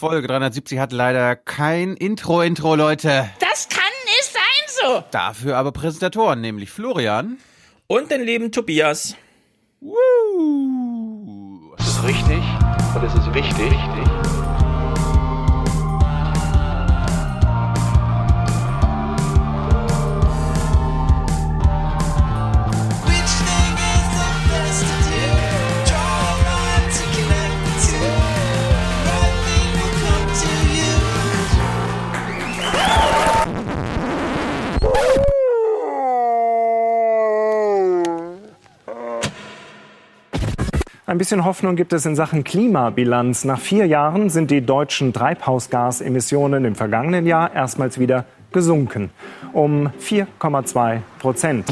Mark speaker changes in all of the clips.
Speaker 1: Folge 370 hat leider kein Intro-Intro, Leute.
Speaker 2: Das kann nicht sein so.
Speaker 1: Dafür aber Präsentatoren, nämlich Florian.
Speaker 3: Und den lieben Tobias.
Speaker 1: Woo.
Speaker 4: Es ist richtig und es ist wichtig.
Speaker 5: Which
Speaker 6: Ein bisschen Hoffnung gibt es in Sachen Klimabilanz. Nach vier Jahren sind die deutschen Treibhausgasemissionen im vergangenen Jahr erstmals wieder gesunken. Um 4,2 Prozent.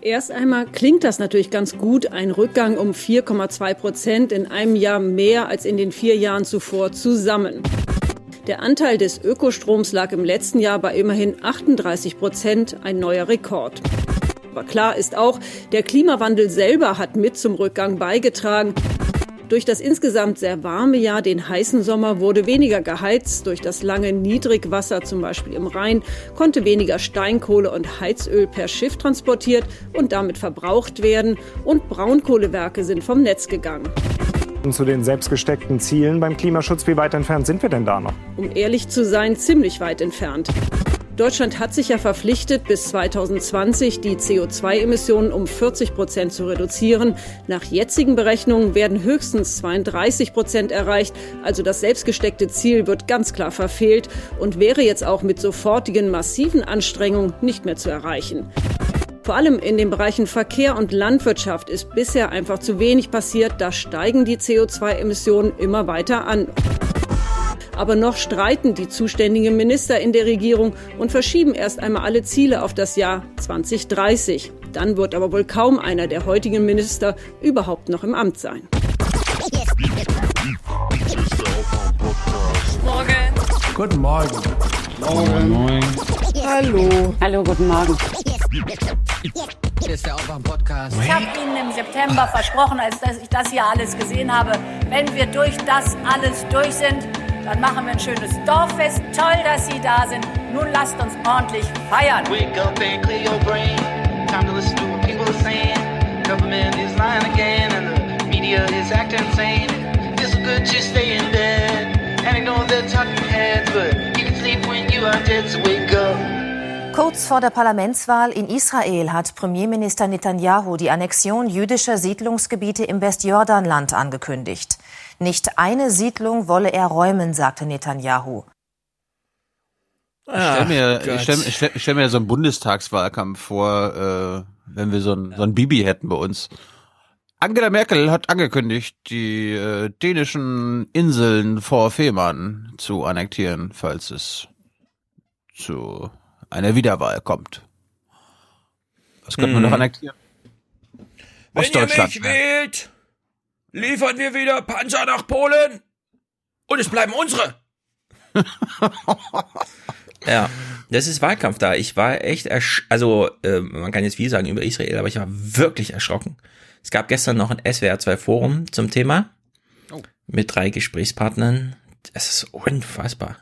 Speaker 7: Erst einmal klingt das natürlich ganz gut, ein Rückgang um 4,2 Prozent in einem Jahr mehr als in den vier Jahren zuvor zusammen. Der Anteil des Ökostroms lag im letzten Jahr bei immerhin 38 Prozent, ein neuer Rekord. Aber klar ist auch, der Klimawandel selber hat mit zum Rückgang beigetragen. Durch das insgesamt sehr warme Jahr, den heißen Sommer, wurde weniger geheizt. Durch das lange Niedrigwasser, zum Beispiel im Rhein, konnte weniger Steinkohle und Heizöl per Schiff transportiert und damit verbraucht werden. Und Braunkohlewerke sind vom Netz gegangen.
Speaker 6: Und zu den selbstgesteckten Zielen beim Klimaschutz, wie weit entfernt sind wir denn da noch?
Speaker 7: Um ehrlich zu sein, ziemlich weit entfernt. Deutschland hat sich ja verpflichtet, bis 2020 die CO2-Emissionen um 40 Prozent zu reduzieren. Nach jetzigen Berechnungen werden höchstens 32 Prozent erreicht. Also das selbstgesteckte Ziel wird ganz klar verfehlt und wäre jetzt auch mit sofortigen massiven Anstrengungen nicht mehr zu erreichen. Vor allem in den Bereichen Verkehr und Landwirtschaft ist bisher einfach zu wenig passiert. Da steigen die CO2-Emissionen immer weiter an. Aber noch streiten die zuständigen Minister in der Regierung und verschieben erst einmal alle Ziele auf das Jahr 2030. Dann wird aber wohl kaum einer der heutigen Minister überhaupt noch im Amt sein.
Speaker 8: Guten Morgen.
Speaker 9: Hallo, guten Morgen.
Speaker 8: Hier ist der Aufwand-Podcast.
Speaker 2: Ich habe Ihnen im September versprochen, als dass ich das hier alles gesehen habe, wenn wir durch das alles durch sind, dann machen wir ein schönes Dorffest. Toll, dass Sie da sind. Nun lasst uns ordentlich feiern.
Speaker 10: Wake up and clear your brain. Time to listen to what people are saying. Government is lying again, and the media is acting insane. It's good to stay in bed and ignore the talking heads, but you can sleep when you are dead, so wake up.
Speaker 11: Kurz vor der Parlamentswahl in Israel hat Premierminister Netanyahu die Annexion jüdischer Siedlungsgebiete im Westjordanland angekündigt. Nicht eine Siedlung wolle er räumen, sagte Netanyahu.
Speaker 1: Ich stelle mir, ich stell, ich stell, ich stell mir so einen Bundestagswahlkampf vor, äh, wenn wir so ein, so ein Bibi hätten bei uns. Angela Merkel hat angekündigt, die äh, dänischen Inseln vor Fehmarn zu annektieren, falls es zu einer Wiederwahl kommt. Was könnte man
Speaker 3: Mhm.
Speaker 1: noch annektieren?
Speaker 3: Wenn ihr
Speaker 1: Ostdeutschland,
Speaker 3: mich
Speaker 1: ne?
Speaker 3: wählt, liefern wir wieder Panzer nach Polen. Und es bleiben unsere. ja, das ist Wahlkampf da. Ich war echt, ersch also äh, man kann jetzt viel sagen über Israel, aber ich war wirklich erschrocken. Es gab gestern noch ein SWR 2 Forum zum Thema
Speaker 1: Oh.
Speaker 3: mit drei Gesprächspartnern. Es ist unfassbar.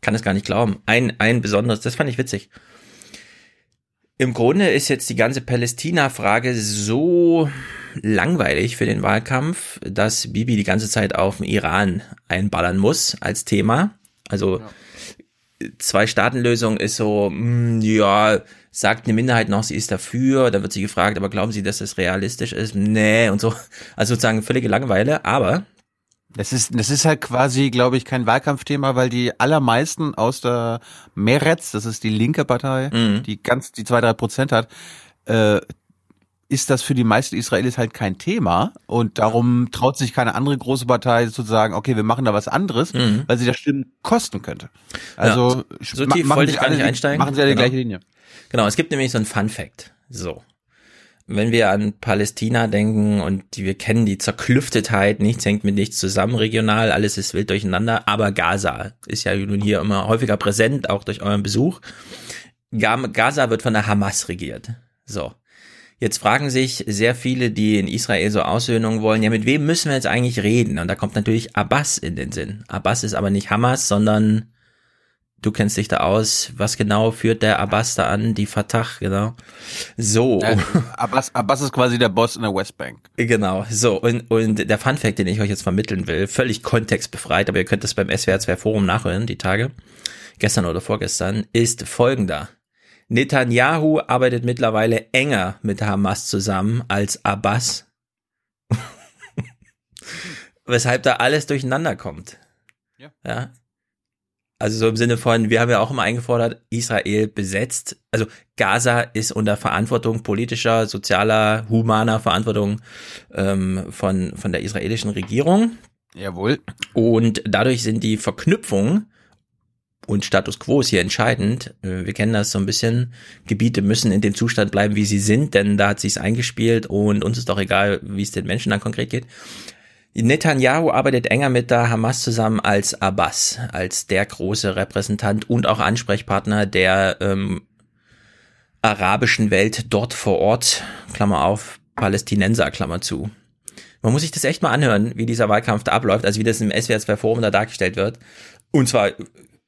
Speaker 3: Kann es gar nicht glauben. Ein, ein besonderes, das fand ich witzig. Im Grunde ist jetzt die ganze Palästina-Frage so langweilig für den Wahlkampf, dass Bibi die ganze Zeit auf den Iran einballern muss als Thema. Also Zwei-Staaten-Lösung ist so, mh, ja, sagt eine Minderheit noch, sie ist dafür, dann wird sie gefragt, aber glauben Sie, dass das realistisch ist? Nee, und so. Also sozusagen völlige Langeweile, aber
Speaker 1: Das ist, das ist halt quasi, glaube ich, kein Wahlkampfthema, weil die allermeisten aus der Meretz, das ist die linke Partei,
Speaker 3: Mhm.
Speaker 1: die ganz, die zwei, drei Prozent hat, äh, ist das für die meisten Israelis halt kein Thema und darum traut sich keine andere große Partei zu sagen, okay, wir machen da was anderes,
Speaker 3: Mhm.
Speaker 1: weil sie das Stimmen kosten könnte. Also
Speaker 3: So
Speaker 1: ma-
Speaker 3: tief
Speaker 1: machen
Speaker 3: wollte ich gar
Speaker 1: alle
Speaker 3: nicht
Speaker 1: die-
Speaker 3: einsteigen.
Speaker 1: Machen sie alle die
Speaker 3: Genau.
Speaker 1: gleiche Linie.
Speaker 3: Genau, es gibt nämlich so ein Fun Fact. So. Wenn wir an Palästina denken und die, wir kennen die Zerklüftetheit, nichts hängt mit nichts zusammen regional, alles ist wild durcheinander, aber Gaza ist ja nun hier immer häufiger präsent, auch durch euren Besuch. Ga- Gaza wird von der Hamas regiert. So. Jetzt fragen sich sehr viele, die in Israel so Aussöhnung wollen, ja, mit wem müssen wir jetzt eigentlich reden? Und da kommt natürlich Abbas in den Sinn. Abbas ist aber nicht Hamas, sondern du kennst dich da aus. Was genau führt der Abbas da an? Die Fatah, genau. So.
Speaker 1: Äh, Abbas, Abbas ist quasi der Boss in der Westbank.
Speaker 3: Genau, so, und, und der Funfact, den ich euch jetzt vermitteln will, völlig kontextbefreit, aber ihr könnt das beim SWR 2 Forum nachhören, die Tage, gestern oder vorgestern, ist folgender. Netanyahu arbeitet mittlerweile enger mit Hamas zusammen als Abbas, weshalb da alles durcheinander kommt.
Speaker 1: Ja.
Speaker 3: ja. Also so im Sinne von, wir haben ja auch immer eingefordert, Israel besetzt, also Gaza ist unter Verantwortung politischer, sozialer, humaner Verantwortung ähm, von, von der israelischen Regierung.
Speaker 1: Jawohl.
Speaker 3: Und dadurch sind die Verknüpfungen und Status quo ist hier entscheidend. Äh, Wir kennen das so ein bisschen. Gebiete müssen in dem Zustand bleiben, wie sie sind, denn da hat sich's eingespielt und uns ist doch egal, wie es den Menschen dann konkret geht. Netanyahu arbeitet enger mit der Hamas zusammen als Abbas, als der große Repräsentant und auch Ansprechpartner der ähm, arabischen Welt dort vor Ort, Klammer auf, Palästinenser, Klammer zu. Man muss sich das echt mal anhören, wie dieser Wahlkampf da abläuft, also wie das im SWR 2 Forum da dargestellt wird. Und zwar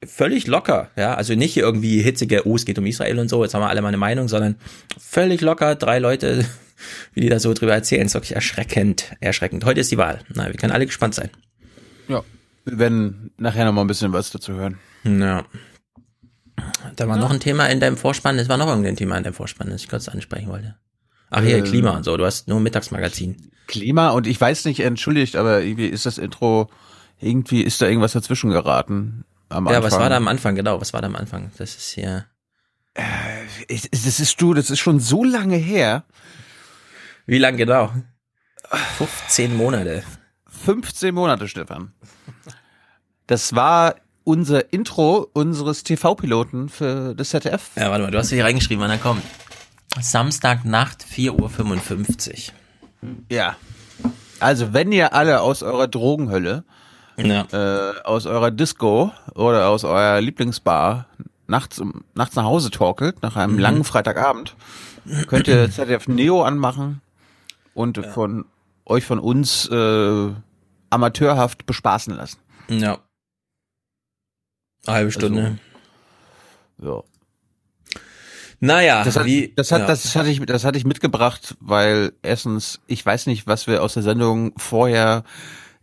Speaker 3: völlig locker, ja, also nicht hier irgendwie hitzige, oh, es geht um Israel und so, jetzt haben wir alle mal eine Meinung, sondern völlig locker, drei Leute, wie die da so drüber erzählen, ist wirklich erschreckend, erschreckend. Heute ist die Wahl. Na, wir können alle gespannt sein.
Speaker 1: Ja. Wir werden nachher noch mal ein bisschen was dazu hören.
Speaker 3: Ja. Da war noch ein Thema in deinem Vorspann, es war noch irgendein Thema in deinem Vorspann, das ich kurz ansprechen wollte. Ach hier,
Speaker 1: Ähm,
Speaker 3: Klima und so, du hast nur ein Mittagsmagazin.
Speaker 1: Klima und ich weiß nicht, entschuldigt, aber irgendwie ist das Intro, irgendwie ist da irgendwas dazwischen geraten. Am
Speaker 3: Ja,
Speaker 1: Anfang.
Speaker 3: was war da am Anfang, genau, was war da am Anfang? Das ist hier.
Speaker 1: Ich- Das ist du, das ist schon so lange her.
Speaker 3: Wie lang genau? 15 Monate.
Speaker 1: 15 Monate, Stefan. Das war unser Intro unseres TV-Piloten für das ZDF.
Speaker 3: Ja, warte mal, du hast hier reingeschrieben, wann er kommt. Samstagnacht, 4.55 Uhr.
Speaker 1: Ja. Also, wenn ihr alle aus eurer Drogenhölle,
Speaker 3: Ja.
Speaker 1: äh, aus eurer Disco oder aus eurer Lieblingsbar nachts, nachts nach Hause torkelt, nach einem langen Freitagabend, könnt ihr ZDF Neo anmachen und von euch von uns äh, amateurhaft bespaßen lassen.
Speaker 3: Ja. Eine halbe Stunde.
Speaker 1: Ja.
Speaker 3: naja,
Speaker 1: Das hat,
Speaker 3: wie,
Speaker 1: das, hat,
Speaker 3: ja.
Speaker 1: das, hatte ich, das hatte ich mitgebracht, weil erstens, ich weiß nicht, was wir aus der Sendung vorher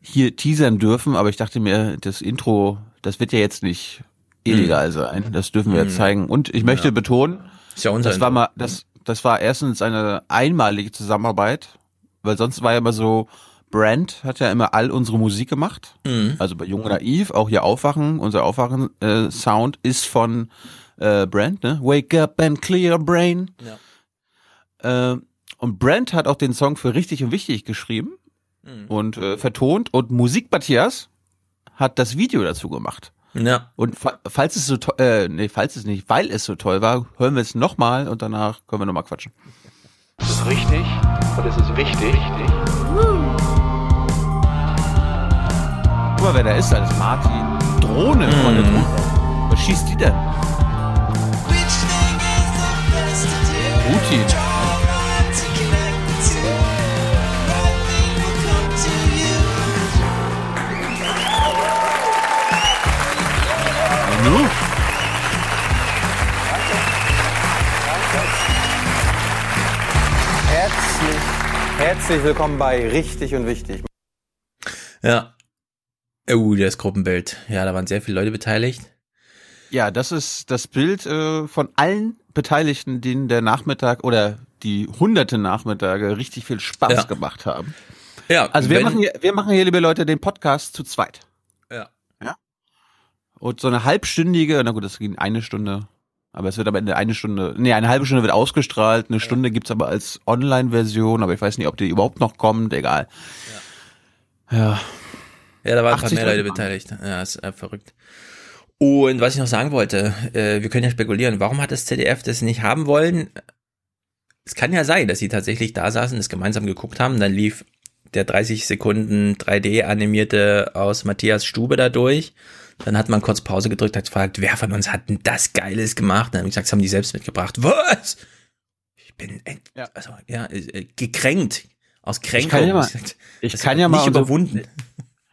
Speaker 1: hier teasern dürfen, aber ich dachte mir, das Intro, das wird ja jetzt nicht illegal sein. Das dürfen wir jetzt zeigen. Und ich möchte betonen,
Speaker 3: ist ja
Speaker 1: das war mal, das, das war erstens eine einmalige Zusammenarbeit, weil sonst war ja immer so, Brand hat ja immer all unsere Musik gemacht.
Speaker 3: Mhm.
Speaker 1: Also bei Jung und Naiv, auch hier Aufwachen, unser Aufwachen-Sound ist von äh, Brand, ne? Wake up and clear brain. Ja. Äh, und Brand hat auch den Song für Richtig und Wichtig geschrieben
Speaker 3: Mhm.
Speaker 1: und äh, vertont und Musik Matthias hat das Video dazu gemacht.
Speaker 3: Ja.
Speaker 1: Und fa falls es so toll, äh, nee, falls es nicht, weil es so toll war, hören wir es nochmal und danach können wir nochmal quatschen.
Speaker 4: Das ist richtig und es ist wichtig.
Speaker 1: Guck mal, wer da ist, da ist Martin. Drohne von der Drohne. Was schießt die denn? Putin. Nu.
Speaker 12: Herzlich, herzlich willkommen bei Richtig und Wichtig.
Speaker 3: Ja. Oh, das Gruppenbild. Ja, da waren sehr viele Leute beteiligt.
Speaker 1: Ja, das ist das Bild äh, von allen Beteiligten, denen der Nachmittag oder die hunderte Nachmittage richtig viel Spaß
Speaker 3: Ja.
Speaker 1: gemacht haben.
Speaker 3: Ja,
Speaker 1: Also wir
Speaker 3: wenn-
Speaker 1: machen hier, wir machen hier, liebe Leute, den Podcast zu zweit.
Speaker 3: Ja.
Speaker 1: Ja. Und so eine halbstündige, na gut, das ging eine Stunde, aber es wird am Ende eine Stunde, nee, eine halbe Stunde wird ausgestrahlt, eine Stunde gibt's aber als Online-Version, aber ich weiß nicht, ob die überhaupt noch kommt, egal. Ja.
Speaker 3: Ja, da waren ein paar
Speaker 1: 80
Speaker 3: mehr Leute beteiligt. Ja, ist äh, verrückt. Und was ich noch sagen wollte, äh, wir können ja spekulieren, warum hat das ZDF das nicht haben wollen? Es kann ja sein, dass sie tatsächlich da saßen, das gemeinsam geguckt haben, dann lief der 30 Sekunden 3D animierte aus Matthias Stube da durch. Dann hat man kurz Pause gedrückt, hat gefragt, wer von uns hat denn das Geiles gemacht? Dann habe ich gesagt, das haben die selbst mitgebracht. Was? Ich bin, äh, also, ja, äh, gekränkt. Aus Kränkung.
Speaker 1: Ich kann ja mal,
Speaker 3: Das
Speaker 1: ich
Speaker 3: ist
Speaker 1: kann ja mal
Speaker 3: nicht
Speaker 1: unser-
Speaker 3: überwunden.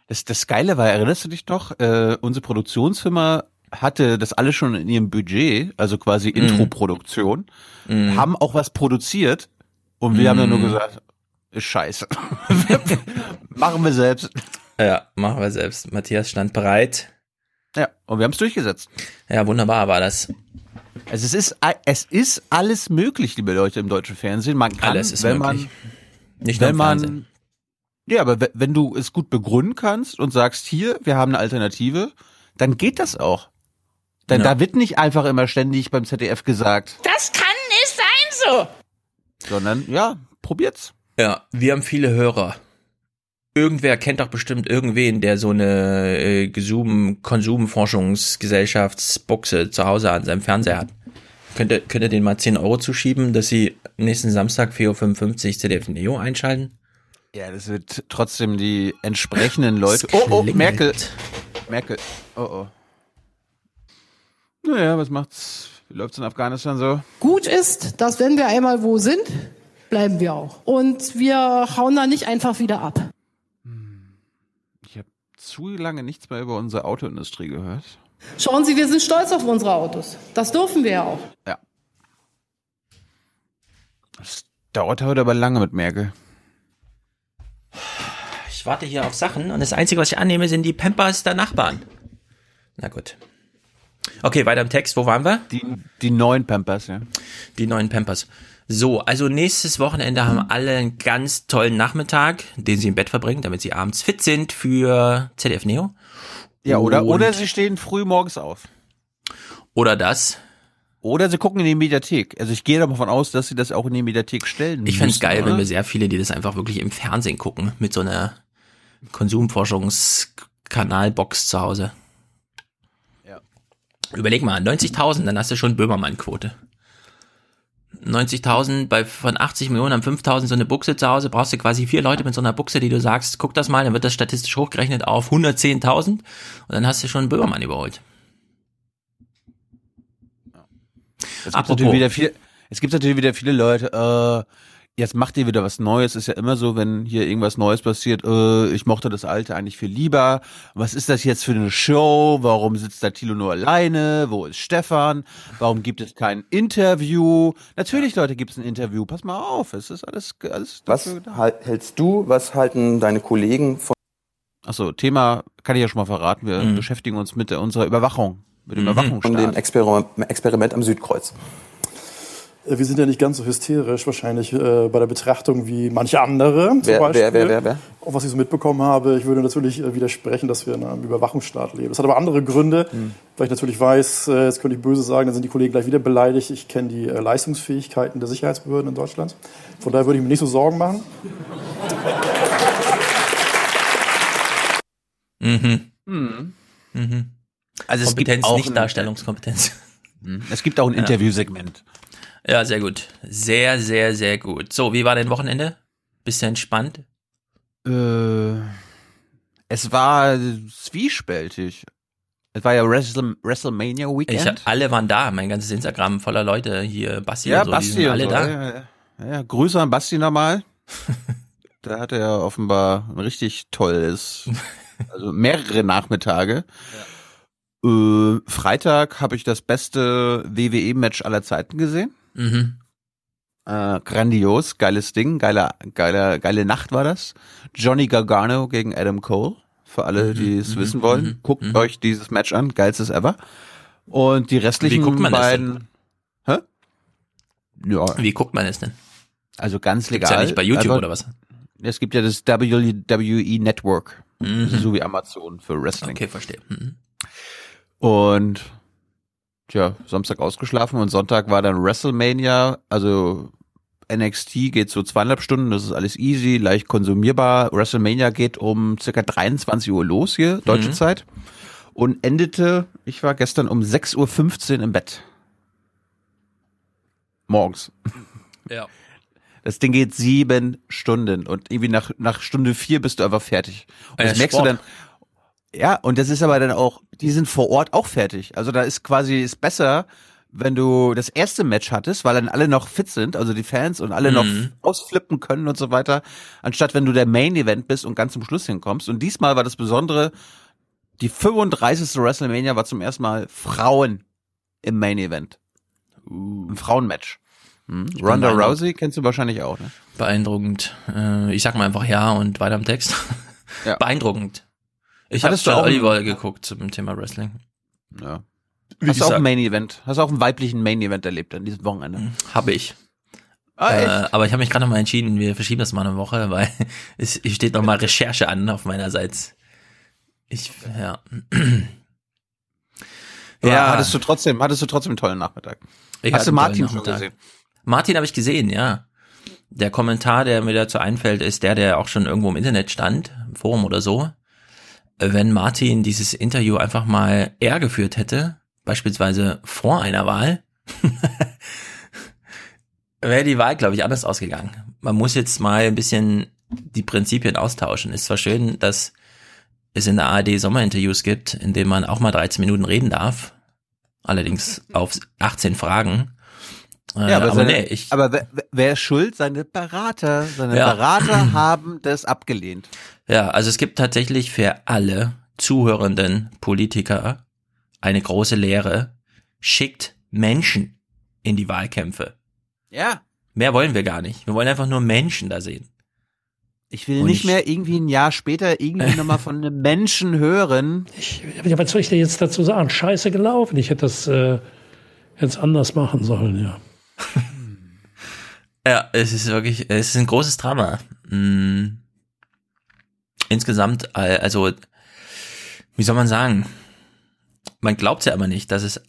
Speaker 1: Das, das Geile war, erinnerst du dich noch? Äh, unsere Produktionsfirma hatte das alles schon in ihrem Budget, also quasi
Speaker 3: Mhm.
Speaker 1: Intro-Produktion, haben auch was produziert und wir haben ja nur
Speaker 3: Mhm.
Speaker 1: gesagt, ist scheiße. Machen wir selbst.
Speaker 3: Ja, machen wir selbst. Matthias stand bereit.
Speaker 1: Ja, und wir haben es durchgesetzt.
Speaker 3: Ja, wunderbar war das.
Speaker 1: Also es ist, es ist alles möglich, liebe Leute im deutschen Fernsehen. Man kann,
Speaker 3: Alles ist
Speaker 1: wenn
Speaker 3: möglich.
Speaker 1: man,
Speaker 3: Nicht nur
Speaker 1: wenn
Speaker 3: im
Speaker 1: man,
Speaker 3: Fernsehen.
Speaker 1: ja, aber we- wenn du es gut begründen kannst und sagst, hier, wir haben eine Alternative, dann geht das auch. Denn
Speaker 3: Ja.
Speaker 1: da wird nicht einfach immer ständig beim ZDF gesagt,
Speaker 13: Das kann nicht sein so.
Speaker 1: sondern ja, probiert's.
Speaker 3: Ja, wir haben viele Hörer. Irgendwer kennt doch bestimmt irgendwen, der so eine äh, Gesum Konsumforschungsgesellschaftsbuchse zu Hause an seinem Fernseher hat. Könnt ihr, könnt ihr den mal 10 Euro zuschieben, dass sie nächsten Samstag 4.55 Uhr ZDF Neo einschalten?
Speaker 1: Ja, das wird trotzdem die entsprechenden Leute. Oh, oh. Merkel. Merkel. Oh, oh. Naja, was macht's? Wie läuft's in Afghanistan so?
Speaker 14: Gut ist, dass wenn wir einmal wo sind, bleiben wir auch. Und wir hauen da nicht einfach wieder ab.
Speaker 1: Zu lange nichts mehr über unsere Autoindustrie gehört.
Speaker 14: Schauen Sie, wir sind stolz auf unsere Autos. Das dürfen wir ja auch.
Speaker 1: Ja. Das dauert heute aber lange mit Merkel.
Speaker 3: Ich warte hier auf Sachen und das Einzige, was ich annehme, sind die Pampers der Nachbarn. Na gut. Okay, weiter im Text. Wo waren wir?
Speaker 1: Die, die neuen Pampers, ja.
Speaker 3: Die neuen Pampers. So, also nächstes Wochenende haben alle einen ganz tollen Nachmittag, den sie im Bett verbringen, damit sie abends fit sind für ZDF Neo.
Speaker 1: Ja, oder,
Speaker 3: Und-
Speaker 1: oder sie stehen früh morgens auf.
Speaker 3: Oder das.
Speaker 1: Oder sie gucken in die Mediathek. Also ich gehe davon aus, dass sie das auch in die Mediathek stellen.
Speaker 3: Ich fände es geil,
Speaker 1: oder?
Speaker 3: wenn wir sehr viele, die das einfach wirklich im Fernsehen gucken, mit so einer Konsumforschungskanalbox zu Hause.
Speaker 1: Ja.
Speaker 3: Überleg mal, 90.000, dann hast du schon Böhmermann-Quote. 90.000 bei von 80 Millionen haben 5.000 so eine Buchse zu Hause, brauchst du quasi vier Leute mit so einer Buchse, die du sagst, guck das mal, dann wird das statistisch hochgerechnet auf 110.000 und dann hast du schon Böhmermann überholt.
Speaker 1: Es gibt natürlich wieder viele, es gibt natürlich wieder viele Leute, äh, jetzt macht ihr wieder was Neues. Ist ja immer so, wenn hier irgendwas Neues passiert, äh, ich mochte das Alte eigentlich viel lieber. Was ist das jetzt für eine Show? Warum sitzt da Thilo nur alleine? Wo ist Stefan? Warum gibt es kein Interview? Natürlich, Leute, gibt es ein Interview. Pass mal auf, es ist alles, alles
Speaker 12: Was halt, hältst du, was halten deine Kollegen von
Speaker 1: Achso, Thema kann ich ja schon mal verraten. Wir
Speaker 3: Mhm.
Speaker 1: beschäftigen uns mit unserer Überwachung, mit dem
Speaker 3: Mhm.
Speaker 12: von dem
Speaker 1: Überwachungsstaat.
Speaker 12: Experiment, Experiment am Südkreuz?
Speaker 15: Äh, Wir sind ja nicht ganz so hysterisch wahrscheinlich äh, bei der Betrachtung wie manche andere. Zum
Speaker 12: Wer-
Speaker 15: Beispiel.
Speaker 12: wer- wer- wer- wer?
Speaker 15: Auch was ich so mitbekommen habe, ich würde natürlich äh, widersprechen, dass wir in einem Überwachungsstaat leben. Das hat aber andere Gründe,
Speaker 12: Hm.
Speaker 15: weil ich natürlich weiß, äh, jetzt könnte ich böse sagen, dann sind die Kollegen gleich wieder beleidigt. Ich kenne die äh, Leistungsfähigkeiten der Sicherheitsbehörden in Deutschland. Von daher würde ich mir nicht so Sorgen machen.
Speaker 3: Mhm.
Speaker 1: Mhm.
Speaker 3: Mhm.
Speaker 1: Also es gibt
Speaker 3: Kompetenz,
Speaker 1: auch
Speaker 3: nicht Darstellungskompetenz.
Speaker 1: Mhm. Es gibt auch ein
Speaker 3: Ja.
Speaker 1: Interviewsegment.
Speaker 3: Ja, sehr gut. Sehr, sehr, sehr gut. So, wie war dein Wochenende? Bist du entspannt?
Speaker 1: Äh, es war zwiespältig. Es war ja Wrestle, WrestleMania
Speaker 3: Ich,
Speaker 1: Weekend.
Speaker 3: alle waren da. Mein ganzes Instagram voller Leute hier. Basti
Speaker 1: ja,
Speaker 3: und so, die
Speaker 1: Basti
Speaker 3: sind
Speaker 1: und
Speaker 3: alle
Speaker 1: so.
Speaker 3: da.
Speaker 1: Ja, ja, ja. Grüße an Basti nochmal. Der hatte ja offenbar ein richtig tolles, also mehrere Nachmittage. Äh, Freitag habe ich das beste WWE-Match aller Zeiten gesehen.
Speaker 3: Mhm.
Speaker 1: Äh, grandios, geiles Ding, geile, geile, geile Nacht war das. Johnny Gargano gegen Adam Cole. Für alle, die es
Speaker 3: mhm,
Speaker 1: wissen wollen,
Speaker 3: mhm,
Speaker 1: guckt
Speaker 3: mhm.
Speaker 1: euch dieses Match an, geilstes ever. Und die restlichen
Speaker 3: Wie guckt man das
Speaker 1: beiden. Hä? Ja,
Speaker 3: Wie guckt man es denn?
Speaker 1: also ganz
Speaker 3: Gibt's
Speaker 1: legal.
Speaker 3: ja nicht bei YouTube
Speaker 1: Einfach-
Speaker 3: oder was?
Speaker 1: Es gibt ja das WWE Network,
Speaker 3: Mhm.
Speaker 1: So wie Amazon für Wrestling.
Speaker 3: Okay, verstehe. Mhm.
Speaker 1: Und tja, Samstag ausgeschlafen und Sonntag war dann WrestleMania, also NXT geht so zweieinhalb Stunden, das ist alles easy, leicht konsumierbar. WrestleMania geht um circa 23 Uhr los hier, deutsche
Speaker 3: Mhm.
Speaker 1: Zeit. Und endete, ich war gestern um 6.15 Uhr im Bett. Morgens.
Speaker 3: Ja.
Speaker 1: Das Ding geht sieben Stunden und irgendwie nach, nach Stunde vier bist du einfach fertig. Und das merkst
Speaker 3: Sport.
Speaker 1: du dann. Ja, und das ist aber dann auch, die sind vor Ort auch fertig. Also da ist quasi, ist besser, wenn du das erste Match hattest, weil dann alle noch fit sind, also die Fans und alle noch
Speaker 3: Mhm.
Speaker 1: ausflippen können und so weiter, anstatt wenn du der Main Event bist und ganz zum Schluss hinkommst. Und diesmal war das Besondere, die 35. WrestleMania war zum ersten Mal Frauen im Main Event. Ein Frauenmatch. Hm? Ronda. Rousey kennst du wahrscheinlich auch, ne?
Speaker 3: Beeindruckend. Äh, ich sag mal einfach ja und weiter im Text.
Speaker 1: Ja.
Speaker 3: Beeindruckend. Ich habe
Speaker 1: Hattest du
Speaker 3: schon Oliver geguckt zum Thema Wrestling.
Speaker 1: Ja.
Speaker 3: Wie
Speaker 1: Hast du auch ein Main Event? Hast du auch einen weiblichen Main Event erlebt an diesem Wochenende?
Speaker 3: Habe ich.
Speaker 1: Ah,
Speaker 3: äh, aber ich habe mich gerade noch mal entschieden, wir verschieben das mal eine Woche, weil es, steht noch mal Recherche an auf meinerseits. Ich, ja.
Speaker 1: Ja, hattest du trotzdem, hattest du trotzdem einen tollen Nachmittag.
Speaker 3: Ich
Speaker 1: Hast du Martin schon gesehen?
Speaker 3: Martin habe ich gesehen, ja. Der Kommentar, der mir dazu einfällt, ist der, der auch schon irgendwo im Internet stand, im Forum oder so. Wenn Martin dieses Interview einfach mal er geführt hätte, beispielsweise vor einer Wahl, wäre die Wahl, glaube ich, anders ausgegangen. Man muss jetzt mal ein bisschen die Prinzipien austauschen. Ist zwar schön, dass es in der ARD Sommerinterviews gibt, in denen man auch mal 13 Minuten reden darf, allerdings auf 18 Fragen. Äh,
Speaker 1: Ja, aber,
Speaker 3: aber
Speaker 1: seine,
Speaker 3: nee, ich,
Speaker 1: aber wer, wer ist schuld? Seine Berater. Seine
Speaker 3: Ja.
Speaker 1: Berater haben das abgelehnt.
Speaker 3: Ja, also es gibt tatsächlich für alle zuhörenden Politiker eine große Lehre. Schickt Menschen in die Wahlkämpfe.
Speaker 1: Ja.
Speaker 3: Mehr wollen wir gar nicht. Wir wollen einfach nur Menschen da sehen.
Speaker 1: Ich will
Speaker 3: Und
Speaker 1: nicht
Speaker 3: ich-
Speaker 1: mehr irgendwie ein Jahr später irgendwie nochmal von einem Menschen hören.
Speaker 16: Ja, was soll ich dir jetzt dazu sagen? Scheiße gelaufen. Ich hätte das äh, jetzt anders machen sollen, ja.
Speaker 3: Ja, es ist wirklich, es ist ein großes Drama. Mm. Insgesamt, äh, also, wie soll man sagen? Man glaubt ja immer nicht, dass es,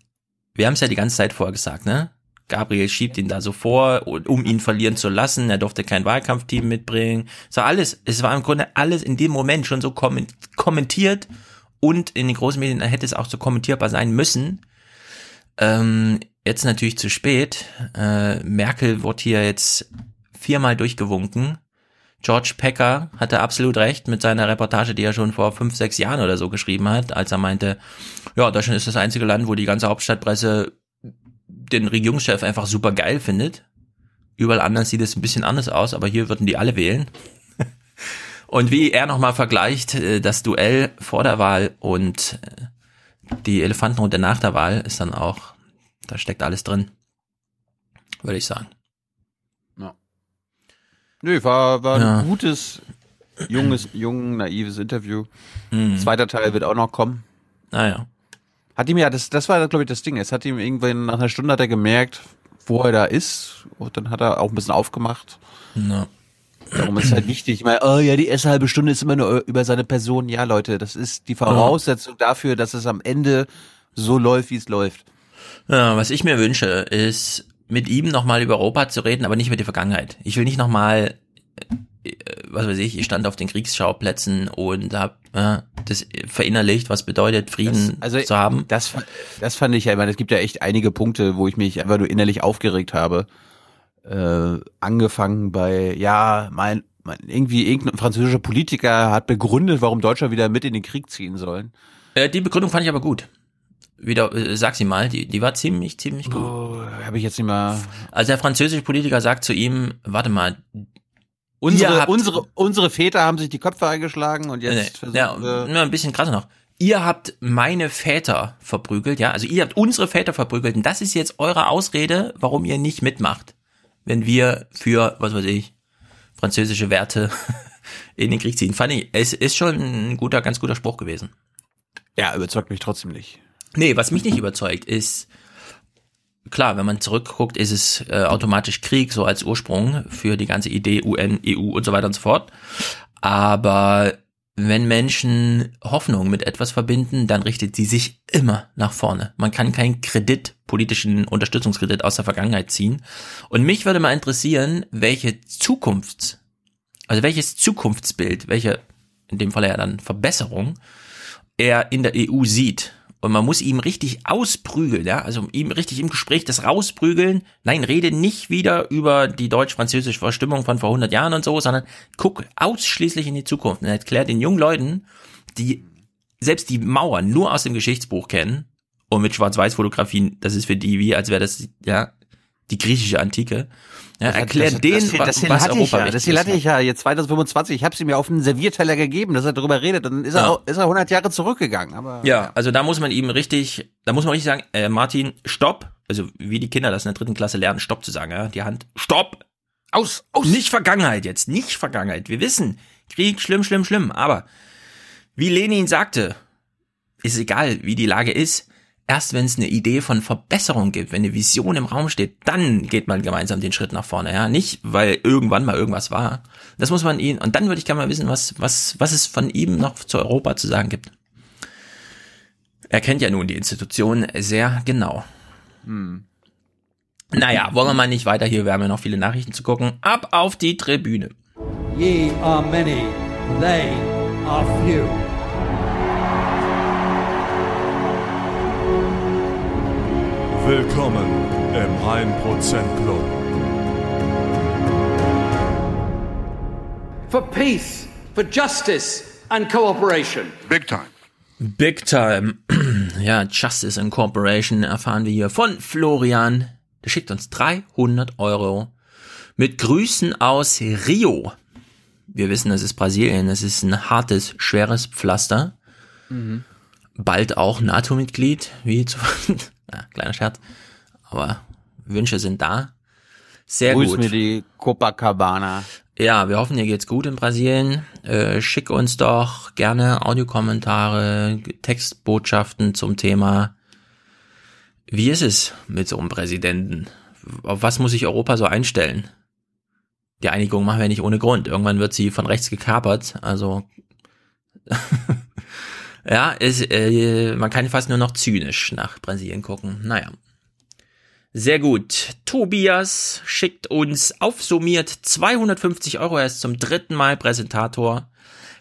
Speaker 3: wir haben es ja die ganze Zeit vorher gesagt, ne? Gabriel schiebt ihn da so vor, um ihn verlieren zu lassen. Er durfte kein Wahlkampfteam mitbringen. So alles, es war im Grunde alles in dem Moment schon so kommen- kommentiert und in den großen Medien hätte es auch so kommentierbar sein müssen. Ähm, jetzt natürlich zu spät. Äh, Merkel wird hier jetzt viermal durchgewunken. George Pecker hatte absolut recht mit seiner Reportage, die er schon vor fünf, sechs Jahren oder so geschrieben hat, als er meinte, ja, Deutschland ist das einzige Land, wo die ganze Hauptstadtpresse den Regierungschef einfach super geil findet. Überall anders sieht es ein bisschen anders aus, aber hier würden die alle wählen. Und wie er nochmal vergleicht, äh, das Duell vor der Wahl und äh, die Elefantenrunde nach der Wahl ist dann auch, da steckt alles drin, würde ich sagen.
Speaker 1: Nö, war, war
Speaker 3: Ja.
Speaker 1: ein gutes, junges, jung, naives Interview.
Speaker 3: Mhm.
Speaker 1: Zweiter Teil wird auch noch kommen.
Speaker 3: Naja.
Speaker 1: Hat ihm ja, das, das war, glaube ich, das Ding. Es hat ihm irgendwann nach einer Stunde hat er gemerkt, wo er da ist. Und dann hat er auch ein bisschen aufgemacht.
Speaker 3: Ja.
Speaker 1: Darum ist halt wichtig. Ich meine, oh ja, die erste halbe Stunde ist immer nur über seine Person. Ja, Leute, das ist die Voraussetzung dafür, dass es am Ende so läuft, wie es läuft.
Speaker 3: Ja, was ich mir wünsche, ist mit ihm nochmal über Europa zu reden, aber nicht über die Vergangenheit. Ich will nicht nochmal, äh, was weiß ich, ich stand auf den Kriegsschauplätzen und habe äh, das verinnerlicht, was bedeutet, Frieden
Speaker 1: Das, also,
Speaker 3: zu haben.
Speaker 1: Das, das fand ich ja, ich meine, es gibt ja echt einige Punkte, wo ich mich einfach nur innerlich aufgeregt habe. Äh, angefangen bei, ja, mein, mein, irgendwie irgendein französischer Politiker hat begründet, warum Deutschland wieder mit in den Krieg ziehen sollen.
Speaker 3: Äh, die Begründung fand ich aber gut. Wieder, äh, sag sie mal, die, die war ziemlich, ziemlich gut.
Speaker 1: Oh, habe ich jetzt nicht mal.
Speaker 3: Also der französische Politiker sagt zu ihm, warte mal,
Speaker 1: Unsere,
Speaker 3: habt-
Speaker 1: unsere, unsere Väter haben sich die Köpfe eingeschlagen und jetzt
Speaker 3: Nee, ja,
Speaker 1: wir.
Speaker 3: nur ein bisschen krasser noch. Ihr habt meine Väter verprügelt, ja, also ihr habt unsere Väter verprügelt und das ist jetzt eure Ausrede, warum ihr nicht mitmacht, wenn wir für, was weiß ich, französische Werte in den Krieg ziehen. Fand ich, es ist schon ein guter, ganz guter Spruch gewesen.
Speaker 1: Ja, überzeugt mich trotzdem nicht.
Speaker 3: Nee, was mich nicht überzeugt, ist, klar, wenn man zurückguckt, ist es äh, automatisch Krieg, so als Ursprung für die ganze Idee UN, EU und so weiter und so fort. Aber wenn Menschen Hoffnung mit etwas verbinden, dann richtet sie sich immer nach vorne. Man kann keinen Kredit, politischen Unterstützungskredit aus der Vergangenheit ziehen. Und mich würde mal interessieren, welche Zukunfts, also welches Zukunftsbild, welche, in dem Fall ja dann Verbesserung, er in der EU sieht. Und man muss ihm richtig ausprügeln, ja, also ihm richtig im Gespräch das rausprügeln. Nein, rede nicht wieder über die deutsch-französische Verstimmung von vor 100 Jahren und so, sondern guck ausschließlich in die Zukunft und erklärt den jungen Leuten, die selbst die Mauern nur aus dem Geschichtsbuch kennen Und mit Schwarz-Weiß-Fotografien, das ist für die wie, als wäre das, ja, die griechische Antike. Ja, erklärt
Speaker 1: das,
Speaker 3: denen,
Speaker 1: das, das, das,
Speaker 3: was
Speaker 1: hatte ich
Speaker 3: Europa
Speaker 1: ja,
Speaker 3: wichtig
Speaker 1: das hier hatte
Speaker 3: ist.
Speaker 1: ich ja jetzt 2025. Ich habe sie mir auf einen Servierteller gegeben, dass er darüber redet. Dann ist er,
Speaker 3: Ja.
Speaker 1: auch, ist er 100 Jahre zurückgegangen. Aber
Speaker 3: Ja, also da muss man ihm richtig, da muss man richtig sagen, äh, Martin, stopp. Also wie die Kinder das in der dritten Klasse lernen, stopp zu sagen, ja, die Hand, stopp.
Speaker 1: Aus, aus.
Speaker 3: Nicht Vergangenheit jetzt, nicht Vergangenheit. Wir wissen, Krieg, schlimm, schlimm, schlimm. Aber wie Lenin sagte, ist egal, wie die Lage ist. Erst wenn es eine Idee von Verbesserung gibt, wenn eine Vision im Raum steht, dann geht man gemeinsam den Schritt nach vorne, ja. Nicht, weil irgendwann mal irgendwas war. Das muss man ihn, und dann würde ich gerne mal wissen, was, was, was es von ihm noch zu Europa zu sagen gibt. Er kennt ja nun die Institution sehr genau.
Speaker 1: Hm.
Speaker 3: Naja, wollen wir mal nicht weiter hier, wir haben ja noch viele Nachrichten zu gucken. Ab auf die Tribüne.
Speaker 17: Ye are many, they are few.
Speaker 18: Willkommen im 1% Club.
Speaker 17: For peace, for justice and cooperation.
Speaker 18: Big time.
Speaker 3: Big Time. Ja, Justice Incorporation erfahren wir hier von Florian. Der schickt uns 300 Euro mit Grüßen aus Rio. Wir wissen, das ist Brasilien. Das ist ein hartes, schweres Pflaster.
Speaker 1: Mhm.
Speaker 3: Bald auch NATO-Mitglied, wie ja, kleiner Scherz. Aber Wünsche sind da. Sehr
Speaker 1: Grüß
Speaker 3: gut.
Speaker 1: mir die Copacabana.
Speaker 3: Ja, wir hoffen, dir geht's gut in Brasilien. Äh, schick uns doch gerne Audiokommentare, Textbotschaften zum Thema. Wie ist es mit so einem Präsidenten? Auf was muss sich Europa so einstellen? Die Einigung machen wir nicht ohne Grund. Irgendwann wird sie von rechts gekapert. Also ja, ist, äh, man kann fast nur noch zynisch nach Brasilien gucken. Naja. Sehr gut. Tobias schickt uns aufsummiert 250 Euro. Er ist zum dritten Mal Präsentator.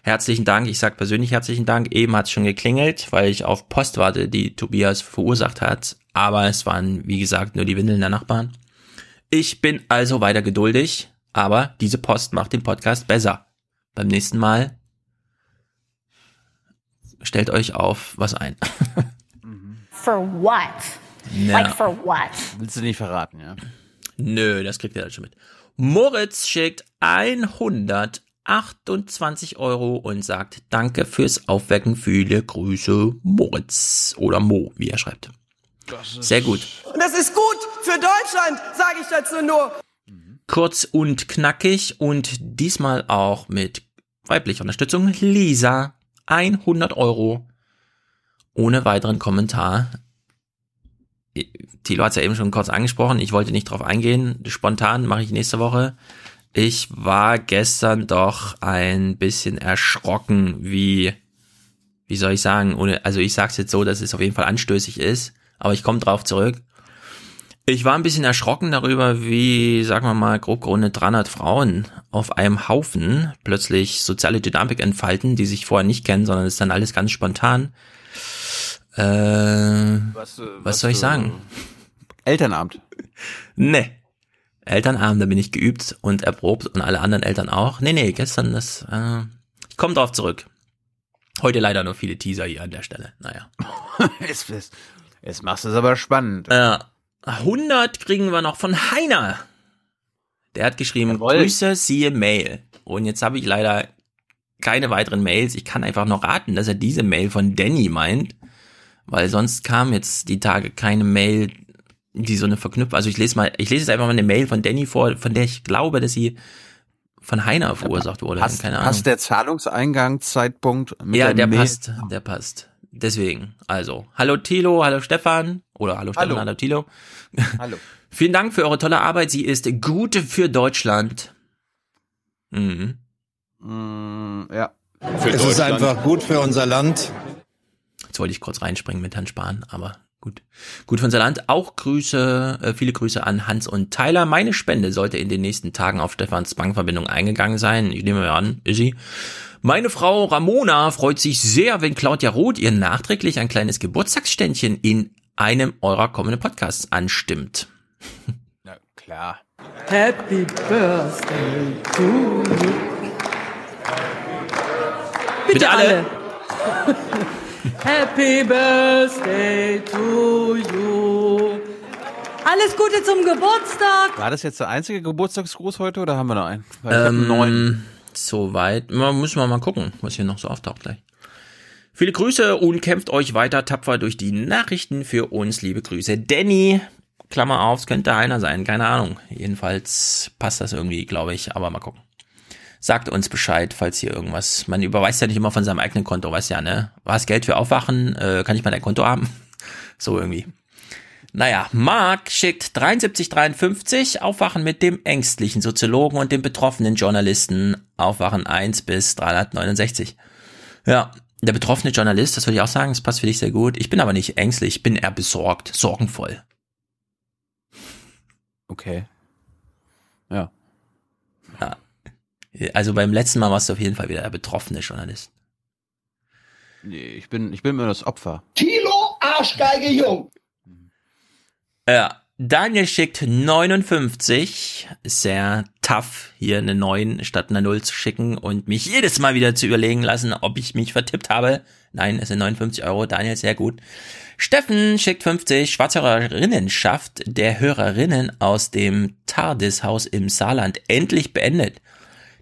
Speaker 3: Herzlichen Dank. Ich sage persönlich herzlichen Dank. Eben hat es schon geklingelt, weil ich auf Post warte, die Tobias verursacht hat. Aber es waren, wie gesagt, nur die Windeln der Nachbarn. Ich bin also weiter geduldig, aber diese Post macht den Podcast besser. Beim nächsten Mal stellt euch auf was ein.
Speaker 19: For what?
Speaker 3: Ja.
Speaker 19: Like for what?
Speaker 1: Willst du nicht verraten, ja?
Speaker 3: Nö, das kriegt ihr dann schon mit. Moritz schickt 128 Euro und sagt Danke fürs Aufwecken. Viele Grüße, Moritz. Oder Mo, wie er schreibt. Sehr gut.
Speaker 20: Und das ist gut für Deutschland, sage ich dazu nur.
Speaker 3: Kurz und knackig und diesmal auch mit weiblicher Unterstützung. Lisa, 100 Euro. Ohne weiteren Kommentar. Thilo hat es ja eben schon kurz angesprochen. Ich wollte nicht drauf eingehen. Spontan mache ich nächste Woche. Ich war gestern doch ein bisschen erschrocken, wie, wie soll ich sagen, ohne, also ich sag's jetzt so, dass es auf jeden Fall anstößig ist, aber ich komme drauf zurück. Ich war ein bisschen erschrocken darüber, wie, sagen wir mal, grob gerundet 300 Frauen auf einem Haufen plötzlich soziale Dynamik entfalten, die sich vorher nicht kennen, sondern es ist dann alles ganz spontan. Äh, was,
Speaker 1: äh,
Speaker 3: was soll ich sagen?
Speaker 1: Elternabend.
Speaker 3: Nee. Elternabend, da bin ich geübt und erprobt und alle anderen Eltern auch. Nee, nee, gestern das, äh, ich komme drauf zurück. Heute leider nur viele Teaser hier an der Stelle. Naja.
Speaker 1: jetzt, jetzt, jetzt machst du es aber spannend.
Speaker 3: Ja. 100 kriegen wir noch von Heiner. Der hat geschrieben,
Speaker 1: Jawohl.
Speaker 3: Grüße, siehe Mail. Und jetzt habe ich leider keine weiteren Mails. Ich kann einfach noch raten, dass er diese Mail von Danny meint, weil sonst kam jetzt die Tage keine Mail, die so eine Verknüpfung. Also ich lese mal, ich lese jetzt einfach mal eine Mail von Danny vor, von der ich glaube, dass sie von Heiner verursacht wurde.
Speaker 1: Passt,
Speaker 3: keine Ahnung.
Speaker 1: passt der Zahlungseingangszeitpunkt mit
Speaker 3: ja, der
Speaker 1: Mail?
Speaker 3: passt, der passt. Deswegen, also, hallo Tilo, hallo Stefan, oder hallo Stefan,
Speaker 1: Hallo.
Speaker 3: hallo, Tilo.
Speaker 1: Hallo.
Speaker 3: Vielen Dank für eure tolle Arbeit. Sie ist gut für Deutschland. Mhm.
Speaker 1: Mm, ja.
Speaker 21: es ist einfach gut für unser Land.
Speaker 3: Jetzt wollte ich kurz reinspringen mit Herrn Spahn, aber gut. Gut für unser Land. Auch Grüße, äh, viele Grüße an Hans und Tyler. Meine Spende sollte in den nächsten Tagen auf Stefans Bankverbindung eingegangen sein. Ich nehme mal an, ist sie. Meine Frau Ramona freut sich sehr, wenn Claudia Roth ihr nachträglich ein kleines Geburtstagsständchen in einem eurer kommenden Podcasts anstimmt.
Speaker 1: Na klar.
Speaker 20: Happy Birthday to you.
Speaker 3: Bitte alle.
Speaker 22: Happy Birthday to you. Alles Gute zum Geburtstag.
Speaker 1: War das jetzt der einzige Geburtstagsgruß heute oder haben wir noch einen? Weil ich
Speaker 3: Ähm,
Speaker 1: neuen.
Speaker 3: Soweit. Mal, müssen wir mal gucken, was hier noch so auftaucht gleich. Viele Grüße und kämpft euch weiter tapfer durch die Nachrichten für uns. Liebe Grüße. Danny, Klammer auf, es könnte einer sein, keine Ahnung. Jedenfalls passt das irgendwie, glaube ich, aber mal gucken. Sagt uns Bescheid, falls hier irgendwas. Man überweist ja nicht immer von seinem eigenen Konto, weißt ja, ne? Was Geld für Aufwachen? Äh, kann ich mal dein Konto haben? So irgendwie. Naja, Mark schickt 7353 Aufwachen mit dem ängstlichen Soziologen und dem betroffenen Journalisten. Aufwachen 1 bis 369. Ja, der betroffene Journalist, das würde ich auch sagen, das passt für dich sehr gut. Ich bin aber nicht ängstlich, ich bin eher besorgt, sorgenvoll.
Speaker 1: Okay. Ja.
Speaker 3: Ja. Also beim letzten Mal warst du auf jeden Fall wieder der betroffene Journalist.
Speaker 1: Nee, ich bin, ich bin immer das Opfer.
Speaker 23: Kilo Arschgeige Jung.
Speaker 3: Ja, Daniel schickt 59. Sehr tough, hier eine 9 statt einer 0 zu schicken und mich jedes Mal wieder zu überlegen lassen, ob ich mich vertippt habe. Nein, es sind 59 Euro. Daniel, sehr gut. Steffen schickt 50. Schwarzhörerinnenschaft der Hörerinnen aus dem TARDIS-Haus im Saarland endlich beendet.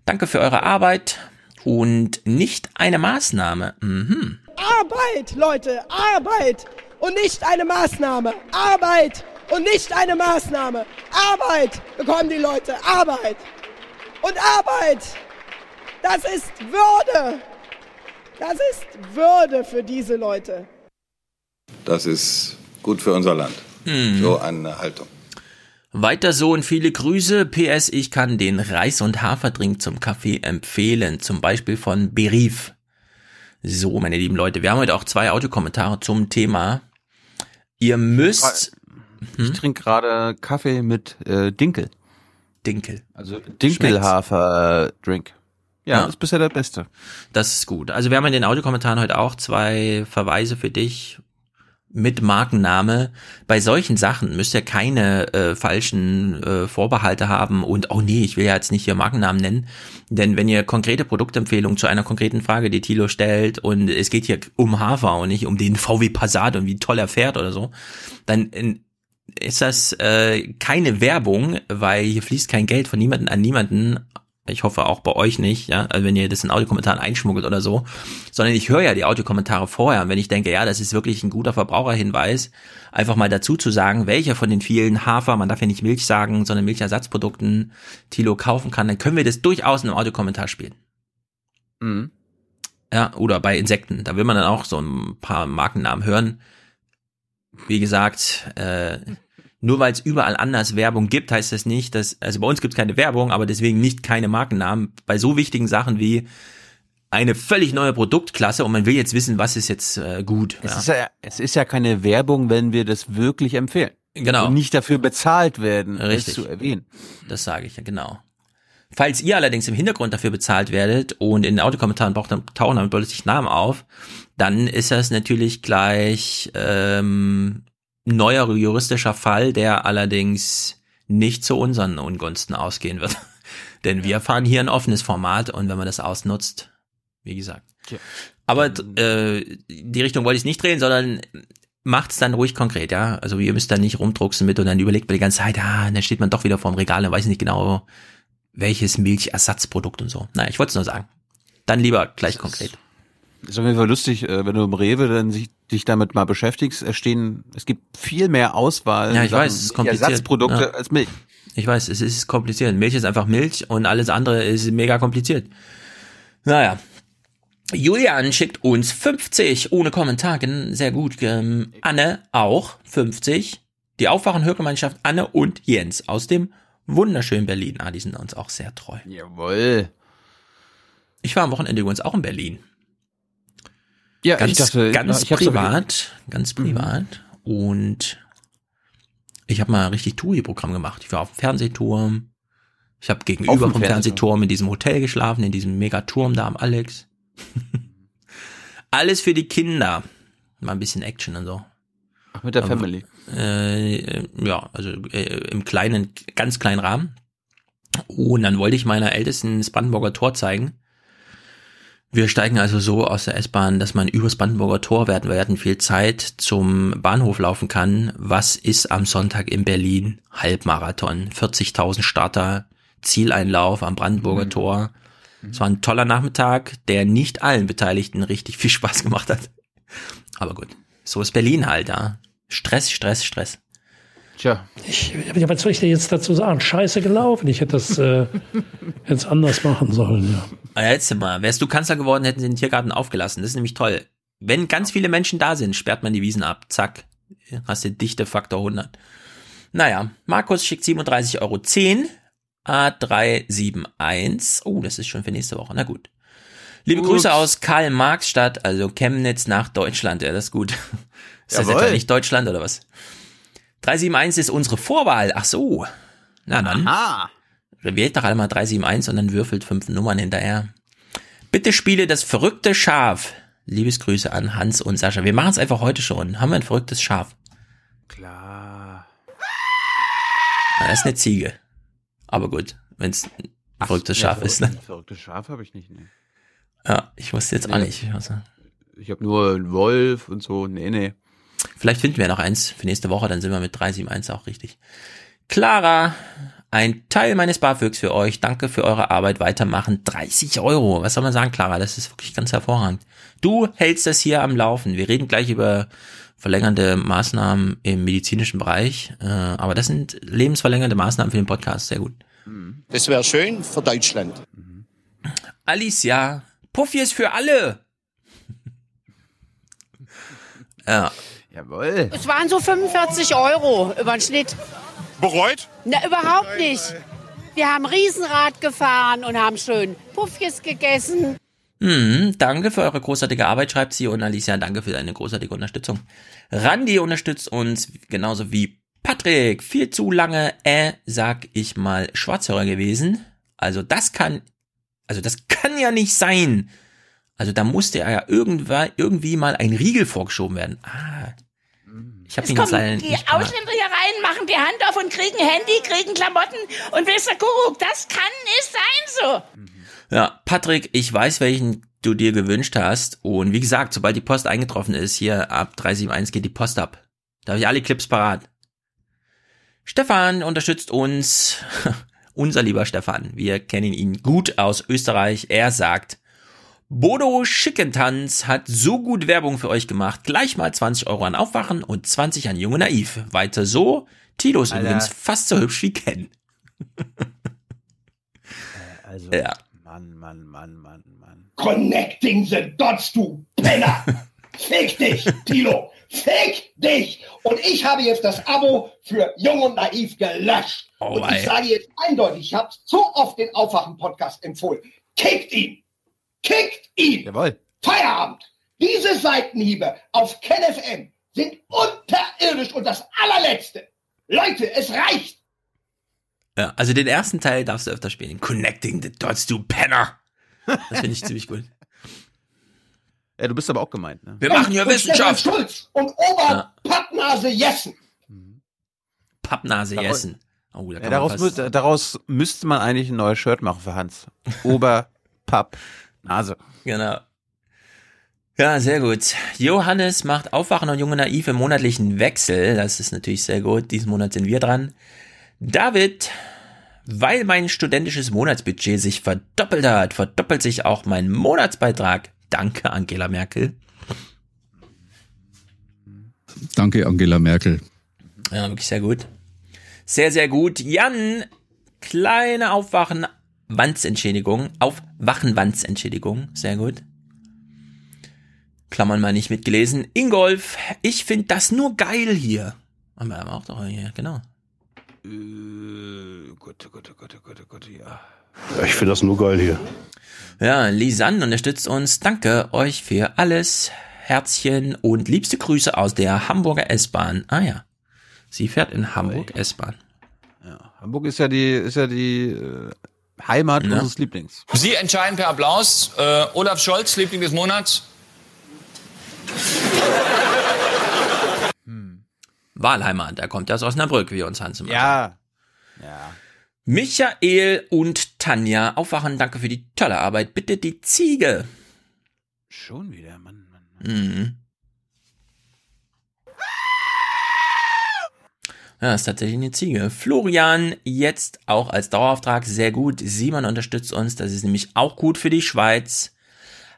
Speaker 3: Danke für eure Arbeit und nicht eine Maßnahme. Mhm.
Speaker 20: Arbeit, Leute, Arbeit und nicht eine Maßnahme. Arbeit und nicht eine Maßnahme. Arbeit bekommen die Leute, Arbeit. Und Arbeit, das ist Würde. Das ist Würde für diese Leute.
Speaker 21: Das ist gut für unser Land.
Speaker 3: Mhm.
Speaker 21: So eine Haltung.
Speaker 3: Weiter so und viele Grüße. PS, ich kann den Reis- und Haferdrink zum Kaffee empfehlen. Zum Beispiel von Berif. So, meine lieben Leute, wir haben heute auch zwei Audiokommentare zum Thema. Ihr müsst.
Speaker 1: Ich trinke gerade Kaffee mit äh, Dinkel.
Speaker 3: Dinkel.
Speaker 1: Also Dinkelhafer-Drink. Ja,
Speaker 3: Ja.
Speaker 1: ist bisher der beste.
Speaker 3: Das ist gut. Also wir haben in den Audiokommentaren heute auch zwei Verweise für dich mit Markenname. Bei solchen Sachen müsst ihr keine äh, falschen äh, Vorbehalte haben und oh nee, ich will ja jetzt nicht hier Markennamen nennen, denn wenn ihr konkrete Produktempfehlungen zu einer konkreten Frage, die Thilo stellt und es geht hier um Hafer und nicht um den VW Passat und wie toll er fährt oder so, dann ist das äh, keine Werbung, weil hier fließt kein Geld von niemanden an niemanden. Ich hoffe auch bei euch nicht, ja, also wenn ihr das in Audiokommentaren einschmuggelt oder so, sondern ich höre ja die Audiokommentare vorher und wenn ich denke, ja, das ist wirklich ein guter Verbraucherhinweis, einfach mal dazu zu sagen, welcher von den vielen Hafer, man darf ja nicht Milch sagen, sondern Milchersatzprodukten Tilo kaufen kann, dann können wir das durchaus in einem Audiokommentar spielen.
Speaker 1: Mhm.
Speaker 3: Ja, oder bei Insekten, da will man dann auch so ein paar Markennamen hören. Wie gesagt, äh, nur weil es überall anders Werbung gibt, heißt das nicht, dass, also bei uns gibt es keine Werbung, aber deswegen nicht keine Markennamen. Bei so wichtigen Sachen wie eine völlig neue Produktklasse und man will jetzt wissen, was ist jetzt äh, gut.
Speaker 1: Es,
Speaker 3: ja.
Speaker 1: ist ja, es ist ja keine Werbung, wenn wir das wirklich empfehlen.
Speaker 3: Genau.
Speaker 1: Und nicht dafür bezahlt werden,
Speaker 3: Richtig.
Speaker 1: das zu erwähnen.
Speaker 3: Das sage ich ja, genau. Falls ihr allerdings im Hintergrund dafür bezahlt werdet und in den braucht dann tauchen dann plötzlich Namen auf, dann ist das natürlich gleich ähm, neuer juristischer Fall, der allerdings nicht zu unseren Ungunsten ausgehen wird. Denn wir fahren hier ein offenes Format und wenn man das ausnutzt, wie gesagt.
Speaker 1: Ja.
Speaker 3: Aber äh, die Richtung wollte ich nicht drehen, sondern macht's dann ruhig konkret, ja. Also ihr müsst da nicht rumdrucksen mit und dann überlegt man die ganze Zeit, ah, dann steht man doch wieder vorm Regal und weiß nicht genau, welches Milchersatzprodukt und so. Naja, ich wollte es nur sagen. Dann lieber gleich konkret.
Speaker 1: Ist auf jeden Fall lustig, äh, wenn du im Rewe dann sich, dich damit mal beschäftigst. Es stehen, es gibt viel mehr Auswahl.
Speaker 3: Ja, ich
Speaker 1: Sachen,
Speaker 3: weiß, es ist kompliziert.
Speaker 1: Ersatzprodukte
Speaker 3: Ja.
Speaker 1: als Milch.
Speaker 3: Ich weiß, es ist kompliziert. Milch ist einfach Milch und alles andere ist mega kompliziert. Naja. Julian schickt uns 50 ohne Kommentar. Sehr gut. Ähm, Anne auch 50. Die Aufwachen-Hörgemeinschaft Anne und Jens aus dem wunderschönen Berlin. Ah, die sind uns auch sehr treu.
Speaker 1: Jawohl.
Speaker 3: Ich war am Wochenende übrigens auch in Berlin.
Speaker 1: Ja,
Speaker 3: ganz,
Speaker 1: ich dachte,
Speaker 3: ganz
Speaker 1: ich
Speaker 3: privat, ganz privat. Und ich habe mal richtig Touri-Programm gemacht. Ich war auf dem Fernsehturm. Ich habe gegenüber vom
Speaker 1: Fernsehturm?
Speaker 3: Fernsehturm in diesem Hotel geschlafen, in diesem Megaturm da am Alex. Alles für die Kinder. Mal ein bisschen Action und so.
Speaker 1: Ach, mit der
Speaker 3: Aber,
Speaker 1: Family.
Speaker 3: Äh, ja, also äh, im kleinen, ganz kleinen Rahmen. Und dann wollte ich meiner Ältesten das Brandenburger Tor zeigen. Wir steigen also so aus der S-Bahn, dass man übers Brandenburger Tor werden. Wir hatten viel Zeit zum Bahnhof laufen kann. Was ist am Sonntag in Berlin? Halbmarathon, 40.000 Starter, Zieleinlauf am Brandenburger mhm. Tor. Es war ein toller Nachmittag, der nicht allen Beteiligten richtig viel Spaß gemacht hat. Aber gut, so ist Berlin halt, ja. Stress, Stress, Stress.
Speaker 16: Tja. Ich, was soll ich dir jetzt dazu sagen? Scheiße gelaufen. Ich hätte das äh, jetzt anders machen sollen, ja.
Speaker 3: Ah, jetzt mal, wärst du Kanzler geworden, hätten sie den Tiergarten aufgelassen. Das ist nämlich toll. Wenn ganz viele Menschen da sind, sperrt man die Wiesen ab. Zack. Hast du Dichte Faktor 100. Naja, Markus schickt 37,10 Euro. A371. Oh, das ist schon für nächste Woche. Na gut. Liebe Ups. Grüße aus Karl-Marx-Stadt, also Chemnitz nach Deutschland. Ja, das ist gut. Ist Jawohl. das etwa nicht Deutschland oder was? 371 ist unsere Vorwahl. Ach so. Na dann. Aha. Wählt doch einmal 371 und dann würfelt fünf Nummern hinterher. Bitte spiele das verrückte Schaf. Liebesgrüße an Hans und Sascha. Wir machen es einfach heute schon. Haben wir ein verrücktes Schaf?
Speaker 1: Klar.
Speaker 3: Na, das ist eine Ziege. Aber gut, wenn es ein verrücktes Schaf
Speaker 1: ja,
Speaker 3: ist. Ne?
Speaker 1: Ein verrücktes Schaf habe ich nicht. Ne.
Speaker 3: Ja, ich wusste jetzt nee. auch nicht. Also.
Speaker 1: Ich habe nur einen Wolf und so. Nee, nee.
Speaker 3: Vielleicht finden wir noch eins für nächste Woche, dann sind wir mit 371 auch richtig. Clara, ein Teil meines BAföGs für euch. Danke für eure Arbeit. Weitermachen. 30 Euro. Was soll man sagen, Clara? Das ist wirklich ganz hervorragend. Du hältst das hier am Laufen. Wir reden gleich über verlängernde Maßnahmen im medizinischen Bereich. Äh, aber das sind lebensverlängernde Maßnahmen für den Podcast. Sehr gut.
Speaker 23: Das wäre schön für Deutschland.
Speaker 3: Alicia, Puffy ist für alle. ja.
Speaker 1: Jawohl.
Speaker 13: Es waren so 45 Euro über den Schnitt.
Speaker 24: Bereut?
Speaker 13: Na, überhaupt nicht. Wir haben Riesenrad gefahren und haben schön Puffjes gegessen.
Speaker 3: Hm, danke für eure großartige Arbeit, schreibt sie. Und Alicia, danke für deine großartige Unterstützung. Randy unterstützt uns genauso wie Patrick. Viel zu lange, äh, sag ich mal, Schwarzhörer gewesen. Also das kann, also das kann ja nicht sein. Also da musste ja irgendwie, irgendwie mal ein Riegel vorgeschoben werden. Ah, ich habe ihn jetzt leider
Speaker 13: Die Ausländer hier rein, machen die Hand auf und kriegen Handy, kriegen Klamotten und ihr, Kuckuck, das kann nicht sein
Speaker 3: so. Ja, Patrick, ich weiß, welchen du dir gewünscht hast. Und wie gesagt, sobald die Post eingetroffen ist, hier ab 371 geht die Post ab. Da habe ich alle Clips parat. Stefan unterstützt uns. Unser lieber Stefan. Wir kennen ihn gut aus Österreich. Er sagt, Bodo Schickentanz hat so gut Werbung für euch gemacht. Gleich mal 20 Euro an Aufwachen und 20 an Junge Naiv. Weiter so. Tilo ist Alter. übrigens fast so hübsch wie Ken.
Speaker 1: Äh, also, ja. Mann, Mann, Mann, Mann, Mann.
Speaker 23: Connecting the dots, du Penner. Fick dich, Tilo. Fick dich. Und ich habe jetzt das Abo für Jung und Naiv gelöscht. Oh, und ich sage jetzt eindeutig, ich habe so oft den Aufwachen-Podcast empfohlen. Kickt ihn. Kickt ihn!
Speaker 1: Jawohl.
Speaker 23: Feierabend! Diese Seitenhiebe auf KenFM sind unterirdisch und das allerletzte. Leute, es reicht!
Speaker 3: Ja, also den ersten Teil darfst du öfter spielen. Connecting the Dots, du Penner! Das finde ich ziemlich gut.
Speaker 1: Ja, du bist aber auch gemeint, ne?
Speaker 3: Wir machen hier Wissenschaft.
Speaker 23: Schulz und Ober Pappnase Jessen.
Speaker 3: Pappnase Jessen.
Speaker 1: Oh, da ja, daraus, müsste, daraus müsste man eigentlich ein neues Shirt machen für Hans. Ober Papp Nase.
Speaker 3: Genau. Ja, sehr gut. Johannes macht Aufwachen und Junge Naiv im monatlichen Wechsel. Das ist natürlich sehr gut. Diesen Monat sind wir dran. David, weil mein studentisches Monatsbudget sich verdoppelt hat, verdoppelt sich auch mein Monatsbeitrag. Danke, Angela Merkel.
Speaker 25: Danke, Angela Merkel.
Speaker 3: Ja, wirklich sehr gut. Sehr, sehr gut. Jan, kleine Aufwachen Wandsentschädigung, auf Wachenwandsentschädigung, sehr gut. Klammern mal nicht mitgelesen. Ingolf, ich finde das nur geil hier. Haben wir auch doch hier, genau.
Speaker 1: Äh, Gott, Gott, Gott, Gott, Gott, ja.
Speaker 25: ja ich finde das nur geil hier.
Speaker 3: Ja, Lisanne unterstützt uns. Danke euch für alles. Herzchen und liebste Grüße aus der Hamburger S-Bahn. Ah ja. Sie fährt in Hamburg S-Bahn.
Speaker 1: Ja, Hamburg ist ja die, ist ja die äh, Heimat ja. unseres Lieblings.
Speaker 26: Sie entscheiden per Applaus. Äh, Olaf Scholz, Liebling des Monats.
Speaker 3: Hm. Wahlheimat, er kommt ja aus Osnabrück, wie uns Hans immer
Speaker 1: Ja. Ja.
Speaker 3: Michael und Tanja, aufwachen, danke für die tolle Arbeit. Bitte die Ziege.
Speaker 1: Schon wieder, Mann.
Speaker 3: Mhm. Ja, ist tatsächlich eine Ziege. Florian, jetzt auch als Dauerauftrag, sehr gut. Simon unterstützt uns, das ist nämlich auch gut für die Schweiz.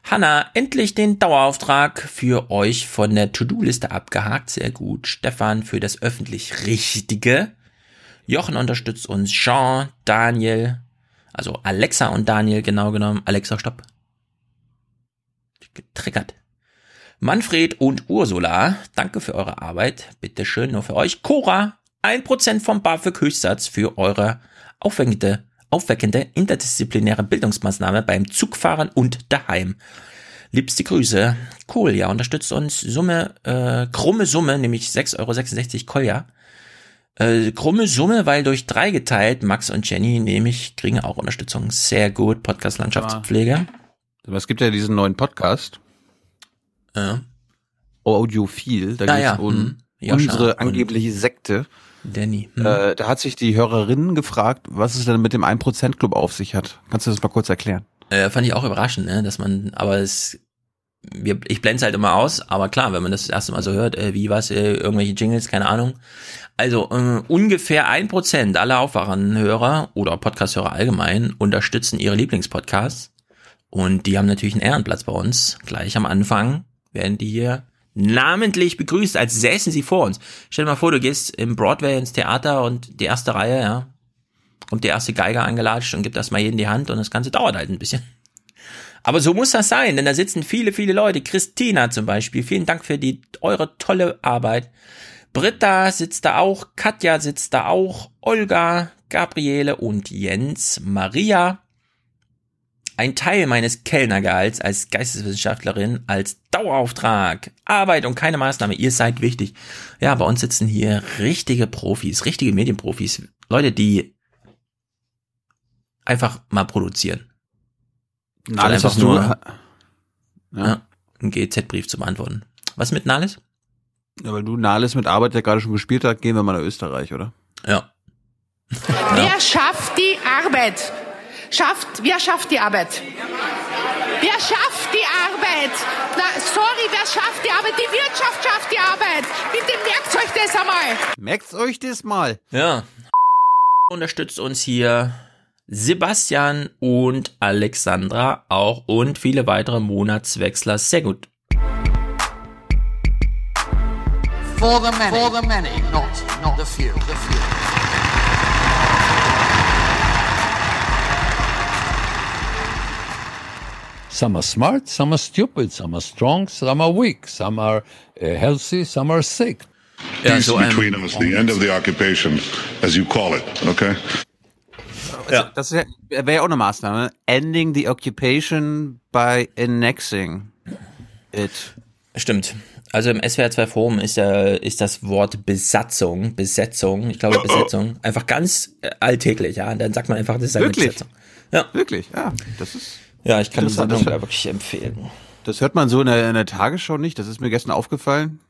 Speaker 3: Hanna, endlich den Dauerauftrag für euch von der To-Do-Liste abgehakt, sehr gut. Stefan für das öffentlich Richtige. Jochen unterstützt uns, Jean, Daniel, also Alexa und Daniel, genau genommen. Alexa, stopp. Getriggert. Manfred und Ursula, danke für eure Arbeit. Bitteschön, nur für euch. Cora, 1% vom BAföG-Höchstsatz für eure aufweckende, aufweckende interdisziplinäre Bildungsmaßnahme beim Zugfahren und daheim. Liebste Grüße. Cool, ja, unterstützt uns. Summe, äh, krumme Summe, nämlich 6,66 Euro Kolja. Äh, krumme Summe, weil durch drei geteilt, Max und Jenny, nämlich, kriegen auch Unterstützung. Sehr gut, Podcast Landschaftspflege.
Speaker 1: Aber es gibt ja diesen neuen Podcast.
Speaker 3: Ja.
Speaker 1: Audiophil, da
Speaker 3: Ah,
Speaker 1: geht's
Speaker 3: ja,
Speaker 1: um
Speaker 3: hm.
Speaker 1: Unsere angebliche Sekte.
Speaker 3: Danny. Hm.
Speaker 1: Äh, da hat sich die Hörerin gefragt, was es denn mit dem 1% Club auf sich hat. Kannst du das mal kurz erklären?
Speaker 3: Äh, fand ich auch überraschend, ne? dass man, aber es, wir, ich blende es halt immer aus, aber klar, wenn man das, das erste Mal so hört, äh, wie was, äh, irgendwelche Jingles, keine Ahnung. Also äh, ungefähr ein Prozent aller Aufwachenhörer oder Podcast-Hörer allgemein unterstützen ihre Lieblingspodcasts und die haben natürlich einen Ehrenplatz bei uns. Gleich am Anfang werden die hier namentlich begrüßt, als säßen sie vor uns. Stell dir mal vor, du gehst im Broadway ins Theater und die erste Reihe, ja, kommt der erste Geiger angelatscht und gibt erstmal jeden die Hand und das Ganze dauert halt ein bisschen. Aber so muss das sein, denn da sitzen viele, viele Leute. Christina zum Beispiel, vielen Dank für die eure tolle Arbeit. Britta sitzt da auch, Katja sitzt da auch, Olga, Gabriele und Jens, Maria. Ein Teil meines Kellnergehalts als Geisteswissenschaftlerin als Dauerauftrag. Arbeit und keine Maßnahme. Ihr seid wichtig. Ja, bei uns sitzen hier richtige Profis, richtige Medienprofis. Leute, die einfach mal produzieren.
Speaker 1: Nahles, hast du-
Speaker 3: ja.
Speaker 1: Ja.
Speaker 3: einen GZ-Brief zu beantworten. Was mit Nahles?
Speaker 1: Ja, weil du Nahles mit Arbeit ja gerade schon gespielt hast, gehen wir mal nach Österreich, oder?
Speaker 3: Ja.
Speaker 13: Wer schafft die Arbeit? Schafft, wer schafft die Arbeit? Wer schafft die Arbeit? Na, sorry, wer schafft die Arbeit? Die Wirtschaft schafft die Arbeit. Bitte merkt euch das einmal.
Speaker 1: Merkt euch das mal.
Speaker 3: Ja. Unterstützt uns hier Sebastian und Alexandra auch und viele weitere Monatswechsler. Sehr gut.
Speaker 24: For the many, for the many, not not the few. The few.
Speaker 17: Some are smart, some are stupid, some are strong, some are weak, some are uh, healthy, some are sick.
Speaker 27: Peace between us, the end of the occupation, as you call it, okay?
Speaker 1: Ja. Das wäre wär ja auch eine Maßnahme. Ending the occupation by annexing it.
Speaker 3: Stimmt. Also im SWR 2 Forum ist, ja, ist das Wort Besatzung, Besetzung, ich glaube Besetzung, einfach ganz äh, alltäglich, ja. Und dann sagt man einfach, das ist eine
Speaker 1: Wirklich?
Speaker 3: Besetzung. Ja.
Speaker 1: Wirklich, ja. Das ist.
Speaker 3: Ja, ich kann die. Sendung
Speaker 1: Das-
Speaker 3: da wirklich empfehlen.
Speaker 1: Das hört man so in der, in der Tagesschau nicht. Das ist mir gestern aufgefallen.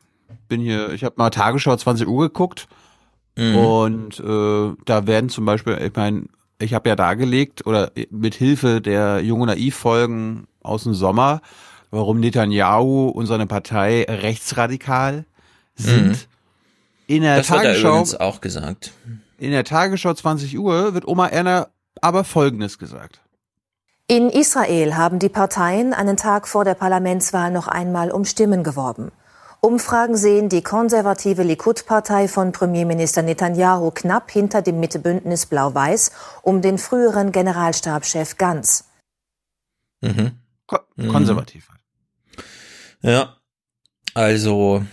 Speaker 1: Bin hier, ich habe mal Tagesschau 20 Uhr geguckt
Speaker 3: Mhm.
Speaker 1: und äh, da werden zum Beispiel, ich meine, ich habe ja dargelegt oder mit Hilfe der jungen Naiv-Folgen aus dem Sommer, warum Netanyahu und seine Partei rechtsradikal sind.
Speaker 3: Mhm.
Speaker 1: In der
Speaker 3: Das
Speaker 1: Tagesschau,
Speaker 3: auch gesagt.
Speaker 1: in der Tagesschau 20 Uhr wird Oma Erna aber Folgendes gesagt.
Speaker 11: In Israel haben die Parteien einen Tag vor der Parlamentswahl noch einmal um Stimmen geworben. Umfragen sehen die konservative Likud-Partei von Premierminister Netanyahu knapp hinter dem Mittebündnis Blau-Weiß um den früheren Generalstabschef Gantz.
Speaker 3: Mhm.
Speaker 1: Ko
Speaker 3: Mhm.
Speaker 1: konservativ.
Speaker 3: Ja, also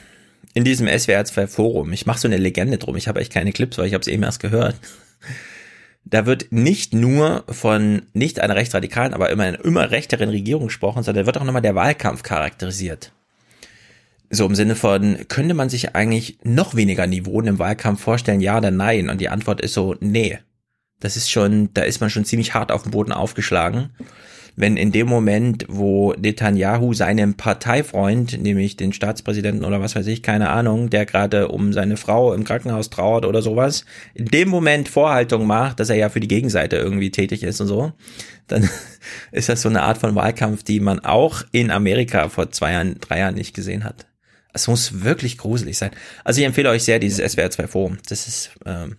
Speaker 3: in diesem SWR 2 Forum, ich mache so eine Legende drum, ich habe echt keine Clips, weil ich habe es eben erst gehört. Da wird nicht nur von nicht einer rechtsradikalen, aber immer einer immer rechteren Regierung gesprochen, sondern da wird auch nochmal der Wahlkampf charakterisiert. So im Sinne von, könnte man sich eigentlich noch weniger Niveau im Wahlkampf vorstellen, ja oder nein? Und die Antwort ist so, nee. Das ist schon, da ist man schon ziemlich hart auf den Boden aufgeschlagen. Wenn in dem Moment, wo Netanyahu seinem Parteifreund, nämlich den Staatspräsidenten oder was weiß ich, keine Ahnung, der gerade um seine Frau im Krankenhaus trauert oder sowas, in dem Moment Vorhaltung macht, dass er ja für die Gegenseite irgendwie tätig ist und so, dann ist das so eine Art von Wahlkampf, die man auch in Amerika vor zwei Jahren, drei Jahren nicht gesehen hat. Es muss wirklich gruselig sein. Also ich empfehle euch sehr dieses SWR 2 Forum. Das ist ähm,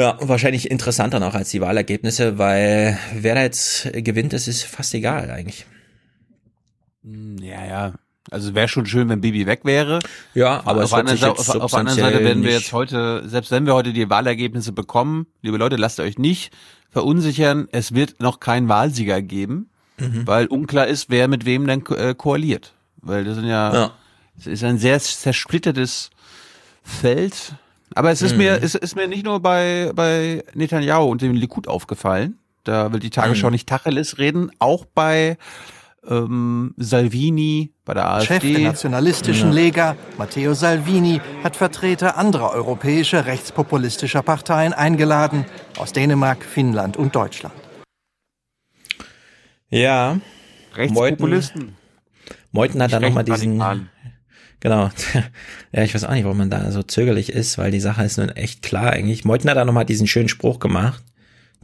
Speaker 3: ja wahrscheinlich interessanter noch als die Wahlergebnisse, weil wer da jetzt gewinnt, das ist fast egal eigentlich.
Speaker 1: Hm, Ja, ja. Also wäre schon schön, wenn Bibi weg wäre.
Speaker 3: Ja, aber
Speaker 1: auf,
Speaker 3: es
Speaker 1: der anderen Seite werden wir jetzt heute, selbst wenn wir heute die Wahlergebnisse bekommen, liebe Leute, lasst euch nicht verunsichern. Es wird noch keinen Wahlsieger geben,
Speaker 3: Mhm.
Speaker 1: weil unklar ist, wer mit wem dann ko- äh, koaliert. Weil das sind ja,
Speaker 3: Ja.
Speaker 1: es ist ein sehr zersplittertes Feld. Aber es ist
Speaker 3: Mhm.
Speaker 1: mir, es ist mir nicht nur bei, bei Netanyahu und dem Likud aufgefallen. Da will die Tagesschau
Speaker 3: Mhm.
Speaker 1: nicht Tacheles reden. Auch bei ähm, Salvini, bei der AfD.
Speaker 28: Chef der nationalistischen
Speaker 1: Ja.
Speaker 28: Lega, Matteo Salvini, hat Vertreter anderer europäischer rechtspopulistischer Parteien eingeladen, aus Dänemark, Finnland und Deutschland.
Speaker 3: Ja.
Speaker 1: Rechtspopulisten.
Speaker 3: Meuthen hat da nochmal diesen,
Speaker 1: Rechtsradikalen.
Speaker 3: Genau, ja, ich weiß auch nicht, warum man da so zögerlich ist, weil die Sache ist nun echt klar eigentlich. Meuthen hat da nochmal diesen schönen Spruch gemacht,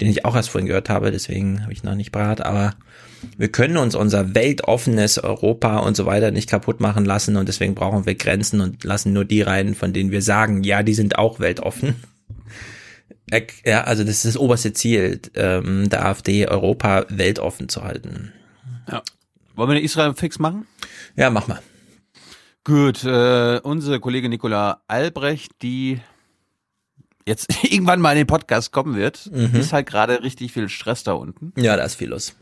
Speaker 3: den ich auch erst vorhin gehört habe, deswegen habe ich noch nicht parat, aber wir können uns unser weltoffenes Europa und so weiter nicht kaputt machen lassen und deswegen brauchen wir Grenzen und lassen nur die rein, von denen wir sagen, ja, die sind auch weltoffen. Ja, also das ist das oberste Ziel ähm, der AfD, Europa weltoffen zu halten.
Speaker 1: Ja. Wollen wir eine Israel-Fix machen?
Speaker 3: Ja, mach mal.
Speaker 1: Gut, äh, unsere Kollegin Nicola Albrecht, die jetzt irgendwann mal in den Podcast kommen wird,
Speaker 3: Mhm.
Speaker 1: ist halt gerade richtig viel Stress da unten.
Speaker 3: Ja, da ist viel los.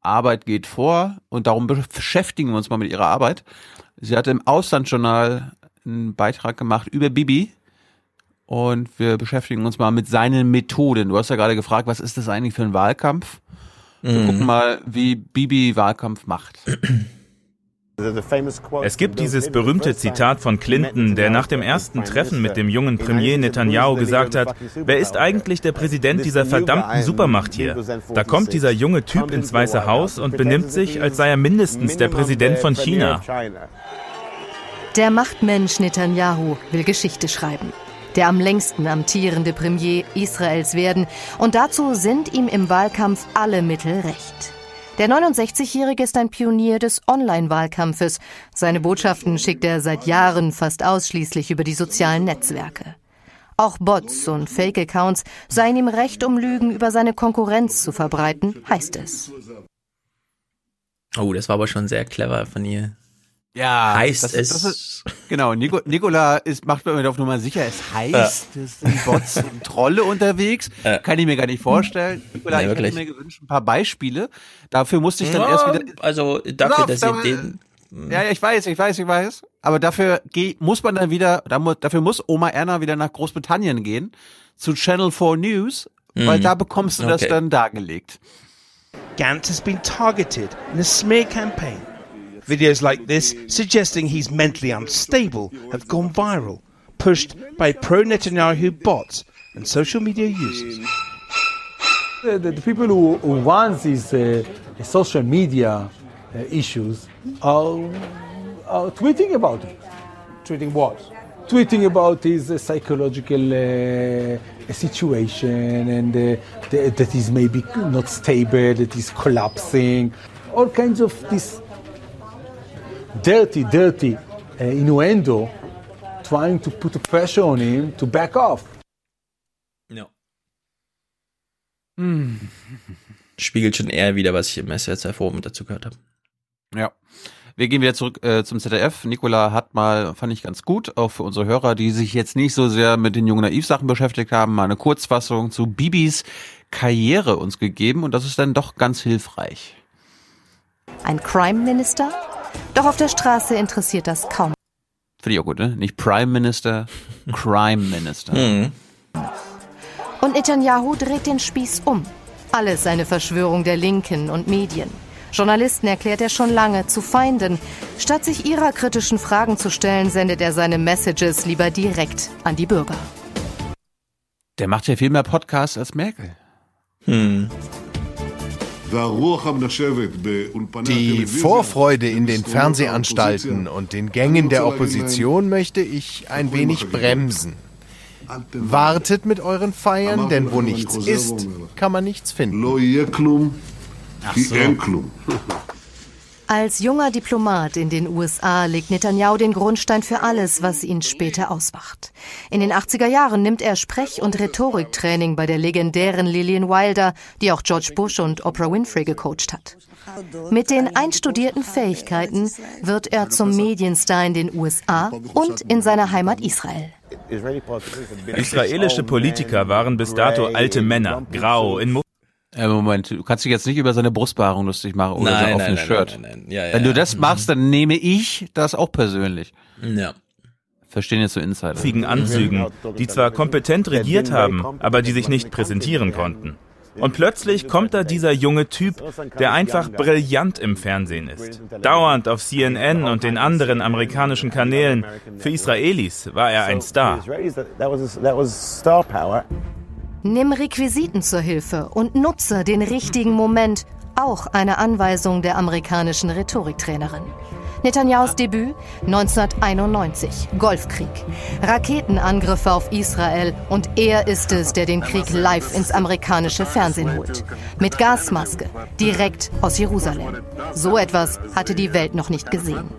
Speaker 1: Arbeit geht vor und darum beschäftigen wir uns mal mit ihrer Arbeit. Sie hatte im Auslandsjournal einen Beitrag gemacht über Bibi und wir beschäftigen uns mal mit seinen Methoden. Du hast ja gerade gefragt, was ist das eigentlich für ein Wahlkampf? Wir
Speaker 3: Mhm.
Speaker 1: gucken mal, wie Bibi Wahlkampf macht.
Speaker 29: Es gibt dieses berühmte Zitat von Clinton, der nach dem ersten Treffen mit dem jungen Premier Netanyahu gesagt hat, wer ist eigentlich der Präsident dieser verdammten Supermacht hier? Da kommt dieser junge Typ ins Weiße Haus und benimmt sich, als sei er mindestens der Präsident von China.
Speaker 30: Der Machtmensch Netanyahu will Geschichte schreiben. Der am längsten amtierende Premier Israels werden. Und dazu sind ihm im Wahlkampf alle Mittel recht. Der 69-Jährige ist ein Pionier des Online-Wahlkampfes. Seine Botschaften schickt er seit Jahren fast ausschließlich über die sozialen Netzwerke. Auch Bots und Fake-Accounts seien ihm recht, um Lügen über seine Konkurrenz zu verbreiten, heißt es.
Speaker 3: Oh, das war aber schon sehr clever von ihr.
Speaker 1: Ja,
Speaker 3: heißt
Speaker 1: das,
Speaker 3: es.
Speaker 1: Das ist, genau, Nico, Nicola ist, macht mir auf Nummer sicher, es heißt,
Speaker 3: Ja.
Speaker 1: es sind Bots und Trolle unterwegs.
Speaker 3: Ja.
Speaker 1: Kann ich mir gar nicht vorstellen. Nicola,
Speaker 3: Nee,
Speaker 1: ich hätte mir gewünscht, ein paar Beispiele. Dafür musste ich dann
Speaker 3: Ja,
Speaker 1: erst wieder.
Speaker 3: also dafür,
Speaker 1: Pass
Speaker 3: dass
Speaker 1: auf,
Speaker 3: ihr
Speaker 1: da-
Speaker 3: den.
Speaker 1: Ja, ja, ich weiß, ich weiß, ich weiß. Aber dafür muss man dann wieder, da dafür muss Oma Erna wieder nach Großbritannien gehen, zu Channel 4 News, weil
Speaker 31: Mhm.
Speaker 1: da bekommst du das
Speaker 31: Okay.
Speaker 1: dann dargelegt.
Speaker 31: Gantz has been targeted in a smear campaign. Videos like this, suggesting he's mentally unstable, have gone viral, pushed by pro Netanyahu bots and social media users.
Speaker 32: The, the, the people who, who want these uh, social media uh, issues are, are tweeting about it. Tweeting what? Tweeting about his uh, psychological uh, situation and uh, the, that he's maybe not stable, that he's collapsing, all kinds of this dirty, dirty uh, innuendo trying to put a pressure on him to back off.
Speaker 3: Ja. Spiegelt schon eher wieder, was ich im SWR Forum dazu gehört habe.
Speaker 1: Ja. Wir gehen wieder zurück äh, zum ZDF. Nicola hat mal, fand ich ganz gut, auch für unsere Hörer, die sich jetzt nicht so sehr mit den jungen Naiv-Sachen beschäftigt haben, mal eine Kurzfassung zu Bibis Karriere uns gegeben und das ist dann doch ganz hilfreich.
Speaker 30: Ein Crime-Minister? Doch auf der Straße interessiert das kaum.
Speaker 1: Finde ich auch gut, ne? Nicht Prime Minister, Crime Minister.
Speaker 3: Mhm.
Speaker 30: Und Netanyahu dreht den Spieß um. Alles eine Verschwörung der Linken und Medien. Journalisten erklärt er schon lange zu Feinden. Statt sich ihrer kritischen Fragen zu stellen, sendet er seine Messages lieber direkt an die Bürger.
Speaker 1: Der macht ja viel mehr Podcasts als Merkel.
Speaker 3: Hm.
Speaker 33: Die Vorfreude in den Fernsehanstalten und den Gängen der Opposition möchte ich ein wenig bremsen. Wartet mit euren Feiern, denn wo nichts ist, kann man nichts finden.
Speaker 1: Ach so.
Speaker 30: Als junger Diplomat in den USA legt Netanyahu den Grundstein für alles, was ihn später ausmacht. In den 80er Jahren nimmt er Sprech- und Rhetoriktraining bei der legendären Lillian Wilder, die auch George Bush und Oprah Winfrey gecoacht hat. Mit den einstudierten Fähigkeiten wird er zum Medienstar in den USA und in seiner Heimat Israel.
Speaker 29: Israelische Politiker waren bis dato alte Männer, grau, in
Speaker 1: Äh, Moment, du kannst dich jetzt nicht über seine Brustbehaarung lustig machen oder
Speaker 3: Nein,
Speaker 1: sein offenes Shirt.
Speaker 3: nein, nein, nein. Ja, ja,
Speaker 1: Wenn du
Speaker 3: ja.
Speaker 1: das machst, dann nehme ich das auch persönlich.
Speaker 3: Ja.
Speaker 1: Verstehen jetzt so Insider.
Speaker 29: Anzügen, Anzügen, die zwar kompetent regiert haben, aber die sich nicht präsentieren konnten. Und plötzlich kommt da dieser junge Typ, der einfach brillant im Fernsehen ist. Dauernd auf CNN und den anderen amerikanischen Kanälen. Für Israelis war er ein Star.
Speaker 30: Nimm Requisiten zur Hilfe und nutze den richtigen Moment. Auch eine Anweisung der amerikanischen Rhetoriktrainerin. Netanyahus Debüt 1991, Golfkrieg. Raketenangriffe auf Israel und er ist es, der den Krieg live ins amerikanische Fernsehen holt. Mit Gasmaske, direkt aus Jerusalem. So etwas hatte die Welt noch nicht gesehen.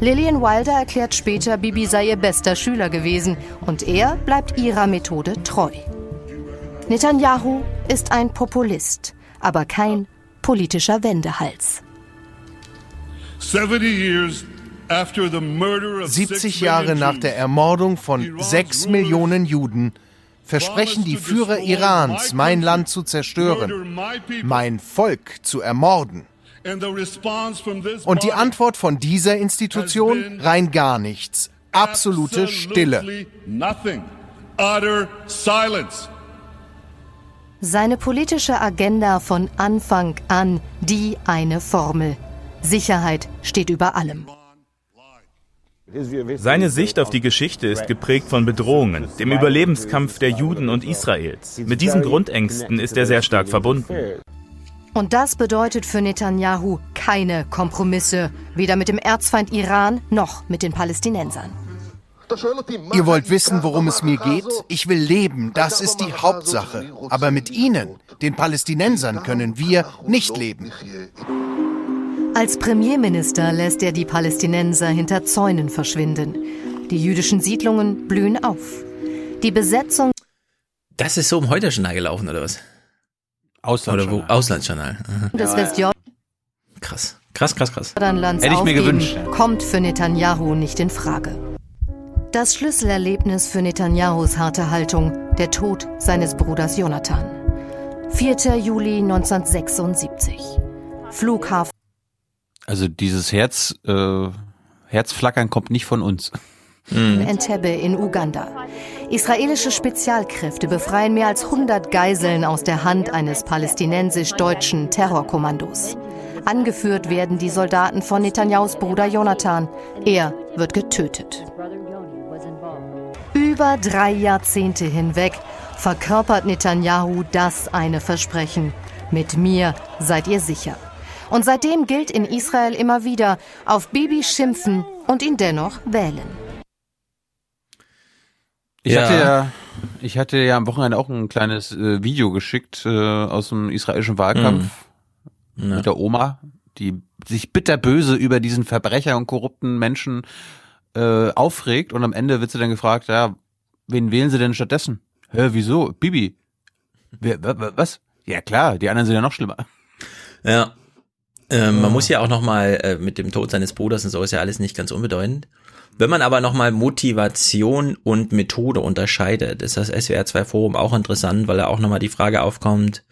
Speaker 30: Lillian Wilder erklärt später, Bibi sei ihr bester Schüler gewesen und er bleibt ihrer Methode treu. Netanyahu ist ein Populist, aber kein politischer Wendehals.
Speaker 33: 70 Jahre nach der Ermordung von sechs Millionen Juden versprechen die Führer Irans, mein Land zu zerstören, mein Volk zu ermorden. Und die Antwort von dieser Institution rein gar nichts. Absolute Stille.
Speaker 30: Seine politische Agenda von Anfang an die eine Formel. Sicherheit steht über allem.
Speaker 29: Seine Sicht auf die Geschichte ist geprägt von Bedrohungen, dem Überlebenskampf der Juden und Israels. Mit diesen Grundängsten ist er sehr stark verbunden.
Speaker 30: Und das bedeutet für Netanyahu keine Kompromisse, weder mit dem Erzfeind Iran noch mit den Palästinensern.
Speaker 33: Ihr wollt wissen, worum es mir geht? Ich will leben, das ist die Hauptsache. Aber mit Ihnen, den Palästinensern, können wir nicht leben.
Speaker 30: Als Premierminister lässt er die Palästinenser hinter Zäunen verschwinden. Die jüdischen Siedlungen blühen auf. Die Besetzung
Speaker 3: Das ist so im Heute-Journal gelaufen, oder was?
Speaker 1: Auslandsjournal.
Speaker 3: Oder wo? Auslandsjournal. Aha.
Speaker 30: des Westjordanlands
Speaker 3: Krass. Krass, krass, krass.
Speaker 1: Hätte ich mir gewünscht.
Speaker 30: kommt für Netanyahu nicht in Frage. Das Schlüsselerlebnis für Netanyahus harte Haltung, der Tod seines Bruders Jonathan. 4. Juli 1976. Flughafen
Speaker 1: Also dieses Herz, äh, Herzflackern kommt nicht von uns.
Speaker 30: Entebbe in Uganda. Israelische Spezialkräfte befreien mehr als 100 Geiseln aus der Hand eines palästinensisch-deutschen Terrorkommandos. Angeführt werden die Soldaten von Netanyahus Bruder Jonathan. Er wird getötet. Über drei Jahrzehnte hinweg verkörpert Netanyahu das eine Versprechen. Mit mir seid ihr sicher. Und seitdem gilt in Israel immer wieder, auf Bibi schimpfen und ihn dennoch wählen.
Speaker 1: Ich
Speaker 3: Ja.
Speaker 1: hatte ja, ich hatte ja am Wochenende auch ein kleines äh, Video geschickt äh, aus dem israelischen Wahlkampf
Speaker 3: Mhm. Ja.
Speaker 1: mit der Oma, die sich bitterböse über diesen Verbrecher und korrupten Menschen äh, aufregt und am Ende wird sie dann gefragt, ja, wen wählen sie denn stattdessen? Hä, wieso? Bibi. Wer, wa- wa- was? Ja klar, die anderen sind ja noch schlimmer.
Speaker 3: Ja. Ähm, man muss ja auch nochmal, äh, mit dem Tod seines Bruders und so ist ja alles nicht ganz unbedeutend. Wenn man aber nochmal Motivation und Methode unterscheidet, ist das SWR 2 Forum auch interessant, weil da auch nochmal die Frage aufkommt,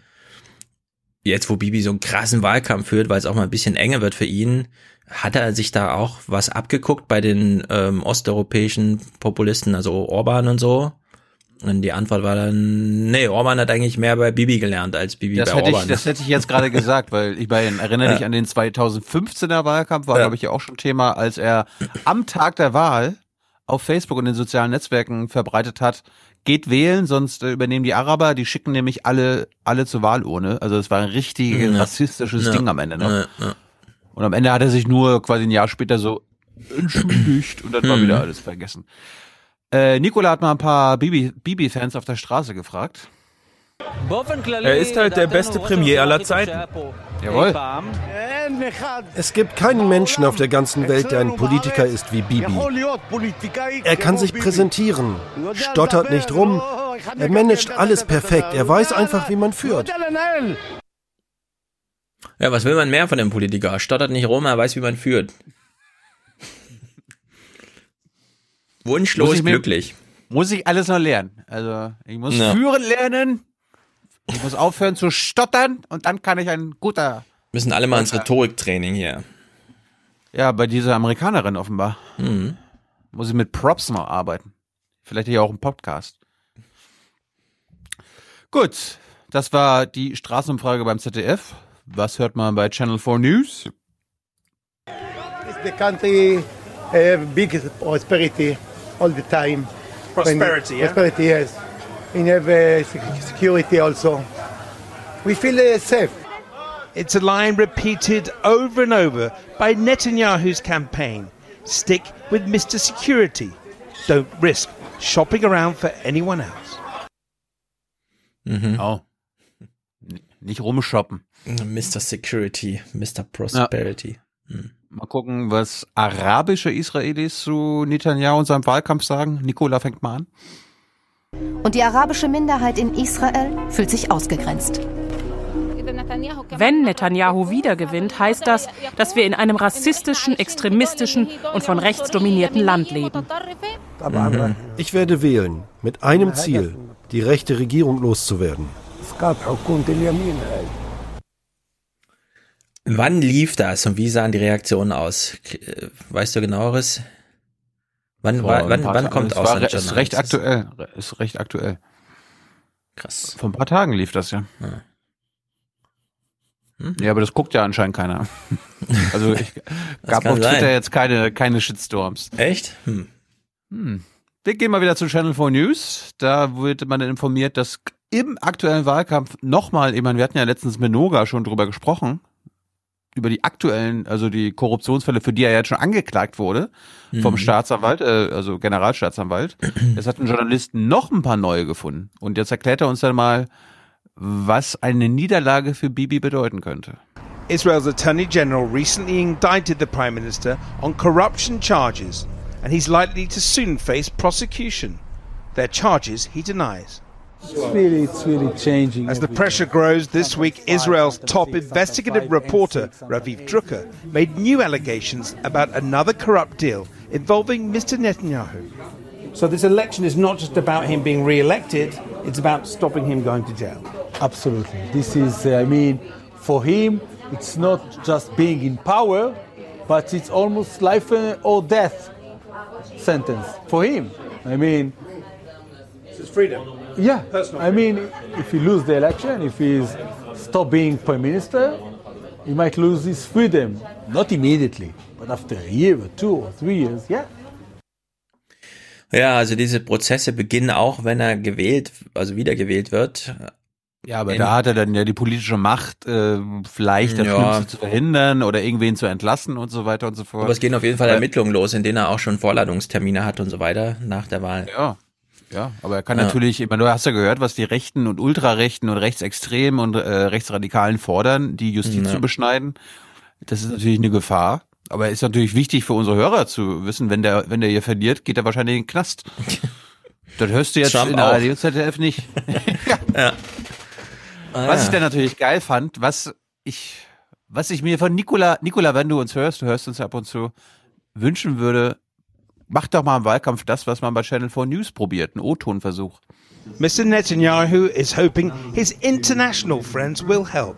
Speaker 3: jetzt wo Bibi so einen krassen Wahlkampf führt, weil es auch mal ein bisschen enger wird für ihn, hat er sich da auch was abgeguckt bei den ähm, osteuropäischen Populisten, also Orban und so? Und die Antwort war dann, nee, Orban hat eigentlich mehr bei Bibi gelernt als Bibi
Speaker 1: Das
Speaker 3: bei
Speaker 1: hätte,
Speaker 3: Orban.
Speaker 1: ich, das hätte ich jetzt gerade gesagt, weil ich meine, erinnere dich
Speaker 3: Ja.
Speaker 1: an den 2015er Wahlkampf, war
Speaker 3: Ja.
Speaker 1: glaube ich ja auch schon Thema, als er am Tag der Wahl auf Facebook und den sozialen Netzwerken verbreitet hat, geht wählen, sonst äh, übernehmen die Araber, die schicken nämlich alle, alle zur Wahlurne. Also es war ein richtig
Speaker 3: Ja.
Speaker 1: rassistisches
Speaker 3: Ja.
Speaker 1: Ding am Ende. Ne?
Speaker 3: Ja.
Speaker 1: Und am Ende hat er sich nur quasi ein Jahr später so entschuldigt und dann war
Speaker 3: Mhm.
Speaker 1: wieder alles vergessen. Äh, Nicola hat mal ein paar Bibi- Bibi-Fans auf der Straße gefragt.
Speaker 29: Er ist halt der beste Premier aller Zeiten.
Speaker 1: Jawohl.
Speaker 34: Es gibt keinen Menschen auf der ganzen Welt, der ein Politiker ist wie Bibi. Er kann sich präsentieren, stottert nicht rum, er managt alles perfekt, er weiß einfach, wie man führt.
Speaker 3: Ja, was will man mehr von dem Politiker? Stottert nicht rum, er weiß, wie man führt. Wunschlos
Speaker 1: Muss ich mir-
Speaker 3: glücklich.
Speaker 1: Muss ich alles noch lernen. Also ich muss
Speaker 3: Ja.
Speaker 1: führen lernen. Ich muss aufhören zu stottern und dann kann ich ein guter.
Speaker 3: Müssen alle mal ins Rhetoriktraining hier.
Speaker 1: Ja, bei dieser Amerikanerin offenbar.
Speaker 3: Mhm.
Speaker 1: Muss ich mit Props noch arbeiten. Vielleicht hier auch im Podcast. Gut, das war die Straßenumfrage beim ZDF. Was hört man bei Channel 4 News?
Speaker 35: The country have big prosperity all the time.
Speaker 31: Prosperity,
Speaker 35: When-
Speaker 31: yeah?
Speaker 35: Prosperity, yes. We have uh, sec- security also. We feel uh, safe.
Speaker 31: It's a line repeated over and over by Netanyahu's campaign. Stick with Mr. Security. Don't risk shopping around for anyone else.
Speaker 3: Mhm.
Speaker 1: Oh. Nicht rumshoppen.
Speaker 3: Mr. Security, Mr. Prosperity. Hm.
Speaker 1: Mal gucken, was arabische Israelis zu Netanyahu und seinem Wahlkampf sagen. Nicola fängt mal an.
Speaker 30: Und die arabische Minderheit in Israel fühlt sich ausgegrenzt.
Speaker 36: Wenn Netanyahu wiedergewinnt, heißt das, dass wir in einem rassistischen, extremistischen und von rechts dominierten Land leben.
Speaker 34: Ich werde wählen, mit einem Ziel, die rechte Regierung loszuwerden.
Speaker 3: Wann lief das und wie sahen die Reaktionen aus? Äh, Weißt du genaueres? Wann,
Speaker 1: Vor
Speaker 3: wann, wann
Speaker 1: Tagen.
Speaker 3: kommt
Speaker 1: es
Speaker 3: aus
Speaker 1: war, Ist recht aktuell. Ist recht aktuell.
Speaker 3: Krass.
Speaker 1: Vor ein paar Tagen lief das ja.
Speaker 3: Ja.
Speaker 1: Ja, aber das guckt ja anscheinend keiner. Also ich gab auf Twitter
Speaker 3: sein.
Speaker 1: jetzt keine, keine Shitstorms.
Speaker 3: Echt? Hm.
Speaker 1: Hm. Wir gehen mal wieder zu Channel 4 News. Da wird man informiert, dass im aktuellen Wahlkampf nochmal, ich meine, wir hatten ja letztens mit Noga schon drüber gesprochen, über die aktuellen, also die Korruptionsfälle, für die er jetzt schon angeklagt wurde, vom
Speaker 3: Mhm.
Speaker 1: Staatsanwalt, äh, also Generalstaatsanwalt. Es hat ein Journalist noch ein paar neue gefunden. Und jetzt erklärt er uns dann mal, was eine Niederlage für Bibi bedeuten könnte.
Speaker 31: Israel's Attorney General recently indicted the Prime Minister on corruption charges, and he's likely to soon face prosecution. Their charges he denies.
Speaker 32: It's really, it's really changing.
Speaker 31: As the pressure grows, this week Israel's top investigative reporter, Raviv Drucker, made new allegations about another corrupt deal involving Mr. Netanyahu.
Speaker 37: So this election is not just about him being re-elected; it's about stopping him going to jail.
Speaker 32: Absolutely. This is, uh, I mean, for him, it's not just being in power, but it's almost life or death sentence for him. I mean,
Speaker 37: It's freedom.
Speaker 32: Yeah.
Speaker 37: Personal
Speaker 32: I mean, if he lose the election, if he's stop being prime minister, he might lose his freedom. Not immediately, but after a year or two or three years, yeah.
Speaker 3: Ja, also diese Prozesse beginnen auch, wenn er gewählt, also wiedergewählt wird.
Speaker 1: Ja, aber
Speaker 3: In-
Speaker 1: da hat er dann ja die politische Macht, äh, vielleicht das
Speaker 3: Ja.
Speaker 1: Schlimmste zu verhindern oder irgendwen zu entlassen und so weiter und so fort.
Speaker 3: Aber es gehen auf jeden Fall Ermittlungen los, in denen er auch schon Vorladungstermine hat und so weiter nach der Wahl.
Speaker 1: Ja. Ja, aber er kann
Speaker 3: Ja.
Speaker 1: natürlich, ich meine, du hast ja gehört, was die Rechten und Ultrarechten und Rechtsextremen und äh, Rechtsradikalen fordern, die Justiz
Speaker 3: Ja.
Speaker 1: zu beschneiden. Das ist natürlich eine Gefahr. Aber es ist natürlich wichtig für unsere Hörer zu wissen, wenn der, wenn der hier verliert, geht er wahrscheinlich in den Knast. das hörst du jetzt
Speaker 3: Trump
Speaker 1: in der. ARD ZDF nicht.
Speaker 3: Ja.
Speaker 1: Was
Speaker 3: Ah,
Speaker 1: ich dann natürlich geil fand, was ich, was ich mir von Nicola, Nicola, wenn du uns hörst, du hörst uns ab und zu, wünschen würde, mach doch mal im Wahlkampf das, was man bei Channel 4 News probiert, ein O-Ton-Versuch.
Speaker 31: Mr. Netanyahu is hoping his international friends will help.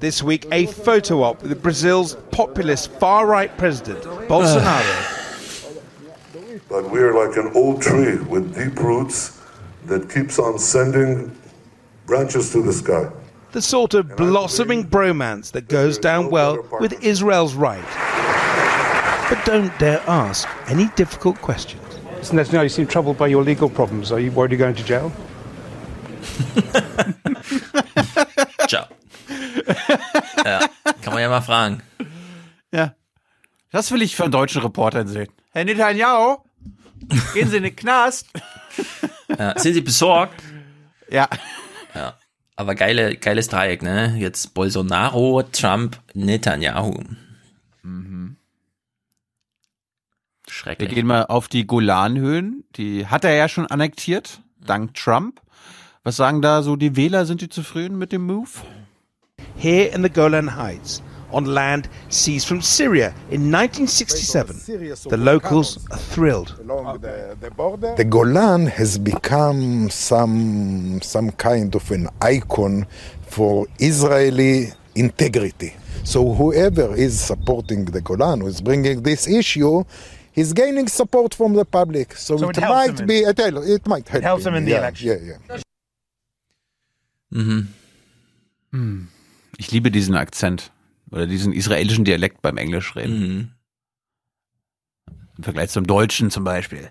Speaker 31: This week, a photo op with Brazil's populist far right president, Bolsonaro.
Speaker 27: But we're like an old tree with deep roots that keeps on sending branches to the sky.
Speaker 31: the sort of blossoming bromance that goes down well with Israel's right. But don't dare ask any difficult questions. Mr. Netanyahu, you seem troubled by your legal problems. Are you worried you're going to jail?
Speaker 3: Ciao. ja, kann man ja mal fragen.
Speaker 1: Ja. Das will ich von deutschen Reportern sehen. Herr Netanyahu, gehen Sie in den Knast.
Speaker 3: Ja, sind Sie besorgt?
Speaker 1: Ja.
Speaker 3: Ja. Aber geile, geiles Dreieck, ne? Jetzt Bolsonaro, Trump, Netanyahu.
Speaker 1: Mhm. Wir
Speaker 3: Schrecklich.
Speaker 1: gehen mal auf die Golanhöhen. Die hat er ja schon annektiert, dank Trump. Was sagen da so die Wähler? Sind die zufrieden mit dem Move?
Speaker 31: Here in the Golan Heights, on land seized from Syria in 1967, the locals are thrilled.
Speaker 38: The Golan has become some some kind of an icon for Israeli integrity. So whoever is supporting the Golan, who is bringing this issue, he's gaining support from the public. So,
Speaker 31: So
Speaker 38: it,
Speaker 31: it
Speaker 38: might
Speaker 31: him in-
Speaker 38: be it, it might help
Speaker 31: helps him in the
Speaker 38: yeah,
Speaker 31: election.
Speaker 38: Yeah, yeah.
Speaker 3: Mhm.
Speaker 1: Hm. Ich liebe diesen Akzent oder diesen israelischen Dialekt beim Englisch reden.
Speaker 3: Mhm.
Speaker 1: Im Vergleich zum Deutschen zum Beispiel.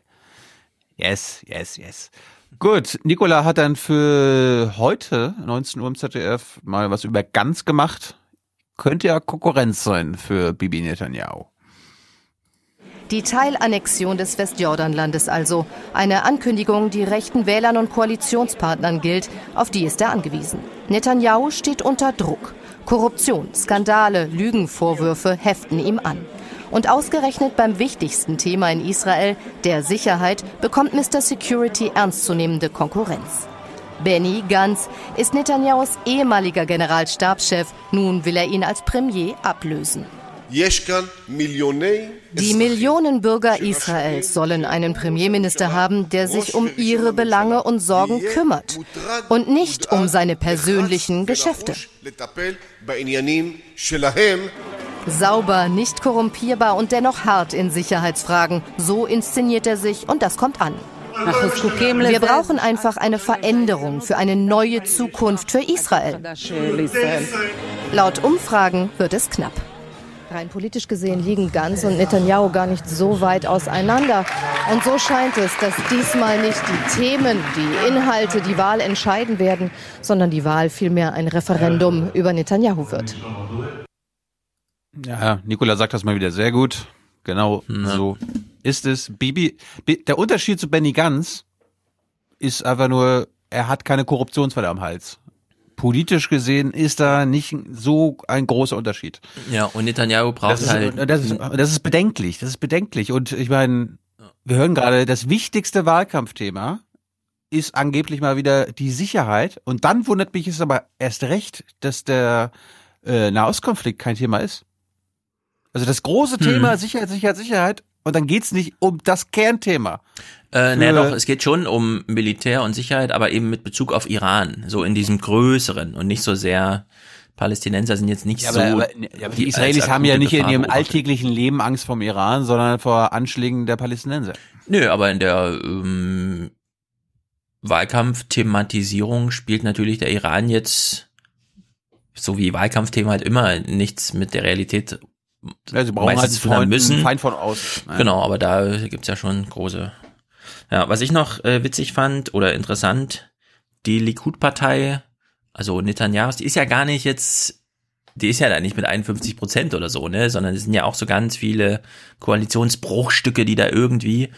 Speaker 1: Yes, yes, yes. Gut, Nicola hat dann für heute, 19 Uhr im ZDF, mal was über Ganz gemacht. Könnte ja Konkurrenz sein für Bibi Netanyahu.
Speaker 30: Die Teilannexion des Westjordanlandes also. Eine Ankündigung, die rechten Wählern und Koalitionspartnern gilt, auf die ist er angewiesen. Netanyahu steht unter Druck. Korruption, Skandale, Lügenvorwürfe heften ihm an. Und ausgerechnet beim wichtigsten Thema in Israel, der Sicherheit, bekommt Mr. Security ernstzunehmende Konkurrenz. Benny Gantz ist Netanyahus ehemaliger Generalstabschef. Nun will er ihn als Premier ablösen. Die Millionen Bürger Israels sollen einen Premierminister haben, der sich um ihre Belange und Sorgen kümmert und nicht um seine persönlichen Geschäfte. Sauber, nicht korrumpierbar und dennoch hart in Sicherheitsfragen. So inszeniert er sich und das kommt an. Wir brauchen einfach eine Veränderung für eine neue Zukunft für Israel. Laut Umfragen wird es knapp. Rein politisch gesehen liegen Gantz und Netanyahu gar nicht so weit auseinander. Und so scheint es, dass diesmal nicht die Themen, die Inhalte die Wahl entscheiden werden, sondern die Wahl vielmehr ein Referendum über Netanyahu wird.
Speaker 1: Ja, Nicola sagt das mal wieder sehr gut. Genau so ist es. Bibi, Bi- der Unterschied zu Benny Gantz ist einfach nur, er hat keine Korruptionsfälle am Hals. Politisch gesehen ist da nicht so ein großer Unterschied.
Speaker 3: Ja, und Netanyahu braucht
Speaker 1: Das ist,
Speaker 3: halt.
Speaker 1: das, ist, das ist bedenklich. Das ist bedenklich. Und ich meine, wir hören gerade, das wichtigste Wahlkampfthema ist angeblich mal wieder die Sicherheit. Und dann wundert mich es aber erst recht, dass der äh, Nahostkonflikt kein Thema ist. Also das große
Speaker 3: Hm.
Speaker 1: Thema Sicherheit, Sicherheit, Sicherheit. Und dann geht's nicht um das Kernthema.
Speaker 3: Äh, naja, doch, es geht schon um Militär und Sicherheit, aber eben mit Bezug auf Iran, so in diesem größeren und nicht so sehr. Palästinenser sind jetzt nicht
Speaker 1: Ja,
Speaker 3: so.
Speaker 1: aber, aber, ja, aber die Israelis haben ja nicht in
Speaker 3: Gefahr
Speaker 1: ihrem
Speaker 3: beobachtet.
Speaker 1: alltäglichen Leben Angst vom Iran, sondern vor Anschlägen der Palästinenser.
Speaker 3: Nö, aber in der ähm, Wahlkampfthematisierung spielt natürlich der Iran jetzt, so wie Wahlkampfthemen halt immer, nichts mit der Realität
Speaker 1: Ja, sie brauchen
Speaker 3: meistens
Speaker 1: halt
Speaker 3: haben
Speaker 1: Freund-
Speaker 3: müssen.
Speaker 1: einen Feind von außen. Ja.
Speaker 3: Genau, aber da gibt's ja schon große. Ja, was ich noch äh, witzig fand oder interessant, die Likud-Partei, also Netanyahu, die ist ja gar nicht jetzt, die ist ja da nicht mit 51 Prozent oder so, ne, sondern es sind ja auch so ganz viele Koalitionsbruchstücke, die da irgendwie,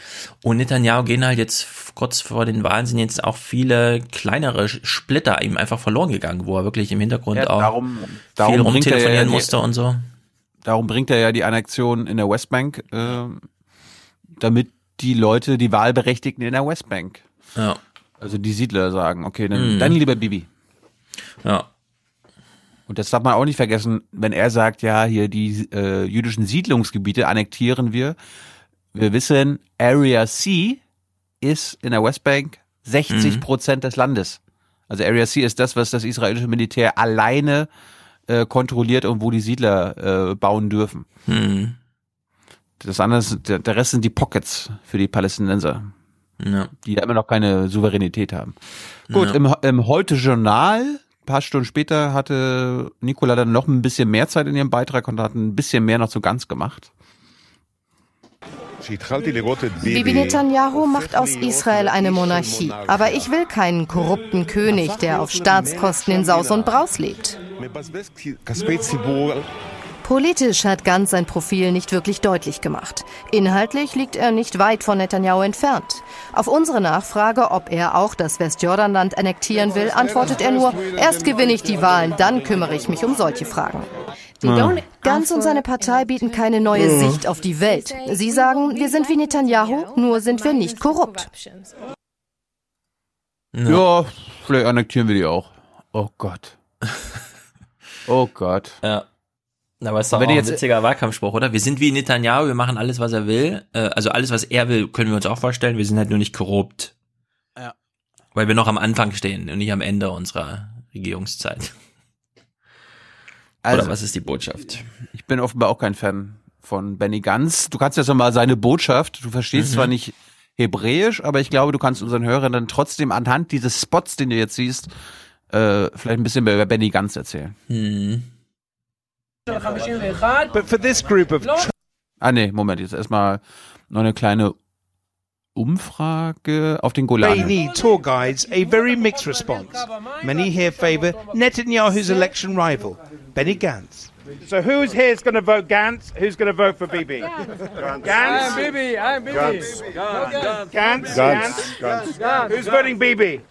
Speaker 3: und Netanyahu gehen halt jetzt kurz vor den Wahlen sind jetzt auch viele kleinere Splitter ihm einfach verloren gegangen, wo er wirklich im Hintergrund
Speaker 1: Ja,
Speaker 3: auch
Speaker 1: darum-
Speaker 3: viel
Speaker 1: darum er
Speaker 3: rumtelefonieren musste und so.
Speaker 1: Darum bringt er ja die Annexion in der Westbank, äh, damit die Leute, die Wahlberechtigten in der Westbank,
Speaker 3: Ja.
Speaker 1: also die Siedler sagen, okay, dann,
Speaker 3: Mhm.
Speaker 1: dann lieber Bibi.
Speaker 3: Ja.
Speaker 1: Und das darf man auch nicht vergessen, wenn er sagt, ja, hier die äh, jüdischen Siedlungsgebiete annektieren wir. Wir wissen, Area C ist in der Westbank 60 Prozent des Landes. Also Area C ist das, was das israelische Militär alleine äh, kontrolliert und wo die Siedler äh, bauen dürfen.
Speaker 3: Hm.
Speaker 1: Das andere, der, der Rest sind die Pockets für die Palästinenser,
Speaker 3: Ja.
Speaker 1: die da immer noch keine Souveränität haben. Gut,
Speaker 3: Ja.
Speaker 1: im, im Heute-Journal, ein paar Stunden später, hatte Nicola dann noch ein bisschen mehr Zeit in ihrem Beitrag und hat ein bisschen mehr noch zu ganz gemacht.
Speaker 30: Bibi Netanyahu macht aus Israel eine Monarchie. Aber ich will keinen korrupten König, der auf Staatskosten in Saus und Braus lebt. Politisch hat Gantz sein Profil nicht wirklich deutlich gemacht. Inhaltlich liegt er nicht weit von Netanyahu entfernt. Auf unsere Nachfrage, ob er auch das Westjordanland annektieren will, antwortet er nur, erst gewinne ich die Wahlen, dann kümmere ich mich um solche Fragen. Ja. Ganz und seine Partei bieten keine neue Sicht auf die Welt. Sie sagen, wir sind wie Netanyahu, nur sind wir nicht korrupt.
Speaker 1: Ja, vielleicht annektieren wir die auch. Oh Gott. Oh Gott.
Speaker 3: Ja. Aber es ist doch auch ein witziger Wahlkampfspruch, oder? Wir sind wie Netanyahu, wir machen alles, was er will. Äh, also alles, was er will, können wir uns auch vorstellen. Wir sind halt nur nicht korrupt.
Speaker 1: Ja.
Speaker 3: Weil wir noch am Anfang stehen und nicht am Ende unserer Regierungszeit.
Speaker 1: Also,
Speaker 3: Oder was ist die Botschaft?
Speaker 1: Ich bin offenbar auch kein Fan von Benny Ganz. Du kannst ja mal seine Botschaft, du verstehst
Speaker 3: Mhm.
Speaker 1: zwar nicht Hebräisch, aber ich glaube, du kannst unseren Hörern dann trotzdem anhand dieses Spots, den du jetzt siehst, äh, vielleicht ein bisschen über Benny Ganz erzählen.
Speaker 3: Hm.
Speaker 31: But for this group of
Speaker 1: Ah nee, Moment, jetzt erstmal noch eine kleine Umfrage auf den Golan.
Speaker 31: trainee tour guides a very mixed response. Many here favour Netanyahu's election rival, Benny Gantz.
Speaker 39: So who's here is going to vote Gantz? Who's going to vote for Bibi? Gantz.
Speaker 40: I'm Bibi. I'm Bibi.
Speaker 39: Gantz.
Speaker 40: Gantz.
Speaker 39: Gantz.
Speaker 40: Gantz.
Speaker 39: Gantz.
Speaker 40: Gantz.
Speaker 39: Who's voting Bibi?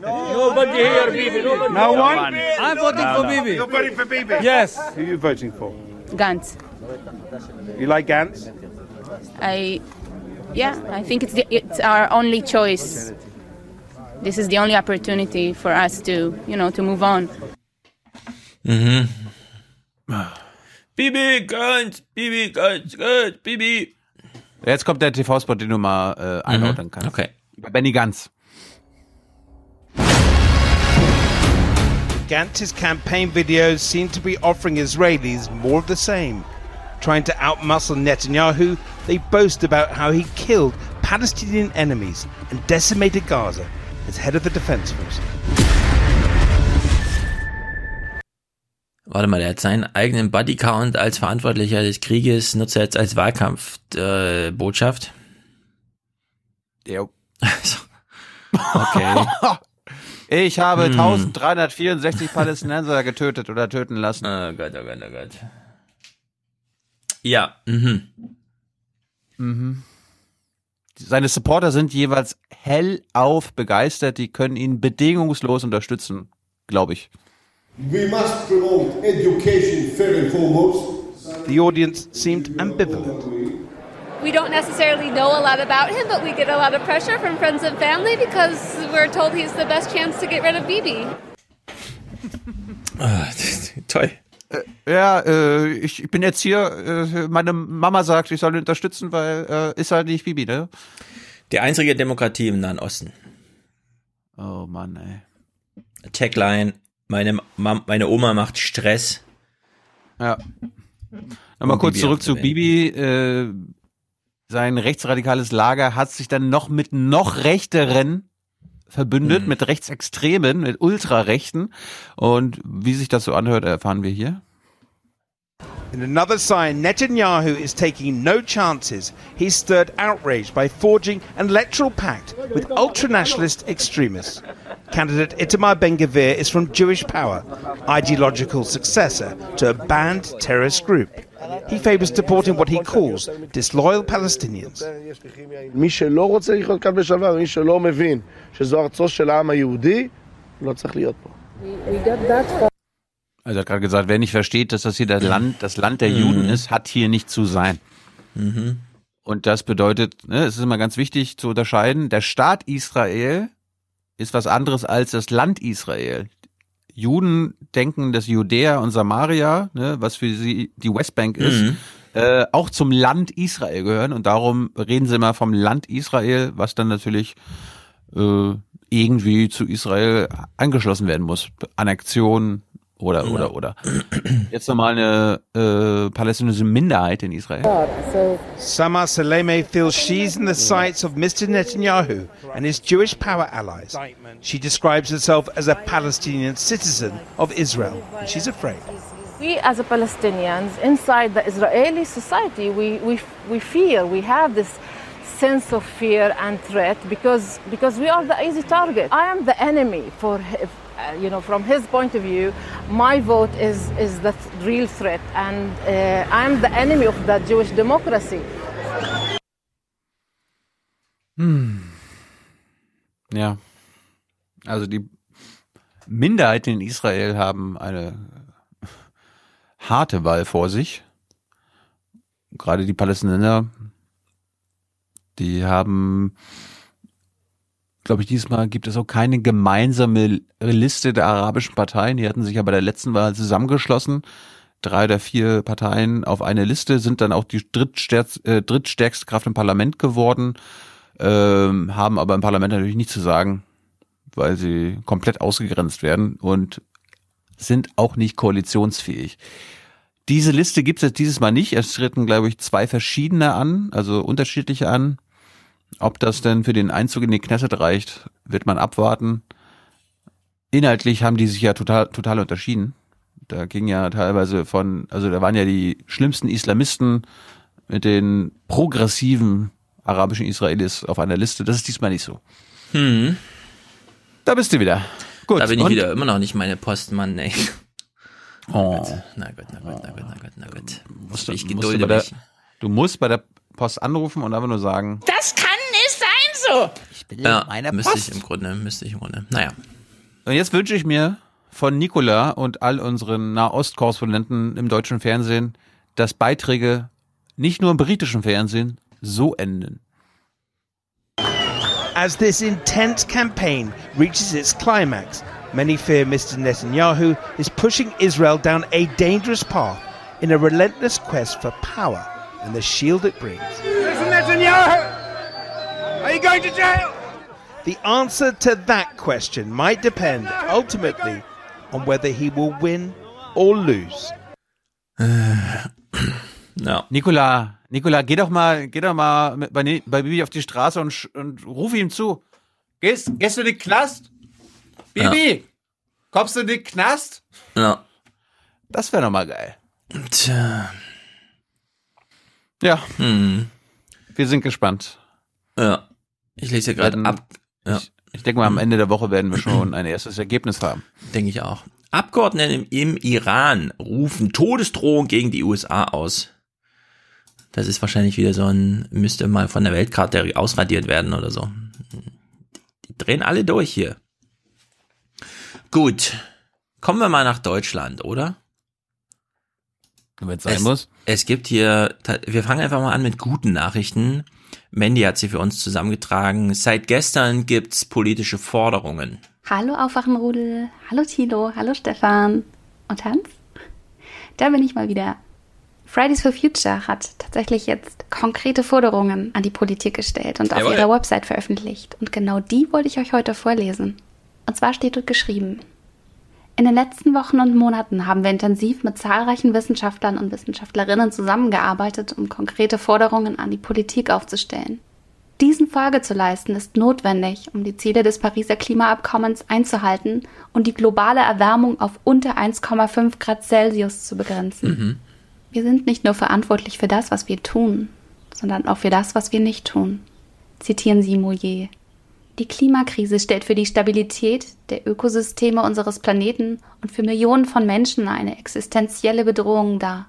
Speaker 40: Nobody here, Bibi. Nobody.
Speaker 39: No one.
Speaker 40: I'm voting for Bibi.
Speaker 39: You're voting for Bibi.
Speaker 40: Yes.
Speaker 39: Who are you voting for?
Speaker 41: Gantz.
Speaker 39: You like Gantz?
Speaker 41: I, yeah, I think it's the, it's our only choice. This is the only opportunity for us to, you know, to move on.
Speaker 3: Mhm. Bibi, ganz, Bibi, ganz, ganz, Bibi.
Speaker 1: Jetzt kommt der TV-Spot, den du mal äh, einordnen kannst.
Speaker 3: Okay.
Speaker 1: Über Benny Ganz.
Speaker 31: Gantz's campaign videos seem to be offering Israelis more of the same. Trying to outmuscle Netanyahu, they boast about how he killed Palestinian enemies and decimated Gaza as head of the defense force.
Speaker 3: Warte mal, der hat seinen eigenen Bodycount als Verantwortlicher des Krieges, nutzt er jetzt als Wahlkampfbotschaft. Äh.
Speaker 1: Jo.
Speaker 3: okay.
Speaker 1: Ich habe
Speaker 3: Hm.
Speaker 1: 1364 Palästinenser getötet oder töten lassen.
Speaker 3: Oh Gott, oh Gott, oh Gott. Ja, mhm.
Speaker 1: Mhm. Seine Supporter sind jeweils hellauf begeistert, die können ihn bedingungslos unterstützen, glaube ich.
Speaker 42: We must promote education first and foremost.
Speaker 31: The audience seemed ambivalent.
Speaker 43: We don't necessarily know a lot about him, but we get a lot of pressure from friends and family because we're told he's the best chance to get rid of Bibi.
Speaker 3: Ah, toll.
Speaker 1: Ja, äh, ich, ich bin jetzt hier, äh, meine Mama sagt, ich soll ihn unterstützen, weil äh, ist halt nicht Bibi, ne?
Speaker 3: Die einzige Demokratie im Nahen Osten.
Speaker 1: Oh Mann, ey.
Speaker 3: Tagline, meine, Mam meine Oma macht Stress.
Speaker 1: Ja. Nochmal kurz
Speaker 3: Bibi
Speaker 1: zurück zu. Bibi. Äh, sein rechtsradikales Lager hat sich dann noch mit noch rechteren verbündet,
Speaker 3: Mhm.
Speaker 1: mit Rechtsextremen, mit Ultrarechten. Und wie sich das so anhört, erfahren wir hier.
Speaker 31: In another sign, Netanyahu is taking no chances. He stirred outrage by forging an electoral pact with ultranationalist extremists. Candidate Itamar Ben Gvir is from Jewish Power, ideological successor to a banned terrorist group. He favors deporting what he calls disloyal Palestinians.
Speaker 42: מי שלא רוצה לחיות כאן בשלווה, מי שלא מבין שזו ארצו של העם היהודי, לא צריך להיות פה.
Speaker 1: Also er hat gerade gesagt, wer nicht versteht, dass das hier das Land, das Land der
Speaker 3: Mhm.
Speaker 1: Juden ist, hat hier nicht zu sein.
Speaker 3: Mhm.
Speaker 1: Und das bedeutet, ne, es ist immer ganz wichtig zu unterscheiden, der Staat Israel ist was anderes als das Land Israel. Juden denken, dass Judäa und Samaria, ne, was für sie die Westbank ist,
Speaker 3: Mhm.
Speaker 1: äh, auch zum Land Israel gehören. Und darum reden sie immer vom Land Israel, was dann natürlich äh, irgendwie zu Israel angeschlossen werden muss. Annexion oder, oder, oder. Jetzt nochmal eine äh, palästinensische Minderheit in Israel.
Speaker 31: Samar Saleme feels she's in the sights of Mr. Netanyahu and his Jewish power allies. She describes herself as a Palestinian citizen of Israel, and she's afraid.
Speaker 44: We as a Palestinians inside the Israeli society, we, we, we fear, we have this sense of fear and threat because, because we are the easy target. I am the enemy for, uh, you know, from his point of view, my vote is, is the th- real threat and uh, I'm the enemy of the Jewish democracy.
Speaker 1: Hm. Ja. Also die Minderheiten in Israel haben eine harte Wahl vor sich. Gerade die Palästinenser, die haben, glaube ich, diesmal gibt es auch keine gemeinsame Liste der arabischen Parteien. Die hatten sich ja bei der letzten Wahl zusammengeschlossen. Drei oder vier Parteien auf eine Liste sind dann auch die drittstärkste, äh, drittstärkste Kraft im Parlament geworden, ähm, haben aber im Parlament natürlich nichts zu sagen, weil sie komplett ausgegrenzt werden und sind auch nicht koalitionsfähig. Diese Liste gibt es jetzt dieses Mal nicht. Es treten, glaube ich, zwei verschiedene an, also unterschiedliche an. Ob das denn für den Einzug in die Knesset reicht, wird man abwarten. Inhaltlich haben die sich ja total, total unterschieden. Da ging ja teilweise von, also da waren ja die schlimmsten Islamisten mit den progressiven arabischen Israelis auf einer Liste. Das ist diesmal nicht so.
Speaker 3: Hm.
Speaker 1: Da bist du wieder. Gut.
Speaker 3: Da bin ich
Speaker 1: und?
Speaker 3: wieder immer noch nicht meine Postmann, ey.
Speaker 1: Oh.
Speaker 3: Na gut, na gut, na gut, na gut, na gut.
Speaker 1: Musst du,
Speaker 3: Ich
Speaker 1: musst du,
Speaker 3: gedulde
Speaker 1: bei der, du musst bei der Post anrufen und einfach nur sagen,
Speaker 45: Das kann nicht sein so.
Speaker 1: ich bin
Speaker 3: Ja, müsste ich im Grunde, müsste ich im Grunde. Naja.
Speaker 1: Und jetzt wünsche ich mir von Nicola und all unseren Nahost-Korrespondenten im deutschen Fernsehen, dass Beiträge nicht nur im britischen Fernsehen so enden.
Speaker 31: As this intense campaign reaches its climax, many fear Mr. Netanyahu is pushing Israel down a dangerous path in a relentless quest for power and the shield it brings.
Speaker 39: Listen, Netanyahu! Are you going to jail?
Speaker 31: The answer to that question might depend ultimately on whether he will win or lose.
Speaker 3: Ja.
Speaker 1: Nicola, Nicola, geh doch mal, geh doch mal mit, bei, bei Bibi auf die Straße und, und ruf ihm zu. Gehst, gehst du in den Knast? Bibi, kommst du in den Knast?
Speaker 3: Ja.
Speaker 1: Das wäre doch mal geil.
Speaker 3: Tja.
Speaker 1: Ja,
Speaker 3: Hm.
Speaker 1: wir sind gespannt.
Speaker 3: Ja. Ich lese hier gerade ab. Ja.
Speaker 1: Ich, ich denke mal, am Ende der Woche werden wir schon ein erstes Ergebnis haben.
Speaker 3: Denke ich auch. Abgeordnete im, im Iran rufen Todesdrohung gegen die USA aus. Das ist wahrscheinlich wieder so ein, müsste mal von der Weltkarte ausradiert werden oder so. Die drehen alle durch hier. Gut. Kommen wir mal nach Deutschland, oder?
Speaker 1: Wenn es sein muss.
Speaker 3: Es gibt hier, wir fangen einfach mal an mit guten Nachrichten. Mandy hat sie für uns zusammengetragen. Seit gestern gibt's politische Forderungen.
Speaker 46: Hallo Aufwachenrudel, hallo Thilo, hallo Stefan und Hans. Da bin ich mal wieder. Fridays for Future hat tatsächlich jetzt konkrete Forderungen an die Politik gestellt und auf
Speaker 47: Jawohl.
Speaker 46: ihrer Website veröffentlicht. Und genau die wollte ich euch heute vorlesen. Und zwar steht dort geschrieben. In den letzten Wochen und Monaten haben wir intensiv mit zahlreichen Wissenschaftlern und Wissenschaftlerinnen zusammengearbeitet, um konkrete Forderungen an die Politik aufzustellen. Diesen Folge zu leisten ist notwendig, um die Ziele des Pariser Klimaabkommens einzuhalten und die globale Erwärmung auf unter 1,5 Grad Celsius zu begrenzen. Wir sind nicht nur verantwortlich für das, was wir tun, sondern auch für das, was wir nicht tun. Zitieren Sie Mouillet. Die Klimakrise stellt für die Stabilität der Ökosysteme unseres Planeten und für Millionen von Menschen eine existenzielle Bedrohung dar.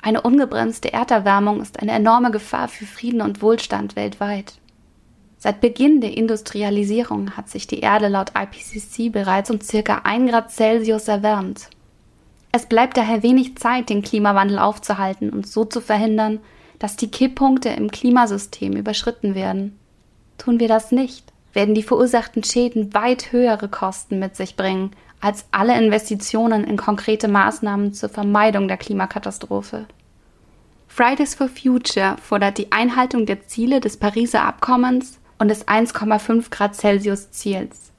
Speaker 46: Eine ungebremste Erderwärmung ist eine enorme Gefahr für Frieden und Wohlstand weltweit. Seit Beginn der Industrialisierung hat sich die Erde laut IPCC bereits um circa 1 Grad Celsius erwärmt. Es bleibt daher wenig Zeit, den Klimawandel aufzuhalten und so zu verhindern, dass die Kipppunkte im Klimasystem überschritten werden. Tun wir das nicht, werden die verursachten Schäden weit höhere Kosten mit sich bringen als alle Investitionen in konkrete Maßnahmen zur Vermeidung der Klimakatastrophe. Fridays for Future fordert die Einhaltung der Ziele des Pariser Abkommens und des 1,5 Grad Celsius Ziels.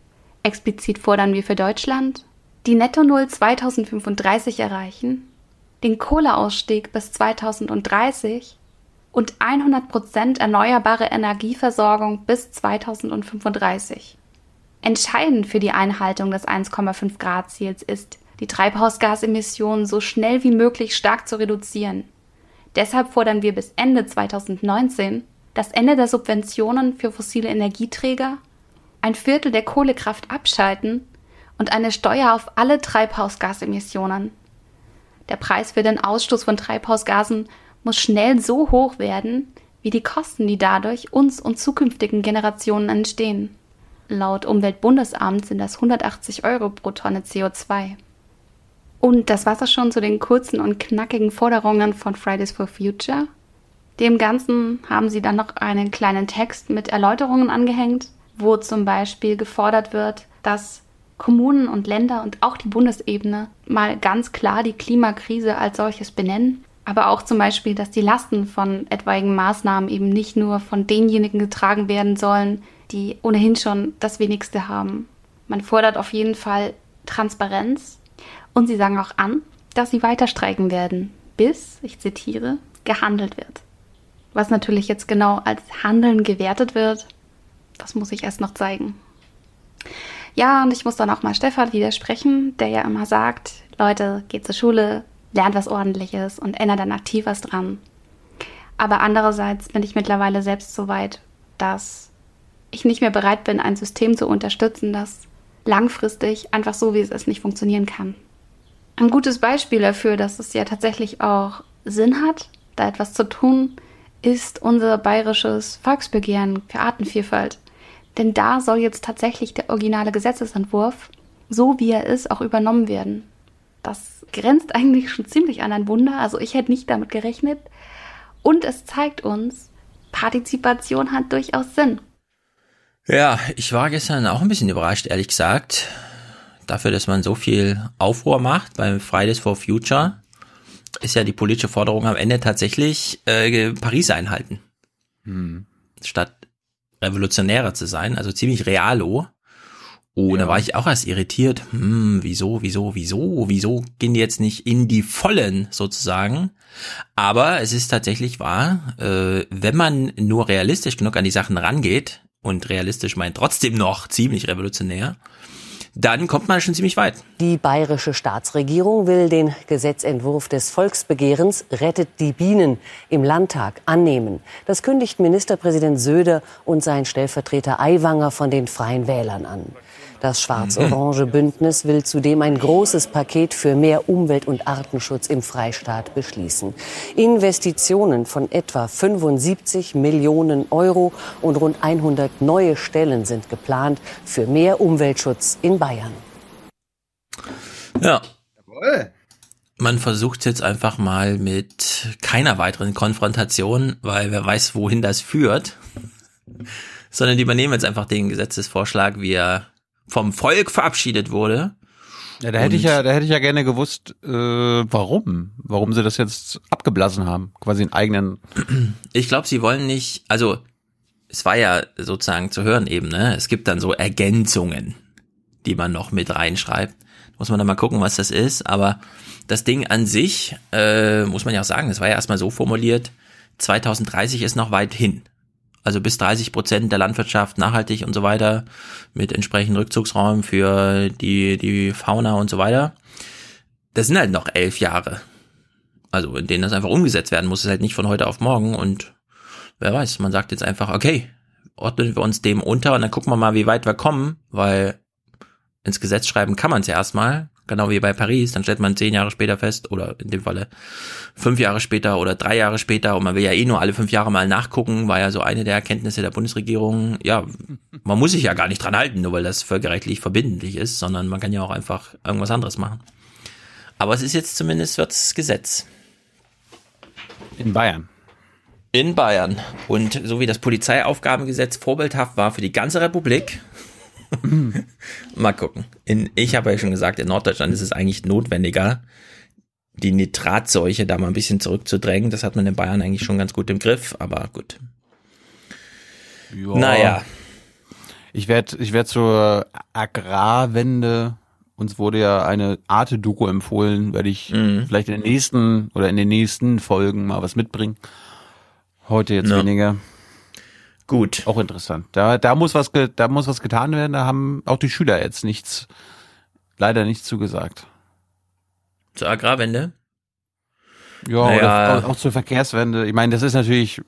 Speaker 46: Explizit fordern wir für Deutschland die Netto Null 2035 erreichen, den Kohleausstieg bis 2030 und 100% erneuerbare Energieversorgung bis 2035. Entscheidend für die Einhaltung des 1,5 Grad Ziels ist, die Treibhausgasemissionen so schnell wie möglich stark zu reduzieren. Deshalb fordern wir bis Ende 2019 das Ende der Subventionen für fossile Energieträger, ein Viertel der Kohlekraft abschalten und eine Steuer auf alle Treibhausgasemissionen. Der Preis für den Ausstoß von Treibhausgasen muss schnell so hoch werden, wie die Kosten, die dadurch uns und zukünftigen Generationen entstehen. Laut Umweltbundesamt sind das 180 Euro pro Tonne CO2. Und das war's auch schon zu den kurzen und knackigen Forderungen von Fridays for Future. Dem Ganzen haben sie dann noch einen kleinen Text mit Erläuterungen angehängt, wo zum Beispiel gefordert wird, dass Kommunen und Länder und auch die Bundesebene mal ganz klar die Klimakrise als solches benennen, aber auch zum Beispiel, dass die Lasten von etwaigen Maßnahmen eben nicht nur von denjenigen getragen werden sollen, die ohnehin schon das wenigste haben. Man fordert auf jeden Fall Transparenz und sie sagen auch an, dass sie weiter streiken werden, bis, ich zitiere, gehandelt wird. Was natürlich jetzt genau als Handeln gewertet wird, das muss ich erst noch zeigen. Ja, und ich muss dann auch mal Stefan widersprechen, der ja immer sagt, Leute, geht zur Schule, lernt was ordentliches und ändert dann aktiv was dran. Aber andererseits bin ich mittlerweile selbst so weit, dass ich nicht mehr bereit bin, ein System zu unterstützen, das langfristig einfach so, wie es ist, nicht funktionieren kann. Ein gutes Beispiel dafür, dass es ja tatsächlich auch Sinn hat, da etwas zu tun, ist unser bayerisches Volksbegehren für Artenvielfalt. Denn da soll jetzt tatsächlich der originale Gesetzesentwurf, so wie er ist, auch übernommen werden. Das grenzt eigentlich schon ziemlich an ein Wunder. Also ich hätte nicht damit gerechnet. Und es zeigt uns, Partizipation hat durchaus Sinn.
Speaker 3: Ja, ich war gestern auch ein bisschen überrascht, ehrlich gesagt. Dafür, dass man so viel Aufruhr macht beim Fridays for Future, ist ja die politische Forderung am Ende tatsächlich äh, Paris einhalten. Hm. Statt revolutionärer zu sein, also ziemlich realo. Und ja. da war ich auch erst irritiert. Hm, wieso, wieso, wieso, wieso gehen die jetzt nicht in die Vollen sozusagen? Aber es ist tatsächlich wahr, äh, wenn man nur realistisch genug an die Sachen rangeht, und realistisch meint trotzdem noch ziemlich revolutionär, dann kommt man schon ziemlich weit.
Speaker 48: Die bayerische Staatsregierung will den Gesetzentwurf des Volksbegehrens Rettet die Bienen im Landtag annehmen. Das kündigt Ministerpräsident Söder und sein Stellvertreter Aiwanger von den Freien Wählern an. Das schwarz-orange Bündnis will zudem ein großes Paket für mehr Umwelt- und Artenschutz im Freistaat beschließen. Investitionen von etwa 75 Millionen Euro und rund 100 neue Stellen sind geplant für mehr Umweltschutz in Bayern.
Speaker 3: Ja. Jawohl. Man versucht jetzt einfach mal mit keiner weiteren Konfrontation, weil wer weiß, wohin das führt, sondern die übernehmen jetzt einfach den Gesetzesvorschlag, wie er vom Volk verabschiedet wurde.
Speaker 1: Ja, da hätte ich ja, da hätte ich ja gerne gewusst, äh, warum, warum sie das jetzt abgeblasen haben, quasi einen eigenen.
Speaker 3: Ich glaube, sie wollen nicht, also es war ja sozusagen zu hören eben, ne? Es gibt dann so Ergänzungen, die man noch mit reinschreibt. Muss man dann mal gucken, was das ist. Aber das Ding an sich, äh, muss man ja auch sagen, es war ja erstmal so formuliert, 2030 ist noch weit hin also bis 30 Prozent der Landwirtschaft nachhaltig und so weiter, mit entsprechenden Rückzugsräumen für die, die Fauna und so weiter. Das sind halt noch elf Jahre. Also in denen das einfach umgesetzt werden muss, ist halt nicht von heute auf morgen und wer weiß, man sagt jetzt einfach, okay, ordnen wir uns dem unter und dann gucken wir mal, wie weit wir kommen, weil ins Gesetz schreiben kann man es ja erstmal, genau wie bei Paris, dann stellt man zehn Jahre später fest, oder in dem Falle fünf Jahre später oder drei Jahre später, und man will ja eh nur alle fünf Jahre mal nachgucken, war ja so eine der Erkenntnisse der Bundesregierung, ja, man muss sich ja gar nicht dran halten, nur weil das völkerrechtlich verbindlich ist, sondern man kann ja auch einfach irgendwas anderes machen. Aber es ist jetzt zumindest wird's Gesetz.
Speaker 1: In Bayern.
Speaker 3: In Bayern. Und so wie das Polizeiaufgabengesetz vorbildhaft war für die ganze Republik, Mal gucken. In, ich habe ja schon gesagt, in Norddeutschland ist es eigentlich notwendiger, die Nitratseuche da mal ein bisschen zurückzudrängen. Das hat man in Bayern eigentlich schon ganz gut im Griff, aber gut.
Speaker 1: Ja. Naja. Ich werde ich werd zur Agrarwende, uns wurde ja eine Arte-Doku empfohlen, werde ich mhm. vielleicht in den nächsten oder in den nächsten Folgen mal was mitbringen. Heute jetzt ja. weniger.
Speaker 3: Gut.
Speaker 1: Auch interessant. Da, da muss was, da muss was getan werden. Da haben auch die Schüler jetzt nichts, leider nichts zugesagt.
Speaker 3: Zur Agrarwende?
Speaker 1: Ja,
Speaker 3: Naja.
Speaker 1: oder auch, zur Verkehrswende. Ich meine, das ist natürlich,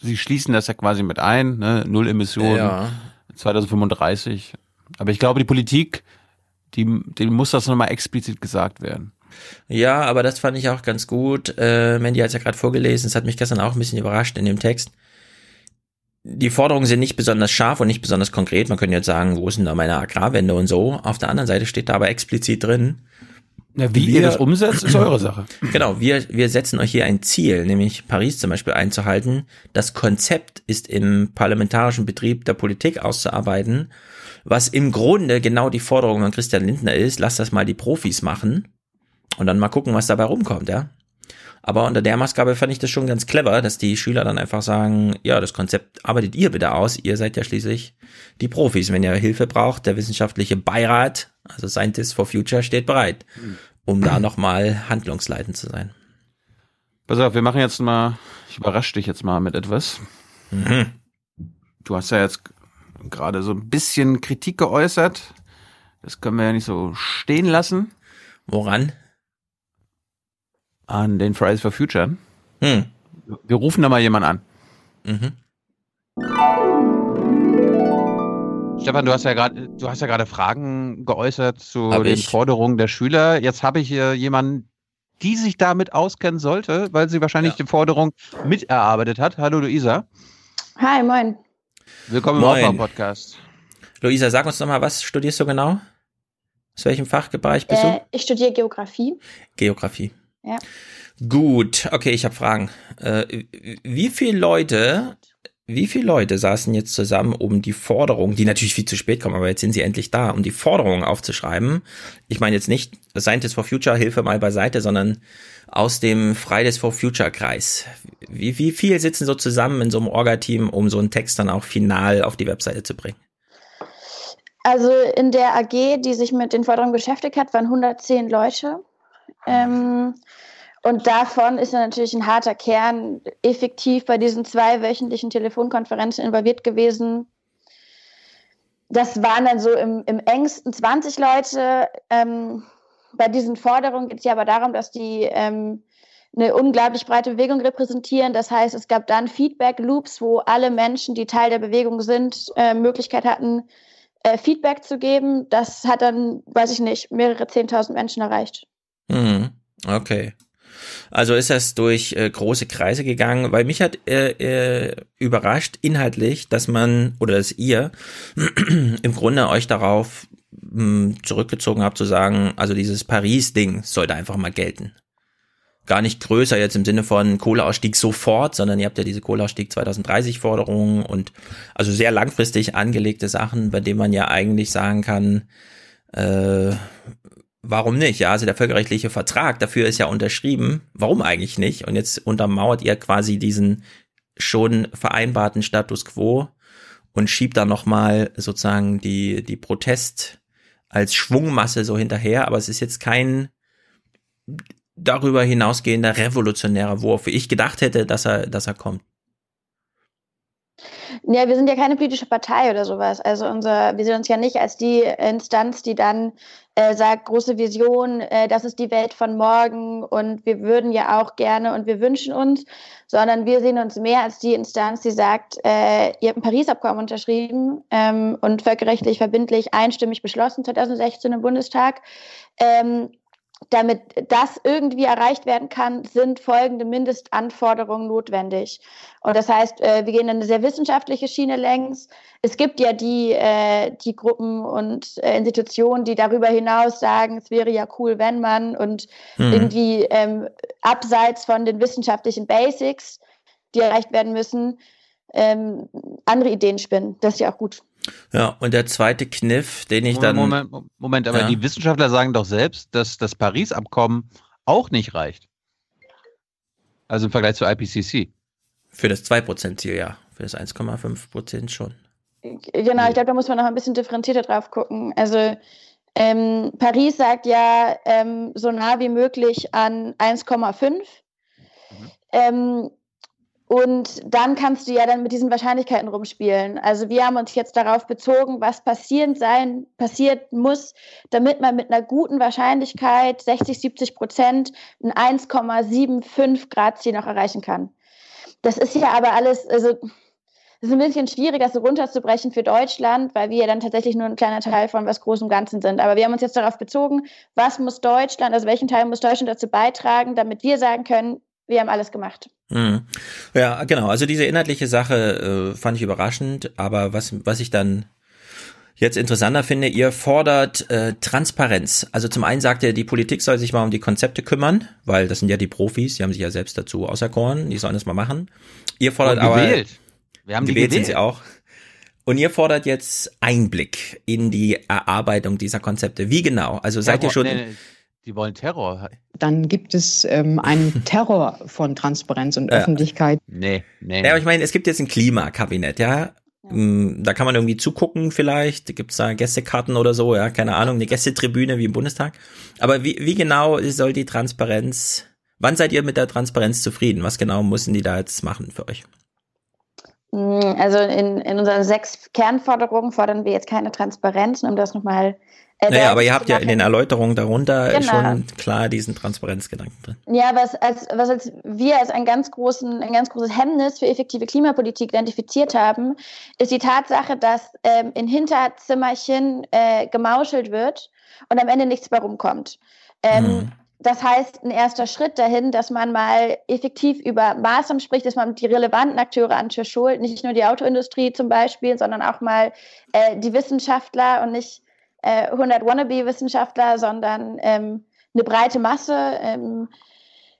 Speaker 1: sie schließen das ja quasi mit ein, ne? Null Emissionen
Speaker 3: Ja.
Speaker 1: 2035. Aber ich glaube, die Politik, die, denen muss das nochmal explizit gesagt werden.
Speaker 3: Ja, aber das fand ich auch ganz gut. Äh, Mandy hat es ja gerade vorgelesen, es hat mich gestern auch ein bisschen überrascht in dem Text. Die Forderungen sind nicht besonders scharf und nicht besonders konkret. Man könnte jetzt sagen, wo ist denn da meine Agrarwende und so. Auf der anderen Seite steht da aber explizit drin.
Speaker 1: Ja, wie ihr das umsetzt, ist eure Sache.
Speaker 3: Genau, wir, wir setzen euch hier ein Ziel, nämlich Paris zum Beispiel einzuhalten. Das Konzept ist im parlamentarischen Betrieb der Politik auszuarbeiten, was im Grunde genau die Forderung von Christian Lindner ist. Lass das mal die Profis machen und dann mal gucken, was dabei rumkommt, ja. Aber unter der Maßgabe fand ich das schon ganz clever, dass die Schüler dann einfach sagen, ja, das Konzept arbeitet ihr bitte aus. Ihr seid ja schließlich die Profis. Wenn ihr Hilfe braucht, der wissenschaftliche Beirat, also Scientists for Future, steht bereit, um da nochmal handlungsleitend zu sein.
Speaker 1: Pass auf, wir machen jetzt mal, ich überrasche dich jetzt mal mit etwas.
Speaker 3: Mhm.
Speaker 1: Du hast ja jetzt gerade so ein bisschen Kritik geäußert. Das können wir ja nicht so stehen lassen.
Speaker 3: Woran?
Speaker 1: An den Fridays for Future.
Speaker 3: Hm.
Speaker 1: Wir rufen da mal jemanden an.
Speaker 3: Mhm.
Speaker 1: Stefan, du hast ja gerade, du hast ja gerade Fragen geäußert zu
Speaker 3: Hab
Speaker 1: den
Speaker 3: ich.
Speaker 1: Forderungen der Schüler. Jetzt habe ich hier jemanden, die sich damit auskennen sollte, weil sie wahrscheinlich die Forderung miterarbeitet hat. Hallo Luisa.
Speaker 49: Hi, moin.
Speaker 1: Willkommen
Speaker 3: Moin.
Speaker 1: im Aufbau-Podcast.
Speaker 3: Luisa, sag uns noch mal, was studierst du genau? Aus welchem Fachbereich bist
Speaker 49: Äh,
Speaker 3: du?
Speaker 49: ich studiere Geografie.
Speaker 3: Geografie.
Speaker 49: Ja.
Speaker 3: Gut, okay, ich habe Fragen. Äh, wie viele Leute, wie viele Leute saßen jetzt zusammen, um die Forderung, die natürlich viel zu spät kommen, aber jetzt sind sie endlich da, um die Forderung aufzuschreiben? Ich meine jetzt nicht Scientists for Future, Hilfe mal beiseite, sondern aus dem Fridays for Future Kreis. Wie, wie viel sitzen so zusammen in so einem Orga-Team, um so einen Text dann auch final auf die Webseite zu bringen?
Speaker 49: Also in der AG, die sich mit den Forderungen beschäftigt hat, waren 110 Leute. Ähm, und davon ist natürlich ein harter Kern effektiv bei diesen zwei wöchentlichen Telefonkonferenzen involviert gewesen. Das waren dann so im, im engsten 20 Leute. Ähm, bei diesen Forderungen geht es ja aber darum, dass die ähm, eine unglaublich breite Bewegung repräsentieren. Das heißt, es gab dann Feedback-Loops, wo alle Menschen, die Teil der Bewegung sind, äh, Möglichkeit hatten, äh, Feedback zu geben. Das hat dann, weiß ich nicht, mehrere 10.000 Menschen erreicht.
Speaker 3: Mhm. Okay. Also ist das durch äh, große Kreise gegangen, weil mich hat äh, äh, überrascht inhaltlich, dass man oder dass ihr im Grunde euch darauf mh, zurückgezogen habt zu sagen, also dieses Paris-Ding sollte einfach mal gelten. Gar nicht größer jetzt im Sinne von Kohleausstieg sofort, sondern ihr habt ja diese Kohleausstieg 2030 Forderungen und also sehr langfristig angelegte Sachen, bei denen man ja eigentlich sagen kann, äh, warum nicht? Ja, also der völkerrechtliche Vertrag dafür ist ja unterschrieben. Warum eigentlich nicht? Und jetzt untermauert ihr quasi diesen schon vereinbarten Status quo und schiebt da nochmal sozusagen die, die Protest als Schwungmasse so hinterher. Aber es ist jetzt kein darüber hinausgehender revolutionärer Wurf, wie ich gedacht hätte, dass er, dass er kommt.
Speaker 49: Ja, wir sind ja keine politische Partei oder sowas. Also unser, wir sehen uns ja nicht als die Instanz, die dann äh, sagt, große Vision, äh, das ist die Welt von morgen und wir würden ja auch gerne und wir wünschen uns, sondern wir sehen uns mehr als die Instanz, die sagt, äh, ihr habt ein Paris-Abkommen unterschrieben ähm, und völkerrechtlich verbindlich einstimmig beschlossen 2016 im Bundestag. Ähm, damit das irgendwie erreicht werden kann, sind folgende Mindestanforderungen notwendig. Und das heißt, äh, wir gehen in eine sehr wissenschaftliche Schiene längs. Es gibt ja die, äh, die Gruppen und äh, Institutionen, die darüber hinaus sagen, es wäre ja cool, wenn man und
Speaker 3: Mhm.
Speaker 49: irgendwie ähm, abseits von den wissenschaftlichen Basics, die erreicht werden müssen, ähm, andere Ideen spinnen. Das ist ja auch gut.
Speaker 3: Ja, und der zweite Kniff, den ich dann.
Speaker 1: Moment, Moment, aber
Speaker 3: Ja.
Speaker 1: die Wissenschaftler sagen doch selbst, dass das Paris-Abkommen auch nicht reicht. Also im Vergleich zur IPCC.
Speaker 3: Für das 2%-Ziel, ja. Für das 1,5% schon.
Speaker 49: Genau, ich glaube, da muss man noch ein bisschen differenzierter drauf gucken. Also ähm, Paris sagt ja ähm, so nah wie möglich an 1,5. Ähm, und dann kannst du ja dann mit diesen Wahrscheinlichkeiten rumspielen. Also wir haben uns jetzt darauf bezogen, was passieren sein, passiert muss, damit man mit einer guten Wahrscheinlichkeit 60, 70 Prozent ein 1,75 Grad Ziel noch erreichen kann. Das ist ja aber alles, also es ist ein bisschen schwierig, das so runterzubrechen für Deutschland, weil wir ja dann tatsächlich nur ein kleiner Teil von was Großem Ganzen sind. Aber wir haben uns jetzt darauf bezogen, was muss Deutschland, also welchen Teil muss Deutschland dazu beitragen, damit wir sagen können, wir haben alles gemacht.
Speaker 3: Mhm. Ja, genau. Also diese inhaltliche Sache äh, fand ich überraschend, aber was, was ich dann jetzt interessanter finde, ihr fordert äh, Transparenz. Also zum einen sagt ihr, die Politik soll sich mal um die Konzepte kümmern, weil das sind ja die Profis, die haben sich ja selbst dazu auserkoren, die sollen das mal machen. Ihr fordert aber
Speaker 1: gewählt. Wir haben
Speaker 3: gewählt
Speaker 1: die
Speaker 3: sind sie auch. Und ihr fordert jetzt Einblick in die Erarbeitung dieser Konzepte. Wie genau? Also seid ihr schon
Speaker 1: Nee, nee, die wollen Terror.
Speaker 50: Dann gibt es ähm, einen Terror von Transparenz und
Speaker 3: Ja.
Speaker 50: Öffentlichkeit.
Speaker 1: Nee, nee.
Speaker 3: Ja, aber ich meine, es gibt jetzt ein Klimakabinett, ja. Mm, Da kann man irgendwie zugucken vielleicht. Gibt's da Gästekarten oder so, ja, keine Ahnung, eine Gästetribüne wie im Bundestag. Aber wie, wie genau soll die Transparenz, wann seid ihr mit der Transparenz zufrieden? Was genau müssen die da jetzt machen für euch?
Speaker 49: Mm, Also in, in unseren sechs Kernforderungen fordern wir jetzt keine Transparenz, um das nochmal. Äh,
Speaker 3: Naja, aber ihr habt ja in den Erläuterungen darunter
Speaker 49: Genau.
Speaker 3: schon klar diesen Transparenzgedanken drin.
Speaker 49: Ja, was als, was als wir als ein ganz großen, ein ganz großes Hemmnis für effektive Klimapolitik identifiziert haben, ist die Tatsache, dass ähm, in Hinterzimmerchen äh, gemauschelt wird und am Ende nichts mehr rumkommt. Ähm, Das heißt, ein erster Schritt dahin, dass man mal effektiv über Maßnahmen spricht, dass man die relevanten Akteure an Tisch holt, nicht nur die Autoindustrie zum Beispiel, sondern auch mal äh, die Wissenschaftler und nicht äh, 100 Wannabe-Wissenschaftler, sondern ähm, eine breite Masse. Ähm,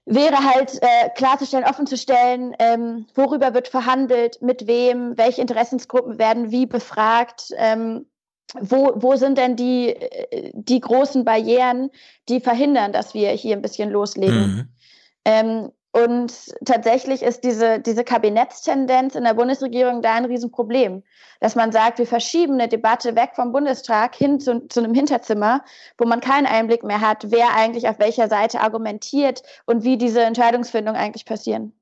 Speaker 49: wäre halt äh, klarzustellen, offenzustellen, ähm, worüber wird verhandelt, mit wem, welche Interessensgruppen werden wie befragt, ähm, wo, wo sind denn die, äh, die großen Barrieren, die verhindern, dass wir hier ein bisschen loslegen. Ähm, und tatsächlich ist diese, diese Kabinettstendenz in der Bundesregierung da ein Riesenproblem, dass man sagt, wir verschieben eine Debatte weg vom Bundestag hin zu, zu einem Hinterzimmer, wo man keinen Einblick mehr hat, wer eigentlich auf welcher Seite argumentiert und wie diese Entscheidungsfindung eigentlich passieren.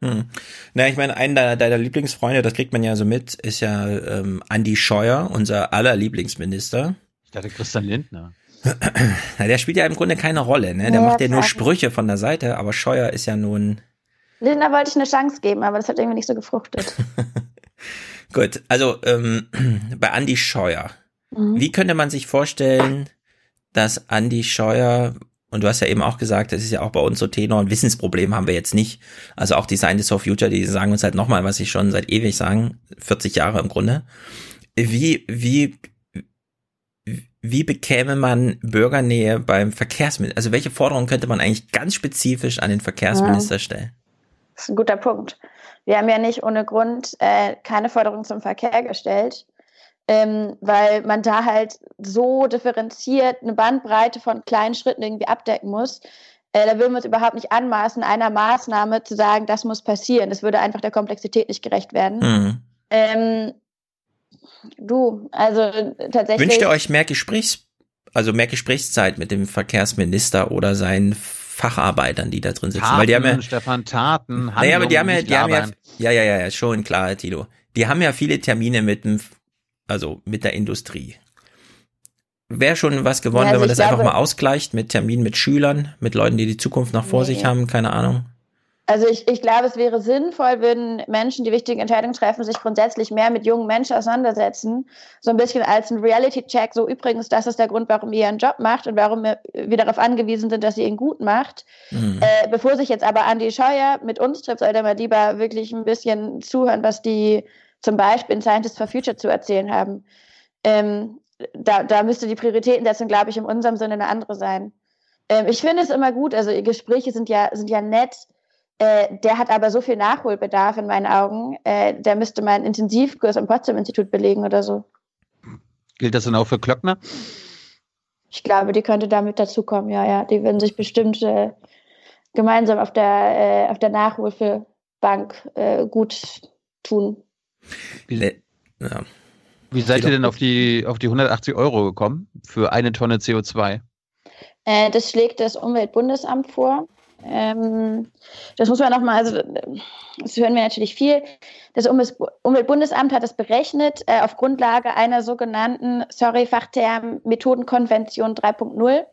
Speaker 3: Hm. Na, ich meine, einer deiner, deiner Lieblingsfreunde, das kriegt man ja so mit, ist ja ähm, Andi Scheuer, unser aller Lieblingsminister.
Speaker 1: Ich dachte Christian Lindner.
Speaker 3: Na, der spielt ja im Grunde keine Rolle, ne? Der
Speaker 49: Ja,
Speaker 3: macht ja nur. Sprüche von der Seite, aber Scheuer ist ja nun.
Speaker 49: Lindner wollte ich eine Chance geben, aber das hat irgendwie nicht so gefruchtet.
Speaker 3: Gut, also ähm, bei Andi Scheuer.
Speaker 49: Mhm.
Speaker 3: Wie könnte man sich vorstellen, dass Andi Scheuer, und du hast ja eben auch gesagt, das ist ja auch bei uns so Tenor, ein Wissensproblem haben wir jetzt nicht. Also auch die Scientists for Future, die sagen uns halt nochmal, was sie schon seit ewig sagen, 40 Jahre im Grunde. Wie, wie, wie bekäme man Bürgernähe beim Verkehrsminister? Also welche Forderungen könnte man eigentlich ganz spezifisch an den Verkehrsminister stellen?
Speaker 49: Das ist ein guter Punkt. Wir haben ja nicht ohne Grund äh, keine Forderung zum Verkehr gestellt, ähm, weil man da halt so differenziert eine Bandbreite von kleinen Schritten irgendwie abdecken muss. Äh, da würden wir uns überhaupt nicht anmaßen, einer Maßnahme zu sagen, das muss passieren. Das würde einfach der Komplexität nicht gerecht werden.
Speaker 3: Mhm.
Speaker 49: Ähm, du, also tatsächlich.
Speaker 3: Wünscht ihr euch mehr Gesprächs, also mehr Gesprächszeit mit dem Verkehrsminister oder seinen Facharbeitern, die da drin sitzen?
Speaker 1: Taten,
Speaker 3: Weil die haben ja,
Speaker 1: Stefan, Taten,
Speaker 3: naja, aber die haben ja, die haben ja, ja, ja, ja, schon klar, Tilo. Die haben ja viele Termine mit dem, also mit der Industrie. Wäre schon was gewonnen,
Speaker 49: Ja, also
Speaker 3: wenn man
Speaker 49: ich
Speaker 3: das einfach
Speaker 49: glaube-
Speaker 3: mal ausgleicht mit Terminen mit Schülern, mit Leuten, die die Zukunft noch vor
Speaker 49: Nee.
Speaker 3: sich haben, keine Ahnung.
Speaker 49: Also ich, ich glaube, es wäre sinnvoll, würden Menschen, die wichtige Entscheidungen treffen, sich grundsätzlich mehr mit jungen Menschen auseinandersetzen. So ein bisschen als ein Reality-Check. So übrigens, das ist der Grund, warum ihr ihren Job macht und warum wir darauf angewiesen sind, dass ihr ihn gut macht.
Speaker 3: Mhm.
Speaker 49: Äh, bevor sich jetzt aber Andi Scheuer mit uns trifft, sollte man lieber wirklich ein bisschen zuhören, was die zum Beispiel in Scientists for Future zu erzählen haben. Ähm, da, da müsste die Prioritätensetzung, glaube ich, in unserem Sinne eine andere sein. Ähm, ich finde es immer gut, also Gespräche sind ja, sind ja nett. Äh, der hat aber so viel Nachholbedarf in meinen Augen. Äh, der müsste mal einen Intensivkurs am Potsdam-Institut belegen oder so.
Speaker 1: Gilt das dann auch für Klöckner?
Speaker 49: Ich glaube, die könnte damit dazukommen, ja, ja. Die würden sich bestimmt äh, gemeinsam auf der, äh, auf der Nachholbank äh, gut tun.
Speaker 3: Le- Ja.
Speaker 1: Wie seid ihr denn auf die, auf die 180 Euro gekommen für eine Tonne CO2?
Speaker 49: Äh, das schlägt das Umweltbundesamt vor. Ähm, das muss man nochmal, also das hören wir natürlich viel. Das Umweltbundesamt hat das berechnet äh, auf Grundlage einer sogenannten, sorry, Fachterm Methodenkonvention 3.0.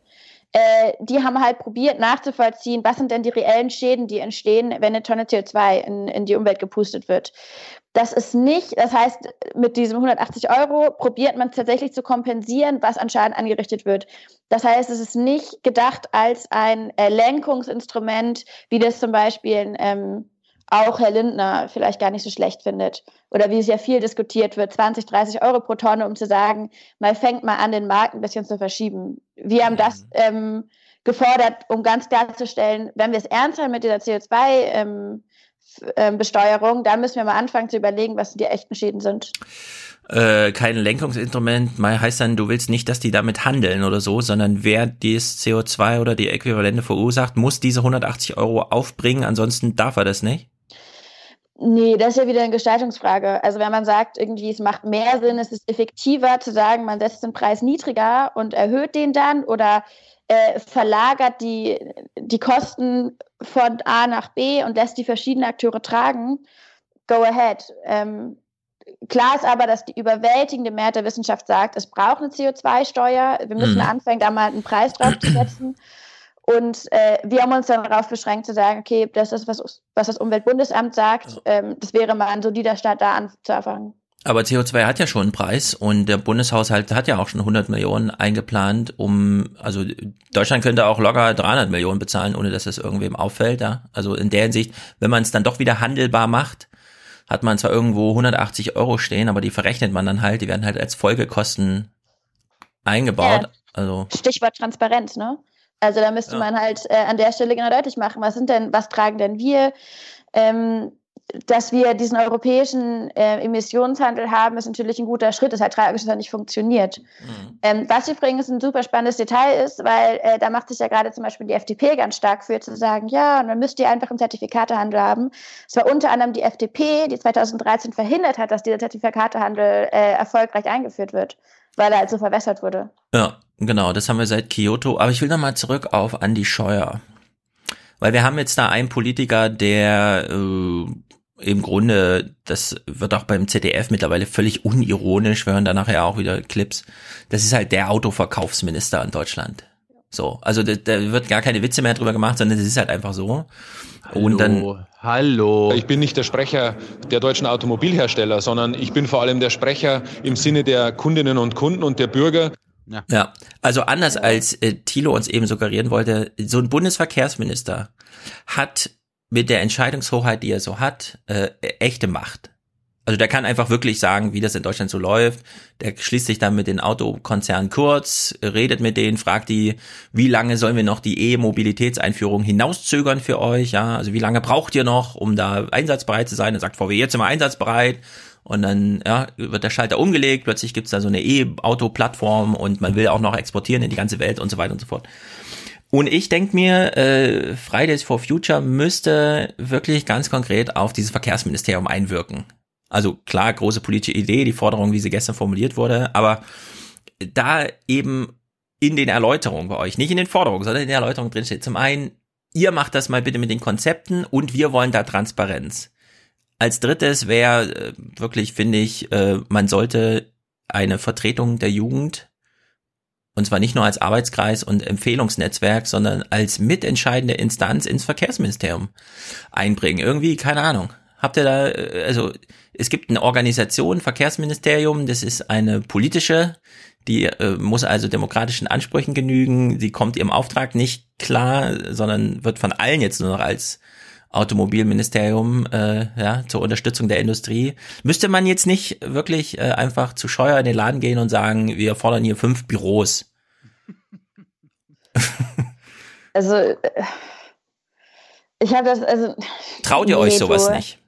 Speaker 49: Äh, die haben halt probiert nachzuvollziehen, was sind denn die reellen Schäden, die entstehen, wenn eine Tonne CO2 in, in die Umwelt gepustet wird. Das ist nicht, das heißt, mit diesem 180 Euro probiert man tatsächlich zu kompensieren, was an Schaden angerichtet wird. Das heißt, es ist nicht gedacht als ein Lenkungsinstrument, wie das zum Beispiel ähm, auch Herr Lindner vielleicht gar nicht so schlecht findet. Oder wie es ja viel diskutiert wird, 20, 30 Euro pro Tonne, um zu sagen, man fängt mal an, den Markt ein bisschen zu verschieben. Wir haben das ähm, gefordert, um ganz klarzustellen, wenn wir es ernst haben mit dieser CO2, ähm, ähm, Besteuerung, dann müssen wir mal anfangen zu überlegen, was die echten Schäden sind.
Speaker 3: Äh, kein Lenkungsinstrument, heißt dann, du willst nicht, dass die damit handeln oder so, sondern wer das CO2 oder die Äquivalente verursacht, muss diese 180 Euro aufbringen, ansonsten darf er das nicht?
Speaker 49: Nee, das ist ja wieder eine Gestaltungsfrage. Also wenn man sagt, irgendwie es macht mehr Sinn, es ist effektiver zu sagen, man setzt den Preis niedriger und erhöht den dann oder äh, verlagert die, die Kosten von A nach B und lässt die verschiedenen Akteure tragen, go ahead. Ähm, klar ist aber, dass die überwältigende Mehrheit der Wissenschaft sagt, es braucht eine CO2-Steuer. Wir müssen mhm. anfangen, da mal einen Preis drauf zu setzen. Und äh, wir haben uns dann darauf beschränkt zu sagen, okay, das ist, was, was das Umweltbundesamt sagt. Ähm, das wäre mal ein solider Start da anzufangen.
Speaker 3: Aber CO2 hat ja schon einen Preis und der Bundeshaushalt hat ja auch schon 100 Millionen eingeplant, um, also Deutschland könnte auch locker 300 Millionen bezahlen, ohne dass das irgendwem auffällt. Ja? Also in der Hinsicht, wenn man es dann doch wieder handelbar macht, hat man zwar irgendwo 180 Euro stehen, aber die verrechnet man dann halt, die werden halt als Folgekosten eingebaut. Ja. Also
Speaker 49: Stichwort Transparenz, ne? Also da müsste ja. man halt äh, an der Stelle genau deutlich machen, was sind denn, was tragen denn wir? Ähm, dass wir diesen europäischen äh, Emissionshandel haben, ist natürlich ein guter Schritt. Es ist halt tragisch, dass er nicht funktioniert. Mhm. Ähm, was übrigens ein super spannendes Detail ist, weil äh, da macht sich ja gerade zum Beispiel die FDP ganz stark für, zu sagen, ja, man müsste ihr einfach einen Zertifikatehandel haben. Es war unter anderem die FDP, die 2013 verhindert hat, dass dieser Zertifikatehandel äh, erfolgreich eingeführt wird, weil er halt so verwässert wurde.
Speaker 3: Ja, genau, das haben wir seit Kyoto. Aber ich will nochmal zurück auf Andi Scheuer. Weil wir haben jetzt da einen Politiker, der äh, im Grunde, das wird auch beim ZDF mittlerweile völlig unironisch, wir hören da nachher auch wieder Clips, das ist halt der Autoverkaufsminister in Deutschland. So, also da, da wird gar keine Witze mehr drüber gemacht, sondern das ist halt einfach so.
Speaker 1: Hallo, und dann hallo.
Speaker 51: Ich bin nicht der Sprecher der deutschen Automobilhersteller, sondern ich bin vor allem der Sprecher im Sinne der Kundinnen und Kunden und der Bürger.
Speaker 3: Ja. ja, also anders als äh, Thilo uns eben suggerieren wollte, so ein Bundesverkehrsminister hat mit der Entscheidungshoheit, die er so hat, äh, echte Macht. Also der kann einfach wirklich sagen, wie das in Deutschland so läuft. Der schließt sich dann mit den Autokonzernen kurz, redet mit denen, fragt die, wie lange sollen wir noch die E-Mobilitätseinführung hinauszögern für euch? Ja, also wie lange braucht ihr noch, um da einsatzbereit zu sein? Er sagt VW, jetzt sind wir einsatzbereit. Und dann ja, wird der Schalter umgelegt, plötzlich gibt's da so eine E-Auto-Plattform und man will auch noch exportieren in die ganze Welt und so weiter und so fort. Und ich denke mir, äh, Fridays for Future müsste wirklich ganz konkret auf dieses Verkehrsministerium einwirken. Also klar, große politische Idee, die Forderung, wie sie gestern formuliert wurde, aber da eben in den Erläuterungen bei euch, nicht in den Forderungen, sondern in den Erläuterungen drin steht, zum einen, ihr macht das mal bitte mit den Konzepten und wir wollen da Transparenz. Als drittes wäre äh, wirklich, finde ich, äh, man sollte eine Vertretung der Jugend und zwar nicht nur als Arbeitskreis und Empfehlungsnetzwerk, sondern als mitentscheidende Instanz ins Verkehrsministerium einbringen. Irgendwie, keine Ahnung. Habt ihr da, äh, also es gibt eine Organisation, Verkehrsministerium, das ist eine politische, die äh, muss also demokratischen Ansprüchen genügen, sie kommt ihrem Auftrag nicht klar, sondern wird von allen jetzt nur noch als Automobilministerium äh, ja, zur Unterstützung der Industrie. Müsste man jetzt nicht wirklich äh, einfach zu Scheuer in den Laden gehen und sagen, wir fordern hier fünf Büros?
Speaker 49: also äh, ich habe das, also
Speaker 3: traut ihr euch sowas nicht?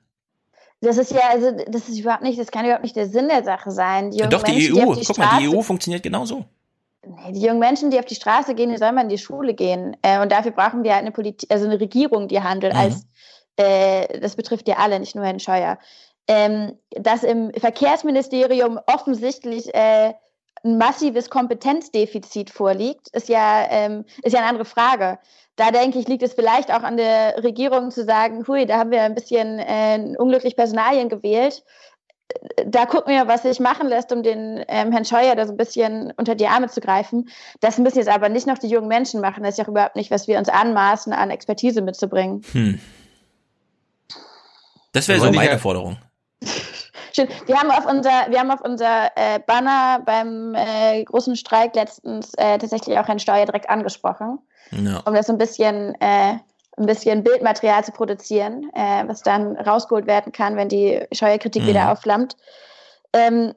Speaker 49: Das ist ja, also das ist überhaupt nicht, das kann überhaupt nicht der Sinn der Sache sein.
Speaker 3: Die Doch, die Menschen, EU, die guck Straße, mal, die EU funktioniert genauso.
Speaker 49: Die jungen Menschen, die auf die Straße gehen, die sollen mal in die Schule gehen. Äh, und dafür brauchen wir halt eine Politik, also eine Regierung, die handelt, mhm. als äh, das betrifft ja alle, nicht nur Herrn Scheuer, ähm, dass im Verkehrsministerium offensichtlich äh, ein massives Kompetenzdefizit vorliegt, ist ja, ähm, ist ja eine andere Frage. Da denke ich, liegt es vielleicht auch an der Regierung zu sagen, hui, da haben wir ein bisschen äh, unglücklich Personalien gewählt. Da gucken wir, was sich machen lässt, um den ähm, Herrn Scheuer da so ein bisschen unter die Arme zu greifen. Das müssen jetzt aber nicht noch die jungen Menschen machen. Das ist ja auch überhaupt nicht, was wir uns anmaßen, an Expertise mitzubringen.
Speaker 3: Hm. Das wäre so meine Forderung.
Speaker 49: Schön. Wir haben auf unser, wir haben auf unser äh, Banner beim äh, großen Streik letztens äh, tatsächlich auch Herrn Steuer direkt angesprochen,
Speaker 3: ja.
Speaker 49: um das so ein bisschen, äh, ein bisschen Bildmaterial zu produzieren, äh, was dann rausgeholt werden kann, wenn die Steuerkritik
Speaker 3: Mhm.
Speaker 49: wieder aufflammt. Ähm,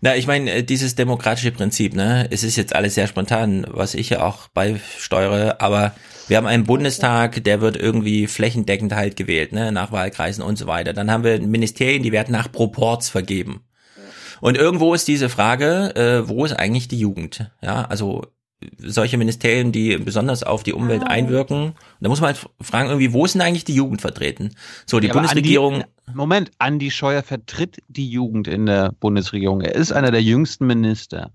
Speaker 3: Na, ich meine, äh, dieses demokratische Prinzip, ne, es ist jetzt alles sehr spontan, was ich ja auch beisteuere, aber wir haben einen Bundestag, der wird irgendwie flächendeckend halt gewählt, ne, nach Wahlkreisen und so weiter. Dann haben wir Ministerien, die werden nach Proports vergeben. Und irgendwo ist diese Frage, äh, wo ist eigentlich die Jugend? Ja, also solche Ministerien, die besonders auf die Umwelt einwirken. Und da muss man halt fragen, irgendwie, wo ist denn eigentlich die Jugend vertreten? So, die
Speaker 1: Ja,
Speaker 3: Bundesregierung.
Speaker 1: Andi, Moment, Andi Scheuer vertritt die Jugend in der Bundesregierung. Er ist einer der jüngsten Minister.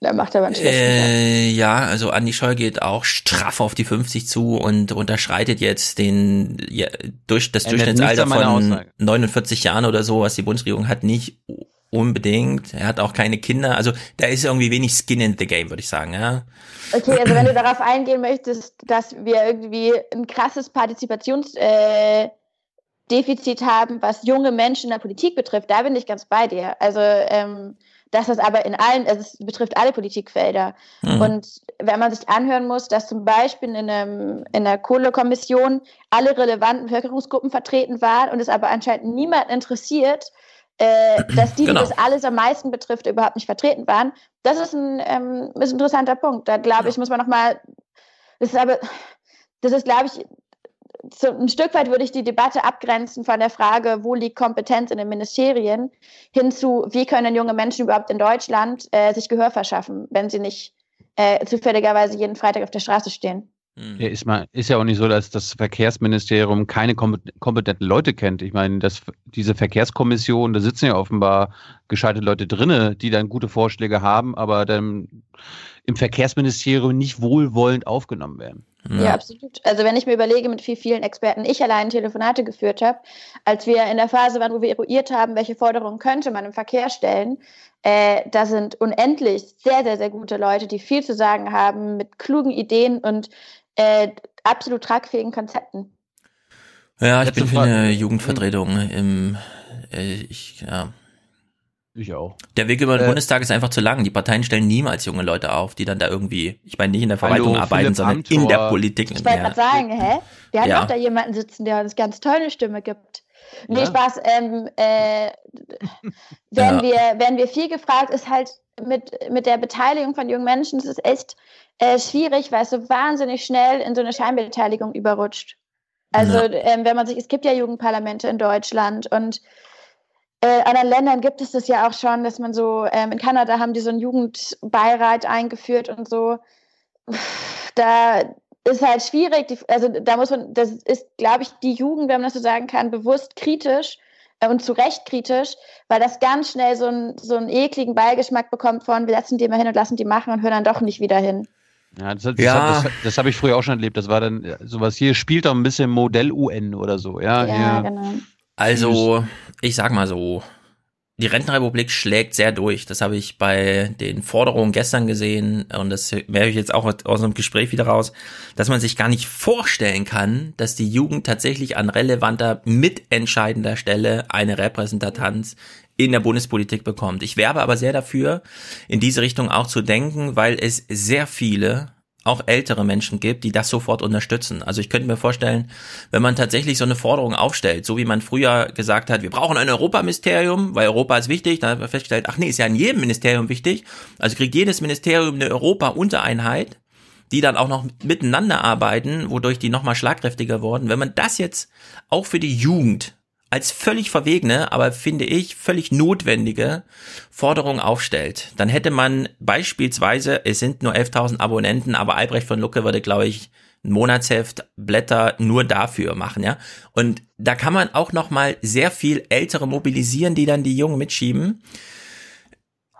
Speaker 49: da macht er aber einen schlechten
Speaker 3: Äh, ja, also Andi Scheuer geht auch straff auf die 50 zu und unterschreitet jetzt den ja, durch das Durchschnittsalter von
Speaker 1: Aussage.
Speaker 3: 49 Jahren oder so, was die Bundesregierung hat, nicht unbedingt. Er hat auch keine Kinder, also da ist irgendwie wenig Skin in the Game, würde ich sagen, ja.
Speaker 49: Okay, also wenn du darauf eingehen möchtest, dass wir irgendwie ein krasses Partizipationsdefizit äh, haben, was junge Menschen in der Politik betrifft, da bin ich ganz bei dir. Also ähm, dass das aber in allen, also es betrifft alle Politikfelder.
Speaker 52: Mhm.
Speaker 49: Und wenn man sich anhören muss, dass zum Beispiel in, einem, in der Kohlekommission alle relevanten Bevölkerungsgruppen vertreten waren und es aber anscheinend niemand interessiert, äh, dass die,
Speaker 52: Genau.
Speaker 49: die das alles am meisten betrifft, überhaupt nicht vertreten waren. Das ist ein, ähm, ist ein interessanter Punkt. Da glaube ich, muss man nochmal, das ist aber, das ist, glaube ich, so ein Stück weit würde ich die Debatte abgrenzen von der Frage, wo liegt Kompetenz in den Ministerien, hin zu, wie können junge Menschen überhaupt in Deutschland äh, sich Gehör verschaffen, wenn sie nicht äh, zufälligerweise jeden Freitag auf der Straße stehen.
Speaker 1: Ja, ist, mal, ist ja auch nicht so, dass das Verkehrsministerium keine kom- kompetenten Leute kennt. Ich meine, das, diese Verkehrskommission, da sitzen ja offenbar gescheite Leute drinne, die dann gute Vorschläge haben, aber dann im Verkehrsministerium nicht wohlwollend aufgenommen werden.
Speaker 49: Ja. absolut. Also wenn ich mir überlege, mit wie vielen Experten ich allein Telefonate geführt habe, als wir in der Phase waren, wo wir eruiert haben, welche Forderungen könnte man im Verkehr stellen, äh, da sind unendlich sehr, sehr, sehr gute Leute, die viel zu sagen haben, mit klugen Ideen und äh, absolut tragfähigen Konzepten.
Speaker 3: Ja, ich
Speaker 1: Letzte
Speaker 3: bin für
Speaker 1: Frage.
Speaker 3: eine Jugendvertretung im, äh, ich, ja.
Speaker 1: Ich auch.
Speaker 3: Der Weg über den
Speaker 1: Äh,
Speaker 3: Bundestag ist einfach zu lang. Die Parteien stellen niemals junge Leute auf, die dann da irgendwie, ich meine nicht in der
Speaker 1: Hallo,
Speaker 3: Verwaltung arbeiten,
Speaker 1: Philipp
Speaker 3: sondern
Speaker 1: Amthor.
Speaker 3: in der Politik.
Speaker 49: Ich wollte gerade sagen, hä? Wir haben
Speaker 3: Ja.
Speaker 49: doch da jemanden sitzen, der uns ganz toll eine Stimme gibt. Nee,
Speaker 3: Ja.
Speaker 49: Spaß. Ähm, äh, wenn,
Speaker 3: Ja.
Speaker 49: wir, wenn wir viel gefragt, ist halt mit, mit der Beteiligung von jungen Menschen, es ist echt äh, schwierig, weil es so wahnsinnig schnell in so eine Scheinbeteiligung überrutscht. Also,
Speaker 52: Ja.
Speaker 49: ähm, wenn man sich, es gibt ja Jugendparlamente in Deutschland und äh, anderen Ländern gibt es das ja auch schon, dass man so, ähm, in Kanada haben die so einen Jugendbeirat eingeführt und so. Da ist halt schwierig, die, also da muss man, das ist, glaube ich, die Jugend, wenn man das so sagen kann, bewusst kritisch äh, und zu Recht kritisch, weil das ganz schnell so, ein, so einen ekligen Beigeschmack bekommt von, wir lassen die mal hin und lassen die machen und hören dann doch nicht wieder hin.
Speaker 1: Ja, das, das,
Speaker 3: Ja.
Speaker 1: das, das habe ich früher auch schon erlebt. Das war dann sowas hier, spielt doch ein bisschen Modell-UN oder so. Ja,
Speaker 49: Ja,
Speaker 1: hier.
Speaker 49: genau.
Speaker 3: Also, ich sag mal so, die Rentenrepublik schlägt sehr durch. Das habe ich bei den Forderungen gestern gesehen und das wäre ich jetzt auch aus einem Gespräch wieder raus, dass man sich gar nicht vorstellen kann, dass die Jugend tatsächlich an relevanter, mitentscheidender Stelle eine Repräsentanz in der Bundespolitik bekommt. Ich werbe aber sehr dafür, in diese Richtung auch zu denken, weil es sehr viele auch ältere Menschen gibt, die das sofort unterstützen. Also ich könnte mir vorstellen, wenn man tatsächlich so eine Forderung aufstellt, so wie man früher gesagt hat, wir brauchen ein Europaministerium, weil Europa ist wichtig, dann hat man festgestellt, ach nee, ist ja in jedem Ministerium wichtig. Also kriegt jedes Ministerium eine Europa-Untereinheit, die dann auch noch miteinander arbeiten, wodurch die nochmal schlagkräftiger wurden. Wenn man das jetzt auch für die Jugend als völlig verwegene, aber finde ich völlig notwendige Forderung aufstellt, dann hätte man beispielsweise, es sind nur 11.000 Abonnenten, aber Albrecht von Lucke würde, glaube ich, ein Monatsheft Blätter nur dafür machen, ja. Und da kann man auch noch mal sehr viel Ältere mobilisieren, die dann die Jungen mitschieben.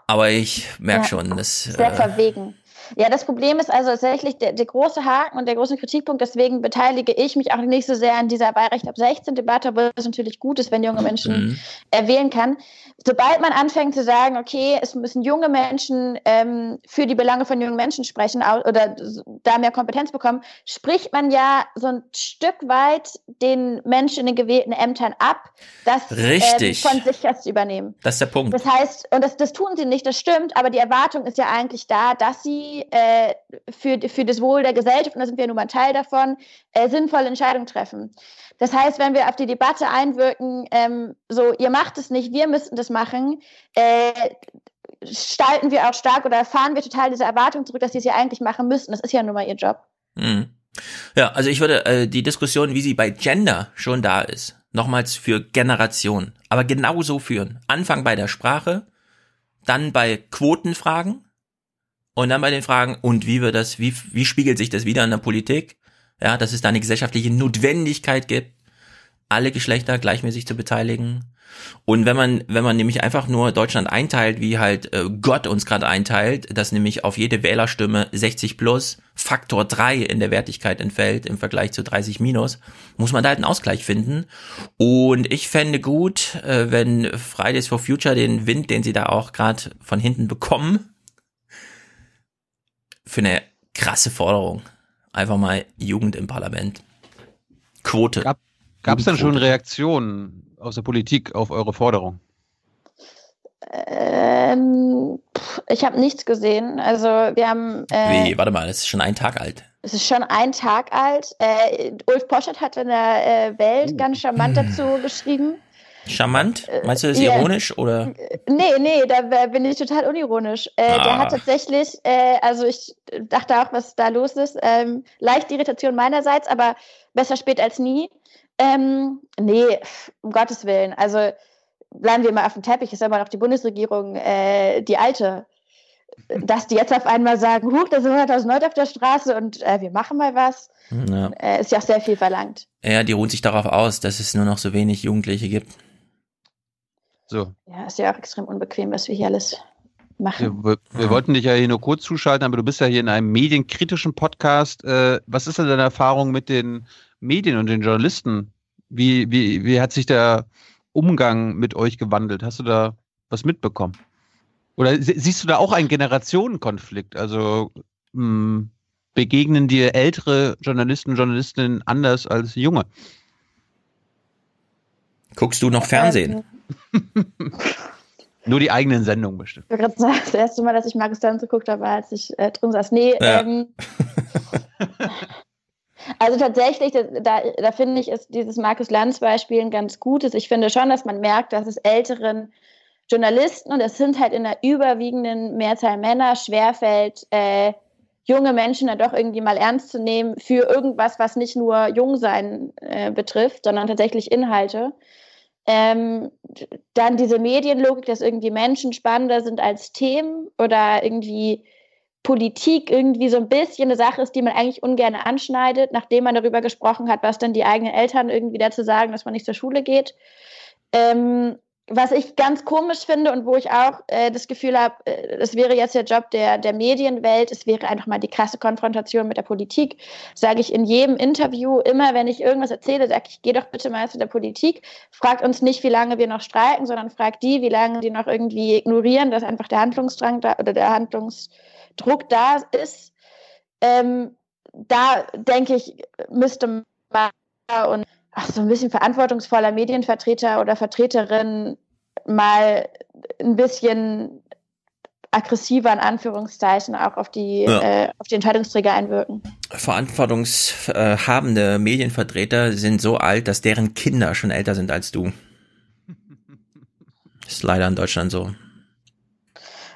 Speaker 3: Aber ich merke
Speaker 49: Ja.
Speaker 3: schon, dass.
Speaker 49: Sehr
Speaker 3: Äh,
Speaker 49: verwegen. Ja, das Problem ist also tatsächlich der, der große Haken und der große Kritikpunkt, deswegen beteilige ich mich auch nicht so sehr an dieser Wahlrecht ab 16 Debatte, obwohl es natürlich gut ist, wenn junge Menschen
Speaker 3: Mhm.
Speaker 49: äh, wählen kann. Sobald man anfängt zu sagen, okay, es müssen junge Menschen ähm, für die Belange von jungen Menschen sprechen oder da mehr Kompetenz bekommen, spricht man ja so ein Stück weit den Menschen in den gewählten Ämtern ab, das
Speaker 3: Richtig.
Speaker 49: Ähm, von sich zu übernehmen.
Speaker 3: das ist der Punkt.
Speaker 49: Das heißt, und das, das tun sie nicht, das stimmt, aber die Erwartung ist ja eigentlich da, dass sie äh, für, für das Wohl der Gesellschaft, und da sind wir nun mal Teil davon, äh, sinnvolle Entscheidungen treffen. Das heißt, wenn wir auf die Debatte einwirken, ähm, so, ihr macht es nicht, wir müssten das machen, äh, stalten wir auch stark oder fahren wir total diese Erwartung zurück, dass sie es ja eigentlich machen müssten. Das ist ja nun mal ihr Job.
Speaker 3: Mhm. Ja, also ich würde äh, die Diskussion, wie sie bei Gender schon da ist, nochmals für Generationen, aber genauso führen. Anfang bei der Sprache, dann bei Quotenfragen und dann bei den Fragen, und wie wir das, wie, wie spiegelt sich das wieder in der Politik? Ja, dass es da eine gesellschaftliche Notwendigkeit gibt, alle Geschlechter gleichmäßig zu beteiligen. Und wenn man, wenn man nämlich einfach nur Deutschland einteilt, wie halt äh, Gott uns gerade einteilt, dass nämlich auf jede Wählerstimme 60 plus Faktor 3 in der Wertigkeit entfällt im Vergleich zu 30 minus, muss man da halt einen Ausgleich finden. Und ich fände gut, äh, wenn Fridays for Future den Wind, den sie da auch gerade von hinten bekommen, für eine krasse Forderung. Einfach mal Jugend im Parlament. Quote.
Speaker 1: Gab es dann schon. Reaktionen aus der Politik auf eure Forderung?
Speaker 49: Ähm, pff, ich habe nichts gesehen. Also wir haben äh,
Speaker 3: Wie, warte mal, das ist schon ein Tag alt.
Speaker 49: Es ist schon ein Tag alt. Äh, Ulf Poschert hat in der äh, Welt ganz charmant dazu geschrieben.
Speaker 3: Charmant? Meinst du das
Speaker 49: ja.
Speaker 3: ironisch oder?
Speaker 49: Nee, nee, da bin ich total unironisch. Äh, Der
Speaker 3: Ah.
Speaker 49: hat tatsächlich, äh, also ich dachte auch, was da los ist. Ähm, leichte Irritation meinerseits, aber besser spät als nie. Ähm, nee, um Gottes Willen. Also bleiben wir mal auf dem Teppich. Ist aber noch die Bundesregierung, äh, die alte. Dass die jetzt auf einmal sagen, huch, da sind 100.000 Leute auf der Straße und äh, wir machen mal was,
Speaker 3: Ja.
Speaker 49: äh, ist ja auch sehr viel verlangt.
Speaker 3: ja, die ruhen sich darauf aus, dass es nur noch so wenig Jugendliche gibt.
Speaker 1: So.
Speaker 49: Ja, ist ja auch extrem unbequem, was wir hier alles machen.
Speaker 1: Wir, wir wollten dich ja hier nur kurz zuschalten, aber du bist ja hier in einem medienkritischen Podcast. Äh, was ist denn deine Erfahrung mit den Medien und den Journalisten? Wie, wie, wie hat sich der Umgang mit euch gewandelt? Hast du da was mitbekommen? Oder sie- siehst du da auch einen Generationenkonflikt? Also mh, begegnen dir ältere Journalisten und Journalistinnen anders als junge?
Speaker 3: Guckst du noch Fernsehen?
Speaker 1: Nur die eigenen Sendungen bestimmt.
Speaker 49: Ich gerade sagen, das erste Mal, dass ich Markus Lanz geguckt habe, war, als ich äh, drin saß. Nee,
Speaker 3: Ja.
Speaker 49: ähm, also tatsächlich, da, da, da finde ich, ist dieses Markus Lanz-Beispiel ein ganz gutes. Ich finde schon, dass man merkt, dass es älteren Journalisten, und das sind halt in der überwiegenden Mehrzahl Männer, schwerfällt, äh, junge Menschen dann doch irgendwie mal ernst zu nehmen für irgendwas, was nicht nur Jungsein äh, betrifft, sondern tatsächlich Inhalte. Ähm, dann diese Medienlogik, dass irgendwie Menschen spannender sind als Themen oder irgendwie Politik irgendwie so ein bisschen eine Sache ist, die man eigentlich ungern anschneidet, nachdem man darüber gesprochen hat, was dann die eigenen Eltern irgendwie dazu sagen, dass man nicht zur Schule geht. Ähm, was ich ganz komisch finde und wo ich auch äh, das Gefühl habe, äh, das wäre jetzt der Job der, der Medienwelt, es wäre einfach mal die krasse Konfrontation mit der Politik, sage ich in jedem Interview, immer wenn ich irgendwas erzähle, sage ich, geh doch bitte mal zu der Politik, fragt uns nicht, wie lange wir noch streiken, sondern fragt die, wie lange die noch irgendwie ignorieren, dass einfach der Handlungsdrang da oder der Handlungsdruck da ist. Ähm, da denke ich, müsste man und ach, so ein bisschen verantwortungsvoller Medienvertreter oder Vertreterin mal ein bisschen aggressiver in Anführungszeichen auch auf die,
Speaker 3: Ja.
Speaker 49: äh, auf die Entscheidungsträger einwirken.
Speaker 3: Verantwortungshabende Medienvertreter sind so alt, dass deren Kinder schon älter sind als du. Ist leider in Deutschland so.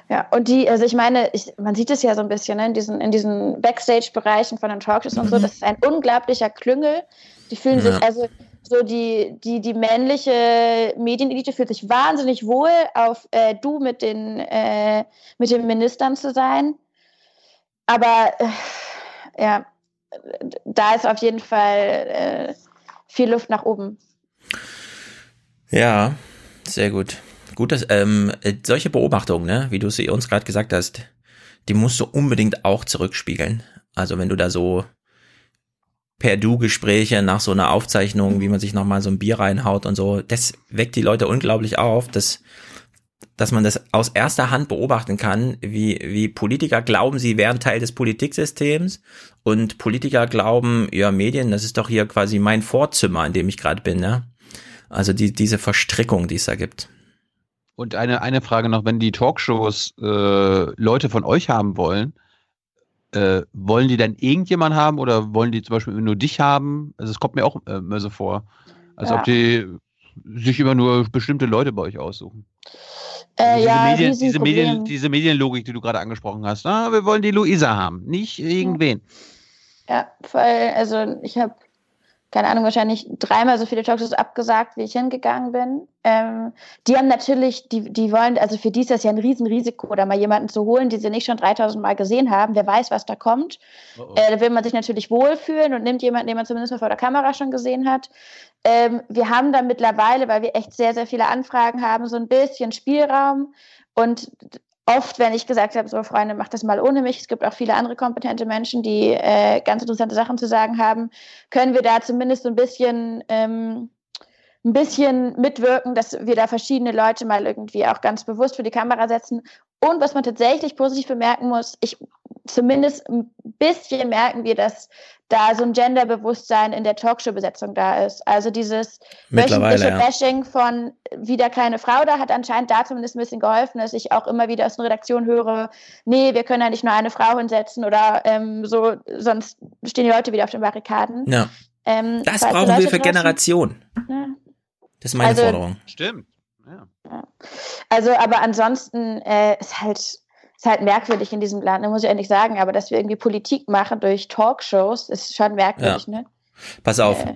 Speaker 49: Ja, und die, also ich meine, ich, man sieht es ja so ein bisschen ne, in diesen, in diesen Backstage-Bereichen von den Talkshows und so, das ist ein unglaublicher Klüngel. Die fühlen
Speaker 3: Ja.
Speaker 49: sich, also so die, die, die männliche Medienelite fühlt sich wahnsinnig wohl, auf äh, du mit den, äh, mit den Ministern zu sein. Aber äh, ja, da ist auf jeden Fall äh, viel Luft nach oben.
Speaker 3: Ja, sehr gut. gut, dass ähm, äh, solche Beobachtungen, ne, wie du sie uns gerade gesagt hast, die musst du unbedingt auch zurückspiegeln. Also wenn du da so per Du-Gespräche nach so einer Aufzeichnung, wie man sich nochmal so ein Bier reinhaut und so, das weckt die Leute unglaublich auf, dass, dass man das aus erster Hand beobachten kann, wie, wie Politiker glauben, sie wären Teil des Politiksystems und Politiker glauben, ja, Medien, das ist doch hier quasi mein Vorzimmer, in dem ich gerade bin, ne? Also die, diese Verstrickung, die es da gibt.
Speaker 1: Und eine, eine Frage noch, wenn die Talkshows äh, Leute von euch haben wollen, äh, wollen die dann irgendjemand haben oder wollen die zum Beispiel nur dich haben? Also es kommt mir auch äh, immer so vor, als
Speaker 49: Ja.
Speaker 1: ob die sich immer nur bestimmte Leute bei euch aussuchen.
Speaker 49: Äh,
Speaker 1: Also diese,
Speaker 49: ja,
Speaker 1: Medien, diese. Medien, diese Medienlogik, die du gerade angesprochen hast. Ah, wir wollen die Luisa haben, nicht irgendwen.
Speaker 49: Ja, voll. Also ich habe, keine Ahnung, wahrscheinlich dreimal so viele Talkshows abgesagt, wie ich hingegangen bin. Ähm, die haben natürlich, die, die wollen, also für die ist das ja ein Riesenrisiko, da mal jemanden zu holen, die sie nicht schon 3000 Mal gesehen haben. Wer weiß, was da kommt. Äh, da will man sich natürlich wohlfühlen und nimmt jemanden, den man zumindest mal vor der Kamera schon gesehen hat. Ähm, wir haben da mittlerweile, weil wir echt sehr, sehr viele Anfragen haben, so ein bisschen Spielraum. Und oft, wenn ich gesagt habe, so Freunde, macht das mal ohne mich, es gibt auch viele andere kompetente Menschen, die äh, ganz interessante Sachen zu sagen haben, können wir da zumindest so ein bisschen, ähm, ein bisschen mitwirken, dass wir da verschiedene Leute mal irgendwie auch ganz bewusst für die Kamera setzen. Und was man tatsächlich positiv bemerken muss, ich zumindest ein bisschen merken wir, dass da so ein Genderbewusstsein in der Talkshow-Besetzung da ist. Also dieses wöchentliche
Speaker 3: ja.
Speaker 49: Bashing von wieder keine Frau da hat anscheinend da zumindest ein bisschen geholfen, dass ich auch immer wieder aus der Redaktion höre, nee, wir können ja nicht nur eine Frau hinsetzen oder ähm, so, sonst stehen die Leute wieder auf den Barrikaden.
Speaker 3: Ja.
Speaker 49: Ähm,
Speaker 3: Das brauchen wir für
Speaker 49: draußen-
Speaker 3: Generationen.
Speaker 49: Ja.
Speaker 3: Das ist meine
Speaker 49: Also-
Speaker 3: Forderung.
Speaker 1: Stimmt.
Speaker 49: Also, aber ansonsten äh, ist halt ist halt merkwürdig in diesem Land, muss ich ehrlich sagen, aber dass wir irgendwie Politik machen durch Talkshows, ist schon merkwürdig,
Speaker 3: Ja.
Speaker 49: ne?
Speaker 3: Pass auf,
Speaker 49: Äh.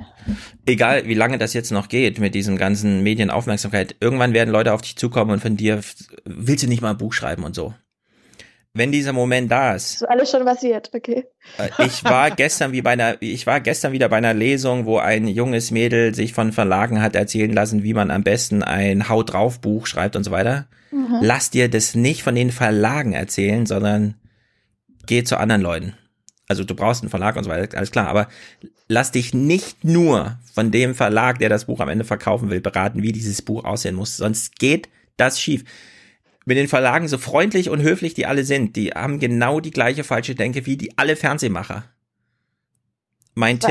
Speaker 3: egal wie lange das jetzt noch geht mit diesem ganzen Medienaufmerksamkeit, irgendwann werden Leute auf dich zukommen und von dir, willst du nicht mal ein Buch schreiben und so. Wenn dieser Moment da ist,
Speaker 49: So alles schon passiert, okay.
Speaker 3: Äh, Ich war gestern wie bei einer, ich war gestern wieder bei einer Lesung, wo ein junges Mädel sich von Verlagen hat erzählen lassen, wie man am besten ein Haut drauf Buch schreibt und so weiter.
Speaker 49: Mhm.
Speaker 3: Lass dir das nicht von den Verlagen erzählen, sondern geh zu anderen Leuten. Also du brauchst einen Verlag und so weiter, alles klar, aber lass dich nicht nur von dem Verlag, der das Buch am Ende verkaufen will, beraten, wie dieses Buch aussehen muss, sonst geht das schief. Mit den Verlagen, so freundlich und höflich die alle sind, die haben genau die gleiche falsche Denke wie die alle Fernsehmacher. Mein
Speaker 49: Wa-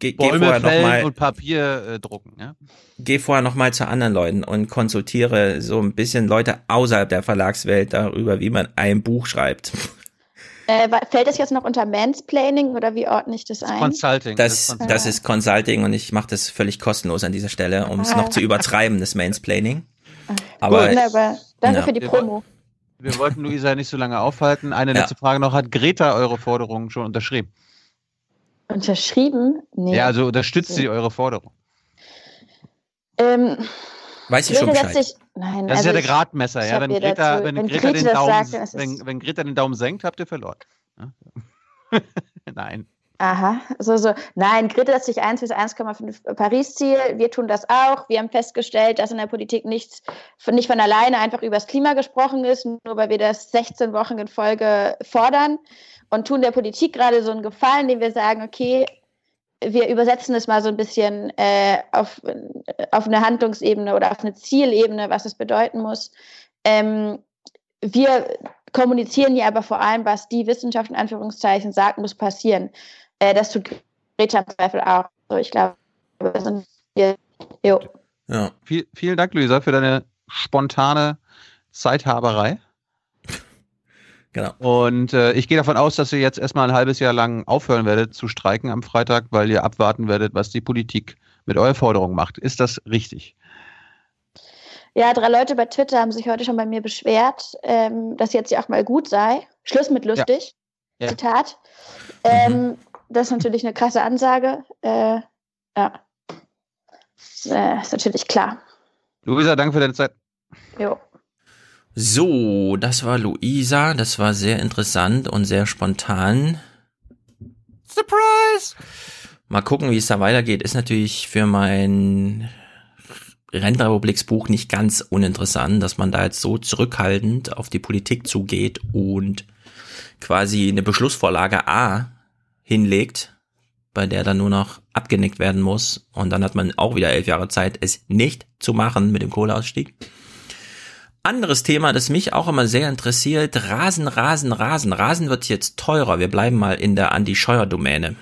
Speaker 3: Tipp, geh, geh
Speaker 1: Bäume
Speaker 3: vorher noch
Speaker 1: fällen
Speaker 3: mal,
Speaker 1: und Papier äh, drucken. Ja?
Speaker 3: geh vorher noch mal zu anderen Leuten und konsultiere so ein bisschen Leute außerhalb der Verlagswelt darüber, wie man ein Buch schreibt.
Speaker 49: Äh, fällt das jetzt noch unter Mansplaining oder wie ordne ich das ein?
Speaker 1: Consulting.
Speaker 3: Das, das ist Consulting und ich mache das völlig kostenlos an dieser Stelle, um es
Speaker 49: Ah.
Speaker 3: noch zu übertreiben, das Mansplaining. Aber
Speaker 49: Wunderbar. Danke
Speaker 3: Ja.
Speaker 49: für die
Speaker 1: Wir
Speaker 49: Promo.
Speaker 1: Wir wollten Luisa nicht so lange aufhalten. Eine
Speaker 3: Ja.
Speaker 1: letzte Frage noch. Hat Greta eure Forderungen schon unterschrieben?
Speaker 49: Unterschrieben? Nee.
Speaker 1: Ja, also unterstützt sie eure Forderung?
Speaker 49: ähm,
Speaker 3: weiß ich schon Bescheid.
Speaker 49: sich, nein,
Speaker 1: Das
Speaker 49: also
Speaker 1: ist ja der
Speaker 49: ich-
Speaker 1: Gradmesser.
Speaker 49: ich
Speaker 1: Ja? Wenn, Greta,
Speaker 49: dazu-
Speaker 1: wenn,
Speaker 49: wenn
Speaker 1: Greta Daumen,
Speaker 49: sagt, ist
Speaker 1: wenn, wenn Greta den Daumen senkt, habt ihr verloren. Ja? Nein.
Speaker 49: Aha, so, so. Nein, Greta setzt sich 1 bis 1,5 Paris-Ziel. Wir tun das auch. Wir haben festgestellt, dass in der Politik nichts von, nicht von alleine einfach über das Klima gesprochen ist, nur weil wir das 16 Wochen in Folge fordern und tun der Politik gerade so einen Gefallen, indem wir sagen, okay, wir übersetzen es mal so ein bisschen äh, auf, auf eine Handlungsebene oder auf eine Zielebene, was es bedeuten muss. Ähm, wir kommunizieren hier aber vor allem, was die Wissenschaft in Anführungszeichen sagt, muss passieren. Äh, das tut Greta im Zweifel auch. So, ich glaube, wir sind hier. Jo.
Speaker 3: Ja.
Speaker 1: Viel, vielen Dank, Luisa, für deine spontane Zeithaberei.
Speaker 3: Genau.
Speaker 1: Und äh, ich gehe davon aus, dass ihr jetzt erstmal ein halbes Jahr lang aufhören werdet zu streiken am Freitag, weil ihr abwarten werdet, was die Politik mit eurer Forderung macht. Ist das richtig?
Speaker 49: Ja, drei Leute bei Twitter haben sich heute schon bei mir beschwert, ähm, dass jetzt ja auch mal gut sei. Schluss mit lustig.
Speaker 1: Ja.
Speaker 49: Zitat. Ähm, Das ist natürlich eine krasse Ansage. Äh, ja. Ist, äh, ist natürlich klar.
Speaker 1: Luisa, danke für deine Zeit.
Speaker 49: Jo.
Speaker 3: So, das war Luisa. Das war sehr interessant und sehr spontan.
Speaker 1: Surprise!
Speaker 3: Mal gucken, wie es da weitergeht. Ist natürlich für mein Rentenrepubliksbuch nicht ganz uninteressant, dass man da jetzt so zurückhaltend auf die Politik zugeht und quasi eine Beschlussvorlage A hinlegt, bei der dann nur noch abgenickt werden muss. Und dann hat man auch wieder elf Jahre Zeit, es nicht zu machen mit dem Kohleausstieg. Anderes Thema, das mich auch immer sehr interessiert, Rasen, Rasen, Rasen. Rasen wird jetzt teurer. Wir bleiben mal in der Andi-Scheuer-Domäne.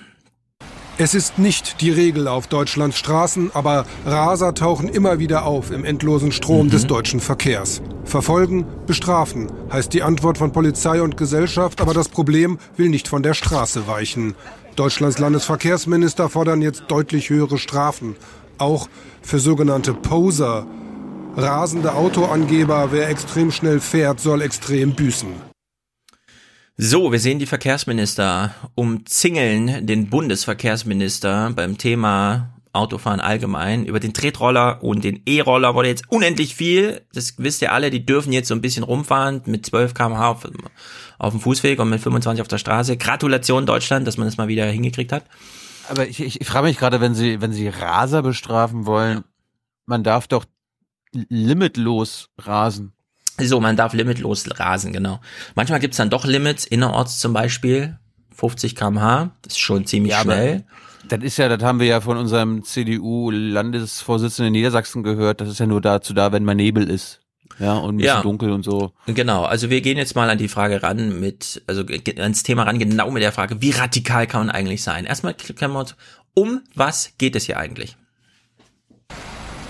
Speaker 52: Es ist nicht die Regel auf Deutschlands Straßen, aber Raser tauchen immer wieder auf im endlosen Strom
Speaker 3: Mhm.
Speaker 52: des deutschen Verkehrs. Verfolgen, bestrafen heißt die Antwort von Polizei und Gesellschaft, aber das Problem will nicht von der Straße weichen. Deutschlands Landesverkehrsminister fordern jetzt deutlich höhere Strafen, auch für sogenannte Poser. Rasende Autoangeber, wer extrem schnell fährt, soll extrem büßen.
Speaker 3: So, wir sehen die Verkehrsminister umzingeln den Bundesverkehrsminister beim Thema Autofahren allgemein. Über den Tretroller und den E-Roller wurde jetzt unendlich viel. Das wisst ihr alle, die dürfen jetzt so ein bisschen rumfahren mit 12 km/h auf, auf dem Fußweg und mit 25 auf der Straße. Gratulation Deutschland, dass man das mal wieder hingekriegt hat.
Speaker 1: Aber ich, ich, ich frage mich gerade, wenn Sie, wenn Sie Raser bestrafen wollen, man darf doch limitlos rasen.
Speaker 3: So, man darf limitlos rasen, genau. Manchmal gibt's dann doch Limits, innerorts zum Beispiel, 50 km/h, das ist schon ziemlich
Speaker 1: Ja,
Speaker 3: schnell.
Speaker 1: Das ist ja, das haben wir ja von unserem CDU-Landesvorsitzenden in Niedersachsen gehört. Das ist ja nur dazu da, wenn mal Nebel ist. Ja, und ein bisschen
Speaker 3: Ja.
Speaker 1: dunkel und so.
Speaker 3: Genau, also wir gehen jetzt mal an die Frage ran mit, also ans Thema ran, genau mit der Frage, wie radikal kann man eigentlich sein? Erstmal klären wir uns, um was geht es hier eigentlich?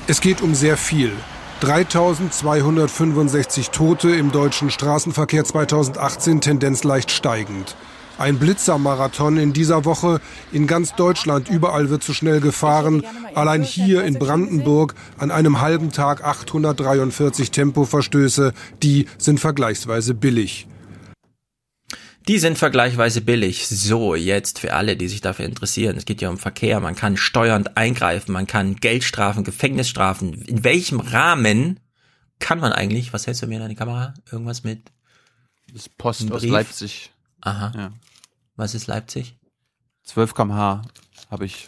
Speaker 52: Es geht um sehr viel. 3265 Tote im deutschen Straßenverkehr 2018, Tendenz leicht steigend. Ein Blitzermarathon in dieser Woche. In ganz Deutschland, überall wird zu schnell gefahren. Allein hier in Brandenburg an einem halben Tag 843 Tempoverstöße. Die sind vergleichsweise billig.
Speaker 3: Die sind vergleichsweise billig. So, jetzt für alle, die sich dafür interessieren. Es geht ja um Verkehr. Man kann steuernd eingreifen, man kann Geldstrafen, Gefängnisstrafen. In welchem Rahmen kann man eigentlich, was hältst du mir in die Kamera? Irgendwas mit?
Speaker 1: Das Post aus? Leipzig.
Speaker 3: Aha.
Speaker 1: Ja.
Speaker 3: Was ist Leipzig?
Speaker 1: 12 km/h habe ich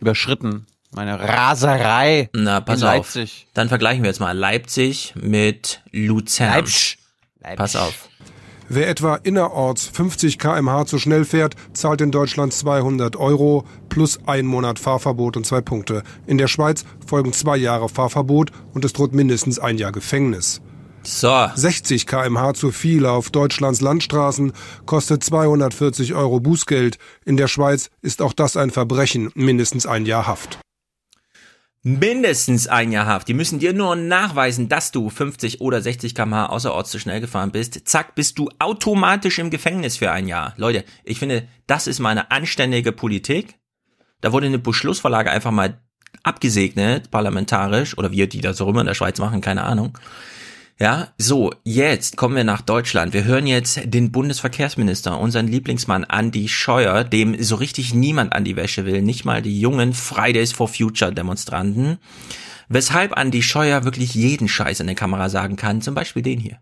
Speaker 1: überschritten. Meine Raserei
Speaker 3: Na, pass
Speaker 1: in
Speaker 3: auf.
Speaker 1: Leipzig.
Speaker 3: Dann vergleichen wir jetzt mal Leipzig mit Luzern.
Speaker 1: Leipzig.
Speaker 3: Pass auf.
Speaker 52: Wer etwa innerorts 50 km/h zu schnell fährt, zahlt in Deutschland 200 Euro plus ein Monat Fahrverbot und zwei Punkte. In der Schweiz folgen zwei Jahre Fahrverbot und es droht mindestens ein Jahr Gefängnis.
Speaker 3: So.
Speaker 52: 60 km/h zu viel auf Deutschlands Landstraßen kostet 240 Euro Bußgeld. In der Schweiz ist auch das ein Verbrechen, mindestens ein Jahr Haft.
Speaker 3: Mindestens ein Jahr Haft. Die müssen dir nur nachweisen, dass du 50 oder 60 km/h außerorts zu schnell gefahren bist. Zack, bist du automatisch im Gefängnis für ein Jahr. Leute, ich finde, das ist mal eine anständige Politik. Da wurde eine Beschlussvorlage einfach mal abgesegnet, parlamentarisch, oder wir, die das so rum in der Schweiz machen, keine Ahnung. Ja, so, jetzt kommen wir nach Deutschland. Wir hören jetzt den Bundesverkehrsminister, unseren Lieblingsmann Andy Scheuer, dem so richtig niemand an die Wäsche will, nicht mal die jungen Fridays for Future Demonstranten. Weshalb Andy Scheuer wirklich jeden Scheiß in der Kamera sagen kann, zum Beispiel den hier.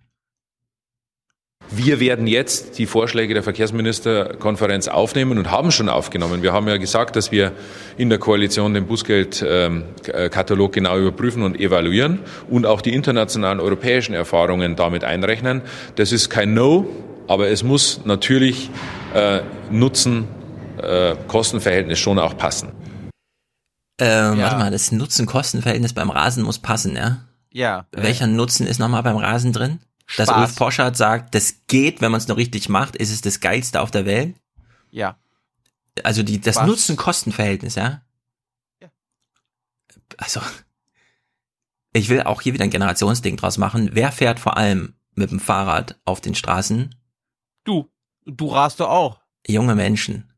Speaker 51: Wir werden jetzt die Vorschläge der Verkehrsministerkonferenz aufnehmen und haben schon aufgenommen. Wir haben ja gesagt, dass wir in der Koalition den Bußgeldkatalog genau überprüfen und evaluieren und auch die internationalen europäischen Erfahrungen damit einrechnen. Das ist kein No, aber es muss natürlich äh, Nutzen, äh, Kostenverhältnis schon auch passen.
Speaker 3: Ähm,
Speaker 1: Ja.
Speaker 3: Warte mal, das Nutzen-Kosten-Verhältnis beim Rasen muss passen, ja?
Speaker 1: Ja.
Speaker 3: Welcher Nutzen ist nochmal beim Rasen drin? Dass
Speaker 1: Spaß.
Speaker 3: Ulf Poschardt sagt, das geht, wenn man es nur richtig macht, ist es das geilste auf der Welt.
Speaker 1: Ja.
Speaker 3: Also die, das? Nutzen-Kosten-Verhältnis, ja? Also, ich will auch hier wieder ein Generationsding draus machen. Wer fährt vor allem mit dem Fahrrad auf den Straßen?
Speaker 1: Du. Du rast doch auch.
Speaker 3: Junge Menschen.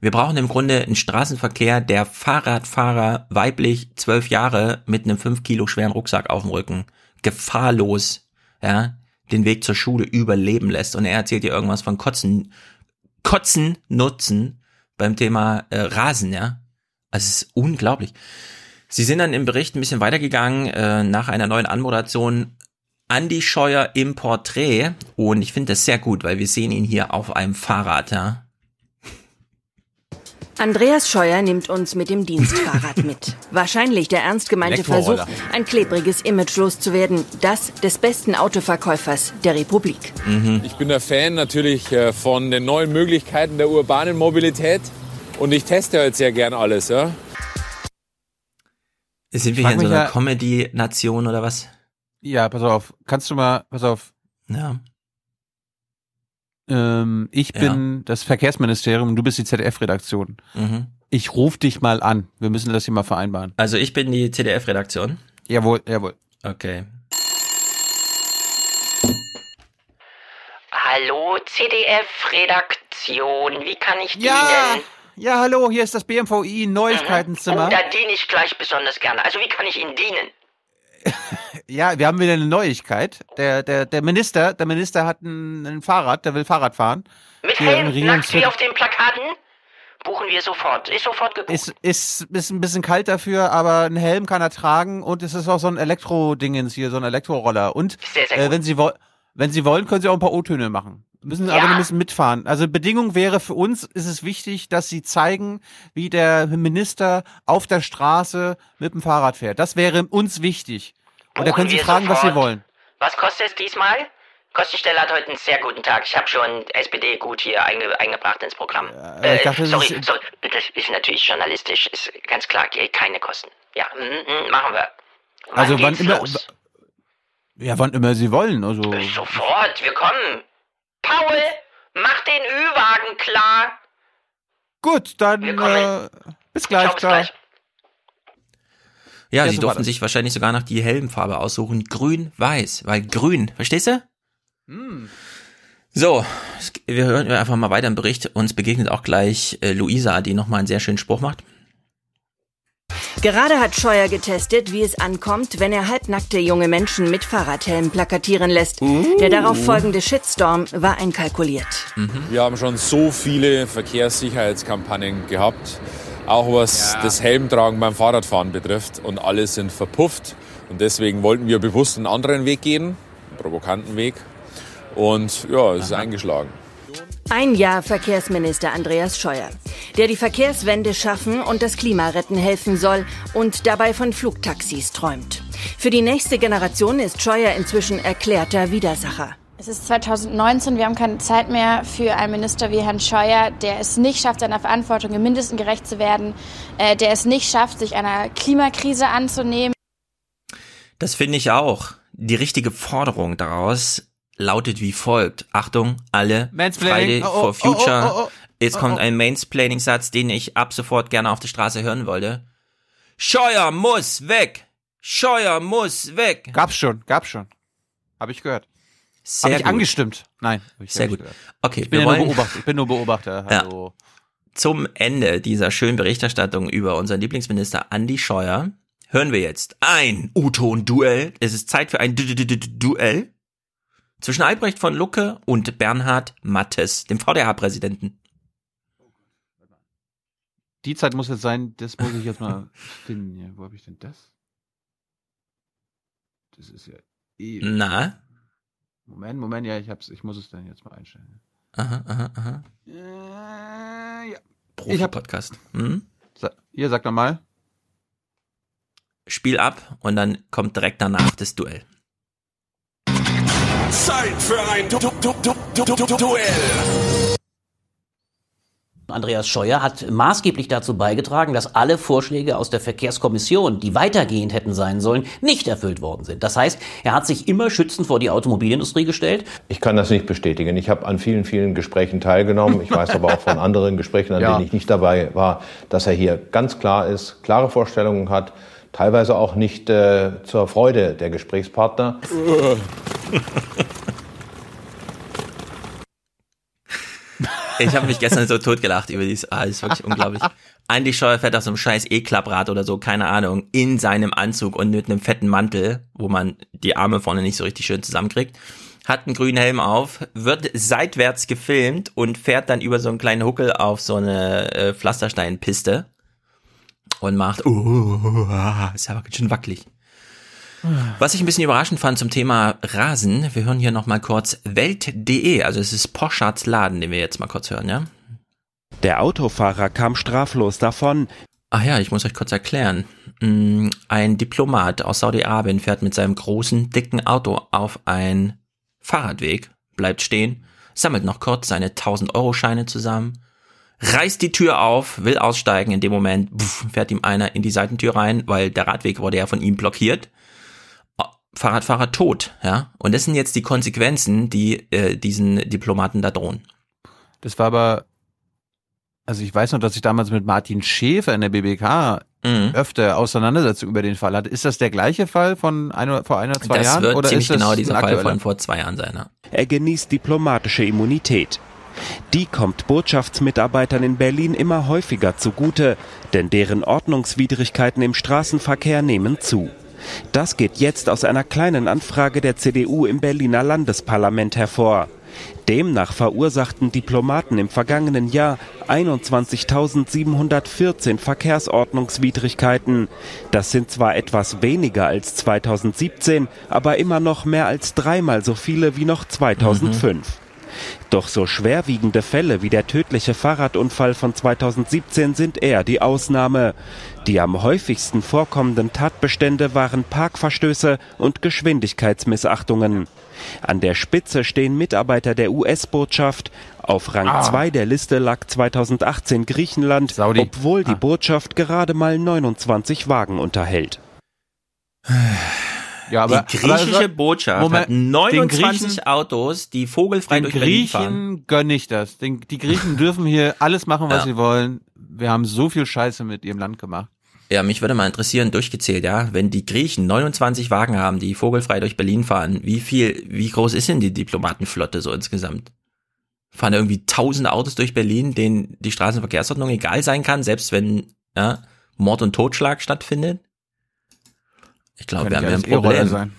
Speaker 3: Wir brauchen im Grunde einen Straßenverkehr, der Fahrradfahrer weiblich zwölf Jahre mit einem fünf Kilo schweren Rucksack auf dem Rücken gefahrlos, ja, den Weg zur Schule überleben lässt. Und er erzählt dir irgendwas von Kotzen, Kotzen nutzen beim Thema äh, Rasen, ja. Also es ist unglaublich. Sie sind dann im Bericht ein bisschen weitergegangen äh, nach einer neuen Anmoderation. Andy Scheuer im Porträt und ich finde das sehr gut, weil wir sehen ihn hier auf einem Fahrrad, ja.
Speaker 53: Andreas Scheuer nimmt uns mit dem Dienstfahrrad mit. Wahrscheinlich der ernst gemeinte Versuch, ein klebriges Image loszuwerden. Das des besten Autoverkäufers der Republik.
Speaker 51: Ich bin ein Fan natürlich äh, von den neuen Möglichkeiten der urbanen Mobilität und ich teste halt sehr gern alles. Ja?
Speaker 3: Sind wir
Speaker 1: frag
Speaker 3: hier in so einer
Speaker 1: ja-
Speaker 3: Comedy-Nation oder was?
Speaker 1: Ja, pass auf. Kannst du mal, pass auf.
Speaker 3: Ja.
Speaker 1: Ähm, ich
Speaker 3: Ja.
Speaker 1: bin das Verkehrsministerium und du bist die ZDF-Redaktion.
Speaker 3: Mhm.
Speaker 1: Ich rufe dich mal an. Wir müssen das hier mal vereinbaren.
Speaker 3: Also ich bin die CDF-Redaktion.
Speaker 1: Jawohl, jawohl.
Speaker 3: Okay.
Speaker 54: Hallo, CDF-Redaktion. Wie kann ich
Speaker 1: Ja,
Speaker 54: dienen?
Speaker 1: ja, hallo, hier ist das BMVI Neuigkeitenzimmer.
Speaker 54: Oh, da diene ich gleich besonders gerne. Also, wie kann ich Ihnen dienen?
Speaker 1: Ja, wir haben wieder eine Neuigkeit. Der, der, der Minister, der Minister hat ein, ein Fahrrad, der will Fahrrad fahren.
Speaker 54: Mit
Speaker 1: Hier
Speaker 54: Helm, nackt wie auf den Plakaten? Buchen wir sofort. Ist sofort gebucht.
Speaker 1: Ist, ist, ist ein bisschen kalt dafür, aber einen Helm kann er tragen und es ist auch so ein Elektro-Dingens hier, so ein Elektroroller. Und
Speaker 54: Sehr, sehr
Speaker 1: äh, wenn Sie wollen, wenn Sie wollen, können Sie auch ein paar O-Töne machen. Müssen
Speaker 54: Ja.
Speaker 1: aber ein bisschen mitfahren. Also Bedingung wäre für uns ist es wichtig, dass Sie zeigen, wie der Minister auf der Straße mit dem Fahrrad fährt. Das wäre uns wichtig. Und da
Speaker 54: Buchen
Speaker 1: können Sie fragen, was Sie
Speaker 54: sofort.
Speaker 1: wollen.
Speaker 54: Was kostet es diesmal? Kostenstelle hat heute einen sehr guten Tag. Ich habe schon SPD gut hier einge eingebracht ins Programm.
Speaker 1: äh, ich dachte, das
Speaker 54: sorry,
Speaker 1: ist-
Speaker 54: sorry, das ist natürlich journalistisch, ist ganz klar, keine Kosten. Ja, mm, mm, machen wir. Wann
Speaker 1: Also wann immer, ja, wann immer Sie wollen. Also
Speaker 54: Sofort, wir kommen. Paul, mach den Ü-Wagen klar.
Speaker 1: gut, dann äh, bis gleich.
Speaker 54: bis
Speaker 1: ciao.
Speaker 54: gleich.
Speaker 3: Ja,
Speaker 1: Ja,
Speaker 3: sie
Speaker 1: so
Speaker 3: durften sich wahrscheinlich sogar noch die Helmfarbe aussuchen. Grün-Weiß, weil grün, verstehst du?
Speaker 1: Hm.
Speaker 3: So, wir hören einfach mal weiter im Bericht. Uns begegnet auch gleich äh, Luisa, die nochmal einen sehr schönen Spruch macht.
Speaker 53: Gerade hat Scheuer getestet, wie es ankommt, wenn er halbnackte junge Menschen mit Fahrradhelm plakatieren lässt. Der darauf folgende Shitstorm war einkalkuliert.
Speaker 51: Wir haben schon so viele Verkehrssicherheitskampagnen gehabt, auch was das Helmtragen beim Fahrradfahren betrifft. Und alle sind verpufft. Und deswegen wollten wir bewusst einen anderen Weg gehen, einen provokanten Weg. Und ja, es ist eingeschlagen.
Speaker 53: Ein Jahr Verkehrsminister Andreas Scheuer, der die Verkehrswende schaffen und das Klima retten helfen soll und dabei von Flugtaxis träumt. Für die nächste Generation ist Scheuer inzwischen erklärter Widersacher.
Speaker 49: Es ist 2019, wir haben keine Zeit mehr für einen Minister wie Herrn Scheuer, der es nicht schafft, seiner Verantwortung im Mindesten gerecht zu werden, äh, der es nicht schafft, sich einer Klimakrise anzunehmen.
Speaker 3: Das finde ich auch. Die richtige Forderung daraus lautet wie folgt. Achtung, alle. Friday
Speaker 1: Oh, oh,
Speaker 3: for
Speaker 1: oh,
Speaker 3: Future.
Speaker 1: oh, oh.
Speaker 3: Jetzt kommt ein Mansplaining-Satz, den ich ab sofort gerne auf der Straße hören wollte. Scheuer muss weg! Scheuer muss weg!
Speaker 1: Gab's schon, gab's schon. Habe ich gehört.
Speaker 3: Sehr
Speaker 1: Habe ich
Speaker 3: gut.
Speaker 1: angestimmt? Nein. hab ich
Speaker 3: Sehr gut.
Speaker 1: gehört.
Speaker 3: Okay,
Speaker 1: ich bin ja nur Beobachter. Ich bin nur Beobachter.
Speaker 3: Ja.
Speaker 1: Hallo.
Speaker 3: Zum Ende dieser schönen Berichterstattung über unseren Lieblingsminister Andy Scheuer hören wir jetzt ein U-Ton-Duell. Es ist Zeit für ein Du- Du- Du- Duell zwischen Albrecht von Lucke und Bernhard Mattes, dem VDH-Präsidenten.
Speaker 1: Die Zeit muss jetzt sein, das muss ich jetzt mal finden. Hier. Wo habe ich denn das? Das ist ja eh.
Speaker 3: Na?
Speaker 1: Moment, Moment, ja, ich hab's, ich muss es dann jetzt mal einstellen.
Speaker 3: Aha, aha, aha.
Speaker 1: Äh, ja.
Speaker 3: Profi-Podcast. Hm?
Speaker 1: Sa hier, sag doch mal.
Speaker 3: Spiel ab und dann kommt direkt danach das Duell.
Speaker 47: Zeit für ein du du du du du du Duell.
Speaker 55: Andreas Scheuer hat maßgeblich dazu beigetragen, dass alle Vorschläge aus der Verkehrskommission, die weitergehend hätten sein sollen, nicht erfüllt worden sind. Das heißt, er hat sich immer schützend vor die Automobilindustrie gestellt.
Speaker 56: Ich kann das nicht bestätigen. Ich habe an vielen, vielen Gesprächen teilgenommen. Ich weiß aber auch von anderen Gesprächen, an
Speaker 1: Ja.
Speaker 56: denen ich nicht dabei war, dass er hier ganz klar ist, klare Vorstellungen hat, teilweise auch nicht äh, zur Freude der Gesprächspartner.
Speaker 3: Ich habe mich gestern so totgelacht über dieses, ah, ist wirklich unglaublich. Andy Scheuer fährt auf so einem scheiß E-Klapprad oder so, keine Ahnung, in seinem Anzug und mit einem fetten Mantel, wo man die Arme vorne nicht so richtig schön zusammenkriegt, hat einen grünen Helm auf, wird seitwärts gefilmt und fährt dann über so einen kleinen Huckel auf so eine äh, Pflastersteinpiste und macht, uh, ah, ist aber ganz schön wackelig. Was ich ein bisschen überraschend fand zum Thema Rasen, wir hören hier nochmal kurz Welt.de, also es ist Poschards Laden, den wir jetzt mal kurz hören, ja?
Speaker 57: Der Autofahrer kam straflos davon.
Speaker 3: Ach ja, ich muss euch kurz erklären. Mm, Ein Diplomat aus Saudi-Arabien fährt mit seinem großen, dicken Auto auf einen Fahrradweg, bleibt stehen, sammelt noch kurz seine 1000-Euro-Scheine zusammen, reißt die Tür auf, will aussteigen. In dem Moment pff, fährt ihm einer in die Seitentür rein, weil der Radweg wurde ja von ihm blockiert. Fahrradfahrer tot, ja. Und das sind jetzt die Konsequenzen, die äh, diesen Diplomaten da drohen.
Speaker 1: Das war aber, also ich weiß noch, dass ich damals mit Martin Schäfer in der BBK
Speaker 3: Mhm.
Speaker 1: öfter Auseinandersetzung über den Fall hatte. Ist das der gleiche Fall von ein, vor ein oder zwei
Speaker 3: das
Speaker 1: Jahren?
Speaker 3: wird
Speaker 1: oder
Speaker 3: ziemlich
Speaker 1: ist das
Speaker 3: genau dieser Fall von vor zwei Jahren sein. Ja.
Speaker 57: Er genießt diplomatische Immunität. Die kommt Botschaftsmitarbeitern in Berlin immer häufiger zugute, denn deren Ordnungswidrigkeiten im Straßenverkehr nehmen zu. Das geht jetzt aus einer kleinen Anfrage der CDU im Berliner Landesparlament hervor. Demnach verursachten Diplomaten im vergangenen Jahr 21.714 Verkehrsordnungswidrigkeiten. Das sind zwar etwas weniger als 2017, aber immer noch mehr als dreimal so viele wie noch 2005. Doch so schwerwiegende Fälle wie der tödliche Fahrradunfall von 2017 sind eher die Ausnahme. Die am häufigsten vorkommenden Tatbestände waren Parkverstöße und Geschwindigkeitsmissachtungen. An der Spitze stehen Mitarbeiter der US-Botschaft. Auf Rang
Speaker 1: Ah.
Speaker 57: 2 der Liste lag 2018 Griechenland, obwohl die Botschaft gerade mal 29 Wagen unterhält.
Speaker 1: Ja, aber,
Speaker 3: die griechische
Speaker 1: aber-
Speaker 3: Botschaft
Speaker 1: Moment,
Speaker 3: hat 29
Speaker 1: den Griechen-
Speaker 3: Autos, die vogelfrei
Speaker 1: Den
Speaker 3: durch Berlin fahren.
Speaker 1: Griechen gönne ich das. Den, die Griechen dürfen hier alles machen, was
Speaker 3: Ja.
Speaker 1: sie wollen. Wir haben so viel Scheiße mit ihrem Land gemacht.
Speaker 3: Ja, mich würde mal interessieren, durchgezählt, ja, wenn die Griechen 29 Wagen haben, die vogelfrei durch Berlin fahren, wie viel, wie groß ist denn die Diplomatenflotte so insgesamt? Fahren da irgendwie tausende Autos durch Berlin, denen die Straßenverkehrsordnung egal sein kann, selbst wenn ja, Mord und Totschlag stattfindet? Ich glaube, wir haben hier ein Problem.
Speaker 1: sein.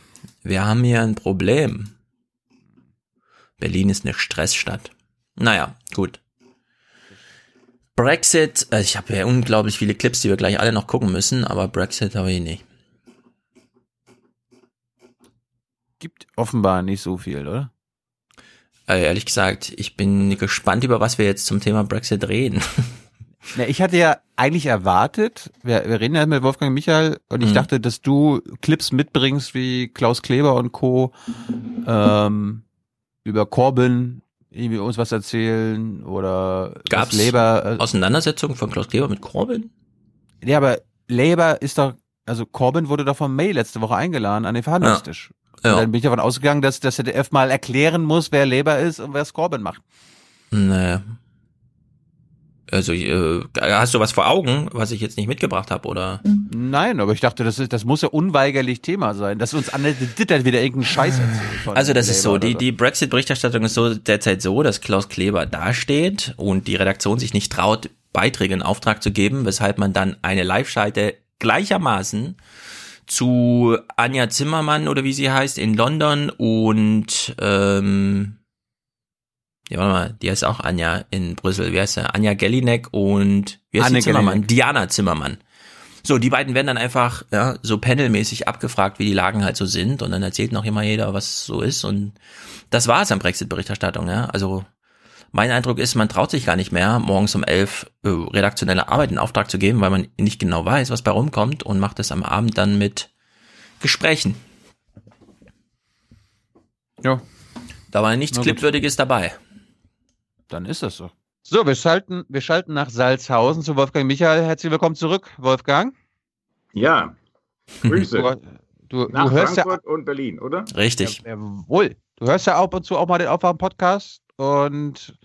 Speaker 3: Wir haben hier ein Problem. Berlin ist eine Stressstadt. Naja, gut. Brexit, äh, ich habe ja unglaublich viele Clips, die wir gleich alle noch gucken müssen, aber Brexit habe ich nicht.
Speaker 1: Gibt offenbar nicht so viel, oder?
Speaker 3: Äh, ehrlich gesagt, ich bin gespannt, über was wir jetzt zum Thema Brexit reden.
Speaker 1: Na, ich hatte ja eigentlich erwartet, wir, wir reden ja mit Wolfgang Michael und ich
Speaker 3: Mhm.
Speaker 1: dachte, dass du Clips mitbringst wie Klaus Kleber und Co. Ähm, über Corbyn irgendwie uns was erzählen oder
Speaker 3: Gab's
Speaker 1: Labour. Äh,
Speaker 3: Auseinandersetzung von Klaus Kleber mit Corbyn?
Speaker 1: ja, aber Labour ist doch, also Corbyn wurde doch von May letzte Woche eingeladen an den Verhandlungstisch.
Speaker 3: Ja.
Speaker 1: Und dann bin ich davon ausgegangen, dass das ZDF mal erklären muss, wer Labour ist und wer es Corbyn macht.
Speaker 3: Nee. Also, äh, hast du was vor Augen, was ich jetzt nicht mitgebracht habe, oder?
Speaker 1: Nein, aber ich dachte, das, ist, das muss ja unweigerlich Thema sein, dass uns Anne Ditter wieder irgendeinen Scheiß erzählt. von
Speaker 3: Also das ist so, die,
Speaker 1: oder
Speaker 3: die Brexit-Berichterstattung ist so derzeit so, dass Klaus Kleber dasteht und die Redaktion sich nicht traut, Beiträge in Auftrag zu geben, weshalb man dann eine Live-Schalte gleichermaßen zu Anja Zimmermann oder wie sie heißt in London und ähm, ja, warte mal, die heißt auch Anja in Brüssel. Wie heißt sie? Anja Gellinek und wie heißt
Speaker 1: Anne
Speaker 3: die Zimmermann?
Speaker 1: Gellinek.
Speaker 3: Diana Zimmermann. So, die beiden werden dann einfach ja, so panelmäßig abgefragt, wie die Lagen halt so sind und dann erzählt noch immer jeder, was so ist und das war es an Brexit-Berichterstattung, ja. Also mein Eindruck ist, man traut sich gar nicht mehr, morgens um elf äh, redaktionelle Arbeit in Auftrag zu geben, weil man nicht genau weiß, was bei rumkommt und macht es am Abend dann mit Gesprächen.
Speaker 1: Ja.
Speaker 3: Da war nichts
Speaker 1: Na.
Speaker 3: Clipwürdiges dabei.
Speaker 1: Dann ist das so. So, wir schalten, wir schalten nach Salzhausen zu Wolfgang Michael. Herzlich willkommen zurück, Wolfgang.
Speaker 58: Ja, Grüße.
Speaker 1: Du, du,
Speaker 58: Nach
Speaker 1: du hörst ja,
Speaker 58: Frankfurt und Berlin, oder?
Speaker 3: Richtig.
Speaker 1: jawohl, du hörst ja ab und zu auch mal den Aufwachen-Podcast und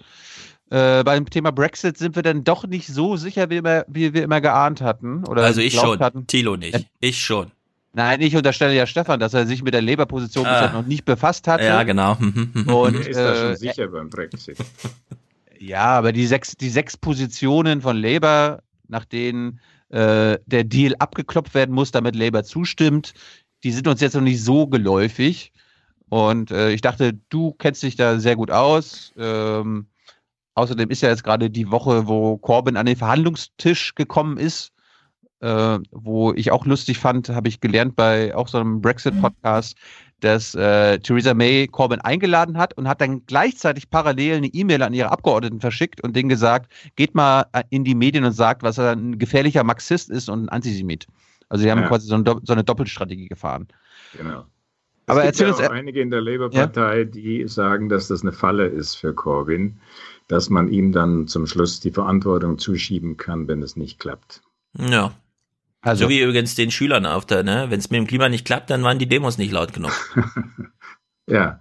Speaker 1: äh, beim Thema Brexit sind wir dann doch nicht so sicher, wie wir, wie wir immer geahnt hatten. Oder
Speaker 3: also ich schon,
Speaker 1: Hatten.
Speaker 3: Thilo nicht. Ich schon.
Speaker 1: Nein, ich unterstelle ja Stefan, dass er sich mit der Labour-Position
Speaker 3: Ah.
Speaker 1: bisher noch nicht befasst hatte.
Speaker 3: Ja, genau.
Speaker 1: Und,
Speaker 58: ist da schon
Speaker 1: äh,
Speaker 58: sicher beim Brexit?
Speaker 1: Ja, aber die sechs, die sechs Positionen von Labour, nach denen äh, der Deal abgeklopft werden muss, damit Labour zustimmt, die sind uns jetzt noch nicht so geläufig. Und äh, ich dachte, du kennst dich da sehr gut aus. Ähm, außerdem ist ja jetzt gerade die Woche, wo Corbyn an den Verhandlungstisch gekommen ist, äh, wo ich auch lustig fand, habe ich gelernt bei auch so einem Brexit-Podcast, dass äh, Theresa May Corbyn eingeladen hat und hat dann gleichzeitig parallel eine E-Mail an ihre Abgeordneten verschickt und denen gesagt, geht mal äh, in die Medien und sagt, was er ein gefährlicher Marxist ist und ein Antisemit. Also sie haben
Speaker 58: Ja.
Speaker 1: quasi so, ein, so eine Doppelstrategie gefahren.
Speaker 58: Genau.
Speaker 1: Aber
Speaker 58: es gibt
Speaker 1: erzähl
Speaker 58: ja
Speaker 1: uns
Speaker 58: auch einige in der Labour-Partei, die sagen, dass das eine Falle ist für Corbyn, dass man ihm dann zum Schluss die Verantwortung zuschieben kann, wenn es nicht klappt.
Speaker 3: Ja.
Speaker 1: Also,
Speaker 3: so wie übrigens den Schülern auf der, ne? Wenn es mit dem Klima nicht klappt, dann waren die Demos nicht laut genug.
Speaker 58: Ja.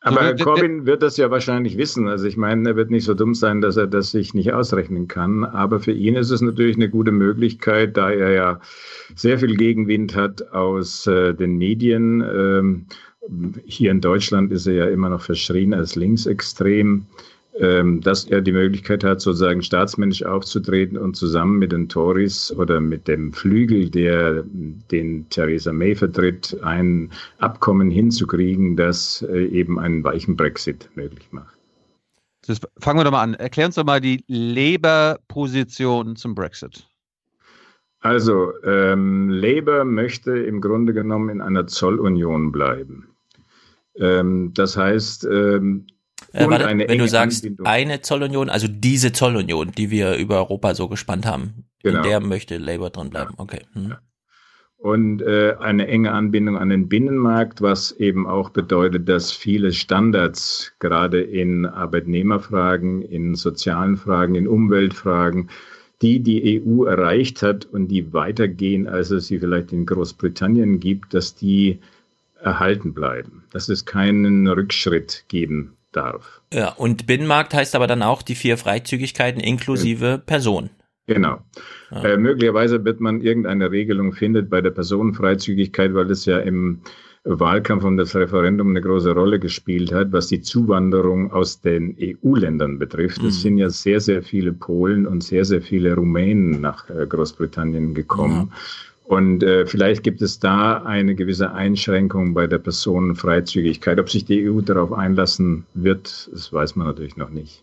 Speaker 58: Aber
Speaker 1: wir-
Speaker 58: Corbyn wird das ja wahrscheinlich wissen. Also ich meine, er wird nicht so dumm sein, dass er das sich nicht ausrechnen kann. Aber für ihn ist es natürlich eine gute Möglichkeit, da er ja sehr viel Gegenwind hat aus äh, den Medien. Ähm, hier in Deutschland ist er ja immer noch verschrien als linksextrem, dass er die Möglichkeit hat, sozusagen staatsmännisch aufzutreten und zusammen mit den Tories oder mit dem Flügel, der den Theresa May vertritt, ein Abkommen hinzukriegen, das äh, eben einen weichen Brexit möglich macht.
Speaker 1: das, fangen wir doch mal an. Erklär uns doch mal die Labour-Position zum Brexit.
Speaker 58: Also, ähm, Labour möchte im Grunde genommen in einer Zollunion bleiben. Ähm, das heißt, ähm,
Speaker 3: Äh, warte, wenn du sagst,
Speaker 58: Anbindung-
Speaker 3: eine Zollunion, also diese Zollunion, die wir über Europa so gespannt haben,
Speaker 58: Genau.
Speaker 3: in der möchte Labour drin bleiben. Okay. Hm.
Speaker 58: und äh, eine enge Anbindung an den Binnenmarkt, was eben auch bedeutet, dass viele Standards gerade in Arbeitnehmerfragen, in sozialen Fragen, in Umweltfragen, die die EU erreicht hat und die weitergehen, als es sie vielleicht in Großbritannien gibt, dass die erhalten bleiben, dass es keinen Rückschritt geben darf.
Speaker 3: Ja, und Binnenmarkt heißt aber dann auch die vier Freizügigkeiten inklusive Person.
Speaker 58: Genau. Äh, möglicherweise wird man irgendeine Regelung findet bei der Personenfreizügigkeit, weil das ja im Wahlkampf um das Referendum eine große Rolle gespielt hat, was die Zuwanderung aus den EU-Ländern betrifft. Es
Speaker 3: Mhm.
Speaker 58: sind ja sehr, sehr viele Polen und sehr, sehr viele Rumänen nach äh, Großbritannien gekommen. Und äh, vielleicht gibt es da eine gewisse Einschränkung bei der Personenfreizügigkeit. Ob sich die EU darauf einlassen wird, das weiß man natürlich noch nicht.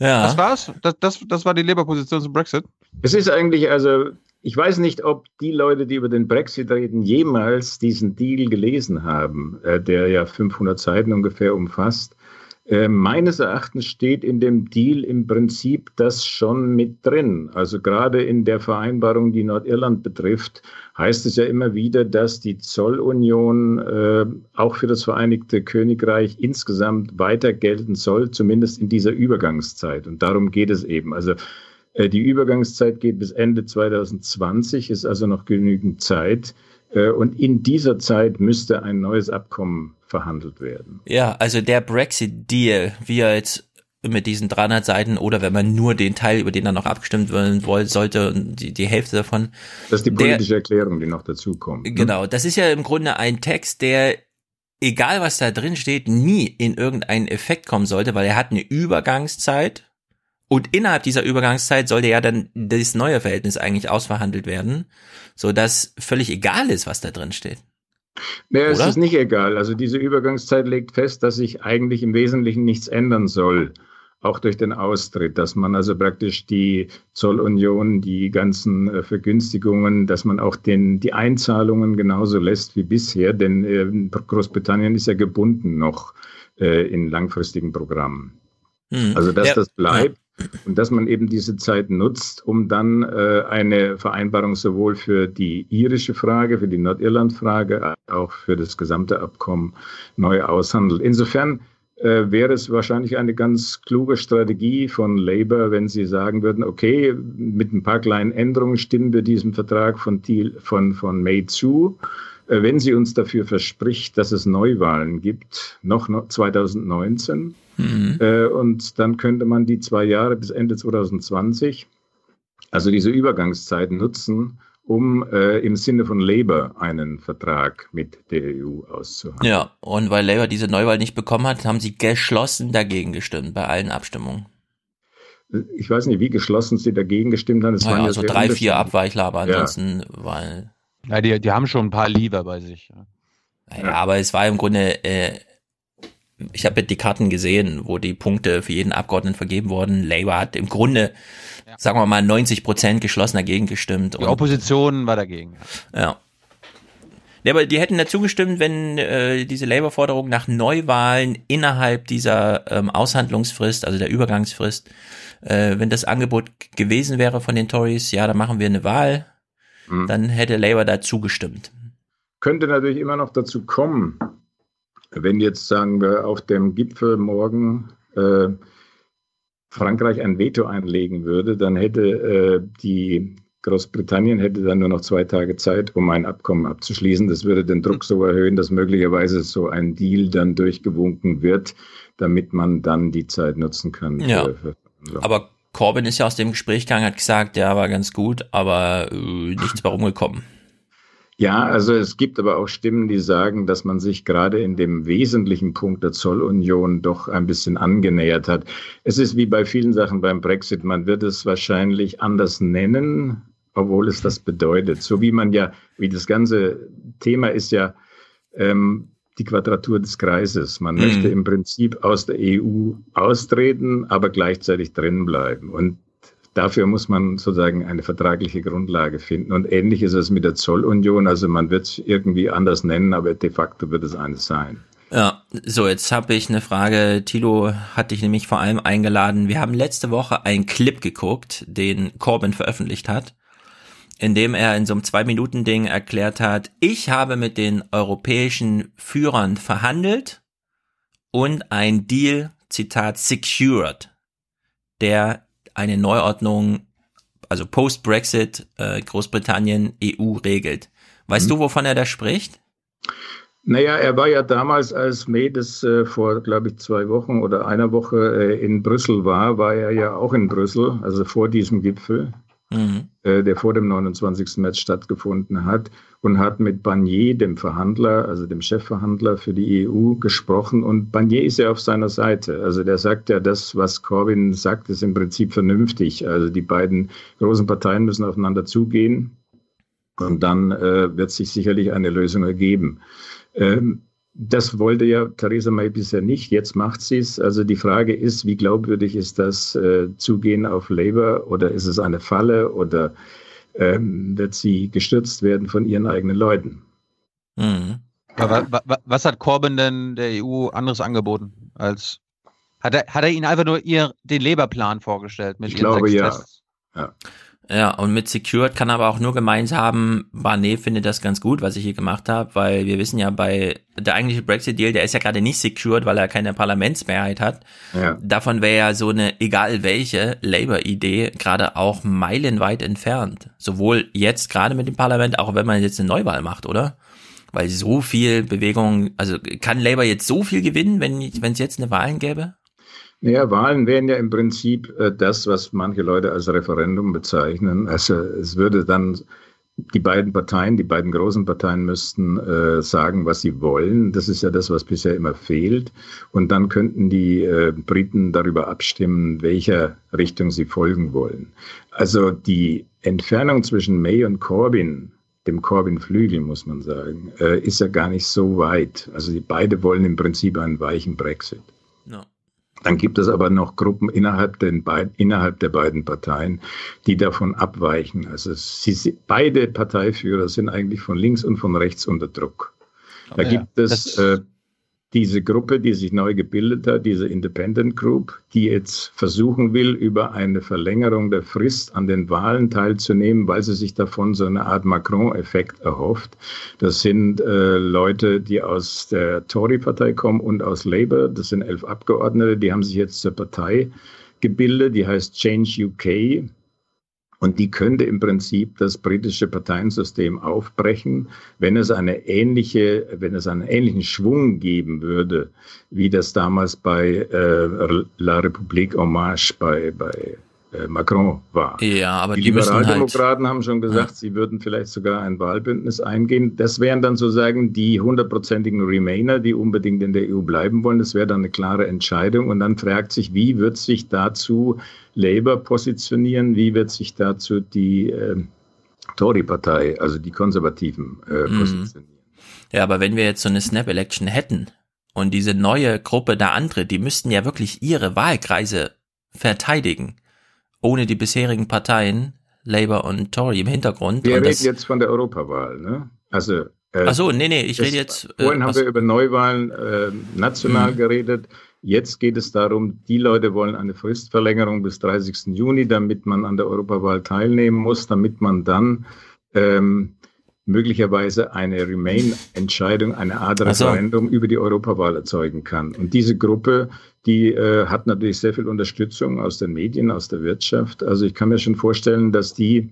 Speaker 3: Ja.
Speaker 1: Das war's? Das, das, das war die Labour-Position zum Brexit?
Speaker 58: Es ist eigentlich, also, ich weiß nicht, ob die Leute, die über den Brexit reden, jemals diesen Deal gelesen haben, äh, der ja 500 Seiten ungefähr umfasst. Äh, meines Erachtens steht in dem Deal im Prinzip das schon mit drin. Also gerade in der Vereinbarung, die Nordirland betrifft, heißt es ja immer wieder, dass die Zollunion äh, auch für das Vereinigte Königreich insgesamt weiter gelten soll, zumindest in dieser Übergangszeit. Und darum geht es eben. Also äh, die Übergangszeit geht bis Ende 2020, ist also noch genügend Zeit. Äh, Und in dieser Zeit müsste ein neues Abkommen verhandelt werden.
Speaker 3: Ja, also der Brexit-Deal, wie er jetzt mit diesen 300 Seiten oder wenn man nur den Teil, über den dann noch abgestimmt werden wollte, sollte, die, die Hälfte davon.
Speaker 58: Das ist die
Speaker 3: der-
Speaker 58: politische Erklärung, die noch dazu kommt. ne?
Speaker 3: Genau, das ist ja im Grunde ein Text, der, egal was da drin steht, nie in irgendeinen Effekt kommen sollte, weil er hat eine Übergangszeit und innerhalb dieser Übergangszeit sollte ja dann das neue Verhältnis eigentlich ausverhandelt werden, so dass völlig egal ist, was da drin steht.
Speaker 58: Naja, es ist nicht egal. Also diese Übergangszeit legt fest, dass sich eigentlich im Wesentlichen nichts ändern soll, auch durch den Austritt, dass man also praktisch die Zollunion, die ganzen äh, Vergünstigungen, dass man auch den, die Einzahlungen genauso lässt wie bisher, denn äh, Großbritannien ist ja gebunden noch äh, in langfristigen Programmen.
Speaker 3: Hm.
Speaker 58: Also dass
Speaker 3: Ja,
Speaker 58: das bleibt und dass man eben diese Zeit nutzt, um dann äh, eine Vereinbarung sowohl für die irische Frage, für die Nordirland-Frage, auch für das gesamte Abkommen neu aushandelt. Insofern äh, wäre es wahrscheinlich eine ganz kluge Strategie von Labour, wenn sie sagen würden, okay, mit ein paar kleinen Änderungen stimmen wir diesem Vertrag von, Thiel, von, von May zu. Äh, Wenn sie uns dafür verspricht, dass es Neuwahlen gibt, noch no- 2019,
Speaker 3: Mhm.
Speaker 58: äh, und dann könnte man die zwei Jahre bis Ende 2020, also diese Übergangszeit nutzen, um äh, im Sinne von Labour einen Vertrag mit der EU auszuhandeln.
Speaker 3: Ja, und weil Labour diese Neuwahl nicht bekommen hat, haben sie geschlossen dagegen gestimmt bei allen Abstimmungen.
Speaker 58: Ich weiß nicht, wie geschlossen sie dagegen gestimmt haben. Es waren
Speaker 3: Naja,
Speaker 58: ja
Speaker 3: so
Speaker 58: sehr
Speaker 3: drei, vier. Abweichler, aber
Speaker 58: Ja.
Speaker 3: ansonsten weil
Speaker 1: Ja, die, die haben schon ein paar Lieber bei sich. Ja.
Speaker 3: Ja, aber es war im Grunde, äh, ich habe die Karten gesehen, wo die Punkte für jeden Abgeordneten vergeben wurden. Labour hat im Grunde, sagen wir mal, 90 Prozent geschlossen dagegen gestimmt.
Speaker 1: Die Opposition war dagegen.
Speaker 3: Ja. Ja, aber die hätten dazu gestimmt, wenn äh, diese Labour-Forderung nach Neuwahlen innerhalb dieser ähm, Aushandlungsfrist, also der Übergangsfrist, äh, wenn das Angebot gewesen wäre von den Tories, ja, dann machen wir eine Wahl, mhm. dann hätte Labour da zugestimmt.
Speaker 58: Könnte natürlich immer noch dazu kommen, wenn jetzt sagen wir auf dem Gipfel morgen äh, Frankreich ein Veto einlegen würde, dann hätte äh, die Großbritannien hätte dann nur noch zwei Tage Zeit, um ein Abkommen abzuschließen. Das würde den Druck so erhöhen, dass möglicherweise so ein Deal dann durchgewunken wird, damit man dann die Zeit nutzen kann.
Speaker 3: Ja. Für, für aber Corbyn ist ja aus dem Gespräch gegangen, hat gesagt, ja, war ganz gut, aber äh, nichts mehr rumgekommen.
Speaker 58: Ja, also es gibt aber auch Stimmen, die sagen, dass man sich gerade in dem wesentlichen Punkt der Zollunion doch ein bisschen angenähert hat. Es ist wie bei vielen Sachen beim Brexit, man wird es wahrscheinlich anders nennen, obwohl es das bedeutet. So wie man ja, wie das ganze Thema ist ja ähm, die Quadratur des Kreises. Man mhm. möchte im Prinzip aus der EU austreten, aber gleichzeitig drin bleiben. Und dafür muss man sozusagen eine vertragliche Grundlage finden. Und ähnlich ist es mit der Zollunion. Also man wird es irgendwie anders nennen, aber de facto wird es eines sein.
Speaker 3: Ja, so jetzt habe ich eine Frage. Tilo hat dich nämlich vor allem eingeladen. Wir haben letzte Woche einen Clip geguckt, den Corbyn veröffentlicht hat in dem er in so einem Zwei-Minuten-Ding erklärt hat, ich habe mit den europäischen Führern verhandelt und ein Deal, Zitat, secured, der eine Neuordnung, also Post-Brexit, äh, Großbritannien, EU regelt. Weißt mhm. du, wovon er da spricht?
Speaker 58: Naja, er war ja damals, als May das äh, vor, glaube ich, zwei Wochen oder einer Woche äh, in Brüssel war, war er ja auch in Brüssel, also vor diesem Gipfel mhm. äh, der vor dem 29. März stattgefunden hat, und hat mit Barnier, dem Verhandler, also dem Chefverhandler für die EU, gesprochen. Und Barnier ist ja auf seiner Seite. Also der sagt ja, das, was Corbyn sagt, ist im Prinzip vernünftig. Also die beiden großen Parteien müssen aufeinander zugehen. Und dann äh, wird sich sicherlich eine Lösung ergeben. Ähm, das wollte ja Theresa May bisher nicht. Jetzt macht sie es. Also die Frage ist, wie glaubwürdig ist das äh, Zugehen auf Labour oder ist es eine Falle oder ähm, wird sie gestürzt werden von ihren eigenen Leuten?
Speaker 1: Mhm. Aber was hat Corbyn denn der EU anderes angeboten als hat er, hat er ihnen einfach nur ihr, den Labour-Plan vorgestellt?
Speaker 58: Mit ich glaube ja.
Speaker 3: ja. Ja, und mit Secured kann aber auch nur gemeint haben, Barnet findet das ganz gut, was ich hier gemacht habe, weil wir wissen ja bei der eigentliche Brexit-Deal, der ist ja gerade nicht secured, weil er keine Parlamentsmehrheit hat. Ja. Davon wäre ja so eine, egal welche, Labour-Idee gerade auch meilenweit entfernt. Sowohl jetzt gerade mit dem Parlament, auch wenn man jetzt eine Neuwahl macht, oder? Weil so viel Bewegung, also kann Labour jetzt so viel gewinnen, wenn es jetzt eine Wahlen gäbe?
Speaker 58: Naja, Wahlen wären ja im Prinzip äh, das, was manche Leute als Referendum bezeichnen. Also es würde dann die beiden Parteien, die beiden großen Parteien müssten äh, sagen, was sie wollen. Das ist ja das, was bisher immer fehlt. Und dann könnten die äh, Briten darüber abstimmen, welcher Richtung sie folgen wollen. Also die Entfernung zwischen May und Corbyn, dem Corbyn-Flügel, muss man sagen, äh, ist ja gar nicht so weit. Also die beide wollen im Prinzip einen weichen Brexit. Dann gibt es aber noch Gruppen innerhalb, den beid, innerhalb der beiden Parteien, die davon abweichen. Also sie, beide Parteiführer sind eigentlich von links und von rechts unter Druck. Da ja, gibt es äh, diese Gruppe, die sich neu gebildet hat, diese Independent Group, die jetzt versuchen will, über eine Verlängerung der Frist an den Wahlen teilzunehmen, weil sie sich davon so eine Art Macron-Effekt erhofft. Das sind äh, Leute, die aus der Tory-Partei kommen und aus Labour. Das sind elf Abgeordnete, die haben sich jetzt zur Partei gebildet, die heißt Change UK. Und die könnte im Prinzip das britische Parteiensystem aufbrechen, wenn es eine ähnliche, wenn es einen ähnlichen Schwung geben würde, wie das damals bei äh, La République en Marche bei, bei Macron war.
Speaker 3: Ja, aber
Speaker 58: die,
Speaker 3: die
Speaker 58: Liberaldemokraten
Speaker 3: halt,
Speaker 58: haben schon gesagt, ja. sie würden vielleicht sogar ein Wahlbündnis eingehen. Das wären dann sozusagen die hundertprozentigen Remainer, die unbedingt in der EU bleiben wollen. Das wäre dann eine klare Entscheidung. Und dann fragt sich, wie wird sich dazu Labour positionieren? Wie wird sich dazu die äh, Tory-Partei, also die Konservativen, äh, mhm. positionieren?
Speaker 3: Ja, aber wenn wir jetzt so eine Snap-Election hätten und diese neue Gruppe da antritt, die müssten ja wirklich ihre Wahlkreise verteidigen ohne die bisherigen Parteien, Labour und Tory im Hintergrund.
Speaker 58: Wir
Speaker 3: und
Speaker 58: reden jetzt von der Europawahl, ne? Also
Speaker 3: Äh, Ach so, nee, nee, ich rede jetzt.
Speaker 58: Äh, vorhin haben wir über Neuwahlen äh, national mhm. geredet. Jetzt geht es darum, die Leute wollen eine Fristverlängerung bis 30. Juni, damit man an der Europawahl teilnehmen muss, damit man dann ähm, möglicherweise eine Remain-Entscheidung, eine Art Referendum so. über die Europawahl erzeugen kann. Und diese Gruppe, die äh, hat natürlich sehr viel Unterstützung aus den Medien, aus der Wirtschaft. Also ich kann mir schon vorstellen, dass die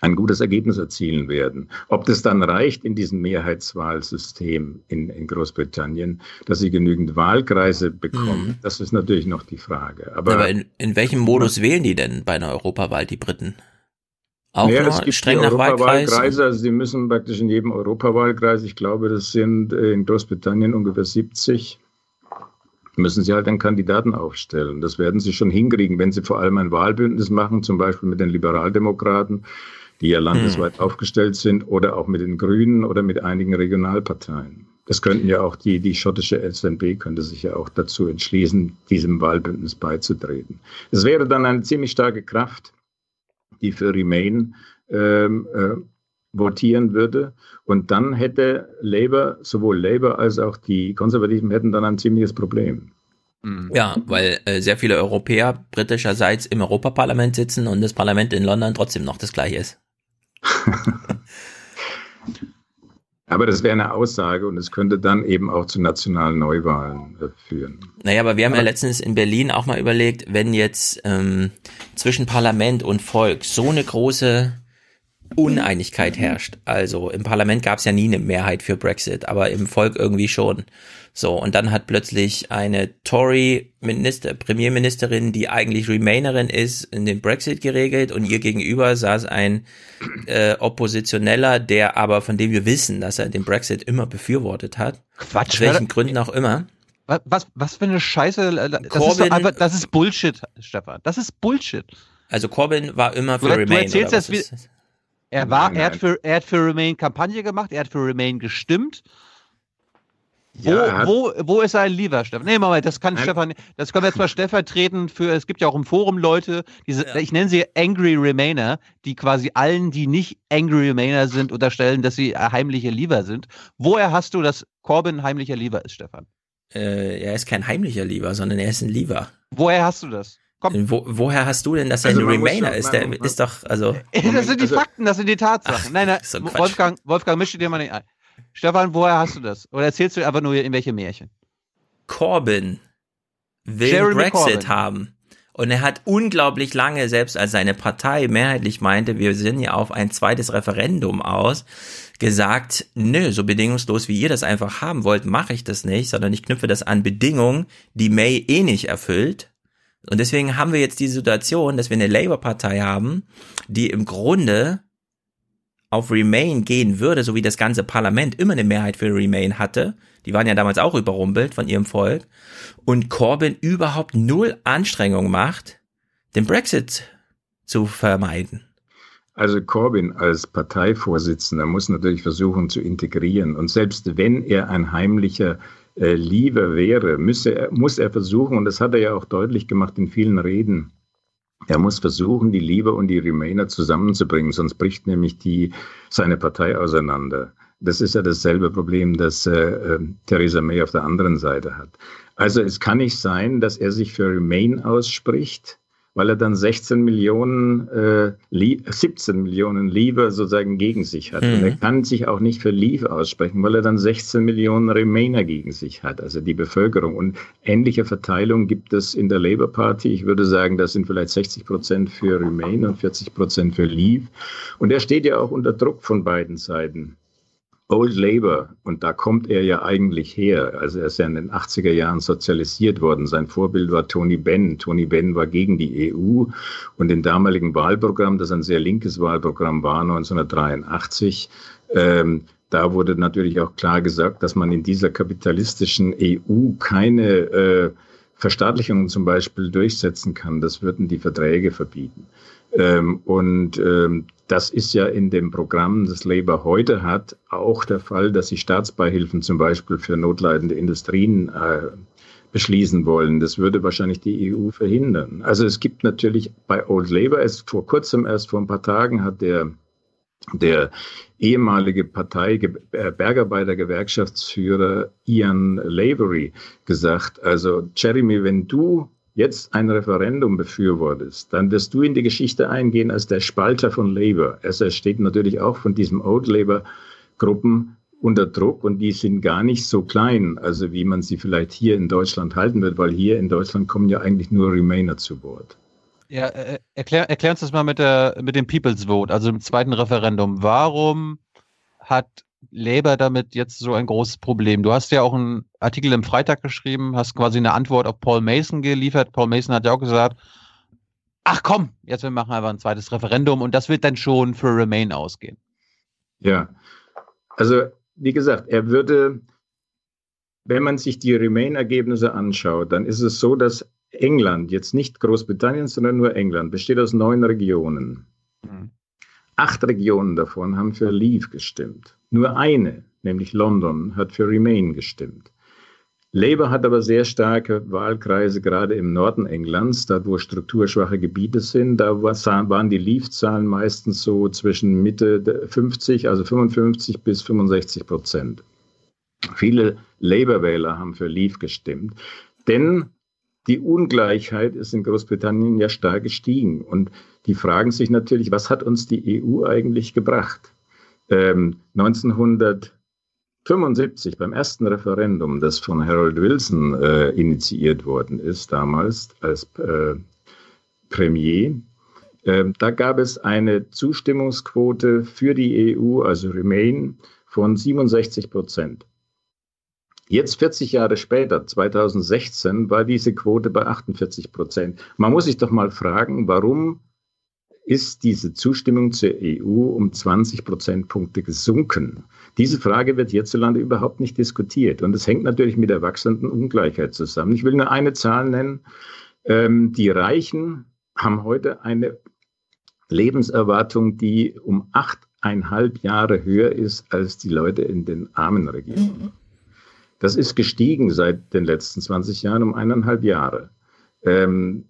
Speaker 58: ein gutes Ergebnis erzielen werden. Ob das dann reicht in diesem Mehrheitswahlsystem in, in Großbritannien, dass sie genügend Wahlkreise bekommen, mhm. das ist natürlich noch die Frage. Aber,
Speaker 3: Aber in, in welchem Modus wählen die denn bei einer Europawahl, die Briten? Auch naja,
Speaker 58: es gibt streng nach Europawahlkreise, also sie müssen praktisch in jedem Europawahlkreis, ich glaube, das sind äh, in Großbritannien ungefähr 70, müssen sie halt einen Kandidaten aufstellen. Das werden sie schon hinkriegen, wenn sie vor allem ein Wahlbündnis machen, zum Beispiel mit den Liberaldemokraten, die ja landesweit hm. aufgestellt sind, oder auch mit den Grünen oder mit einigen Regionalparteien. Das könnten ja auch die, die schottische SNP könnte sich ja auch dazu entschließen, diesem Wahlbündnis beizutreten. Es wäre dann eine ziemlich starke Kraft, die für Remain ähm, äh, votieren würde. Und dann hätte Labour, sowohl Labour als auch die Konservativen hätten dann ein ziemliches Problem.
Speaker 3: Mhm. Ja, weil äh, sehr viele Europäer britischerseits im Europaparlament sitzen und das Parlament in London trotzdem noch das gleiche ist.
Speaker 58: Aber das wäre eine Aussage und es könnte dann eben auch zu nationalen Neuwahlen äh, führen.
Speaker 3: Naja, aber wir haben ja letztens in Berlin auch mal überlegt, wenn jetzt ähm, zwischen Parlament und Volk so eine große Uneinigkeit herrscht. Also im Parlament gab es ja nie eine Mehrheit für Brexit, aber im Volk irgendwie schon. So, und dann hat plötzlich eine Tory-Minister, Premierministerin, die eigentlich Remainerin ist, in den Brexit geregelt und ihr gegenüber saß ein äh, Oppositioneller, der aber, von dem wir wissen, dass er den Brexit immer befürwortet hat. Quatsch. Aus welchen Gründen auch immer.
Speaker 1: Was, was, was für eine Scheiße. Das, Corbyn, ist einfach, das ist Bullshit, Stefan. Das ist Bullshit.
Speaker 3: Also Corbyn war immer für du, Remain.
Speaker 1: Du erzählst das wie, er war, er hat für, er hat für Remain Kampagne gemacht, er hat für Remain gestimmt wo, ja, wo, wo ist sein Lieber, Stefan? Nee, Moment, das kann Nein. Stefan, das können wir jetzt mal stellvertretend für, es gibt ja auch im Forum Leute, diese, ja. ich nenne sie Angry Remainer, die quasi allen, die nicht Angry Remainer sind, unterstellen, dass sie heimliche Lieber sind. Woher hast du, dass Corbyn heimlicher Lieber ist, Stefan?
Speaker 3: Äh, er ist kein heimlicher Lieber, sondern er ist ein Lieber.
Speaker 1: Woher hast du das?
Speaker 3: Komm. Wo, woher hast du denn, dass er also ein Remainer ist? Der ist doch, also.
Speaker 1: das sind die also, Fakten, das sind die Tatsachen. Ach, nein, nein, so Wolfgang, Wolfgang, mische dir mal nicht ein. Stefan, woher hast du das? Oder erzählst du einfach nur in welche Märchen?
Speaker 3: Corbyn will Jeremy Brexit Corbyn. haben. Und er hat unglaublich lange, selbst als seine Partei mehrheitlich meinte, wir sind ja auf ein zweites Referendum aus, gesagt, nö, so bedingungslos wie ihr das einfach haben wollt, mache ich das nicht, sondern ich knüpfe das an Bedingungen, die May eh nicht erfüllt. Und deswegen haben wir jetzt die Situation, dass wir eine Labour-Partei haben, die im Grunde auf Remain gehen würde, so wie das ganze Parlament immer eine Mehrheit für Remain hatte, die waren ja damals auch überrumpelt von ihrem Volk, und Corbyn überhaupt null Anstrengung macht, den Brexit zu vermeiden.
Speaker 58: Also Corbyn als Parteivorsitzender muss natürlich versuchen zu integrieren. Und selbst wenn er ein heimlicher äh, Lieber wäre, müsse muss er versuchen, und das hat er ja auch deutlich gemacht in vielen Reden, er muss versuchen, die Liebe und die Remainer zusammenzubringen, sonst bricht nämlich die, seine Partei auseinander. Das ist ja dasselbe Problem, das äh, äh, Theresa May auf der anderen Seite hat. Also es kann nicht sein, dass er sich für Remain ausspricht, weil er dann 16 Millionen, äh, 17 Millionen Leave sozusagen gegen sich hat. Mhm. Und er mhm. kann sich auch nicht für Leave aussprechen, weil er dann 16 Millionen Remainer gegen sich hat, also die Bevölkerung. Und ähnliche Verteilung gibt es in der Labour Party. Ich würde sagen, das sind vielleicht 60 Prozent für Remain und 40 Prozent für Leave. Und er steht ja auch unter Druck von beiden Seiten. Old Labour, und da kommt er ja eigentlich her. Also er ist ja in den 80er Jahren sozialisiert worden. Sein Vorbild war Tony Benn. Tony Benn war gegen die EU und im damaligen Wahlprogramm, das ein sehr linkes Wahlprogramm war, 1983, ähm, da wurde natürlich auch klar gesagt, dass man in dieser kapitalistischen EU keine äh, Verstaatlichungen zum Beispiel durchsetzen kann. Das würden die Verträge verbieten. Ähm, und ähm, das ist ja in dem Programm, das Labour heute hat, auch der Fall, dass sie Staatsbeihilfen zum Beispiel für notleidende Industrien äh, beschließen wollen. Das würde wahrscheinlich die EU verhindern. Also es gibt natürlich bei Old Labour, es vor kurzem erst vor ein paar Tagen hat der der ehemalige Partei äh, Bergarbeiter-Gewerkschaftsführer Ian Lavery gesagt, also Jeremy, wenn du jetzt ein Referendum befürwortest, dann wirst du in die Geschichte eingehen als der Spalter von Labour. Er steht natürlich auch von diesem Old Labour Gruppen unter Druck und die sind gar nicht so klein, also wie man sie vielleicht hier in Deutschland halten wird, weil hier in Deutschland kommen ja eigentlich nur Remainer zu Wort.
Speaker 1: Ja, äh, erklär, erklär uns das mal mit, der, mit dem People's Vote, also dem zweiten Referendum. Warum hat Labour damit jetzt so ein großes Problem? Du hast ja auch einen Artikel im Freitag geschrieben, hast quasi eine Antwort auf Paul Mason geliefert. Paul Mason hat ja auch gesagt, ach komm, jetzt wir machen einfach ein zweites Referendum und das wird dann schon für Remain ausgehen.
Speaker 58: Ja, also wie gesagt, er würde, wenn man sich die Remain-Ergebnisse anschaut, dann ist es so, dass England, jetzt nicht Großbritannien, sondern nur England, besteht aus neun Regionen. Mhm. Acht Regionen davon haben für Leave gestimmt. Nur eine, nämlich London, hat für Remain gestimmt. Labour hat aber sehr starke Wahlkreise, gerade im Norden Englands, da wo strukturschwache Gebiete sind. Da waren die Leave-Zahlen meistens so zwischen Mitte 50, also 55 bis 65 Prozent. Viele Labour-Wähler haben für Leave gestimmt. Denn die Ungleichheit ist in Großbritannien ja stark gestiegen. Und die fragen sich natürlich, was hat uns die EU eigentlich gebracht? Ähm, 1975 beim ersten Referendum, das von Harold Wilson äh, initiiert worden ist, damals als äh, Premier, äh, da gab es eine Zustimmungsquote für die EU, also Remain, von 67 Prozent. Jetzt 40 Jahre später, 2016, war diese Quote bei 48 Prozent. Man muss sich doch mal fragen, warum ist diese Zustimmung zur EU um 20 Prozentpunkte gesunken? Diese Frage wird hierzulande überhaupt nicht diskutiert. Und es hängt natürlich mit der wachsenden Ungleichheit zusammen. Ich will nur eine Zahl nennen. Ähm, die Reichen haben heute eine Lebenserwartung, die um achteinhalb Jahre höher ist als die Leute in den armen Regionen. Das ist gestiegen seit den letzten 20 Jahren um eineinhalb Jahre. Ähm,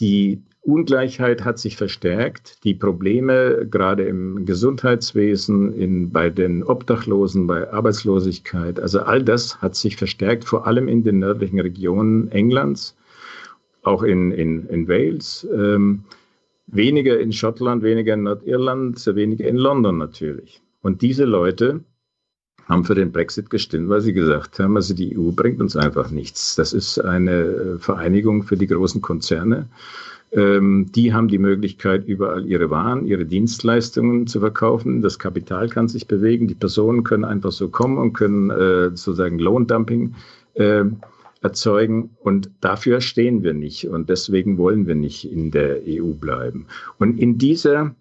Speaker 58: die Ungleichheit hat sich verstärkt. Die Probleme gerade im Gesundheitswesen, in, bei den Obdachlosen, bei Arbeitslosigkeit, also all das hat sich verstärkt, vor allem in den nördlichen Regionen Englands, auch in, in, in Wales, ähm, weniger in Schottland, weniger in Nordirland, weniger in London natürlich. Und diese Leute haben für den Brexit gestimmt, weil sie gesagt haben, also die EU bringt uns einfach nichts. Das ist eine äh, Vereinigung für die großen Konzerne. Ähm, die haben die Möglichkeit, überall ihre Waren, ihre Dienstleistungen zu verkaufen. Das Kapital kann sich bewegen. Die Personen können einfach so kommen und können äh, sozusagen Lohndumping äh, erzeugen. Und dafür stehen wir nicht. Und deswegen wollen wir nicht in der EU bleiben. Und in dieser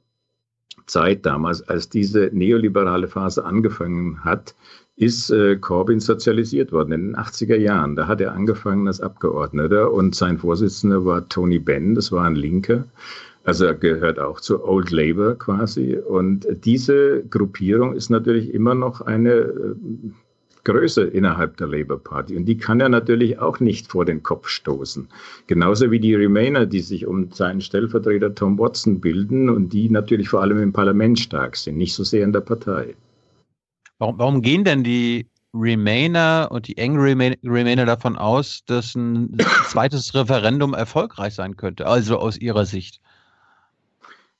Speaker 58: Zeit damals, als diese neoliberale Phase angefangen hat, ist äh, Corbyn sozialisiert worden in den 80er Jahren. Da hat er angefangen als Abgeordneter und sein Vorsitzender war Tony Benn, das war ein Linker. Also er gehört auch zu Old Labour quasi. Und diese Gruppierung ist natürlich immer noch eine äh, Größe innerhalb der Labour Party. Und die kann er natürlich auch nicht vor den Kopf stoßen. Genauso wie die Remainer, die sich um seinen Stellvertreter Tom Watson bilden und die natürlich vor allem im Parlament stark sind, nicht so sehr in der Partei.
Speaker 1: Warum, warum gehen denn die Remainer und die engen Remainer davon aus, dass ein zweites Referendum erfolgreich sein könnte, also aus ihrer Sicht?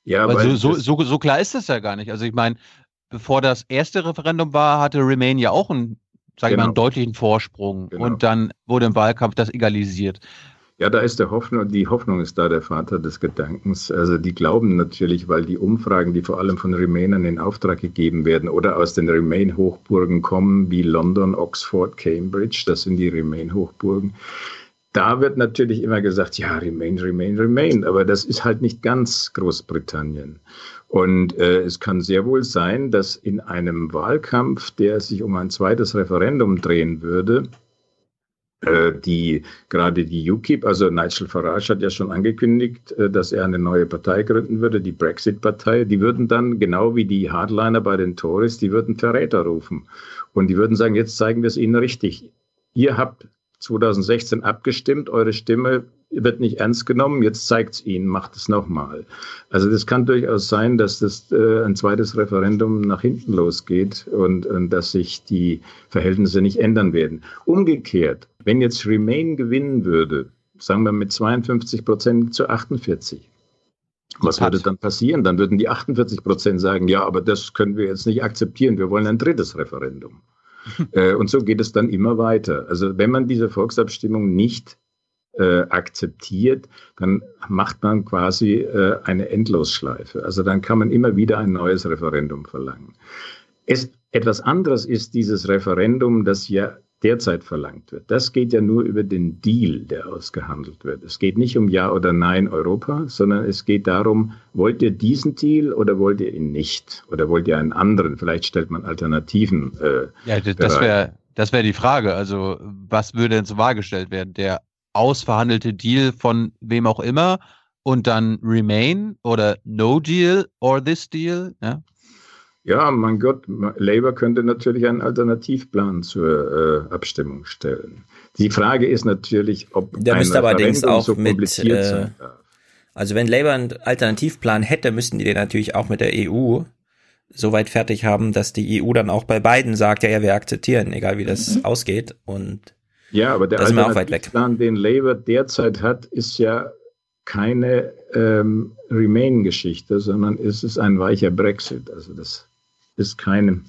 Speaker 1: Ja, weil, weil so, so, so, klar ist das ja gar nicht. Also ich meine, bevor das erste Referendum war, hatte Remain ja auch ein sage genau. ich mal, einen genau. deutlichen Vorsprung. Genau. Und dann wurde im Wahlkampf das egalisiert.
Speaker 58: Ja, da ist der Hoffnung, die Hoffnung ist da der Vater des Gedankens. Also die glauben natürlich, weil die Umfragen, die vor allem von Remainern in Auftrag gegeben werden oder aus den Remain-Hochburgen kommen, wie London, Oxford, Cambridge, das sind die Remain-Hochburgen. Da wird natürlich immer gesagt, ja, Remain, Remain, Remain, aber das ist halt nicht ganz Großbritannien. Und äh, es kann sehr wohl sein, dass in einem Wahlkampf, der sich um ein zweites Referendum drehen würde, die gerade die UKIP, also Nigel Farage hat ja schon angekündigt, äh, dass er eine neue Partei gründen würde, die Brexit-Partei. Die würden dann, genau wie die Hardliner bei den Tories, die würden Verräter rufen. Und die würden sagen, jetzt zeigen wir es ihnen richtig. Ihr habt 2016 abgestimmt, eure Stimme wird nicht ernst genommen, jetzt zeigt es ihnen, macht es nochmal. Also das kann durchaus sein, dass das äh, ein zweites Referendum nach hinten losgeht und, und dass sich die Verhältnisse nicht ändern werden. Umgekehrt, wenn jetzt Remain gewinnen würde, sagen wir mit 52 Prozent zu 48, was würde dann passieren? Dann würden die 48 Prozent sagen, ja, aber das können wir jetzt nicht akzeptieren, wir wollen ein drittes Referendum. Äh, und so geht es dann immer weiter. Also wenn man diese Volksabstimmung nicht äh, akzeptiert, dann macht man quasi äh, eine Endlosschleife. Also dann kann man immer wieder ein neues Referendum verlangen. Es, etwas anderes ist dieses Referendum, das ja derzeit verlangt wird. Das geht ja nur über den Deal, der ausgehandelt wird. Es geht nicht um Ja oder Nein Europa, sondern es geht darum, wollt ihr diesen Deal oder wollt ihr ihn nicht? Oder wollt ihr einen anderen? Vielleicht stellt man Alternativen. Äh,
Speaker 1: ja, das wäre das wäre die Frage. Also was würde denn zur Wahl gestellt werden? Der ausverhandelte Deal von wem auch immer und dann Remain oder No Deal or This Deal. Ja,
Speaker 58: ja mein Gott, Labour könnte natürlich einen Alternativplan zur äh, Abstimmung stellen. Die Frage ist natürlich, ob
Speaker 3: der müsste allerdings auch so mit, äh, also wenn Labour einen Alternativplan hätte, müssten die den natürlich auch mit der EU soweit fertig haben, dass die EU dann auch bei beiden sagt, ja, ja, wir akzeptieren, egal wie das mhm. ausgeht und
Speaker 58: ja, aber der Alternativplan, den Labour derzeit hat, ist ja keine ähm, Remain-Geschichte, sondern es ist ein weicher Brexit. Also das ist kein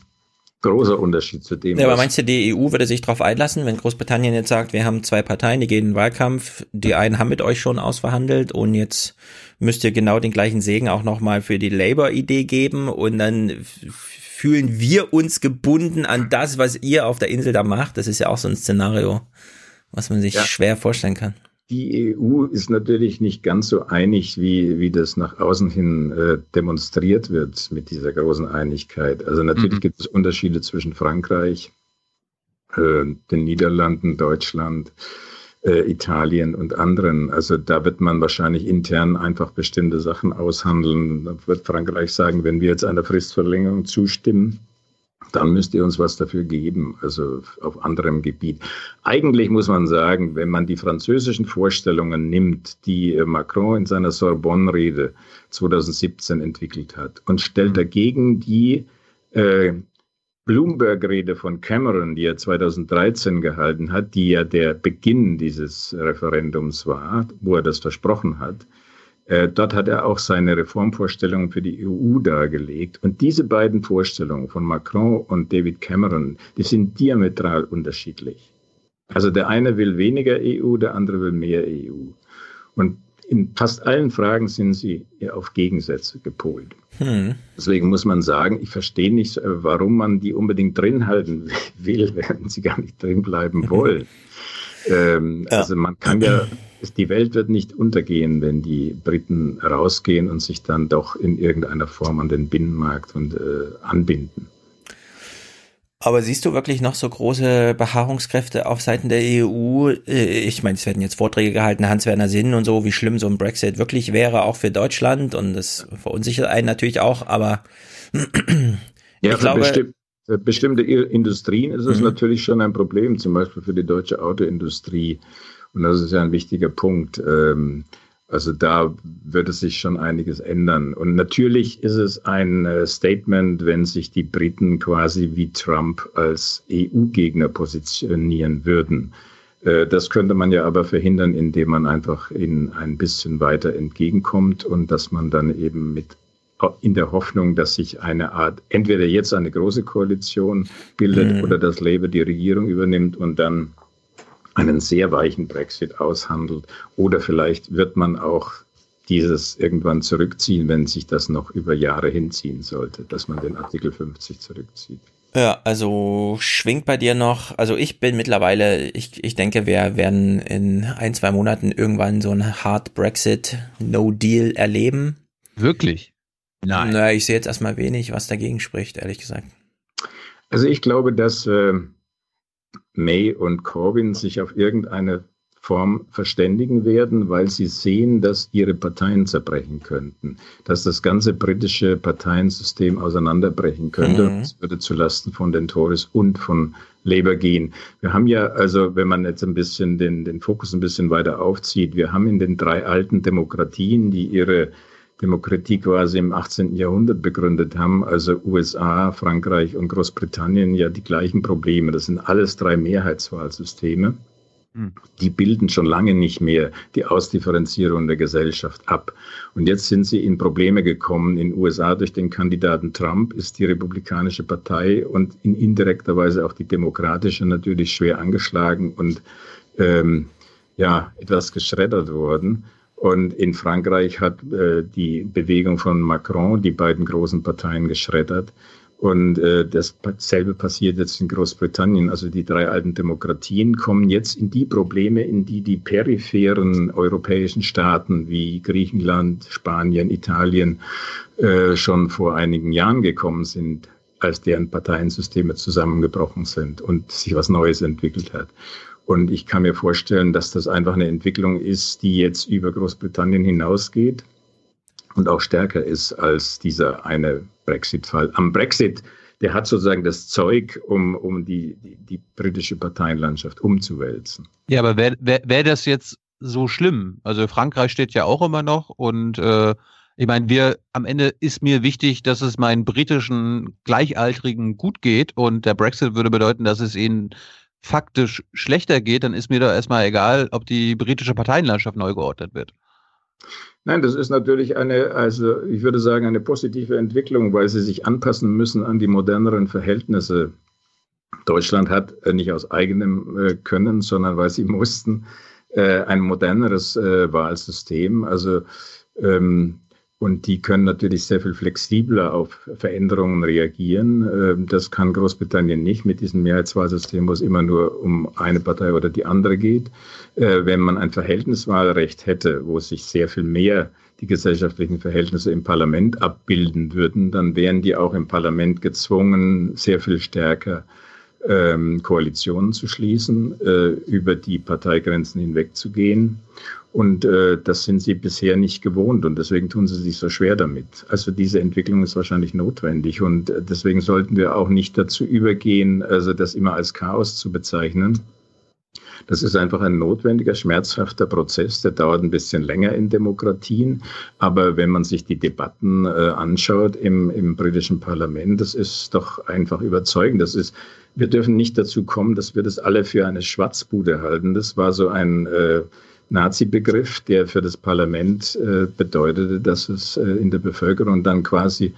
Speaker 58: großer Unterschied zu dem.
Speaker 3: Ja, aber meinst du, die EU würde sich darauf einlassen, wenn Großbritannien jetzt sagt, wir haben zwei Parteien, die gehen in den Wahlkampf, die einen haben mit euch schon ausverhandelt und jetzt müsst ihr genau den gleichen Segen auch nochmal für die Labour-Idee geben und dann fühlen wir uns gebunden an das, was ihr auf der Insel da macht. Das ist ja auch so ein Szenario, was man sich ja. schwer vorstellen kann.
Speaker 58: Die EU ist natürlich nicht ganz so einig, wie, wie das nach außen hin äh, demonstriert wird mit dieser großen Einigkeit. Also natürlich mhm. gibt es Unterschiede zwischen Frankreich, äh, den Niederlanden, Deutschland, äh, Italien und anderen. Also da wird man wahrscheinlich intern einfach bestimmte Sachen aushandeln. Da wird Frankreich sagen, wenn wir jetzt einer Fristverlängerung zustimmen, dann müsst ihr uns was dafür geben, also auf anderem Gebiet. Eigentlich muss man sagen, wenn man die französischen Vorstellungen nimmt, die äh, Macron in seiner Sorbonne-Rede 2017 entwickelt hat und stellt mhm. dagegen die äh, Bloomberg-Rede von Cameron, die er 2013 gehalten hat, die ja der Beginn dieses Referendums war, wo er das versprochen hat, dort hat er auch seine Reformvorstellungen für die EU dargelegt. Und diese beiden Vorstellungen von Macron und David Cameron, die sind diametral unterschiedlich. Also der eine will weniger EU, der andere will mehr EU. Und in fast allen Fragen sind sie auf Gegensätze gepolt. Hm. Deswegen muss man sagen, ich verstehe nicht, äh, warum man die unbedingt drin halten will, während sie gar nicht drin bleiben wollen. ähm, ja. Also man kann ja, die Welt wird nicht untergehen, wenn die Briten rausgehen und sich dann doch in irgendeiner Form an den Binnenmarkt und äh, anbinden.
Speaker 3: Aber siehst du wirklich noch so große Beharrungskräfte auf Seiten der EU? Äh, ich meine, es werden jetzt Vorträge gehalten, Hans-Werner Sinn und so, wie schlimm so ein Brexit wirklich wäre, auch für Deutschland. Und das verunsichert einen natürlich auch, aber
Speaker 58: ja, ich glaube, besti für bestimmte Industrien ist es mhm. natürlich schon ein Problem, zum Beispiel für die deutsche Autoindustrie. Und das ist ja ein wichtiger Punkt. Ähm, also da wird es sich schon einiges ändern. Und natürlich ist es ein äh, Statement, wenn sich die Briten quasi wie Trump als EU-Gegner positionieren würden. Äh, das könnte man ja aber verhindern, indem man einfach ihnen ein bisschen weiter entgegenkommt und dass man dann eben mit in der Hoffnung, dass sich eine Art, entweder jetzt eine große Koalition bildet mhm. oder dass Labour die Regierung übernimmt und dann einen sehr weichen Brexit aushandelt. Oder vielleicht wird man auch dieses irgendwann zurückziehen, wenn sich das noch über Jahre hinziehen sollte, dass man den Artikel 50 zurückzieht.
Speaker 3: Ja, also schwingt bei dir noch, also ich bin mittlerweile, ich, ich denke, wir werden in ein, zwei Monaten irgendwann so ein Hard Brexit No Deal erleben.
Speaker 1: Wirklich?
Speaker 3: Nein. Naja, ich sehe jetzt erstmal wenig, was dagegen spricht, ehrlich gesagt.
Speaker 58: Also ich glaube, dass äh, May und Corbyn sich auf irgendeine Form verständigen werden, weil sie sehen, dass ihre Parteien zerbrechen könnten, dass das ganze britische Parteiensystem auseinanderbrechen könnte. Mhm. Das würde zulasten von den Tories und von Labour gehen. Wir haben ja, also wenn man jetzt ein bisschen den, den Fokus ein bisschen weiter aufzieht, wir haben in den drei alten Demokratien, die ihre Demokratie quasi im 18. Jahrhundert begründet haben, also USA, Frankreich und Großbritannien, ja die gleichen Probleme. Das sind alles drei Mehrheitswahlsysteme. Hm. Die bilden schon lange nicht mehr die Ausdifferenzierung der Gesellschaft ab. Und jetzt sind sie in Probleme gekommen. In den USA durch den Kandidaten Trump ist die Republikanische Partei und in indirekter Weise auch die Demokratische natürlich schwer angeschlagen und ähm, ja, etwas geschreddert worden. Und in Frankreich hat äh, die Bewegung von Macron die beiden großen Parteien geschreddert. Und äh, dasselbe passiert jetzt in Großbritannien. Also die drei alten Demokratien kommen jetzt in die Probleme, in die die peripheren europäischen Staaten wie Griechenland, Spanien, Italien äh, schon vor einigen Jahren gekommen sind, als deren Parteiensysteme zusammengebrochen sind und sich was Neues entwickelt hat. Und ich kann mir vorstellen, dass das einfach eine Entwicklung ist, die jetzt über Großbritannien hinausgeht und auch stärker ist als dieser eine Brexit-Fall. Am Brexit, der hat sozusagen das Zeug, um, um die, die, die britische Parteienlandschaft umzuwälzen.
Speaker 1: Ja, aber wäre wär, wär das jetzt so schlimm? Also Frankreich steht ja auch immer noch und äh, ich meine, wir am Ende ist mir wichtig, dass es meinen britischen Gleichaltrigen gut geht und der Brexit würde bedeuten, dass es ihnen faktisch schlechter geht, dann ist mir doch erstmal egal, ob die britische Parteienlandschaft neu geordnet wird.
Speaker 58: Nein, das ist natürlich eine, also ich würde sagen, eine positive Entwicklung, weil sie sich anpassen müssen an die moderneren Verhältnisse. Deutschland hat äh, nicht aus eigenem äh, Können, sondern weil sie mussten, äh, ein moderneres Wahlsystem. Also ähm, und die können natürlich sehr viel flexibler auf Veränderungen reagieren. Ähm, das kann Großbritannien nicht mit diesem Mehrheitswahlsystem, wo es immer nur um eine Partei oder die andere geht. Äh, wenn man ein Verhältniswahlrecht hätte, wo sich sehr viel mehr die gesellschaftlichen Verhältnisse im Parlament abbilden würden, dann wären die auch im Parlament gezwungen, sehr viel stärker ähm, Koalitionen zu schließen, äh, über die Parteigrenzen hinwegzugehen. Und äh, das sind sie bisher nicht gewohnt und deswegen tun sie sich so schwer damit. Also diese Entwicklung ist wahrscheinlich notwendig und deswegen sollten wir auch nicht dazu übergehen, also das immer als Chaos zu bezeichnen. Das ist einfach ein notwendiger, schmerzhafter Prozess, der dauert ein bisschen länger in Demokratien. Aber wenn man sich die Debatten äh, anschaut im, im britischen Parlament, das ist doch einfach überzeugend. Das ist, wir dürfen nicht dazu kommen, dass wir das alle für eine Schwarzbude halten. Das war so ein äh, Nazi-Begriff, der für das Parlament äh, bedeutete, dass es äh, in der Bevölkerung dann quasi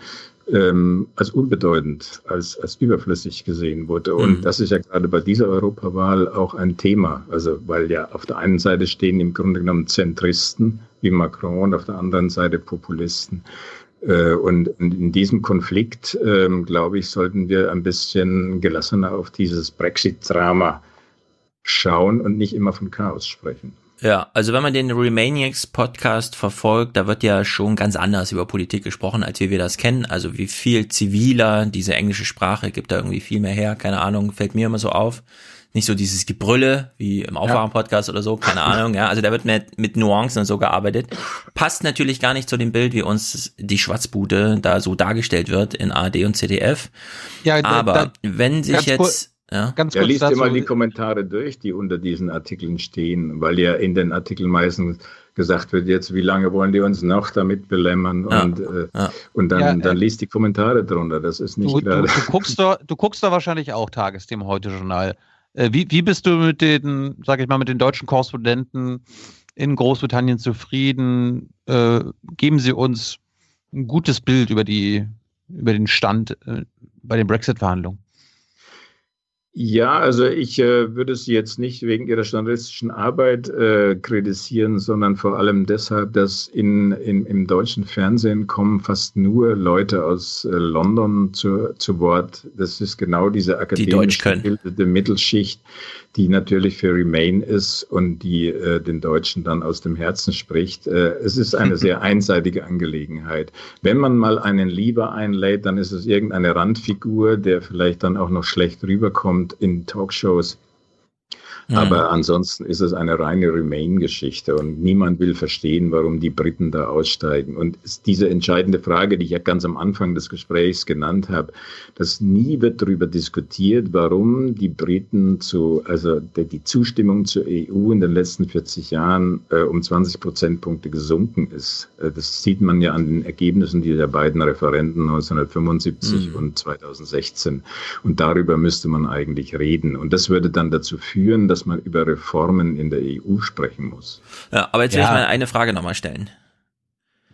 Speaker 58: ähm, als unbedeutend, als, als überflüssig gesehen wurde. Und mhm. das ist ja gerade bei dieser Europawahl auch ein Thema. Also, weil ja auf der einen Seite stehen im Grunde genommen Zentristen wie Macron und auf der anderen Seite Populisten. Äh, und in diesem Konflikt, ähm, glaube ich, sollten wir ein bisschen gelassener auf dieses Brexit-Drama schauen und nicht immer von Chaos sprechen.
Speaker 3: Ja, also wenn man den Remaniacs Podcast verfolgt, da wird ja schon ganz anders über Politik gesprochen, als wie wir das kennen. Also wie viel ziviler diese englische Sprache gibt da irgendwie viel mehr her. Keine Ahnung, fällt mir immer so auf. Nicht so dieses Gebrülle wie im Aufwachen-Podcast oder so, keine Ahnung, ja. Also da wird mit, mit Nuancen und so gearbeitet. Passt natürlich gar nicht zu dem Bild, wie uns die Schwarzbude da so dargestellt wird in ARD und ZDF. Ja, aber da, wenn sich jetzt
Speaker 58: ja, ganz kurz. Ja, liest dazu. mal die Kommentare durch, die unter diesen Artikeln stehen, weil ja in den Artikeln meistens gesagt wird, jetzt wie lange wollen die uns noch damit belämmern ja, und, äh, ja. und dann, ja, dann äh, liest die Kommentare drunter. Das ist nicht
Speaker 1: du, Du, du, guckst da, du guckst da wahrscheinlich auch Tagesthema heute Journal. Äh, wie, wie bist du mit den, sag ich mal, mit den deutschen Korrespondenten in Großbritannien zufrieden? Äh, geben sie uns ein gutes Bild über die, über den Stand äh, bei den Brexit-Verhandlungen?
Speaker 58: Ja, also ich äh, würde Sie jetzt nicht wegen Ihrer journalistischen Arbeit äh, kritisieren, sondern vor allem deshalb, dass in, in, im deutschen Fernsehen kommen fast nur Leute aus äh, London zu, zu Wort. Das ist genau diese akademisch gebildete Mittelschicht, die natürlich für Remain ist und die äh, den Deutschen dann aus dem Herzen spricht. Äh, es ist eine sehr einseitige Angelegenheit. Wenn man mal einen Lieber einlädt, dann ist es irgendeine Randfigur, der vielleicht dann auch noch schlecht rüberkommt in Talkshows. Mhm. Aber ansonsten ist es eine reine Remain-Geschichte und niemand will verstehen, warum die Briten da aussteigen. Und diese entscheidende Frage, die ich ja ganz am Anfang des Gesprächs genannt habe, dass nie wird darüber diskutiert, warum die Briten zu, also die Zustimmung zur EU in den letzten 40 Jahren äh, um 20 Prozentpunkte gesunken ist. Äh, das sieht man ja an den Ergebnissen dieser beiden Referenden 1975 mhm. und 2016. Und darüber müsste man eigentlich reden. Und das würde dann dazu führen, dass man über Reformen in der EU sprechen muss.
Speaker 3: Ja, aber jetzt will ich mal eine Frage nochmal stellen.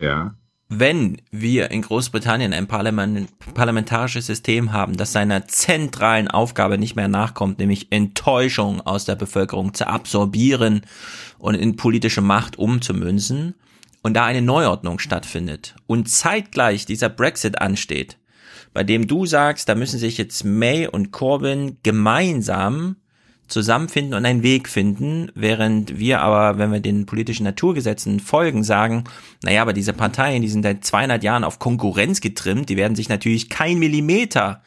Speaker 58: Ja.
Speaker 3: Wenn wir in Großbritannien ein Parlament, parlamentarisches System haben, das seiner zentralen Aufgabe nicht mehr nachkommt, nämlich Enttäuschung aus der Bevölkerung zu absorbieren und in politische Macht umzumünzen, und da eine Neuordnung stattfindet und zeitgleich dieser Brexit ansteht, bei dem du sagst, da müssen sich jetzt May und Corbyn gemeinsam zusammenfinden und einen Weg finden, während wir aber, wenn wir den politischen Naturgesetzen folgen, sagen, naja, aber diese Parteien, die sind seit 200 Jahren auf Konkurrenz getrimmt, die werden sich natürlich kein Millimeter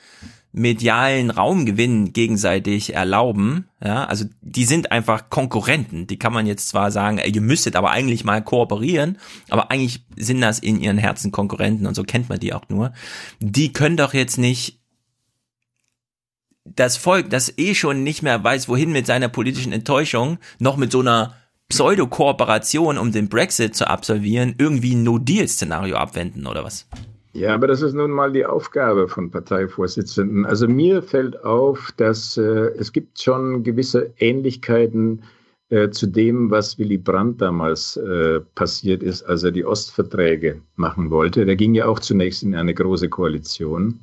Speaker 3: medialen Raumgewinn gegenseitig erlauben. Ja, also die sind einfach Konkurrenten. Die kann man jetzt zwar sagen, ey, ihr müsstet aber eigentlich mal kooperieren, aber eigentlich sind das in ihren Herzen Konkurrenten und so kennt man die auch nur. Die können doch jetzt nicht das Volk, das eh schon nicht mehr weiß, wohin mit seiner politischen Enttäuschung, noch mit so einer Pseudo-Kooperation, um den Brexit zu absolvieren, irgendwie ein No-Deal-Szenario abwenden oder was?
Speaker 58: Ja, aber das ist nun mal die Aufgabe von Parteivorsitzenden. Also mir fällt auf, dass äh, es gibt schon gewisse Ähnlichkeiten äh, zu dem, was Willy Brandt damals äh, passiert ist, als er die Ostverträge machen wollte. Der ging ja auch zunächst in eine große Koalition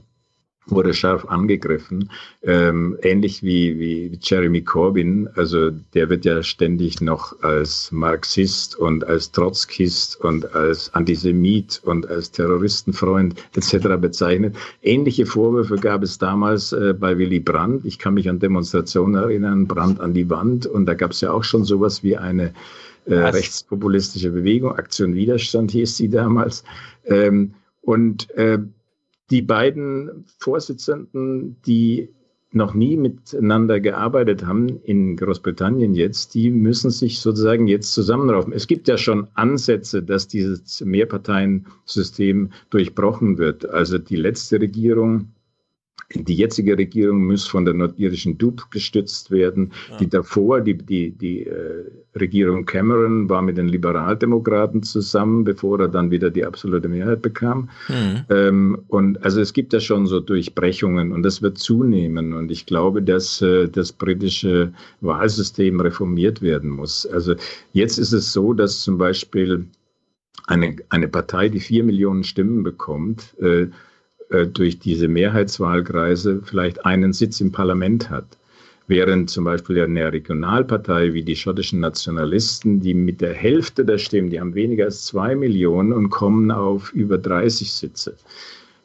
Speaker 58: wurde scharf angegriffen, ähm, ähnlich wie, wie Jeremy Corbyn. Also der wird ja ständig noch als Marxist und als Trotzkist und als Antisemit und als Terroristenfreund etc. bezeichnet. Ähnliche Vorwürfe gab es damals äh, bei Willy Brandt. Ich kann mich an Demonstrationen erinnern, Brandt an die Wand. Und da gab es ja auch schon sowas wie eine äh, rechtspopulistische Bewegung, Aktion Widerstand hieß sie damals. Ähm, und äh, die beiden Vorsitzenden, die noch nie miteinander gearbeitet haben in Großbritannien jetzt, die müssen sich sozusagen jetzt zusammenraufen. Es gibt ja schon Ansätze, dass dieses Mehrparteiensystem durchbrochen wird. Also die letzte Regierung die jetzige Regierung muss von der nordirischen DUP gestützt werden. Ja. Die davor, die, die, die äh, Regierung Cameron war mit den Liberaldemokraten zusammen, bevor er dann wieder die absolute Mehrheit bekam. Mhm. Ähm, und also es gibt ja schon so Durchbrechungen und das wird zunehmen. Und ich glaube, dass äh, das britische Wahlsystem reformiert werden muss. Also jetzt ist es so, dass zum Beispiel eine, eine Partei, die vier Millionen Stimmen bekommt, äh, äh, durch diese Mehrheitswahlkreise vielleicht einen Sitz im Parlament hat. Während zum Beispiel eine Regionalpartei wie die schottischen Nationalisten, die mit der Hälfte der Stimmen, die haben weniger als zwei Millionen und kommen auf über 30 Sitze.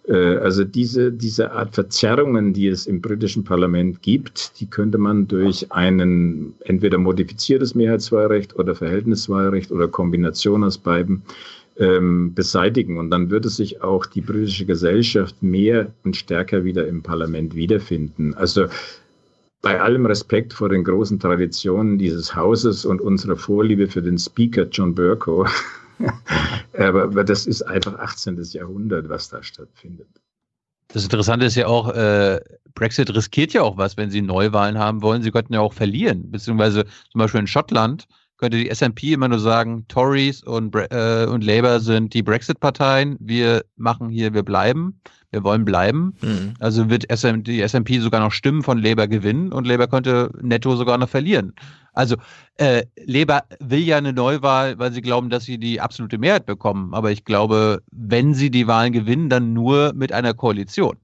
Speaker 58: Äh, also diese, diese Art Verzerrungen, die es im britischen Parlament gibt, die könnte man durch einen entweder modifiziertes Mehrheitswahlrecht oder Verhältniswahlrecht oder Kombination aus beiden ähm, beseitigen. Und dann würde sich auch die britische Gesellschaft mehr und stärker wieder im Parlament wiederfinden. Also bei allem Respekt vor den großen Traditionen dieses Hauses und unserer Vorliebe für den Speaker John Burko, aber, das ist einfach 18. Jahrhundert, was da stattfindet.
Speaker 1: Das Interessante ist ja auch, äh, Brexit riskiert ja auch was, wenn sie Neuwahlen haben wollen. Sie könnten ja auch verlieren, beziehungsweise zum Beispiel in Schottland könnte die SMP immer nur sagen, Tories und, äh, und Labour sind die Brexit-Parteien. Wir machen hier, wir bleiben. Wir wollen bleiben. Mhm. Also wird SM, die SMP sogar noch Stimmen von Labour gewinnen und Labour könnte netto sogar noch verlieren. Also äh, Labour will ja eine Neuwahl, weil sie glauben, dass sie die absolute Mehrheit bekommen. Aber ich glaube, wenn sie die Wahlen gewinnen, dann nur mit einer Koalition.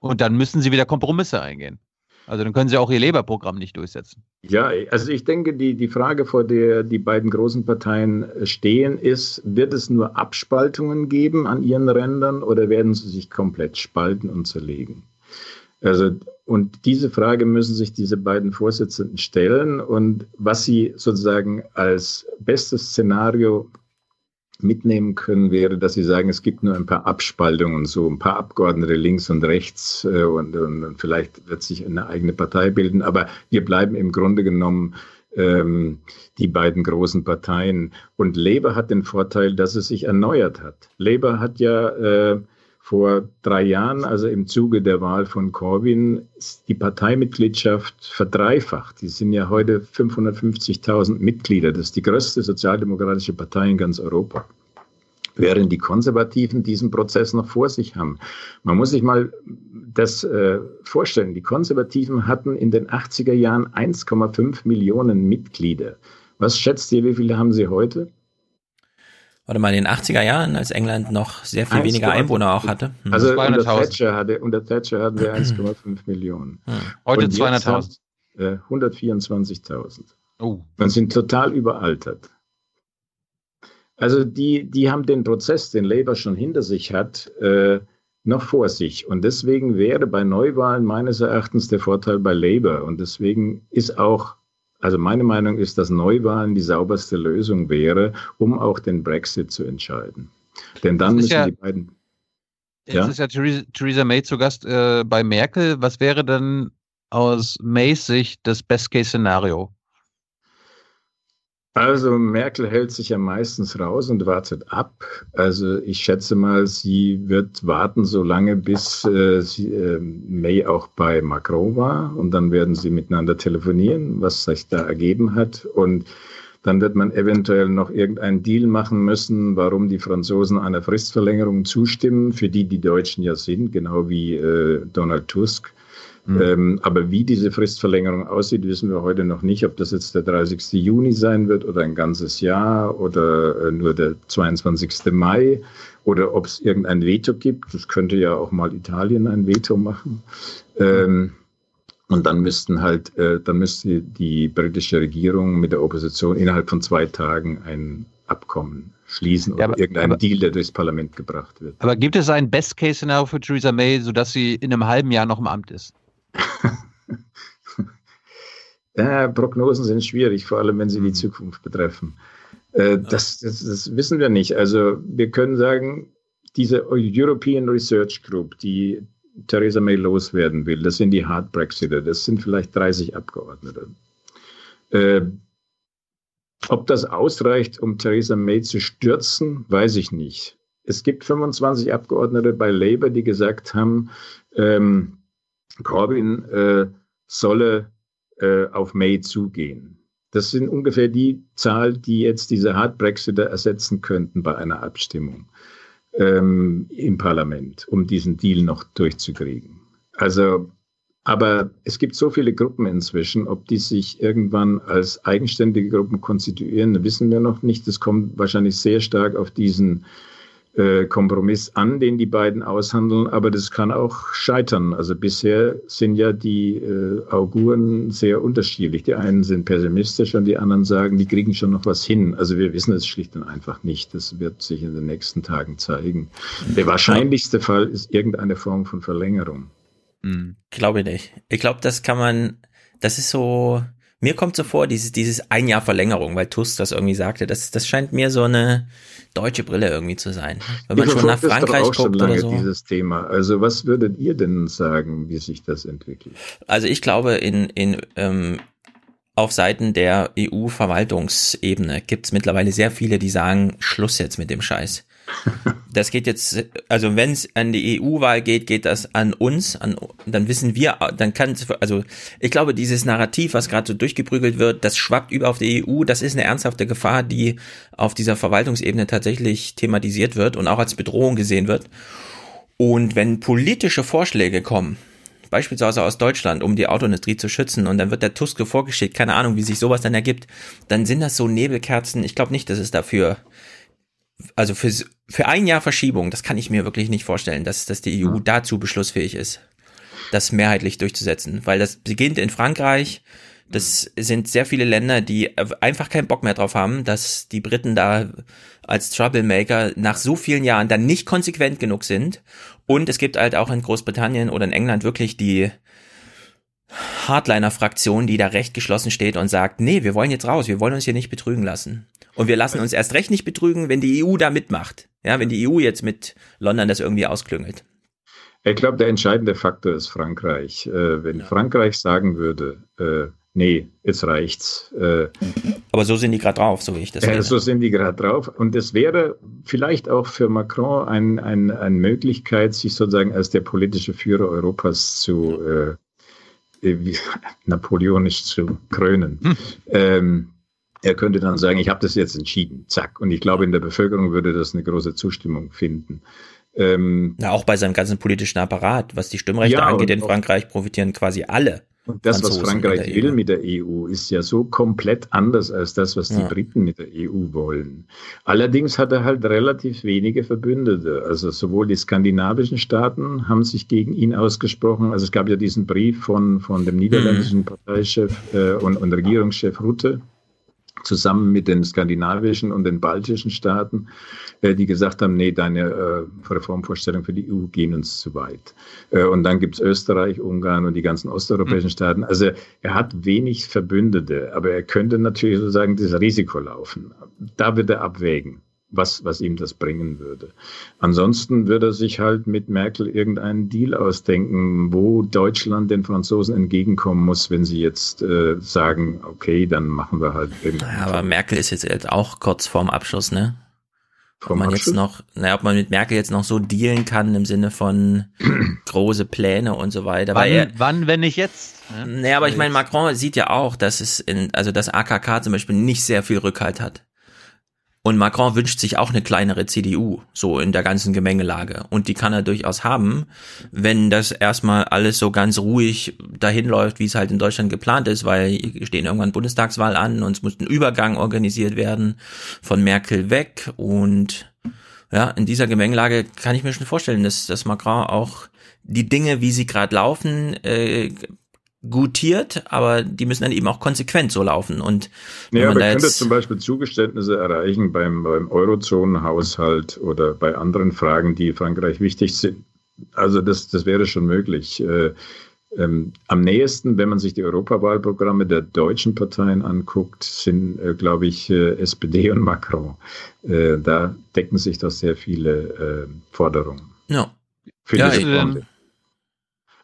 Speaker 1: Und dann müssen sie wieder Kompromisse eingehen. Also dann können sie auch ihr Labour-Programm nicht durchsetzen.
Speaker 58: Ja, also ich denke, die, die Frage, vor der die beiden großen Parteien stehen, ist, wird es nur Abspaltungen geben an ihren Rändern oder werden sie sich komplett spalten und zerlegen? Also, und diese Frage müssen sich diese beiden Vorsitzenden stellen und was sie sozusagen als bestes Szenario mitnehmen können, wäre, dass Sie sagen, es gibt nur ein paar Abspaltungen, so ein paar Abgeordnete links und rechts äh, und, und, vielleicht wird sich eine eigene Partei bilden, aber wir bleiben im Grunde genommen ähm, die beiden großen Parteien. Und Labour hat den Vorteil, dass es sich erneuert hat. Labour hat ja äh, vor drei Jahren, also im Zuge der Wahl von Corbyn, die Parteimitgliedschaft verdreifacht. Die sind ja heute 550.000 Mitglieder. Das ist die größte sozialdemokratische Partei in ganz Europa. Während die Konservativen diesen Prozess noch vor sich haben. Man muss sich mal das äh, vorstellen. Die Konservativen hatten in den 80er Jahren 1,5 Millionen Mitglieder. Was schätzt ihr, wie viele haben sie heute?
Speaker 3: Warte mal, in den 80er Jahren, als England noch sehr viel weniger Einwohner auch hatte.
Speaker 58: Hm. Also unter Thatcher, hatte, unter Thatcher hatten wir 1,5 Millionen.
Speaker 1: Hm. Heute 200.000.
Speaker 58: Äh, 124.000. Oh. Und sind total überaltert. Also die, die haben den Prozess, den Labour schon hinter sich hat, äh, noch vor sich. Und deswegen wäre bei Neuwahlen meines Erachtens der Vorteil bei Labour. Und deswegen ist auch also meine Meinung ist, dass Neuwahlen die sauberste Lösung wäre, um auch den Brexit zu entscheiden. Denn dann müssen ja, die beiden.
Speaker 1: Jetzt ja? ist ja Theresa, Theresa May zu Gast äh, bei Merkel. Was wäre denn aus Mays Sicht das Best-Case-Szenario?
Speaker 58: Also Merkel hält sich ja meistens raus und wartet ab. Also ich schätze mal, sie wird warten so lange, bis äh, sie, äh, May auch bei Macron war und dann werden sie miteinander telefonieren, was sich da ergeben hat und dann wird man eventuell noch irgendeinen Deal machen müssen, warum die Franzosen einer Fristverlängerung zustimmen, für die die Deutschen ja sind, genau wie äh, Donald Tusk. Mhm. Ähm, aber wie diese Fristverlängerung aussieht, wissen wir heute noch nicht, ob das jetzt der 30. Juni sein wird oder ein ganzes Jahr oder äh, nur der 22. Mai oder ob es irgendein Veto gibt. Das könnte ja auch mal Italien ein Veto machen. Ähm, und dann müssten halt, äh, dann müsste die britische Regierung mit der Opposition innerhalb von zwei Tagen ein Abkommen schließen oder ja, aber, irgendeinen Deal, der durchs Parlament gebracht wird.
Speaker 1: Aber gibt es ein Best-Case-Szenario für Theresa May, sodass sie in einem halben Jahr noch im Amt ist?
Speaker 58: ja, Prognosen sind schwierig, vor allem wenn sie die mhm. Zukunft betreffen. Äh, das, das, das, wissen wir nicht. Also wir können sagen, diese European Research Group, die Theresa May loswerden will, das sind die Hard Brexiter, das sind vielleicht 30 Abgeordnete. Äh, ob das ausreicht, um Theresa May zu stürzen, weiß ich nicht. Es gibt 25 Abgeordnete bei Labour, die gesagt haben, ähm, Corbyn äh, solle äh, auf May zugehen. Das sind ungefähr die Zahl, die jetzt diese Hard Brexiter ersetzen könnten bei einer Abstimmung ähm, im Parlament, um diesen Deal noch durchzukriegen. Also, aber es gibt so viele Gruppen inzwischen, ob die sich irgendwann als eigenständige Gruppen konstituieren, wissen wir noch nicht. Das kommt wahrscheinlich sehr stark auf diesen äh, Kompromiss an, den die beiden aushandeln, aber das kann auch scheitern. Also bisher sind ja die äh, Auguren sehr unterschiedlich. Die einen sind pessimistisch und die anderen sagen, die kriegen schon noch was hin. Also wir wissen es schlicht und einfach nicht. Das wird sich in den nächsten Tagen zeigen. Der wahrscheinlichste Fall ist irgendeine Form von Verlängerung.
Speaker 3: Hm, glaube nicht. Ich glaube, das kann man, das ist so, mir kommt so vor, dieses, dieses ein Jahr Verlängerung, weil Tusk das irgendwie sagte, das, das scheint mir so eine deutsche Brille irgendwie zu sein. Wenn man schon nach Frankreich guckt schon lange oder so.
Speaker 58: dieses Thema. Also was würdet ihr denn sagen, wie sich das entwickelt?
Speaker 3: Also ich glaube, in, in, ähm, auf Seiten der EU-Verwaltungsebene gibt es mittlerweile sehr viele, die sagen, Schluss jetzt mit dem Scheiß. Das geht jetzt, also wenn es an die EU-Wahl geht, geht das an uns, an, dann wissen wir, dann kann es, also ich glaube, dieses Narrativ, was gerade so durchgeprügelt wird, das schwappt über auf die EU, das ist eine ernsthafte Gefahr, die auf dieser Verwaltungsebene tatsächlich thematisiert wird und auch als Bedrohung gesehen wird. Und wenn politische Vorschläge kommen, beispielsweise aus Deutschland, um die Autoindustrie zu schützen und dann wird der Tusk vorgeschickt, keine Ahnung, wie sich sowas dann ergibt, dann sind das so Nebelkerzen. Ich glaube nicht, dass es dafür also für, für ein Jahr Verschiebung, das kann ich mir wirklich nicht vorstellen, dass, dass die EU dazu beschlussfähig ist, das mehrheitlich durchzusetzen, weil das beginnt in Frankreich, das sind sehr viele Länder, die einfach keinen Bock mehr drauf haben, dass die Briten da als Troublemaker nach so vielen Jahren dann nicht konsequent genug sind. Und es gibt halt auch in Großbritannien oder in England wirklich die, Hardliner-Fraktion, die da recht geschlossen steht und sagt, nee, wir wollen jetzt raus, wir wollen uns hier nicht betrügen lassen. Und wir lassen uns erst recht nicht betrügen, wenn die EU da mitmacht. Ja, wenn die EU jetzt mit London das irgendwie ausklüngelt.
Speaker 58: Ich glaube, der entscheidende Faktor ist Frankreich. Äh, wenn ja. Frankreich sagen würde, äh, nee, jetzt reicht's. Äh,
Speaker 3: Aber so sind die gerade drauf, so wie ich das
Speaker 58: sehe. so sind die gerade drauf. Und es wäre vielleicht auch für Macron ein, ein, eine Möglichkeit, sich sozusagen als der politische Führer Europas zu äh, napoleonisch zu krönen. Hm. Ähm, er könnte dann sagen, ich habe das jetzt entschieden, zack. Und ich glaube, in der Bevölkerung würde das eine große Zustimmung finden.
Speaker 3: Ähm, Na, auch bei seinem ganzen politischen Apparat, was die Stimmrechte ja, angeht in Frankreich, profitieren quasi alle.
Speaker 58: Und das, was Frankreich will mit der EU, ist ja so komplett anders als das, was die ja. Briten mit der EU wollen. Allerdings hat er halt relativ wenige Verbündete. Also sowohl die skandinavischen Staaten haben sich gegen ihn ausgesprochen. Also es gab ja diesen Brief von, von dem niederländischen mhm. Parteichef äh, und, und Regierungschef Rutte, zusammen mit den skandinavischen und den baltischen Staaten, äh, die gesagt haben, nee, deine äh, Reformvorstellungen für die EU gehen uns zu weit. Äh, und dann gibt's Österreich, Ungarn und die ganzen osteuropäischen mhm. Staaten. Also er hat wenig Verbündete, aber er könnte natürlich sozusagen das Risiko laufen. Da wird er abwägen was, was ihm das bringen würde. Ansonsten würde er sich halt mit Merkel irgendeinen Deal ausdenken, wo Deutschland den Franzosen entgegenkommen muss, wenn sie jetzt äh, sagen, okay, dann machen wir halt
Speaker 3: irgendwas. Naja, aber Merkel ist jetzt auch kurz vorm Abschluss, ne? Ob man Abschluss? jetzt noch, naja, ob man mit Merkel jetzt noch so dealen kann im Sinne von große Pläne und so weiter.
Speaker 1: Wann, er, wann wenn nicht jetzt?
Speaker 3: Ne? Naja, aber ich meine, Macron sieht ja auch, dass es in, also das AKK zum Beispiel nicht sehr viel Rückhalt hat. Und Macron wünscht sich auch eine kleinere CDU, so in der ganzen Gemengelage. Und die kann er durchaus haben, wenn das erstmal alles so ganz ruhig dahin läuft, wie es halt in Deutschland geplant ist, weil stehen irgendwann Bundestagswahl an und es muss ein Übergang organisiert werden von Merkel weg. Und ja, in dieser Gemengelage kann ich mir schon vorstellen, dass, dass Macron auch die Dinge, wie sie gerade laufen, äh, gutiert, aber die müssen dann eben auch konsequent so laufen. Und
Speaker 58: ja, aber könnte zum Beispiel Zugeständnisse erreichen beim, beim Eurozonenhaushalt oder bei anderen Fragen, die Frankreich wichtig sind. Also das, das wäre schon möglich. Äh, ähm, am nächsten, wenn man sich die Europawahlprogramme der deutschen Parteien anguckt, sind, äh, glaube ich, äh, SPD und Macron. Äh, da decken sich doch sehr viele äh, Forderungen.
Speaker 3: Ja.
Speaker 58: Für ja, die ähm,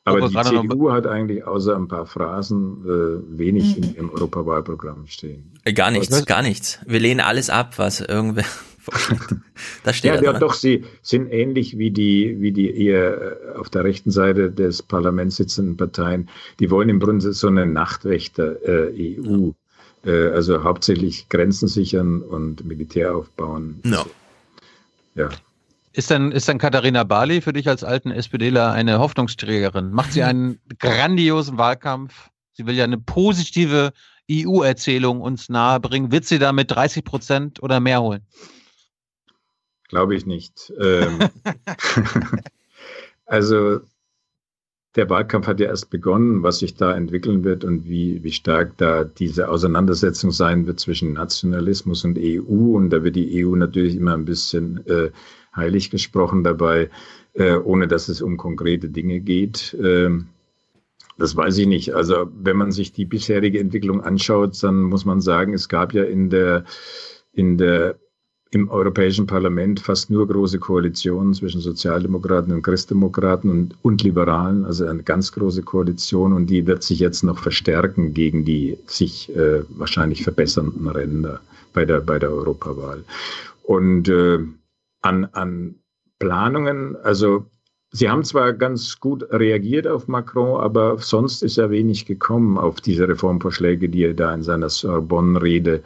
Speaker 58: aber die CDU hat eigentlich außer ein paar Phrasen äh, wenig in ihrem Europawahlprogramm stehen.
Speaker 3: Äh, gar nichts, gar nichts. Wir lehnen alles ab, was irgendwer
Speaker 58: da steht ja, ja doch, sie sind ähnlich wie die, wie die eher äh, auf der rechten Seite des Parlaments sitzenden Parteien. Die wollen im Grunde so eine Nachtwächter-EU. Äh, äh, also hauptsächlich Grenzen sichern und Militär aufbauen.
Speaker 3: No.
Speaker 1: Ja. Ist dann, ist dann Katharina Barley für dich als alten SPDler eine Hoffnungsträgerin? Macht sie einen grandiosen Wahlkampf? Sie will ja eine positive EU-Erzählung uns nahebringen. Wird sie da mit 30 Prozent oder mehr holen?
Speaker 58: Glaube ich nicht. Ähm, also der Wahlkampf hat ja erst begonnen, was sich da entwickeln wird und wie, wie stark da diese Auseinandersetzung sein wird zwischen Nationalismus und EU. Und da wird die EU natürlich immer ein bisschen äh, heilig gesprochen dabei, äh, ohne dass es um konkrete Dinge geht. Ähm, das weiß ich nicht. Also wenn man sich die bisherige Entwicklung anschaut, dann muss man sagen, es gab ja in der, in der im Europäischen Parlament fast nur große Koalitionen zwischen Sozialdemokraten und Christdemokraten und, und Liberalen, also eine ganz große Koalition und die wird sich jetzt noch verstärken gegen die sich äh, wahrscheinlich verbessernden Ränder bei der, bei der Europawahl. Und äh, an, an Planungen. Also Sie haben zwar ganz gut reagiert auf Macron, aber sonst ist er wenig gekommen auf diese Reformvorschläge, die er da in seiner Sorbonne-Rede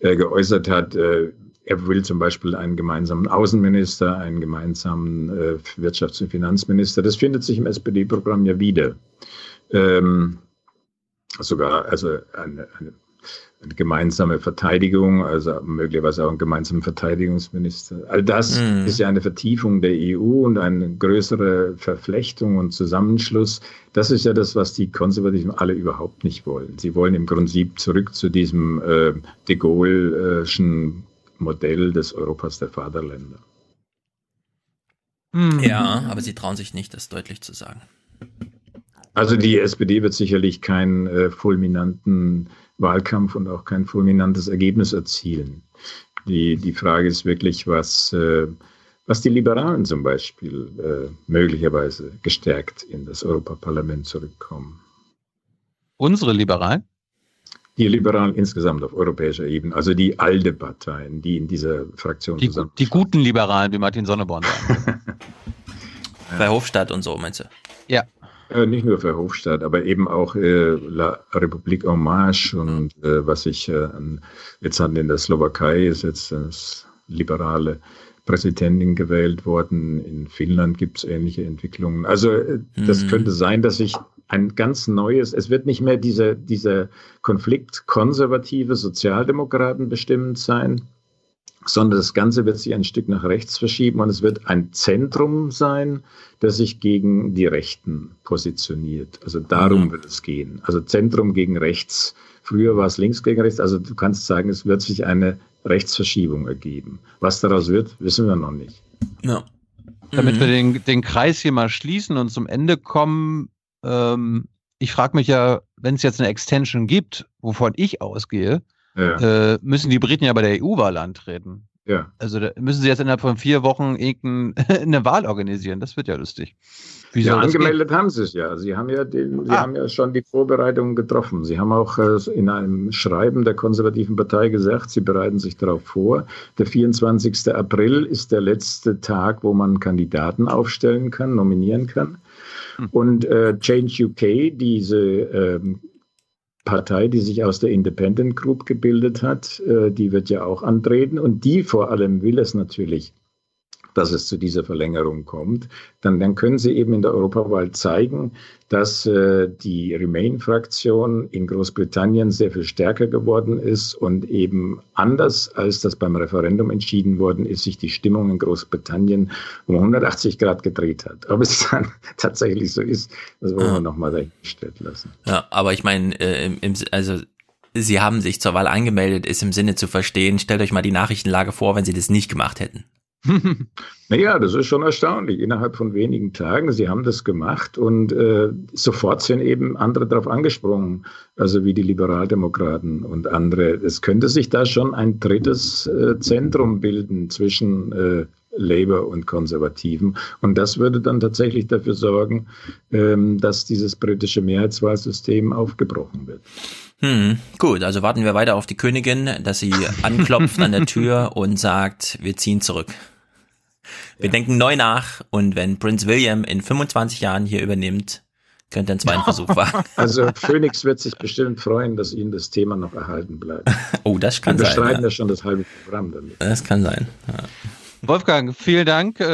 Speaker 58: äh, geäußert hat. Äh, er will zum Beispiel einen gemeinsamen Außenminister, einen gemeinsamen äh, Wirtschafts- und Finanzminister. Das findet sich im SPD-Programm ja wieder. Ähm, sogar also eine, eine gemeinsame Verteidigung, also möglicherweise auch einen gemeinsamen Verteidigungsminister. All das mm. ist ja eine Vertiefung der EU und eine größere Verflechtung und Zusammenschluss. Das ist ja das, was die Konservativen alle überhaupt nicht wollen. Sie wollen im Prinzip zurück zu diesem äh, de Gaulle'schen Modell des Europas der Vaterländer.
Speaker 3: Mm. Ja, aber sie trauen sich nicht, das deutlich zu sagen.
Speaker 58: Also die SPD wird sicherlich keinen äh, fulminanten Wahlkampf und auch kein fulminantes Ergebnis erzielen. Die, die Frage ist wirklich, was, äh, was die Liberalen zum Beispiel äh, möglicherweise gestärkt in das Europaparlament zurückkommen.
Speaker 1: Unsere Liberalen?
Speaker 58: Die Liberalen insgesamt auf europäischer Ebene, also die alte Parteien, die in dieser Fraktion
Speaker 1: Die,
Speaker 58: zusammen.
Speaker 1: die guten Liberalen, wie Martin Sonneborn sagt.
Speaker 3: Verhofstadt und so, meinst du?
Speaker 1: Ja.
Speaker 58: Äh, nicht nur Verhofstadt, aber eben auch äh, La Republik en Marche und äh, was ich äh, an- jetzt hat in der Slowakei ist jetzt das liberale Präsidentin gewählt worden. In Finnland gibt es ähnliche Entwicklungen. Also äh, das
Speaker 59: Mhm.
Speaker 58: könnte sein, dass sich ein ganz neues, es wird nicht mehr dieser, dieser Konflikt konservative Sozialdemokraten bestimmend sein, sondern das Ganze wird sich ein Stück nach rechts verschieben und es wird ein Zentrum sein, das sich gegen die Rechten positioniert. Also darum wird es gehen. Also Zentrum gegen rechts. Früher war es links gegen rechts. Also du kannst sagen, es wird sich eine Rechtsverschiebung ergeben. Was daraus wird, wissen wir noch nicht.
Speaker 3: Ja.
Speaker 1: Damit wir den, den Kreis hier mal schließen und zum Ende kommen, ähm, ich frage mich ja, wenn es jetzt eine Extension gibt, wovon ich ausgehe,
Speaker 58: Ja.
Speaker 1: äh, müssen die Briten ja bei der EU-Wahl antreten.
Speaker 58: Ja.
Speaker 1: Also müssen sie jetzt innerhalb von vier Wochen irgendeine eine Wahl organisieren. Das wird ja lustig. Wie
Speaker 58: ja, angemeldet haben sie es ja. Sie haben ja, den, Sie
Speaker 1: Ah.
Speaker 58: haben ja schon die Vorbereitungen getroffen. Sie haben auch äh, in einem Schreiben der konservativen Partei gesagt, sie bereiten sich darauf vor. Der 24. April ist der letzte Tag, wo man Kandidaten aufstellen kann, nominieren kann. Und äh, Change UK, diese ähm, Partei, die sich aus der Independent Group gebildet hat, äh, die wird ja auch antreten. Und die vor allem will es natürlich dass es zu dieser Verlängerung kommt, dann, dann können Sie eben in der Europawahl zeigen, dass äh, die Remain-Fraktion in Großbritannien sehr viel stärker geworden ist und eben anders als das beim Referendum entschieden worden ist, sich die Stimmung in Großbritannien um 180 Grad gedreht hat. Ob es dann tatsächlich so ist, das wollen wir nochmal dahingestellt lassen.
Speaker 3: Ja, aber ich meine, äh, im, im, also sie haben sich zur Wahl angemeldet, ist im Sinne zu verstehen, stellt euch mal die Nachrichtenlage vor, wenn sie das nicht gemacht hätten.
Speaker 58: Naja, das ist schon erstaunlich. Innerhalb von wenigen Tagen, Sie haben das gemacht und äh, sofort sind eben andere darauf angesprungen, also wie die Liberaldemokraten und andere. Es könnte sich da schon ein drittes äh, Zentrum bilden zwischen äh, Labour und Konservativen. Und das würde dann tatsächlich dafür sorgen, ähm, dass dieses britische Mehrheitswahlsystem aufgebrochen wird.
Speaker 3: Hm, gut, also warten wir weiter auf die Königin, dass sie anklopft an der Tür und sagt, wir ziehen zurück. Wir denken neu nach und wenn Prinz William in 25 Jahren hier übernimmt, könnte ein zweiten Versuch wagen.
Speaker 58: Also Phoenix wird sich bestimmt freuen, dass Ihnen das Thema noch erhalten bleibt.
Speaker 3: Oh, das kann
Speaker 58: Wir
Speaker 3: sein.
Speaker 58: bestreiten
Speaker 3: Ja.
Speaker 58: ja schon das halbe Programm damit.
Speaker 3: Das kann sein. Ja.
Speaker 1: Wolfgang, vielen Dank. Äh,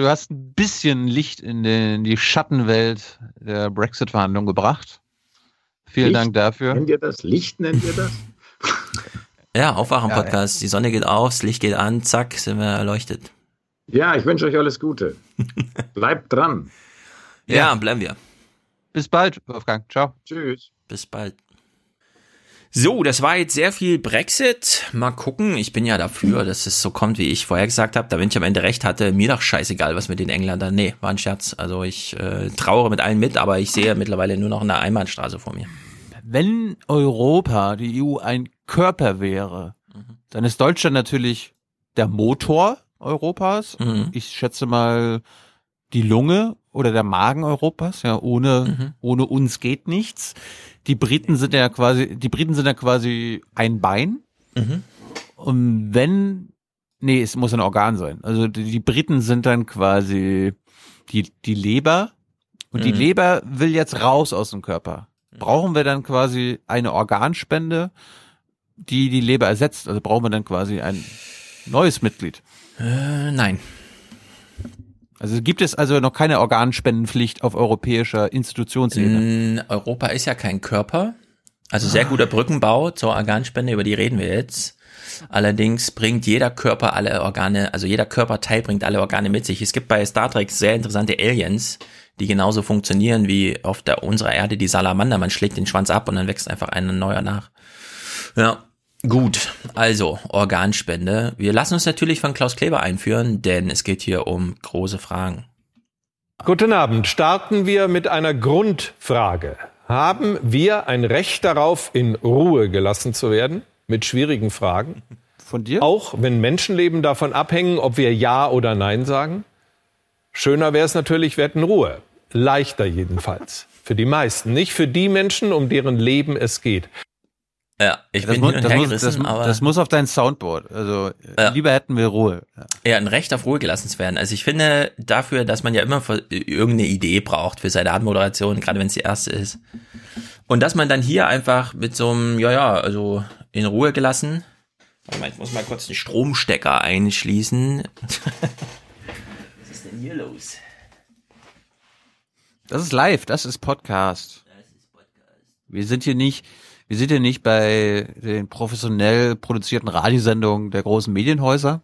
Speaker 1: Du hast ein bisschen Licht in, den, in die Schattenwelt der Brexit-Verhandlungen gebracht. Vielen
Speaker 58: Licht?
Speaker 1: Dank dafür.
Speaker 58: Nennt ihr das? Licht nennt ihr das?
Speaker 3: Ja, Aufwachen-Podcast. Die Sonne geht auf, das Licht geht an, zack, sind wir erleuchtet.
Speaker 58: Ja, ich wünsche euch alles Gute. Bleibt dran.
Speaker 3: Ja, bleiben wir.
Speaker 1: Bis bald, Wolfgang. Ciao.
Speaker 58: Tschüss.
Speaker 3: Bis bald. So, das war jetzt sehr viel Brexit. Mal gucken. Ich bin ja dafür, dass es so kommt, wie ich vorher gesagt habe. Da wenn ich am Ende recht hatte, mir doch scheißegal, was mit den Engländern. Nee, war ein Scherz. Also ich äh, trauere mit allen mit, aber ich sehe mittlerweile nur noch eine Einbahnstraße vor mir.
Speaker 1: Wenn Europa, die EU, ein Körper wäre, dann ist Deutschland natürlich der Motor Europas.
Speaker 3: Mhm.
Speaker 1: Ich schätze mal die Lunge oder der Magen Europas. Ja, ohne, ohne uns geht nichts. Die Briten sind ja quasi, die Briten sind ja quasi ein Bein.
Speaker 3: Mhm.
Speaker 1: Und wenn, nee, es muss ein Organ sein. Also die, die Briten sind dann quasi die, die Leber. Und die
Speaker 3: Mhm.
Speaker 1: Leber will jetzt raus aus dem Körper. Brauchen wir dann quasi eine Organspende, die die Leber ersetzt? Also brauchen wir dann quasi ein neues Mitglied?
Speaker 3: Äh, nein.
Speaker 1: Also gibt es also noch keine Organspendenpflicht auf europäischer Institutionsebene?
Speaker 3: Mm, Europa ist ja kein Körper. Also sehr guter Brückenbau zur Organspende, über die reden wir jetzt. Allerdings bringt jeder Körper alle Organe, also jeder Körperteil bringt alle Organe mit sich. Es gibt bei Star Trek sehr interessante Aliens, die genauso funktionieren wie auf der unserer Erde die Salamander. Man schlägt den Schwanz ab und dann wächst einfach ein neuer nach. Ja, gut. Also Organspende. Wir lassen uns natürlich von Klaus Kleber einführen, denn es geht hier um große Fragen.
Speaker 59: Guten Abend. Starten wir mit einer Grundfrage. Haben wir ein Recht darauf, in Ruhe gelassen zu werden? Mit schwierigen Fragen?
Speaker 1: Von dir?
Speaker 59: Auch wenn Menschenleben davon abhängen, ob wir Ja oder Nein sagen? Schöner wäre es natürlich, wir hätten Ruhe. Leichter jedenfalls. Für die meisten. Nicht für die Menschen, um deren Leben es geht.
Speaker 3: Ja, ich
Speaker 1: Das,
Speaker 3: bin
Speaker 1: muss,
Speaker 3: hin und
Speaker 1: das,
Speaker 3: her
Speaker 1: muss,
Speaker 3: gerissen,
Speaker 1: das,
Speaker 3: aber
Speaker 1: das muss auf dein Soundboard. Also äh,
Speaker 3: Ja.
Speaker 1: lieber hätten wir Ruhe. Ja.
Speaker 3: ja, ein Recht auf Ruhe gelassen zu werden. Also ich finde dafür, dass man ja immer für- irgendeine Idee braucht für seine Abendmoderation, gerade wenn es die erste ist. Und dass man dann hier einfach mit so einem, ja, ja, also in Ruhe gelassen. Warte mal, ich muss mal kurz den Stromstecker einschließen. Was ist denn hier los?
Speaker 1: Das ist live, das ist Podcast. Wir sind hier nicht, wir sind hier nicht bei den professionell produzierten Radiosendungen der großen Medienhäuser.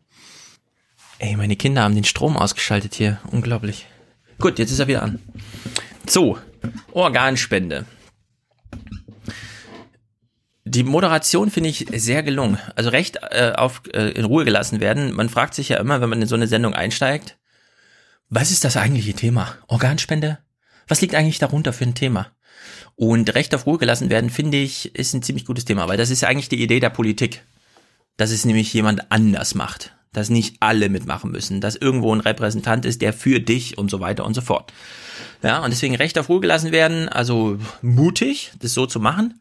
Speaker 3: Ey, meine Kinder haben den Strom ausgeschaltet hier. Unglaublich. Gut, jetzt ist er wieder an. So, Organspende. Die Moderation finde ich sehr gelungen. Also recht äh, auf äh, in Ruhe gelassen werden. Man fragt sich ja immer, wenn man in so eine Sendung einsteigt, was ist das eigentliche Thema? Organspende? Was liegt eigentlich darunter für ein Thema? Und Recht auf Ruhe gelassen werden, finde ich, ist ein ziemlich gutes Thema, weil das ist ja eigentlich die Idee der Politik. Dass es nämlich jemand anders macht. Dass nicht alle mitmachen müssen. Dass irgendwo ein Repräsentant ist, der für dich und so weiter und so fort. Ja, und deswegen Recht auf Ruhe gelassen werden, also mutig, das so zu machen.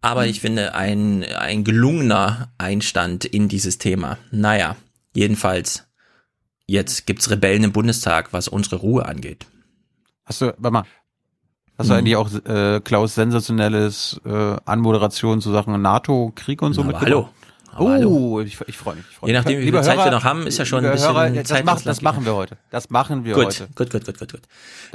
Speaker 3: Aber ich finde ein, ein gelungener Einstand in dieses Thema. Naja, jedenfalls, jetzt gibt's Rebellen im Bundestag, was unsere Ruhe angeht.
Speaker 1: Hast du, warte mal, hast du
Speaker 3: Mhm.
Speaker 1: eigentlich auch äh, Klaus sensationelles äh, Anmoderation zu Sachen NATO, Krieg und so mitgebracht?
Speaker 3: hallo. Aber
Speaker 1: Oh, ich, ich freue mich. Ich freu
Speaker 3: Je nachdem, wie viel Zeit
Speaker 1: Hörer,
Speaker 3: wir noch haben, ist ja schon ein bisschen
Speaker 1: Hörer, das,
Speaker 3: Zeit
Speaker 1: machen,
Speaker 3: ins
Speaker 1: das machen wir heute. Das machen wir
Speaker 3: Gut,
Speaker 1: heute.
Speaker 3: gut, gut, gut, gut, gut.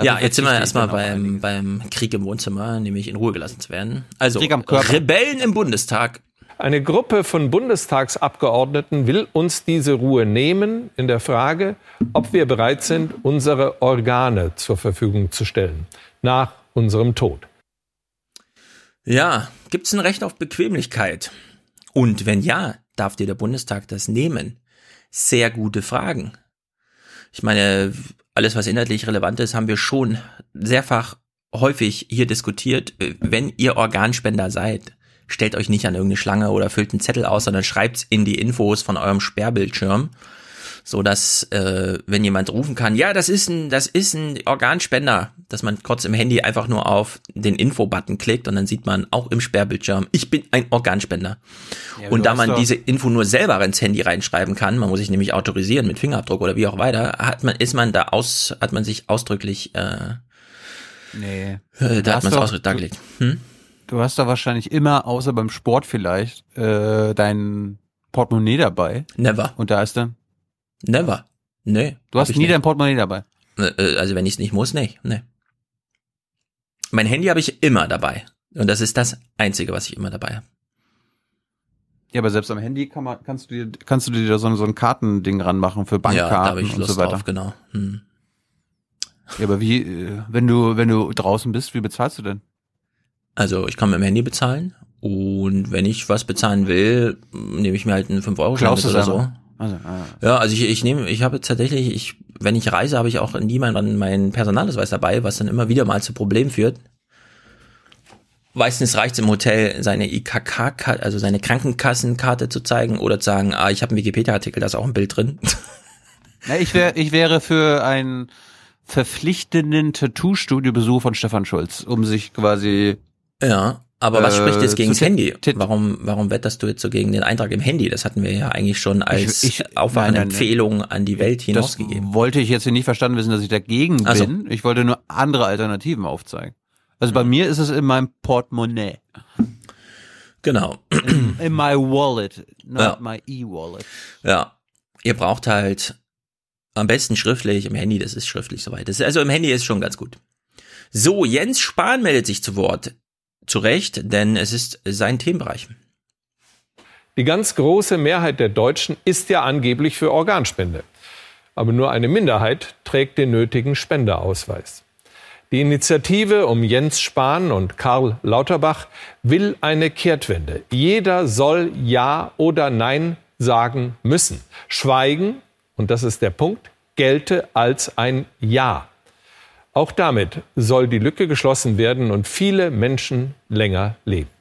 Speaker 3: Ja, jetzt sind wir erstmal
Speaker 1: auf
Speaker 3: beim, beim Krieg im Wohnzimmer, nämlich in Ruhe gelassen zu werden. Also,
Speaker 1: Krieg am Körper.
Speaker 3: Rebellen im Bundestag.
Speaker 59: Eine Gruppe von Bundestagsabgeordneten will uns diese Ruhe nehmen in der Frage, ob wir bereit sind, unsere Organe zur Verfügung zu stellen. Nach unserem Tod.
Speaker 3: Ja, gibt's ein Recht auf Bequemlichkeit? Und wenn ja, darf dir der Bundestag das nehmen? Sehr gute Fragen. Ich meine, alles, was inhaltlich relevant ist, haben wir schon sehrfach häufig hier diskutiert. Wenn ihr Organspender seid, stellt euch nicht an irgendeine Schlange oder füllt einen Zettel aus, sondern schreibt's in die Infos von eurem Sperrbildschirm, so dass äh, wenn jemand rufen kann, ja, das ist ein, das ist ein Organspender, dass man kurz im Handy einfach nur auf den Info-Button klickt und dann sieht man auch im Sperrbildschirm, ich bin ein Organspender.
Speaker 1: Ja,
Speaker 3: und da man diese Info nur selber ins Handy reinschreiben kann, man muss sich nämlich autorisieren mit Fingerabdruck oder wie auch weiter, hat man, ist man da aus, hat man sich ausdrücklich, äh,
Speaker 1: Nee.
Speaker 3: äh, da hat man es ausdrücklich dargelegt. Hm?
Speaker 1: Du hast da wahrscheinlich immer, außer beim Sport vielleicht, äh, dein Portemonnaie dabei.
Speaker 3: Never.
Speaker 1: Und da ist dann.
Speaker 3: Never. Nee.
Speaker 1: Du hast nie
Speaker 3: nicht.
Speaker 1: dein Portemonnaie dabei.
Speaker 3: Äh, Also wenn ich es nicht muss, nicht. Nee. Mein Handy habe ich immer dabei. Und das ist das Einzige, was ich immer dabei habe.
Speaker 1: Ja, aber selbst am Handy kann man, kannst du dir, kannst du dir da so, ein- so ein Kartending ranmachen für
Speaker 3: Ja,
Speaker 1: Bankkarten
Speaker 3: da habe ich
Speaker 1: und
Speaker 3: Lust
Speaker 1: so weiter.
Speaker 3: drauf, genau. Hm.
Speaker 1: Ja, aber wie, wenn du, wenn du draußen bist, wie bezahlst du denn?
Speaker 3: Also ich kann mit dem Handy bezahlen. Und wenn ich was bezahlen will, nehme ich mir halt einen 5 euro
Speaker 1: du
Speaker 3: oder so.
Speaker 1: Also, ah.
Speaker 3: Ja, also ich, ich nehme, ich habe tatsächlich, ich, wenn ich reise, habe ich auch nie meinen, meinen Personalausweis dabei, was dann immer wieder mal zu Problemen führt. Meistens reicht es im Hotel, seine IKK, also seine Krankenkassenkarte zu zeigen oder zu sagen, ah, ich habe einen Wikipedia-Artikel, da ist auch ein Bild drin.
Speaker 1: Na, ich wäre, ich wäre für einen verpflichtenden Tattoo-Studio-Besuch von Stefan Schulz, um sich quasi.
Speaker 3: Ja, aber was
Speaker 1: Äh,
Speaker 3: spricht jetzt gegen
Speaker 1: zu
Speaker 3: das Handy? Warum, warum wetterst du jetzt so gegen den Eintrag im Handy? Das hatten wir ja eigentlich schon als
Speaker 1: Ich- ich-.
Speaker 3: Empfehlung an die Welt
Speaker 1: Das
Speaker 3: hinausgegeben.
Speaker 1: wollte ich jetzt hier nicht verstanden wissen, dass ich dagegen
Speaker 3: Ach so.
Speaker 1: bin. Ich wollte nur andere Alternativen aufzeigen. Also bei mir ist es in meinem Portemonnaie.
Speaker 3: Genau.
Speaker 1: In, in my wallet, not
Speaker 3: Ja.
Speaker 1: my e-wallet.
Speaker 3: Ja, ihr braucht halt am besten schriftlich, im Handy, das ist schriftlich soweit. Das also im Handy ist schon ganz gut. So, Jens Spahn meldet sich zu Wort. Zu Recht, denn es ist sein Themenbereich.
Speaker 59: Die ganz große Mehrheit der Deutschen ist ja angeblich für Organspende. Aber nur eine Minderheit trägt den nötigen Spendeausweis. Die Initiative um Jens Spahn und Karl Lauterbach will eine Kehrtwende. Jeder soll Ja oder Nein sagen müssen. Schweigen, und das ist der Punkt, gelte als ein Ja. Auch damit soll die Lücke geschlossen werden und viele Menschen länger leben.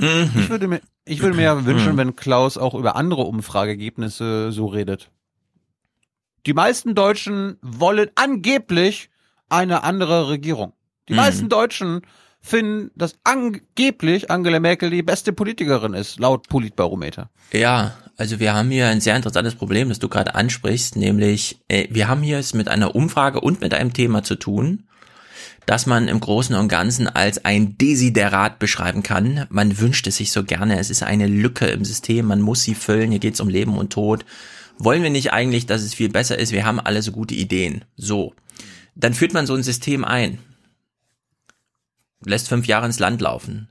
Speaker 1: Mhm. Ich würde mir, ich würde mir ja wünschen, wenn Klaus auch über andere Umfrageergebnisse so redet. Die meisten Deutschen wollen angeblich eine andere Regierung. Die
Speaker 3: Mhm.
Speaker 1: meisten Deutschen finden, dass angeblich Angela Merkel die beste Politikerin ist, laut Politbarometer.
Speaker 3: Ja, also wir haben hier ein sehr interessantes Problem, das du gerade ansprichst, nämlich äh, wir haben hier es mit einer Umfrage und mit einem Thema zu tun, das man im Großen und Ganzen als ein Desiderat beschreiben kann. Man wünscht es sich so gerne, es ist eine Lücke im System, man muss sie füllen, hier geht's um Leben und Tod. Wollen wir nicht eigentlich, dass es viel besser ist? Wir haben alle so gute Ideen. So. Dann führt man so ein System ein. Lässt fünf Jahre ins Land laufen.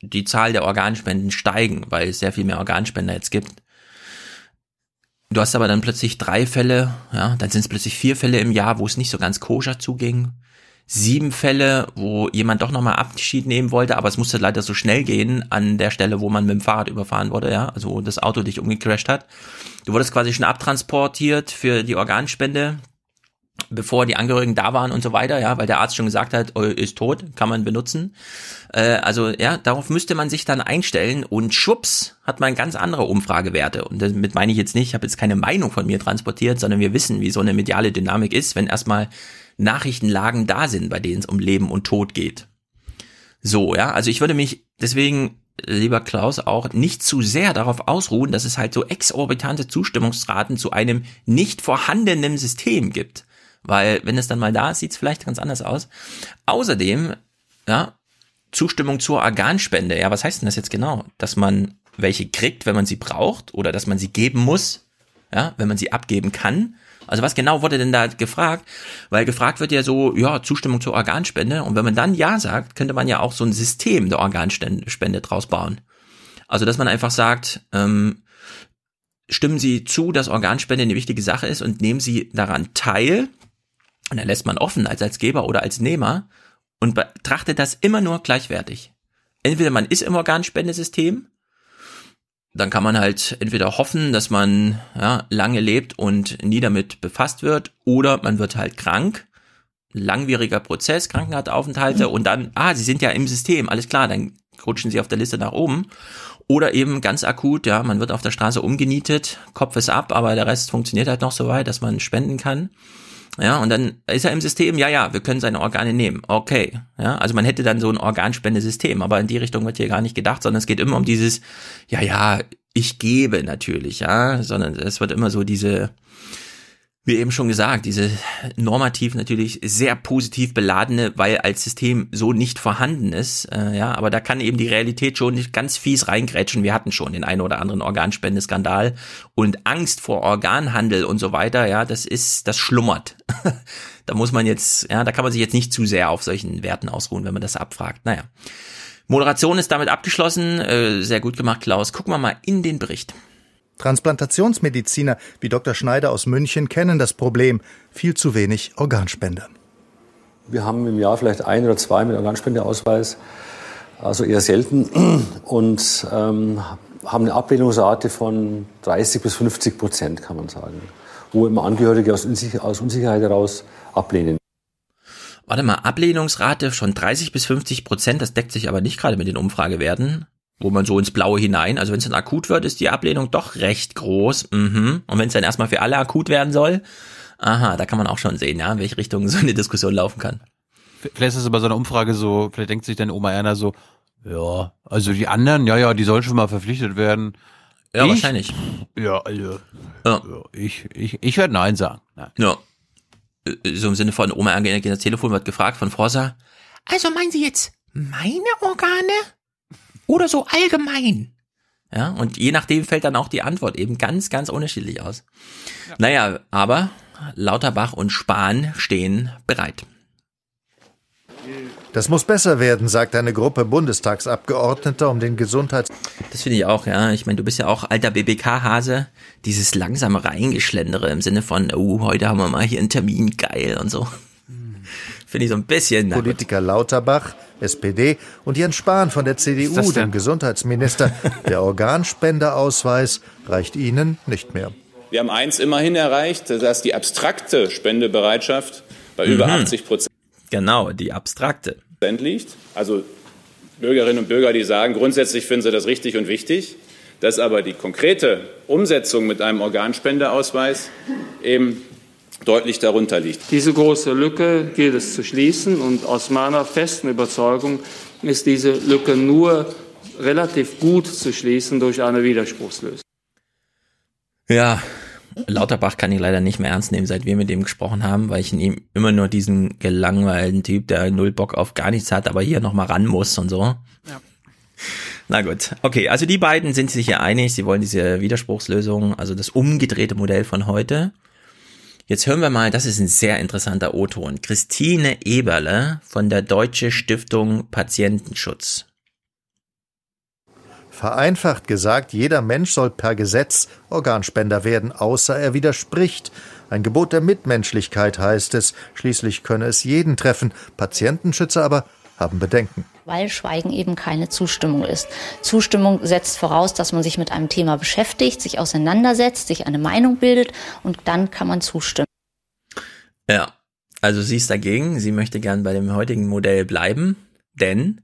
Speaker 3: Die Zahl der Organspenden steigen, weil es sehr viel mehr Organspender jetzt gibt. Du hast aber dann plötzlich drei Fälle, ja, dann sind es plötzlich vier Fälle im Jahr, wo es nicht so ganz koscher zuging. Sieben Fälle, wo jemand doch nochmal Abschied nehmen wollte, aber es musste leider so schnell gehen an der Stelle, wo man mit dem Fahrrad überfahren wurde, ja, also wo das Auto dich umgecrasht hat. Du wurdest quasi schon abtransportiert für die Organspende, bevor die Angehörigen da waren und so weiter, ja, weil der Arzt schon gesagt hat, oh, ist tot, kann man benutzen. Äh, also ja, darauf müsste man sich dann einstellen und schwupps hat man ganz andere Umfragewerte. Und damit meine ich jetzt nicht, ich habe jetzt keine Meinung von mir transportiert, sondern wir wissen, wie so eine mediale Dynamik ist, wenn erstmal Nachrichtenlagen da sind, bei denen es um Leben und Tod geht. So, ja, also ich würde mich deswegen, lieber Klaus, auch nicht zu sehr darauf ausruhen, dass es halt so exorbitante Zustimmungsraten zu einem nicht vorhandenen System gibt. Weil, wenn es dann mal da ist, sieht es vielleicht ganz anders aus. Außerdem, ja, Zustimmung zur Organspende. Ja, was heißt denn das jetzt genau? Dass man welche kriegt, wenn man sie braucht, oder dass man sie geben muss, ja, wenn man sie abgeben kann. Also was genau wurde denn da gefragt? Weil gefragt wird ja so, ja, Zustimmung zur Organspende. Und wenn man dann Ja sagt, könnte man ja auch so ein System der Organspende draus bauen. Also dass man einfach sagt, ähm, stimmen Sie zu, dass Organspende eine wichtige Sache ist und nehmen Sie daran teil. Und dann lässt man offen als als Geber oder als Nehmer und betrachtet das immer nur gleichwertig. Entweder man ist im Organspendesystem, dann kann man halt entweder hoffen, dass man ja, lange lebt und nie damit befasst wird, oder man wird halt krank, langwieriger Prozess, Krankenhausaufenthalte und dann, ah, sie sind ja im System, alles klar, dann rutschen sie auf der Liste nach oben. Oder eben ganz akut, ja, man wird auf der Straße umgenietet, Kopf ist ab, aber der Rest funktioniert halt noch so weit, dass man spenden kann. Ja, und dann ist er im System, ja, ja, wir können seine Organe nehmen. Okay. Ja, also man hätte dann so ein Organspendesystem, aber in die Richtung wird hier gar nicht gedacht, sondern es geht immer um dieses, ja, ja, ich gebe natürlich, ja, sondern es wird immer so diese, wie eben schon gesagt, diese normativ natürlich sehr positiv beladene, weil als System so nicht vorhanden ist, äh, ja, aber da kann eben die Realität schon nicht ganz fies reingrätschen. Wir hatten schon den einen oder anderen Organspendeskandal und Angst vor Organhandel und so weiter, ja, das ist, das schlummert. da muss man jetzt, ja, da kann man sich jetzt nicht zu sehr auf solchen Werten ausruhen, wenn man das abfragt. Naja. Moderation ist damit abgeschlossen. Äh, sehr gut gemacht, Klaus. Gucken wir mal in den Bericht.
Speaker 60: Transplantationsmediziner wie Dr. Schneider aus München kennen das Problem viel zu wenig Organspender.
Speaker 61: Wir haben im Jahr vielleicht ein oder zwei mit Organspendeausweis, also eher selten, und ähm, haben eine Ablehnungsrate von 30 bis 50 Prozent, kann man sagen, wo immer Angehörige aus, Unsicher aus Unsicherheit heraus ablehnen.
Speaker 3: Warte mal, Ablehnungsrate von 30 bis 50 Prozent, das deckt sich aber nicht gerade mit den Umfragewerten wo man so ins Blaue hinein, also wenn es dann akut wird, ist die Ablehnung doch recht groß. Mhm. Und wenn es dann erstmal für alle akut werden soll, aha, da kann man auch schon sehen, ja, in welche Richtung so eine Diskussion laufen kann.
Speaker 1: Vielleicht ist es aber so eine Umfrage so, vielleicht denkt sich dann Oma Erna so, ja, also die anderen, ja, ja, die sollen schon mal verpflichtet werden.
Speaker 3: Ja,
Speaker 1: ich,
Speaker 3: wahrscheinlich.
Speaker 1: Ja, also, ja. ich, ich, ich werde Nein sagen. Nein.
Speaker 3: Ja. So im Sinne von Oma Erna geht das Telefon, wird gefragt von Forsa.
Speaker 45: Also meinen Sie jetzt meine Organe?
Speaker 3: Oder so allgemein. Ja, und je nachdem fällt dann auch die Antwort eben ganz, ganz unterschiedlich aus. Ja. Naja, aber Lauterbach und Spahn stehen bereit.
Speaker 60: Das muss besser werden, sagt eine Gruppe Bundestagsabgeordneter um den Gesundheits...
Speaker 3: Das finde ich auch, ja. Ich meine, du bist ja auch alter BBK-Hase. Dieses langsame Reingeschlendere im Sinne von, oh, heute haben wir mal hier einen Termin, geil und so. Finde ich so ein bisschen...
Speaker 60: Politiker Lauterbach SPD und Jens Spahn von der CDU, dem Gesundheitsminister. Der Organspenderausweis reicht ihnen nicht mehr.
Speaker 62: Wir haben eins immerhin erreicht, dass die abstrakte Spendebereitschaft
Speaker 63: bei über
Speaker 3: Mhm.
Speaker 63: 80 Prozent
Speaker 3: Genau, die abstrakte.
Speaker 63: liegt. Also Bürgerinnen und Bürger, die sagen, grundsätzlich finden sie das richtig und wichtig, dass aber die konkrete Umsetzung mit einem Organspendeausweis eben deutlich darunter liegt.
Speaker 64: Diese große Lücke gilt es zu schließen und aus meiner festen Überzeugung ist diese Lücke nur relativ gut zu schließen durch eine Widerspruchslösung.
Speaker 3: Ja, Lauterbach kann ich leider nicht mehr ernst nehmen, seit wir mit ihm gesprochen haben, weil ich in ihm immer nur diesen gelangweilten Typ, der null Bock auf gar nichts hat, aber hier nochmal ran muss und so.
Speaker 62: Ja.
Speaker 3: Na gut, okay, also die beiden sind sich ja einig, sie wollen diese Widerspruchslösung, also das umgedrehte Modell von heute. Jetzt hören wir mal, das ist ein sehr interessanter O-Ton. Christine Eberle von der Deutsche Stiftung Patientenschutz.
Speaker 60: Vereinfacht gesagt, jeder Mensch soll per Gesetz Organspender werden, außer er widerspricht. Ein Gebot der Mitmenschlichkeit heißt es. Schließlich könne es jeden treffen. Patientenschützer aber haben Bedenken.
Speaker 65: Weil Schweigen eben keine Zustimmung ist. Zustimmung setzt voraus, dass man sich mit einem Thema beschäftigt, sich auseinandersetzt, sich eine Meinung bildet und dann kann man zustimmen.
Speaker 3: Ja, also sie ist dagegen, sie möchte gern bei dem heutigen Modell bleiben, denn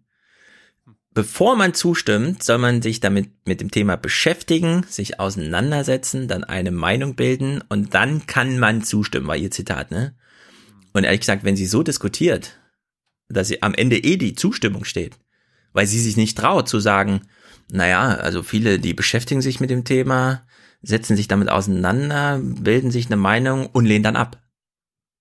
Speaker 3: bevor man zustimmt, soll man sich damit mit dem Thema beschäftigen, sich auseinandersetzen, dann eine Meinung bilden und dann kann man zustimmen, war ihr Zitat, ne? Und ehrlich gesagt, wenn sie so diskutiert, dass sie am Ende eh die Zustimmung steht, weil sie sich nicht traut zu sagen, naja, also viele, die beschäftigen sich mit dem Thema, setzen sich damit auseinander, bilden sich eine Meinung und lehnen dann ab.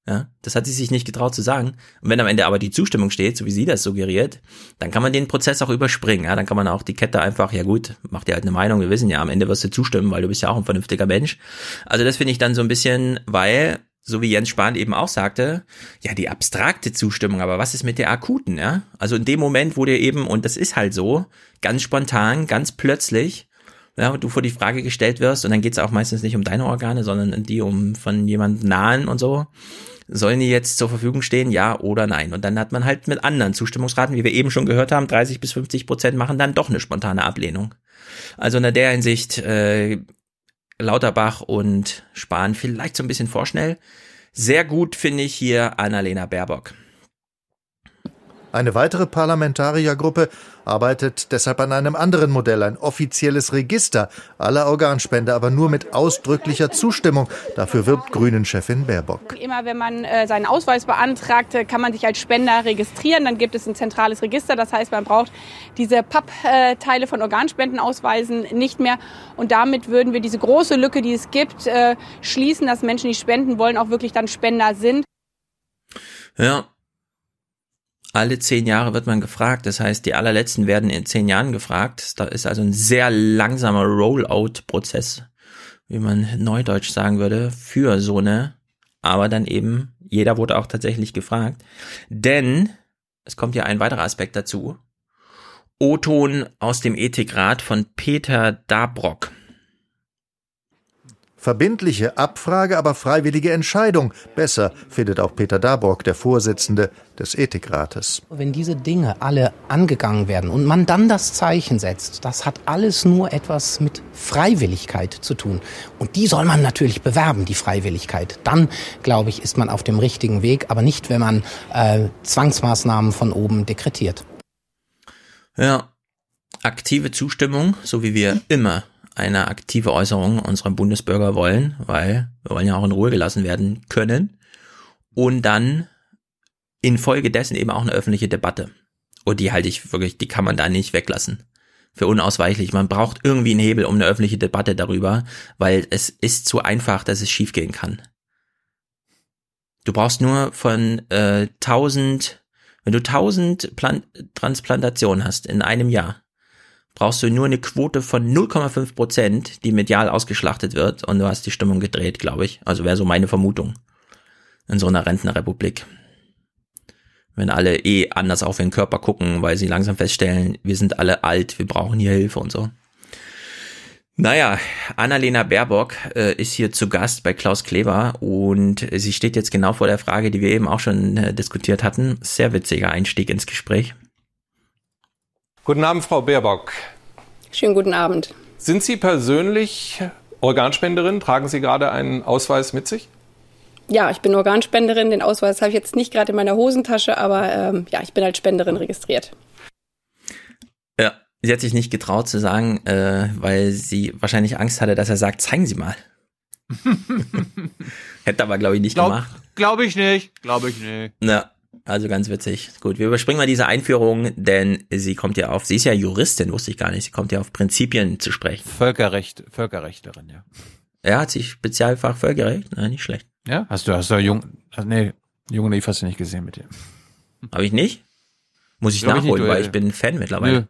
Speaker 3: Ja, das hat sie sich nicht getraut zu sagen. Und wenn am Ende aber die Zustimmung steht, so wie sie das suggeriert, dann kann man den Prozess auch überspringen. Ja, dann kann man auch die Kette einfach, ja gut, mach dir halt eine Meinung. Wir wissen ja, am Ende wirst du zustimmen, weil du bist ja auch ein vernünftiger Mensch. Also das finde ich dann so ein bisschen, weil, so wie Jens Spahn eben auch sagte, ja, die abstrakte Zustimmung, aber was ist mit der akuten, ja? Also in dem Moment, wo dir eben, und das ist halt so, ganz spontan, ganz plötzlich, ja, du vor die Frage gestellt wirst, und dann geht's auch meistens nicht um deine Organe, sondern die um von jemand nahen und so, sollen die jetzt zur Verfügung stehen, ja oder nein? Und dann hat man halt mit anderen Zustimmungsraten, wie wir eben schon gehört haben, 30 bis 50 Prozent machen dann doch eine spontane Ablehnung. Also in der Hinsicht, äh, Lauterbach und Spahn vielleicht so ein bisschen vorschnell. Sehr gut finde ich hier Annalena Baerbock.
Speaker 60: Eine weitere Parlamentariergruppe arbeitet deshalb an einem anderen Modell, ein offizielles Register aller Organspender, aber nur mit ausdrücklicher Zustimmung. Dafür wirbt Grünen-Chefin Baerbock.
Speaker 66: Immer wenn man äh, seinen Ausweis beantragt, äh, kann man sich als Spender registrieren. Dann gibt es ein zentrales Register. Das heißt, man braucht diese Pappteile von Organspendenausweisen nicht mehr. Und damit würden wir diese große Lücke, die es gibt, äh, schließen, dass Menschen, die spenden wollen, auch wirklich dann Spender sind.
Speaker 3: Ja. Alle zehn Jahre wird man gefragt. Das heißt, die allerletzten werden in zehn Jahren gefragt. Da ist also ein sehr langsamer Rollout-Prozess, wie man neudeutsch sagen würde, für so eine. Aber dann eben, jeder wurde auch tatsächlich gefragt. Denn es kommt ja ein weiterer Aspekt dazu. O-Ton aus dem Ethikrat von Peter Dabrock.
Speaker 60: Verbindliche Abfrage, aber freiwillige Entscheidung. Besser, findet auch Peter Dabrock, der Vorsitzende des Ethikrates.
Speaker 67: Wenn diese Dinge alle angegangen werden und man dann das Zeichen setzt, das hat alles nur etwas mit Freiwilligkeit zu tun. Und die soll man natürlich bewerben, die Freiwilligkeit. Dann, glaube ich, ist man auf dem richtigen Weg, aber nicht, wenn man äh, Zwangsmaßnahmen von oben dekretiert.
Speaker 3: Ja, aktive Zustimmung, so wie wir immer eine aktive Äußerung unserer Bundesbürger wollen, weil wir wollen ja auch in Ruhe gelassen werden können. Und dann infolgedessen eben auch eine öffentliche Debatte. Und die halte ich wirklich, die kann man da nicht weglassen. Für unausweichlich. Man braucht irgendwie einen Hebel um eine öffentliche Debatte darüber, weil es ist zu einfach, dass es schiefgehen kann. Du brauchst nur von äh, 1000, wenn du 1000 Plan Transplantationen hast in einem Jahr, brauchst du nur eine Quote von 0,5 Prozent, die medial ausgeschlachtet wird und du hast die Stimmung gedreht, glaube ich. Also wäre so meine Vermutung in so einer Rentnerrepublik. Wenn alle eh anders auf ihren Körper gucken, weil sie langsam feststellen, wir sind alle alt, wir brauchen hier Hilfe und so. Naja, Annalena Baerbock äh, ist hier zu Gast bei Klaus Kleber und sie steht jetzt genau vor der Frage, die wir eben auch schon äh, diskutiert hatten. Sehr witziger Einstieg ins Gespräch.
Speaker 59: Guten Abend, Frau Baerbock.
Speaker 68: Schönen guten Abend.
Speaker 59: Sind Sie persönlich Organspenderin? Tragen Sie gerade einen Ausweis mit sich?
Speaker 68: Ja, ich bin Organspenderin. Den Ausweis habe ich jetzt nicht gerade in meiner Hosentasche, aber ähm, ja, ich bin als Spenderin registriert.
Speaker 3: Ja, sie hat sich nicht getraut zu sagen, äh, weil sie wahrscheinlich Angst hatte, dass er sagt, zeigen Sie mal. Hätte aber, glaube ich, nicht
Speaker 1: Glaub,
Speaker 3: gemacht.
Speaker 1: Glaube ich nicht. Glaube ich nicht.
Speaker 3: Na, also ganz witzig. Gut, wir überspringen mal diese Einführung, denn sie kommt ja auf, sie ist ja Juristin, wusste ich gar nicht, sie kommt ja auf Prinzipien zu sprechen.
Speaker 1: Völkerrecht, Völkerrechtlerin, ja.
Speaker 3: Ja, hat sie Spezialfach Völkerrecht? Na, nicht schlecht.
Speaker 1: Ja? Hast du, hast du jung, nee, Junge, nee, hast du nicht gesehen mit dir.
Speaker 3: Habe ich nicht? Muss ich
Speaker 1: Glaub ich
Speaker 3: nachholen,
Speaker 1: nicht, du,
Speaker 3: weil
Speaker 1: äh,
Speaker 3: ich bin Fan mittlerweile.
Speaker 1: Nö.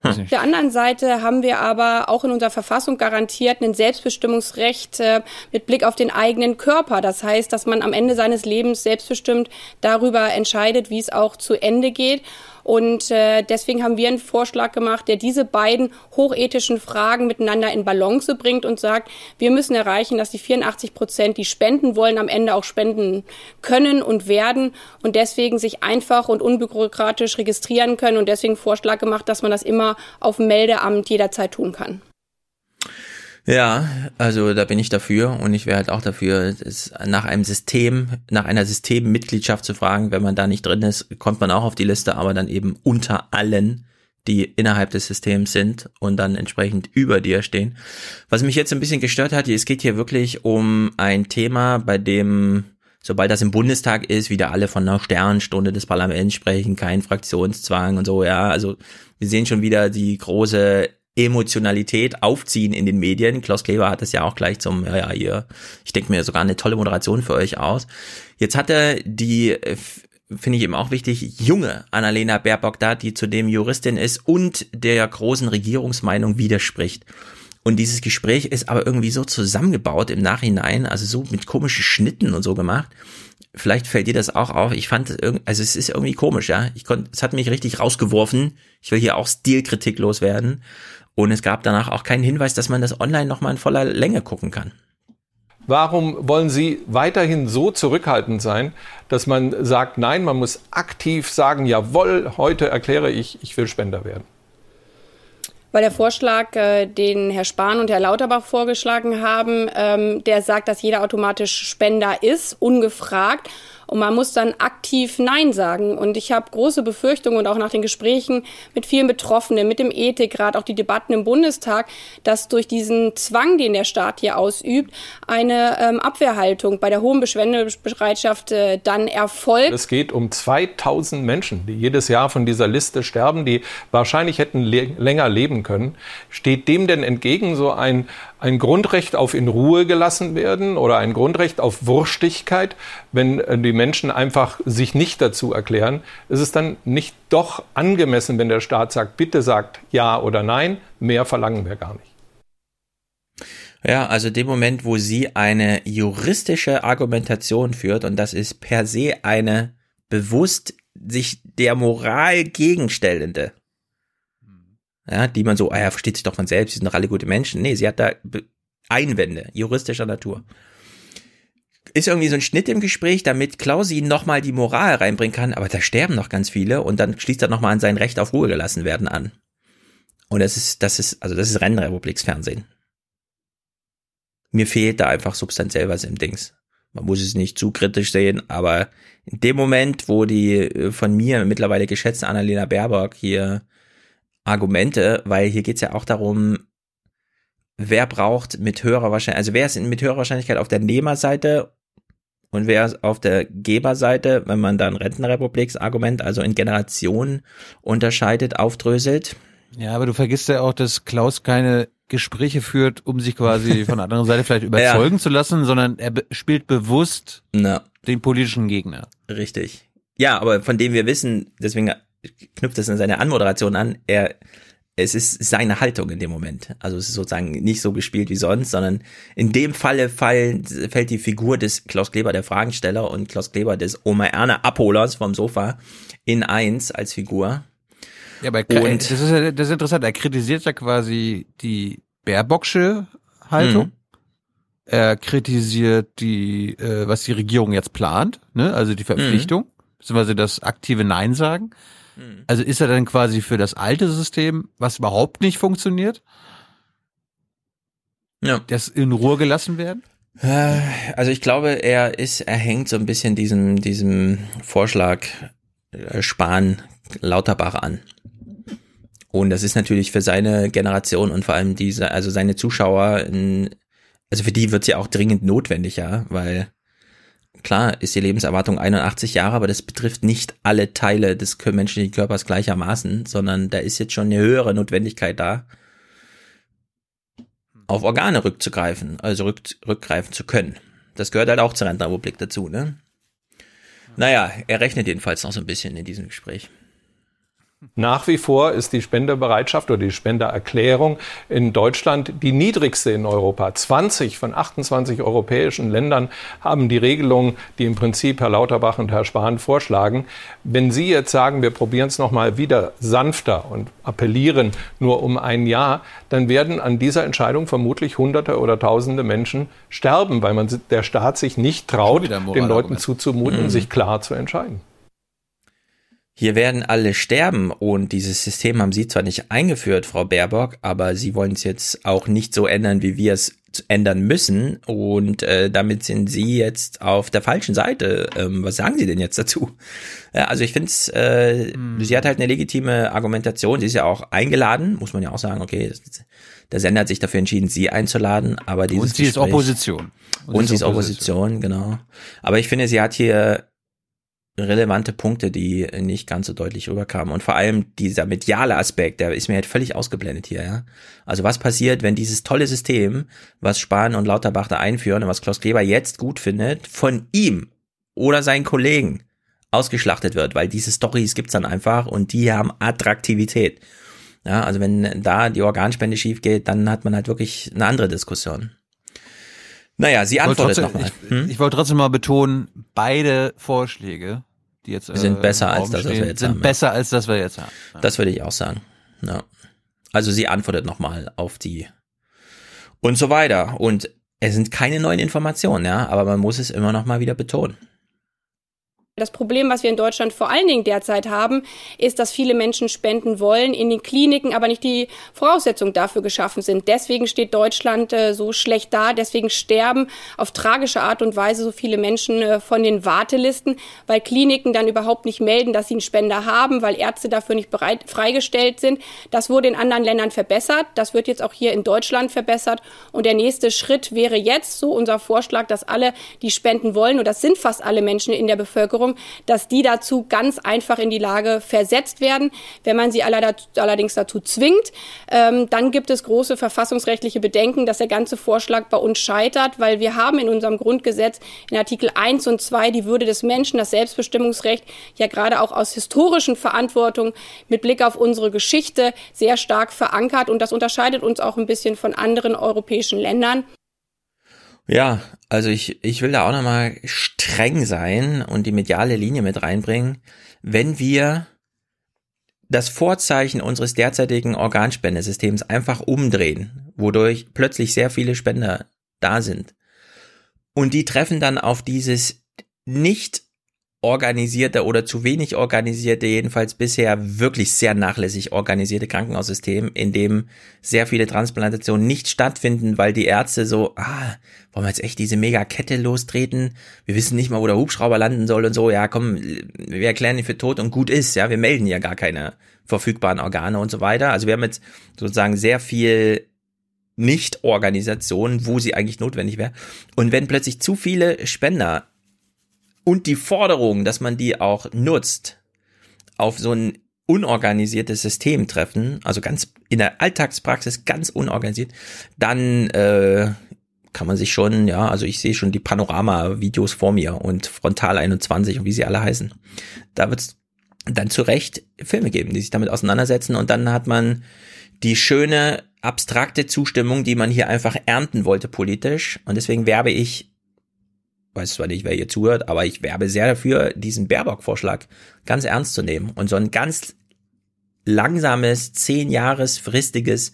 Speaker 68: Auf der anderen Seite haben wir aber auch in unserer Verfassung garantiert ein Selbstbestimmungsrecht äh, mit Blick auf den eigenen Körper. Das heißt, dass man am Ende seines Lebens selbstbestimmt darüber entscheidet, wie es auch zu Ende geht. Und äh, deswegen haben wir einen Vorschlag gemacht, der diese beiden hochethischen Fragen miteinander in Balance bringt und sagt, wir müssen erreichen, dass die 84 Prozent, die spenden wollen, am Ende auch spenden können und werden und deswegen sich einfach und unbürokratisch registrieren können und deswegen Vorschlag gemacht, dass man das immer auf dem Meldeamt jederzeit tun kann.
Speaker 3: Ja, also da bin ich dafür und ich wäre halt auch dafür, nach einem System, nach einer Systemmitgliedschaft zu fragen. Wenn man da nicht drin ist, kommt man auch auf die Liste, aber dann eben unter allen, die innerhalb des Systems sind und dann entsprechend über dir stehen. Was mich jetzt ein bisschen gestört hat, es geht hier wirklich um ein Thema, bei dem sobald das im Bundestag ist, wieder alle von einer Sternstunde des Parlaments sprechen, kein Fraktionszwang und so, ja, also wir sehen schon wieder die große Emotionalität aufziehen in den Medien. Klaus Kleber hat das ja auch gleich zum, ja, ja, hier, ich denke mir sogar eine tolle Moderation für euch aus. Jetzt hat er die, äh, finde ich eben auch wichtig, junge Annalena Baerbock da, die zudem Juristin ist und der großen Regierungsmeinung widerspricht. Und dieses Gespräch ist aber irgendwie so zusammengebaut im Nachhinein, also so mit komischen Schnitten und so gemacht. Vielleicht fällt dir das auch auf. Ich fand, irg- also es ist irgendwie komisch, ja. Ich konnte, es hat mich richtig rausgeworfen. Ich will hier auch Stilkritik loswerden. Und es gab danach auch keinen Hinweis, dass man das online nochmal in voller Länge gucken kann.
Speaker 59: Warum wollen Sie weiterhin so zurückhaltend sein, dass man sagt, nein, man muss aktiv sagen, jawohl, heute erkläre ich, ich will Spender werden?
Speaker 68: Weil der Vorschlag, äh, den Herr Spahn und Herr Lauterbach vorgeschlagen haben, ähm, der sagt, dass jeder automatisch Spender ist, ungefragt. Und man muss dann aktiv Nein sagen. Und ich habe große Befürchtungen und auch nach den Gesprächen mit vielen Betroffenen, mit dem Ethikrat, auch die Debatten im Bundestag, dass durch diesen Zwang, den der Staat hier ausübt, eine ähm, Abwehrhaltung bei der hohen Beschwendebereitschaft äh, dann erfolgt.
Speaker 59: Es geht um 2000 Menschen, die jedes Jahr von dieser Liste sterben, die wahrscheinlich hätten le länger leben können. Steht dem denn entgegen so ein, ein Grundrecht auf in Ruhe gelassen werden oder ein Grundrecht auf Wurstigkeit, wenn äh, die Menschen einfach sich nicht dazu erklären? Ist es dann nicht doch angemessen, wenn der Staat sagt, bitte sagt ja oder nein, mehr verlangen wir gar nicht?
Speaker 3: Ja, also dem Moment, wo sie eine juristische Argumentation führt, und das ist per se eine bewusst sich der Moral gegenstellende, ja, die man so, ah ja, versteht sich doch von selbst, sie sind doch alle gute Menschen. Nee, sie hat da Einwände juristischer Natur. Ist irgendwie so ein Schnitt im Gespräch, damit Klausi nochmal die Moral reinbringen kann, aber da sterben noch ganz viele und dann schließt er nochmal an sein Recht auf Ruhe gelassen werden an. Und das ist, das ist, also das ist Rennrepubliksfernsehen. Mir fehlt da einfach substanziell was im Dings. Man muss es nicht zu kritisch sehen, aber in dem Moment, wo die äh, von mir mittlerweile geschätzte Annalena Baerbock hier Argumente, weil hier geht's ja auch darum, wer braucht mit höherer Wahrscheinlichkeit, also wer ist mit höherer Wahrscheinlichkeit auf der Nehmerseite und wer ist auf der Geberseite, wenn man dann Rentenrepubliksargument, also in Generationen unterscheidet, aufdröselt.
Speaker 1: Ja, aber du vergisst ja auch, dass Klaus keine Gespräche führt, um sich quasi von der anderen Seite vielleicht überzeugen zu lassen, sondern er spielt bewusst
Speaker 3: Na.
Speaker 1: den politischen Gegner.
Speaker 3: Richtig. Ja, aber von dem wir wissen, deswegen knüpft es in seine Anmoderation an, er, es ist seine Haltung in dem Moment. Also es ist sozusagen nicht so gespielt wie sonst, sondern in dem Falle fallen, fällt die Figur des Klaus Kleber, der Fragensteller, und Klaus Kleber des Oma Erne Abholers vom Sofa in eins als Figur.
Speaker 1: Ja, aber
Speaker 3: Und-
Speaker 1: das ist ja das ist interessant. Er kritisiert ja quasi die Baerbocksche Haltung.
Speaker 3: Mhm.
Speaker 1: Er kritisiert die, äh, was die Regierung jetzt plant, ne? also die Verpflichtung, beziehungsweise das aktive Nein sagen.
Speaker 3: Mhm.
Speaker 1: Also ist er dann quasi für das alte System, was überhaupt nicht funktioniert,
Speaker 3: Ja.
Speaker 1: das in Ruhe gelassen werden?
Speaker 3: Äh, Also ich glaube, er ist, er hängt so ein bisschen diesem, diesem Vorschlag äh, Spahn Lauterbach an. Und das ist natürlich für seine Generation und vor allem diese, also seine Zuschauer, also für die wird es ja auch dringend notwendig, ja, weil klar ist die Lebenserwartung 81 Jahre, aber das betrifft nicht alle Teile des menschlichen Körpers gleichermaßen, sondern da ist jetzt schon eine höhere Notwendigkeit da, auf Organe rückzugreifen, also rück, rückgreifen zu können. Das gehört halt auch zur Rentenrepublik dazu, ne? Naja, er rechnet jedenfalls noch so ein bisschen in diesem Gespräch.
Speaker 59: Nach wie vor ist die Spenderbereitschaft oder die Spendererklärung in Deutschland die niedrigste in Europa. 20 von 28 europäischen Ländern haben die Regelung, die im Prinzip Herr Lauterbach und Herr Spahn vorschlagen. Wenn Sie jetzt sagen, wir probieren es nochmal wieder sanfter und appellieren nur um ein Jahr, dann werden an dieser Entscheidung vermutlich Hunderte oder Tausende Menschen sterben, weil man der Staat sich nicht traut, den Leuten zuzumuten,
Speaker 3: Mhm.
Speaker 59: sich klar zu entscheiden.
Speaker 3: Hier werden alle sterben und dieses System haben Sie zwar nicht eingeführt, Frau Baerbock, aber Sie wollen es jetzt auch nicht so ändern, wie wir es ändern müssen und äh, damit sind Sie jetzt auf der falschen Seite. Ähm, was sagen Sie denn jetzt dazu? Ja, also ich finde es, äh, sie hat halt eine legitime Argumentation, sie ist ja auch eingeladen, muss man ja auch sagen, okay, der Sender hat sich dafür entschieden, sie einzuladen, aber dieses
Speaker 1: Und sie ist
Speaker 3: Gespräch-
Speaker 1: Opposition.
Speaker 3: Und, sie ist Opposition, genau. Aber ich finde, sie hat hier relevante Punkte, die nicht ganz so deutlich rüberkamen. Und vor allem dieser mediale Aspekt, der ist mir halt völlig ausgeblendet hier, ja. Also was passiert, wenn dieses tolle System, was Spahn und Lauterbach da einführen und was Klaus Kleber jetzt gut findet, von ihm oder seinen Kollegen ausgeschlachtet wird, weil diese Stories gibt's dann einfach und die haben Attraktivität. Ja, also wenn da die Organspende schief geht, dann hat man halt wirklich eine andere Diskussion. Naja, sie antwortet nochmal.
Speaker 1: Ich,
Speaker 3: Hm?
Speaker 1: ich wollte trotzdem mal betonen, beide Vorschläge, die jetzt äh,
Speaker 3: Sind besser
Speaker 1: im
Speaker 3: als das, was wir jetzt
Speaker 1: sind
Speaker 3: haben, ja.
Speaker 1: besser als das, was wir jetzt haben.
Speaker 3: Das würde ich auch sagen. Ja. Also sie antwortet nochmal auf die und so weiter. Und es sind keine neuen Informationen, ja, aber man muss es immer noch mal wieder betonen.
Speaker 68: Das Problem, was wir in Deutschland vor allen Dingen derzeit haben, ist, dass viele Menschen spenden wollen in den Kliniken, aber nicht die Voraussetzungen dafür geschaffen sind. Deswegen steht Deutschland äh, so schlecht da. Deswegen sterben auf tragische Art und Weise so viele Menschen äh, von den Wartelisten, weil Kliniken dann überhaupt nicht melden, dass sie einen Spender haben, weil Ärzte dafür nicht bereit freigestellt sind. Das wurde in anderen Ländern verbessert. Das wird jetzt auch hier in Deutschland verbessert. Und der nächste Schritt wäre jetzt so unser Vorschlag, dass alle, die spenden wollen, und das sind fast alle Menschen in der Bevölkerung, dass die dazu ganz einfach in die Lage versetzt werden. Wenn man sie aller- allerdings dazu zwingt, ähm, dann gibt es große verfassungsrechtliche Bedenken, dass der ganze Vorschlag bei uns scheitert, weil wir haben in unserem Grundgesetz in Artikel 1 und 2 die Würde des Menschen, das Selbstbestimmungsrecht, ja gerade auch aus historischen Verantwortung mit Blick auf unsere Geschichte sehr stark verankert. Und das unterscheidet uns auch ein bisschen von anderen europäischen Ländern.
Speaker 3: Ja, also ich, ich will da auch nochmal streng sein und die mediale Linie mit reinbringen. Wenn wir das Vorzeichen unseres derzeitigen Organspendesystems einfach umdrehen, wodurch plötzlich sehr viele Spender da sind und die treffen dann auf dieses nicht organisierte oder zu wenig organisierte, jedenfalls bisher wirklich sehr nachlässig organisierte Krankenhaussystem, in dem sehr viele Transplantationen nicht stattfinden, weil die Ärzte so, ah, wollen wir jetzt echt diese Megakette lostreten? Wir wissen nicht mal, wo der Hubschrauber landen soll und so. Ja, komm, wir erklären ihn für tot und gut ist. Ja, wir melden ja gar keine verfügbaren Organe und so weiter. Also wir haben jetzt sozusagen sehr viel Nicht-Organisationen, wo sie eigentlich notwendig wäre. Und wenn plötzlich zu viele Spender und die Forderung, dass man die auch nutzt, auf so ein unorganisiertes System treffen, also ganz in der Alltagspraxis ganz unorganisiert, dann äh, kann man sich schon, ja, also ich sehe schon die Panorama-Videos vor mir und Frontal 21 und wie sie alle heißen. Da wird's dann zu Recht Filme geben, die sich damit auseinandersetzen und dann hat man die schöne abstrakte Zustimmung, die man hier einfach ernten wollte politisch und deswegen werbe ich weiß zwar nicht, wer hier zuhört, aber ich werbe sehr dafür, diesen Baerbock-Vorschlag ganz ernst zu nehmen und so ein ganz langsames, zehn Jahresfristiges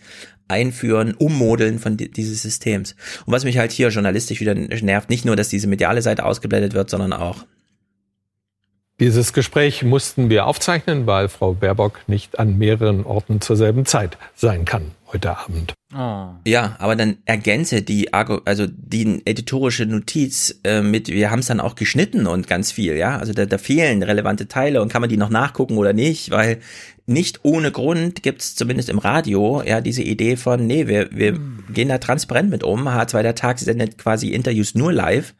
Speaker 3: Einführen, Ummodeln von di dieses Systems. Und was mich halt hier journalistisch wieder nervt, nicht nur, dass diese mediale Seite ausgeblendet wird, sondern auch,
Speaker 59: Dieses Gespräch mussten wir aufzeichnen, weil Frau Baerbock nicht an mehreren Orten zur selben Zeit sein kann heute Abend.
Speaker 3: Oh. Ja, aber dann ergänze die also die editorische Notiz äh, mit, wir haben es dann auch geschnitten und ganz viel, ja. Also da, da fehlen relevante Teile und kann man die noch nachgucken oder nicht, weil nicht ohne Grund gibt's zumindest im Radio ja diese Idee von, nee, wir, wir hm. gehen da transparent mit um. H2 der Tag sendet quasi Interviews nur live.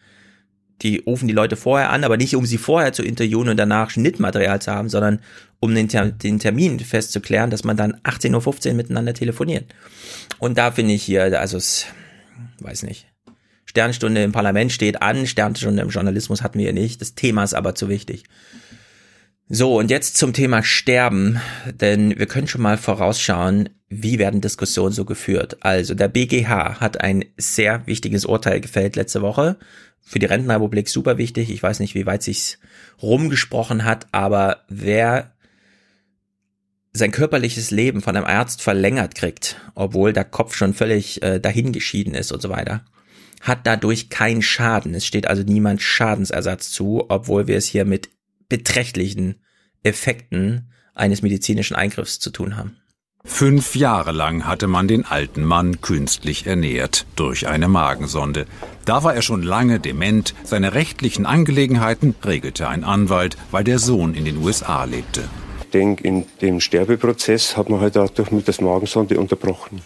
Speaker 3: Die rufen die Leute vorher an, aber nicht um sie vorher zu interviewen und danach Schnittmaterial zu haben, sondern um den, den Termin festzuklären, dass man dann 18.15 Uhr miteinander telefoniert. Und da finde ich hier, also es, weiß nicht. Sternstunde im Parlament steht an, Sternstunde im Journalismus hatten wir nicht. Das Thema ist aber zu wichtig. So, und jetzt zum Thema Sterben, denn wir können schon mal vorausschauen, wie werden Diskussionen so geführt. Also der BGH hat ein sehr wichtiges Urteil gefällt letzte Woche. Für die Rentenrepublik super wichtig. Ich weiß nicht, wie weit sich's rumgesprochen hat, aber wer sein körperliches Leben von einem Arzt verlängert kriegt, obwohl der Kopf schon völlig äh, dahingeschieden ist und so weiter, hat dadurch keinen Schaden. Es steht also niemand Schadensersatz zu, obwohl wir es hier mit beträchtlichen Effekten eines medizinischen Eingriffs zu tun haben.
Speaker 69: Fünf Jahre lang hatte man den alten Mann künstlich ernährt durch eine Magensonde. Da war er schon lange dement. Seine rechtlichen Angelegenheiten regelte ein Anwalt, weil der Sohn in den USA lebte
Speaker 70: denke, in dem Sterbeprozess hat man halt dadurch mit der Magensonde unterbrochen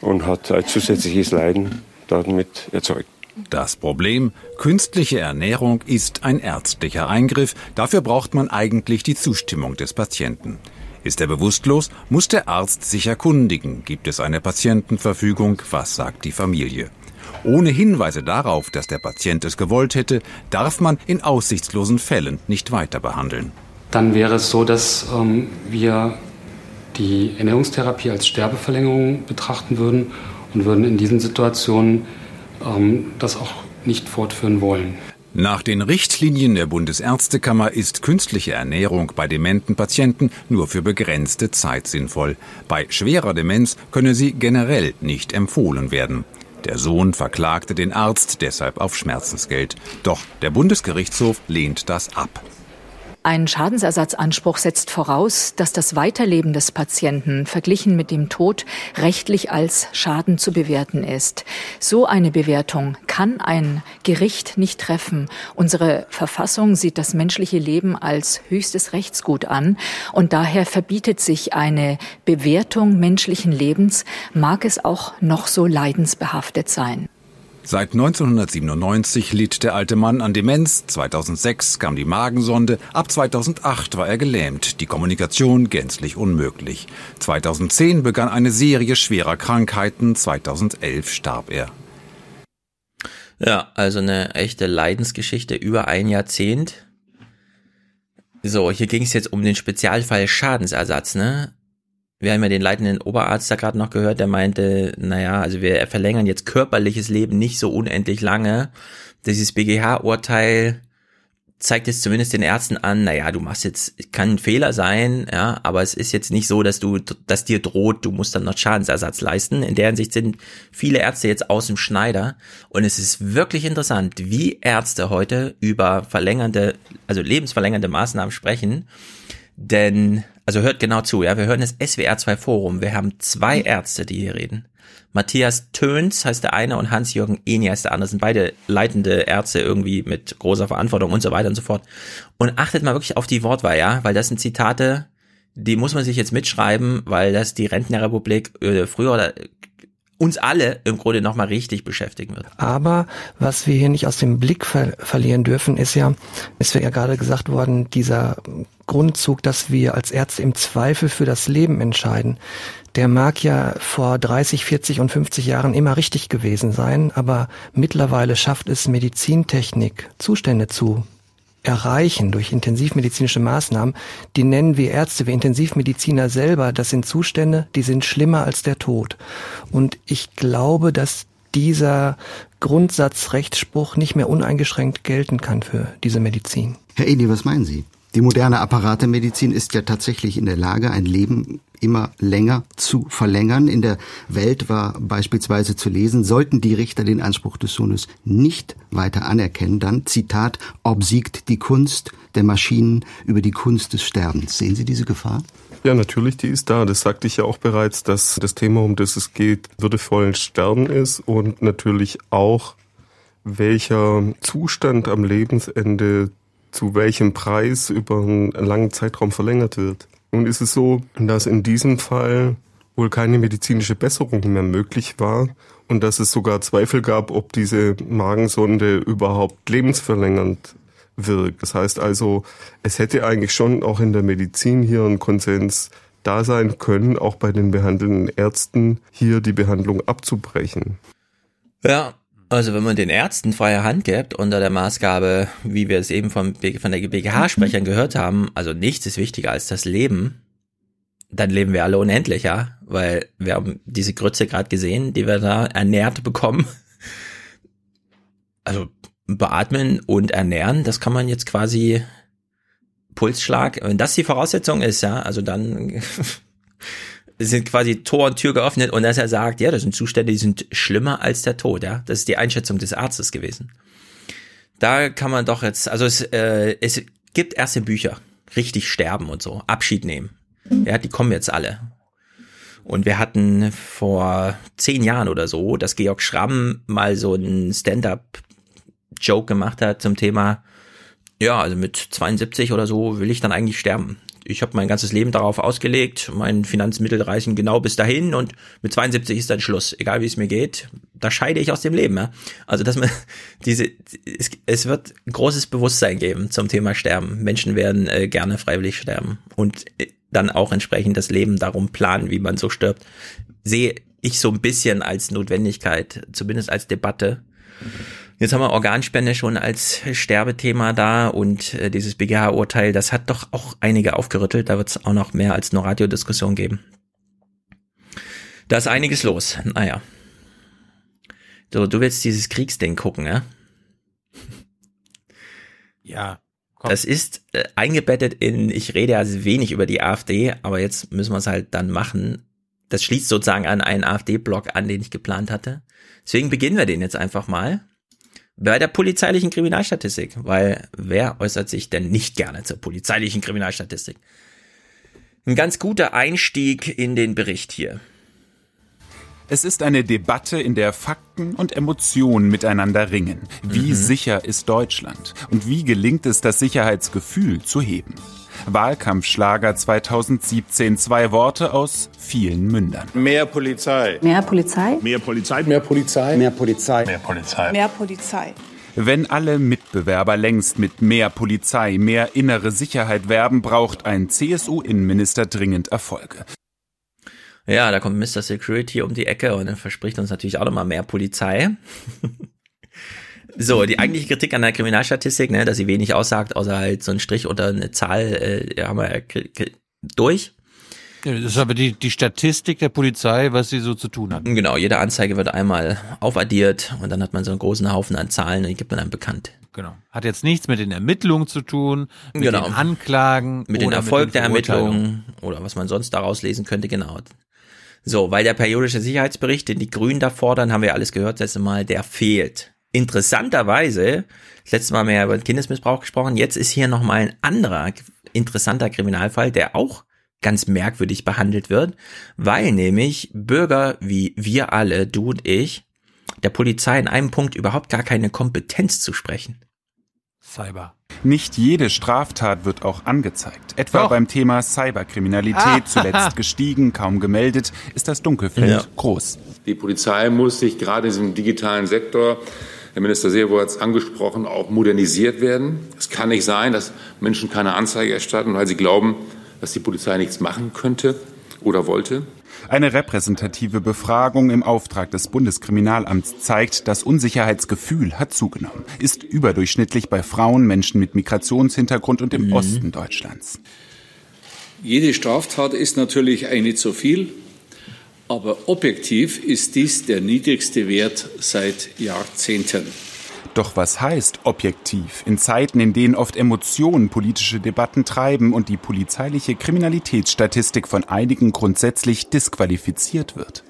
Speaker 70: und hat ein zusätzliches Leiden damit erzeugt.
Speaker 69: Das Problem, künstliche Ernährung ist ein ärztlicher Eingriff, dafür braucht man eigentlich die Zustimmung des Patienten. Ist er bewusstlos, muss der Arzt sich erkundigen, gibt es eine Patientenverfügung, was sagt die Familie. Ohne Hinweise darauf, dass der Patient es gewollt hätte, darf man in aussichtslosen Fällen nicht weiter behandeln
Speaker 71: dann wäre es so, dass ähm, wir die Ernährungstherapie als Sterbeverlängerung betrachten würden und würden in diesen Situationen ähm, das auch nicht fortführen wollen.
Speaker 69: Nach den Richtlinien der Bundesärztekammer ist künstliche Ernährung bei dementen Patienten nur für begrenzte Zeit sinnvoll. Bei schwerer Demenz könne sie generell nicht empfohlen werden. Der Sohn verklagte den Arzt deshalb auf Schmerzensgeld. Doch der Bundesgerichtshof lehnt das ab.
Speaker 72: Ein Schadensersatzanspruch setzt voraus, dass das Weiterleben des Patienten verglichen mit dem Tod rechtlich als Schaden zu bewerten ist. So eine Bewertung kann ein Gericht nicht treffen. Unsere Verfassung sieht das menschliche Leben als höchstes Rechtsgut an und daher verbietet sich eine Bewertung menschlichen Lebens, mag es auch noch so leidensbehaftet sein.
Speaker 69: Seit 1997 litt der alte Mann an Demenz, 2006 kam die Magensonde, ab 2008 war er gelähmt, die Kommunikation gänzlich unmöglich. 2010 begann eine Serie schwerer Krankheiten, 2011 starb er.
Speaker 3: Ja, also eine echte Leidensgeschichte über ein Jahrzehnt. So, hier ging es jetzt um den Spezialfall Schadensersatz, ne? Wir haben ja den leitenden Oberarzt da gerade noch gehört, der meinte, naja, also wir verlängern jetzt körperliches Leben nicht so unendlich lange. Dieses BGH-Urteil zeigt es zumindest den Ärzten an, naja, du machst jetzt, kann ein Fehler sein, ja, aber es ist jetzt nicht so, dass du, dass dir droht, du musst dann noch Schadensersatz leisten. In der Hinsicht sind viele Ärzte jetzt aus dem Schneider und es ist wirklich interessant, wie Ärzte heute über verlängernde, also lebensverlängernde Maßnahmen sprechen, denn also hört genau zu, ja, wir hören das SWR 2 Forum. Wir haben zwei Ärzte, die hier reden. Matthias Töns heißt der eine und Hans-Jürgen Eni heißt der andere. Das sind beide leitende Ärzte irgendwie mit großer Verantwortung und so weiter und so fort. Und achtet mal wirklich auf die Wortwahl, ja, weil das sind Zitate, die muss man sich jetzt mitschreiben, weil das die Rentenrepublik äh, früher oder uns alle im Grunde nochmal richtig beschäftigen wird.
Speaker 73: Aber was wir hier nicht aus dem Blick ver verlieren dürfen, ist ja, es wäre ja gerade gesagt worden, dieser Grundzug, dass wir als Ärzte im Zweifel für das Leben entscheiden. Der mag ja vor 30, 40 und 50 Jahren immer richtig gewesen sein, aber mittlerweile schafft es Medizintechnik, Zustände zu erreichen durch intensivmedizinische Maßnahmen, die nennen wir Ärzte, wir Intensivmediziner selber, das sind Zustände, die sind schlimmer als der Tod. Und ich glaube, dass dieser Grundsatzrechtsspruch nicht mehr uneingeschränkt gelten kann für diese Medizin.
Speaker 62: Herr Edi, was meinen Sie? Die moderne Apparatemedizin ist ja tatsächlich in der Lage, ein Leben immer länger zu verlängern. In der Welt war beispielsweise zu lesen, sollten die Richter den Anspruch des Sohnes nicht weiter anerkennen, dann, Zitat, obsiegt die Kunst der Maschinen über die Kunst des Sterbens. Sehen Sie diese Gefahr?
Speaker 74: Ja, natürlich, die ist da. Das sagte ich ja auch bereits, dass das Thema, um das es geht, würdevollen Sterben ist und natürlich auch, welcher Zustand am Lebensende zu welchem Preis über einen langen Zeitraum verlängert wird. Nun ist es so, dass in diesem Fall wohl keine medizinische Besserung mehr möglich war und dass es sogar Zweifel gab, ob diese Magensonde überhaupt lebensverlängernd wirkt. Das heißt also, es hätte eigentlich schon auch in der Medizin hier ein Konsens da sein können, auch bei den behandelnden Ärzten hier die Behandlung abzubrechen.
Speaker 3: Ja, also wenn man den Ärzten freie Hand gibt unter der Maßgabe, wie wir es eben von, von der BGH-Sprechern gehört haben, also nichts ist wichtiger als das Leben, dann leben wir alle unendlich, ja, weil wir haben diese Grütze gerade gesehen, die wir da ernährt bekommen. Also beatmen und ernähren, das kann man jetzt quasi Pulsschlag, wenn das die Voraussetzung ist, ja, also dann sind quasi Tor und Tür geöffnet und dass er sagt, ja, das sind Zustände, die sind schlimmer als der Tod, ja. Das ist die Einschätzung des Arztes gewesen. Da kann man doch jetzt, also es, äh, es gibt erste Bücher, richtig sterben und so, Abschied nehmen. Ja, die kommen jetzt alle. Und wir hatten vor zehn Jahren oder so, dass Georg Schramm mal so ein Stand-up-Joke gemacht hat zum Thema, ja, also mit 72 oder so will ich dann eigentlich sterben ich habe mein ganzes Leben darauf ausgelegt, mein Finanzmittel reichen genau bis dahin und mit 72 ist dann Schluss, egal wie es mir geht, da scheide ich aus dem Leben. Ja? Also dass man diese, es, es wird großes Bewusstsein geben zum Thema Sterben. Menschen werden äh, gerne freiwillig sterben und äh, dann auch entsprechend das Leben darum planen, wie man so stirbt. Sehe ich so ein bisschen als Notwendigkeit, zumindest als Debatte. Jetzt haben wir Organspende schon als Sterbethema da und äh, dieses BGH-Urteil, das hat doch auch einige aufgerüttelt. Da wird es auch noch mehr als nur Radiodiskussion geben. Da ist einiges los. Naja. So, du willst dieses Kriegsding gucken, ja?
Speaker 1: Ja.
Speaker 3: Komm. Das ist äh, eingebettet in, ich rede ja wenig über die AfD, aber jetzt müssen wir es halt dann machen. Das schließt sozusagen an einen AfD-Block an, den ich geplant hatte. Deswegen beginnen wir den jetzt einfach mal bei der polizeilichen Kriminalstatistik, weil wer äußert sich denn nicht gerne zur polizeilichen Kriminalstatistik? Ein ganz guter Einstieg in den Bericht hier.
Speaker 75: Es ist eine Debatte, in der Fakten und Emotionen miteinander ringen. Wie mhm. sicher ist Deutschland? Und wie gelingt es, das Sicherheitsgefühl zu heben? Wahlkampfschlager 2017. Zwei Worte aus vielen Mündern.
Speaker 76: Mehr Polizei.
Speaker 77: Mehr Polizei.
Speaker 76: Mehr Polizei. Mehr Polizei.
Speaker 77: Mehr Polizei.
Speaker 76: Mehr Polizei.
Speaker 77: Mehr Polizei.
Speaker 75: Wenn alle Mitbewerber längst mit mehr Polizei, mehr innere Sicherheit werben, braucht ein CSU-Innenminister dringend Erfolge.
Speaker 3: Ja, da kommt Mr. Security um die Ecke und er verspricht uns natürlich auch nochmal mehr Polizei. So, die eigentliche Kritik an der Kriminalstatistik, ne, dass sie wenig aussagt, außer halt so ein Strich oder eine Zahl, äh, haben wir durch.
Speaker 1: Ja, das ist aber die, die Statistik der Polizei, was sie so zu tun hat.
Speaker 3: Genau, jede Anzeige wird einmal aufaddiert und dann hat man so einen großen Haufen an Zahlen und die gibt man dann bekannt.
Speaker 1: Genau. Hat jetzt nichts mit den Ermittlungen zu tun, mit
Speaker 3: genau.
Speaker 1: den Anklagen,
Speaker 3: mit dem Erfolg mit der Ermittlungen oder was man sonst daraus lesen könnte, genau. So, weil der periodische Sicherheitsbericht, den die Grünen da fordern, haben wir alles gehört, letzte Mal, der fehlt interessanterweise, das letzte Mal haben wir ja über Kindesmissbrauch gesprochen, jetzt ist hier nochmal ein anderer interessanter Kriminalfall, der auch ganz merkwürdig behandelt wird, weil nämlich Bürger wie wir alle, du und ich, der Polizei in einem Punkt überhaupt gar keine Kompetenz zu sprechen.
Speaker 1: Cyber.
Speaker 75: Nicht jede Straftat wird auch angezeigt. Etwa Doch. beim Thema Cyberkriminalität, ah. zuletzt gestiegen, kaum gemeldet, ist das Dunkelfeld ja. groß.
Speaker 78: Die Polizei muss sich gerade in diesem digitalen Sektor Herr Minister Seehofer hat es angesprochen, auch modernisiert werden. Es kann nicht sein, dass Menschen keine Anzeige erstatten, weil sie glauben, dass die Polizei nichts machen könnte oder wollte.
Speaker 75: Eine repräsentative Befragung im Auftrag des Bundeskriminalamts zeigt, das Unsicherheitsgefühl hat zugenommen, ist überdurchschnittlich bei Frauen, Menschen mit Migrationshintergrund und im mhm. Osten Deutschlands.
Speaker 78: Jede Straftat ist natürlich eine zu viel. Aber objektiv ist dies der niedrigste Wert seit Jahrzehnten.
Speaker 75: Doch was heißt objektiv in Zeiten, in denen oft Emotionen politische Debatten treiben und die polizeiliche Kriminalitätsstatistik von einigen grundsätzlich disqualifiziert wird?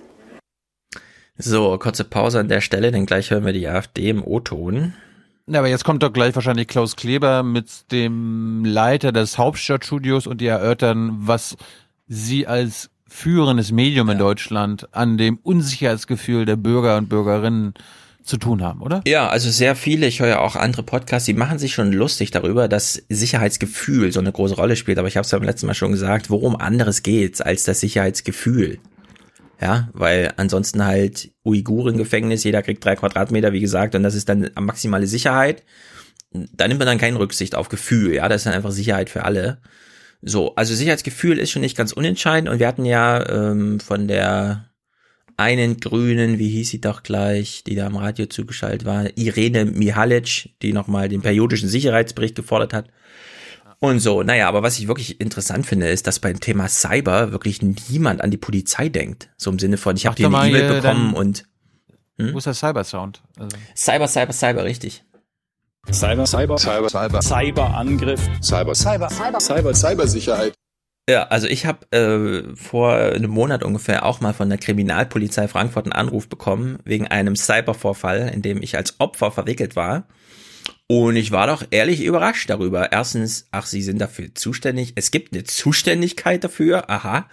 Speaker 3: So, kurze Pause an der Stelle, denn gleich hören wir die AfD im O-Ton.
Speaker 1: Ja, aber jetzt kommt doch gleich wahrscheinlich Klaus Kleber mit dem Leiter des Hauptstadtstudios und die erörtern, was Sie als führendes Medium in Deutschland an dem Unsicherheitsgefühl der Bürger und Bürgerinnen zu tun haben, oder?
Speaker 3: Ja, also sehr viele, ich höre ja auch andere Podcasts, die machen sich schon lustig darüber, dass Sicherheitsgefühl so eine große Rolle spielt. Aber ich habe es beim letzten Mal schon gesagt, worum anderes geht's als das Sicherheitsgefühl. Ja, weil ansonsten halt Uiguren-Gefängnis, jeder kriegt drei Quadratmeter, wie gesagt, und das ist dann maximale Sicherheit. Da nimmt man dann keine Rücksicht auf Gefühl, ja, das ist dann einfach Sicherheit für alle. So, also Sicherheitsgefühl ist schon nicht ganz unentscheidend und wir hatten ja ähm, von der einen Grünen, wie hieß sie doch gleich, die da am Radio zugeschaltet war, Irene Mihalic, die nochmal den periodischen Sicherheitsbericht gefordert hat. Und so, naja, aber was ich wirklich interessant finde, ist, dass beim Thema Cyber wirklich niemand an die Polizei denkt. So im Sinne von, ich habe hier eine E-Mail bekommen und.
Speaker 1: Hm? Wo ist der Cyber-Sound?
Speaker 3: Also. Cyber, Cyber, Cyber, richtig.
Speaker 76: Cyber, Cyber, Cyber, Cyber, Cyberangriff, Cyber, Cyber, Cyber, Cyber, Cybersicherheit.
Speaker 3: Ja, also ich habe äh, vor einem Monat ungefähr auch mal von der Kriminalpolizei Frankfurt einen Anruf bekommen wegen einem Cybervorfall, in dem ich als Opfer verwickelt war. Und ich war doch ehrlich überrascht darüber. Erstens, ach, Sie sind dafür zuständig. Es gibt eine Zuständigkeit dafür. Aha.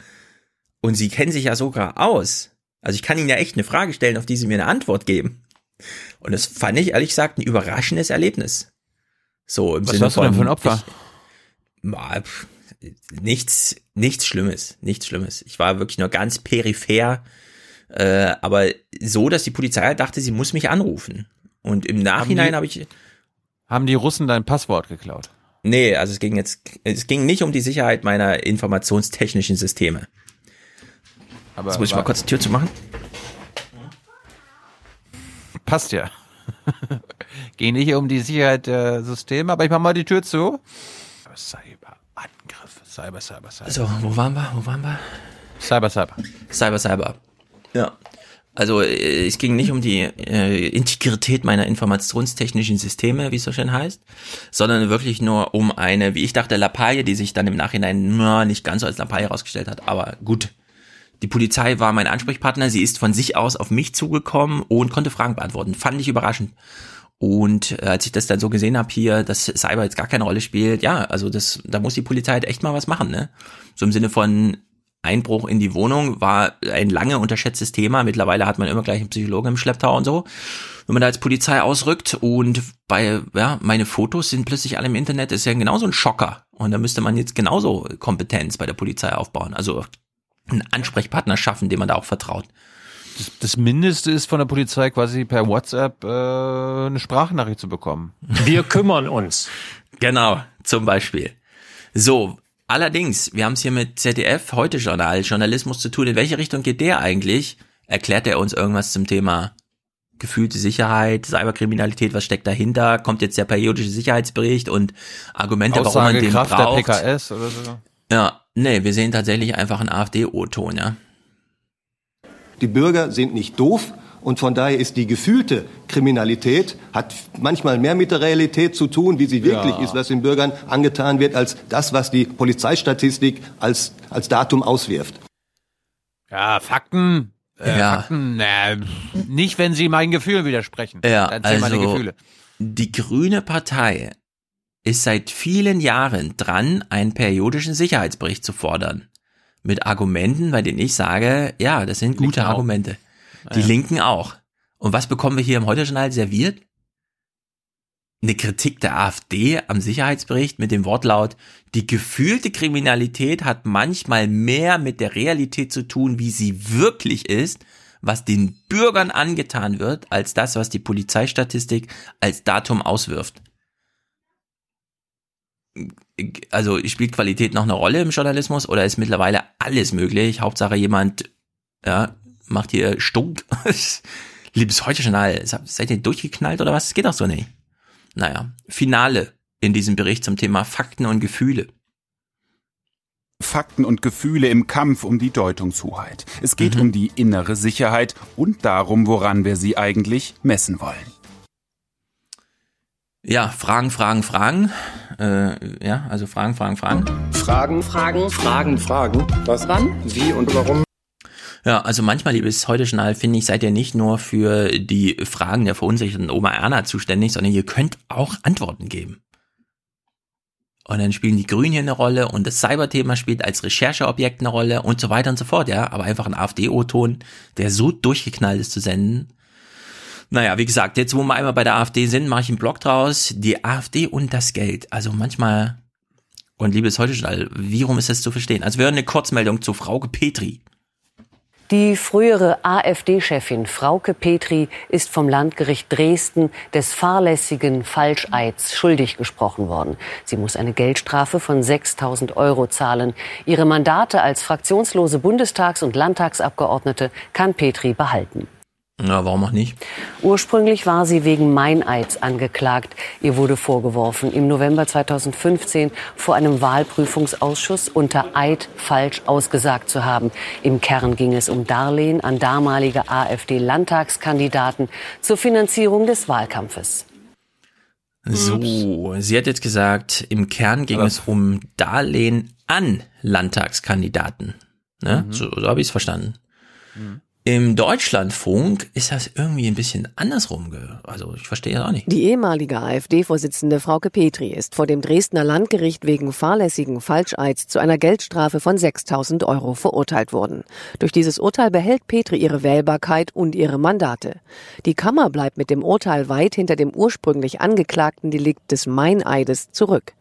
Speaker 3: Und Sie kennen sich ja sogar aus. Also ich kann Ihnen ja echt eine Frage stellen, auf die Sie mir eine Antwort geben. Und das fand ich ehrlich gesagt ein überraschendes Erlebnis. So im
Speaker 1: Was
Speaker 3: Sinne
Speaker 1: hast du denn für ein Opfer?
Speaker 3: Ich, nichts, nichts Schlimmes, nichts Schlimmes. Ich war wirklich nur ganz peripher, äh, aber so, dass die Polizei dachte, sie muss mich anrufen. Und im Nachhinein habe ich.
Speaker 1: Haben die Russen dein Passwort geklaut?
Speaker 3: Nee, also es ging jetzt, es ging nicht um die Sicherheit meiner informationstechnischen Systeme.
Speaker 1: Aber
Speaker 3: jetzt muss ich mal kurz die Tür zu machen.
Speaker 1: Passt ja. Ging nicht um die Sicherheit der Systeme, aber ich mach mal die Tür zu. Cyberangriff. Cyber, Cyber, Cyber.
Speaker 3: So, wo waren wir? Wo waren wir?
Speaker 1: Cyber, Cyber.
Speaker 3: Cyber, Cyber. Ja. Also äh, es ging nicht um die äh, Integrität meiner informationstechnischen Systeme, wie es so schön heißt, sondern wirklich nur um eine, wie ich dachte, Lappalie, die sich dann im Nachhinein na, nicht ganz so als Lappalie herausgestellt hat. Aber gut, die Polizei war mein Ansprechpartner, sie ist von sich aus auf mich zugekommen und konnte Fragen beantworten. Fand ich überraschend. Und äh, als ich das dann so gesehen habe hier, dass Cyber jetzt gar keine Rolle spielt, ja, also das, da muss die Polizei halt echt mal was machen, ne? So im Sinne von Einbruch in die Wohnung war ein lange unterschätztes Thema. Mittlerweile hat man immer gleich einen Psychologen im Schlepptau und so. Wenn man da als Polizei ausrückt und bei, ja, meine Fotos sind plötzlich alle im Internet, ist ja genauso ein Schocker. Und da müsste man jetzt genauso Kompetenz bei der Polizei aufbauen. Also einen Ansprechpartner schaffen, dem man da auch vertraut.
Speaker 1: Das, das Mindeste ist von der Polizei quasi per WhatsApp äh, eine Sprachnachricht zu bekommen.
Speaker 76: Wir kümmern uns.
Speaker 3: Genau, zum Beispiel. So, allerdings, wir haben es hier mit ZDF, heute Journal, Journalismus zu tun. In welche Richtung geht der eigentlich? Erklärt er uns irgendwas zum Thema gefühlte Sicherheit, Cyberkriminalität, was steckt dahinter? Kommt jetzt der periodische Sicherheitsbericht und Argumente, warum man den braucht?
Speaker 1: der PKS oder so?
Speaker 3: Ja, nee, wir sehen tatsächlich einfach einen AfD-O-Ton, ja.
Speaker 79: Die Bürger sind nicht doof und von daher ist die gefühlte Kriminalität, hat manchmal mehr mit der Realität zu tun, wie sie wirklich
Speaker 1: Ja.
Speaker 79: ist, was den Bürgern angetan wird, als das, was die Polizeistatistik als, als Datum auswirft.
Speaker 1: Ja, Fakten. Äh,
Speaker 3: Ja.
Speaker 1: Fakten, äh, nicht, wenn sie meinen Gefühlen widersprechen.
Speaker 3: Ja,
Speaker 1: Dann zählen meine
Speaker 3: also
Speaker 1: Gefühle.
Speaker 3: die Grüne Partei ist seit vielen Jahren dran, einen periodischen Sicherheitsbericht zu fordern. Mit Argumenten, bei denen ich sage, ja, das sind gute
Speaker 1: Linken auch.
Speaker 3: Argumente. Die
Speaker 1: Ja.
Speaker 3: Linken auch. Und was bekommen wir hier im Heute-Journal serviert? Eine Kritik der AfD am Sicherheitsbericht mit dem Wortlaut, die gefühlte Kriminalität hat manchmal mehr mit der Realität zu tun, wie sie wirklich ist, was den Bürgern angetan wird, als das, was die Polizeistatistik als Datum auswirft. Also spielt Qualität noch eine Rolle im Journalismus oder ist mittlerweile alles möglich? Hauptsache jemand ja, macht hier Stunk. Liebes Heute-Journal, seid ihr durchgeknallt oder was? Das geht doch so nicht. Naja, Finale in diesem Bericht zum Thema Fakten und Gefühle.
Speaker 75: Fakten und Gefühle im Kampf um die Deutungshoheit. Es geht um die innere Sicherheit und darum, woran wir sie eigentlich messen wollen.
Speaker 3: Ja, Fragen, Fragen, Fragen. Äh, ja, also Fragen, Fragen, Fragen.
Speaker 76: Fragen, Fragen, Fragen, Fragen. Was? Wann? Wie und warum?
Speaker 3: Ja, also manchmal, liebes Heute-Journal, finde ich, seid ihr nicht nur für die Fragen der verunsicherten Oma Erna zuständig, sondern ihr könnt auch Antworten geben. Und dann spielen die Grünen hier eine Rolle und das Cyberthema spielt als Rechercheobjekt eine Rolle und so weiter und so fort, ja. Aber einfach ein AfD-O-Ton, der so durchgeknallt ist zu senden. Naja, wie gesagt, jetzt wo wir einmal bei der AfD sind, mache ich einen Blog draus. Die AfD und das Geld. Also manchmal, und liebes heute wie rum ist das zu verstehen? Also wir hören eine Kurzmeldung zu Frauke Petri.
Speaker 80: Die frühere AfD-Chefin Frauke Petri ist vom Landgericht Dresden des fahrlässigen Falscheids schuldig gesprochen worden. Sie muss eine Geldstrafe von 6000 Euro zahlen. Ihre Mandate als fraktionslose Bundestags- und Landtagsabgeordnete kann Petri behalten.
Speaker 3: Na, warum auch nicht?
Speaker 80: Ursprünglich war sie wegen Meineids angeklagt. Ihr wurde vorgeworfen, im November 2015 vor einem Wahlprüfungsausschuss unter Eid falsch ausgesagt zu haben. Im Kern ging es um Darlehen an damalige AfD-Landtagskandidaten zur Finanzierung des Wahlkampfes.
Speaker 3: So, sie hat jetzt gesagt, im Kern ging Aber es um Darlehen an Landtagskandidaten. Ne? Mhm. So, so habe ich es verstanden. Mhm. Im Deutschlandfunk ist das irgendwie ein bisschen andersrum. Also ich verstehe das auch nicht.
Speaker 80: Die ehemalige AfD-Vorsitzende Frauke Petri ist vor dem Dresdner Landgericht wegen fahrlässigen Falscheids zu einer Geldstrafe von 6000 Euro verurteilt worden. Durch dieses Urteil behält Petri ihre Wählbarkeit und ihre Mandate. Die Kammer bleibt mit dem Urteil weit hinter dem ursprünglich angeklagten Delikt des Meineides zurück.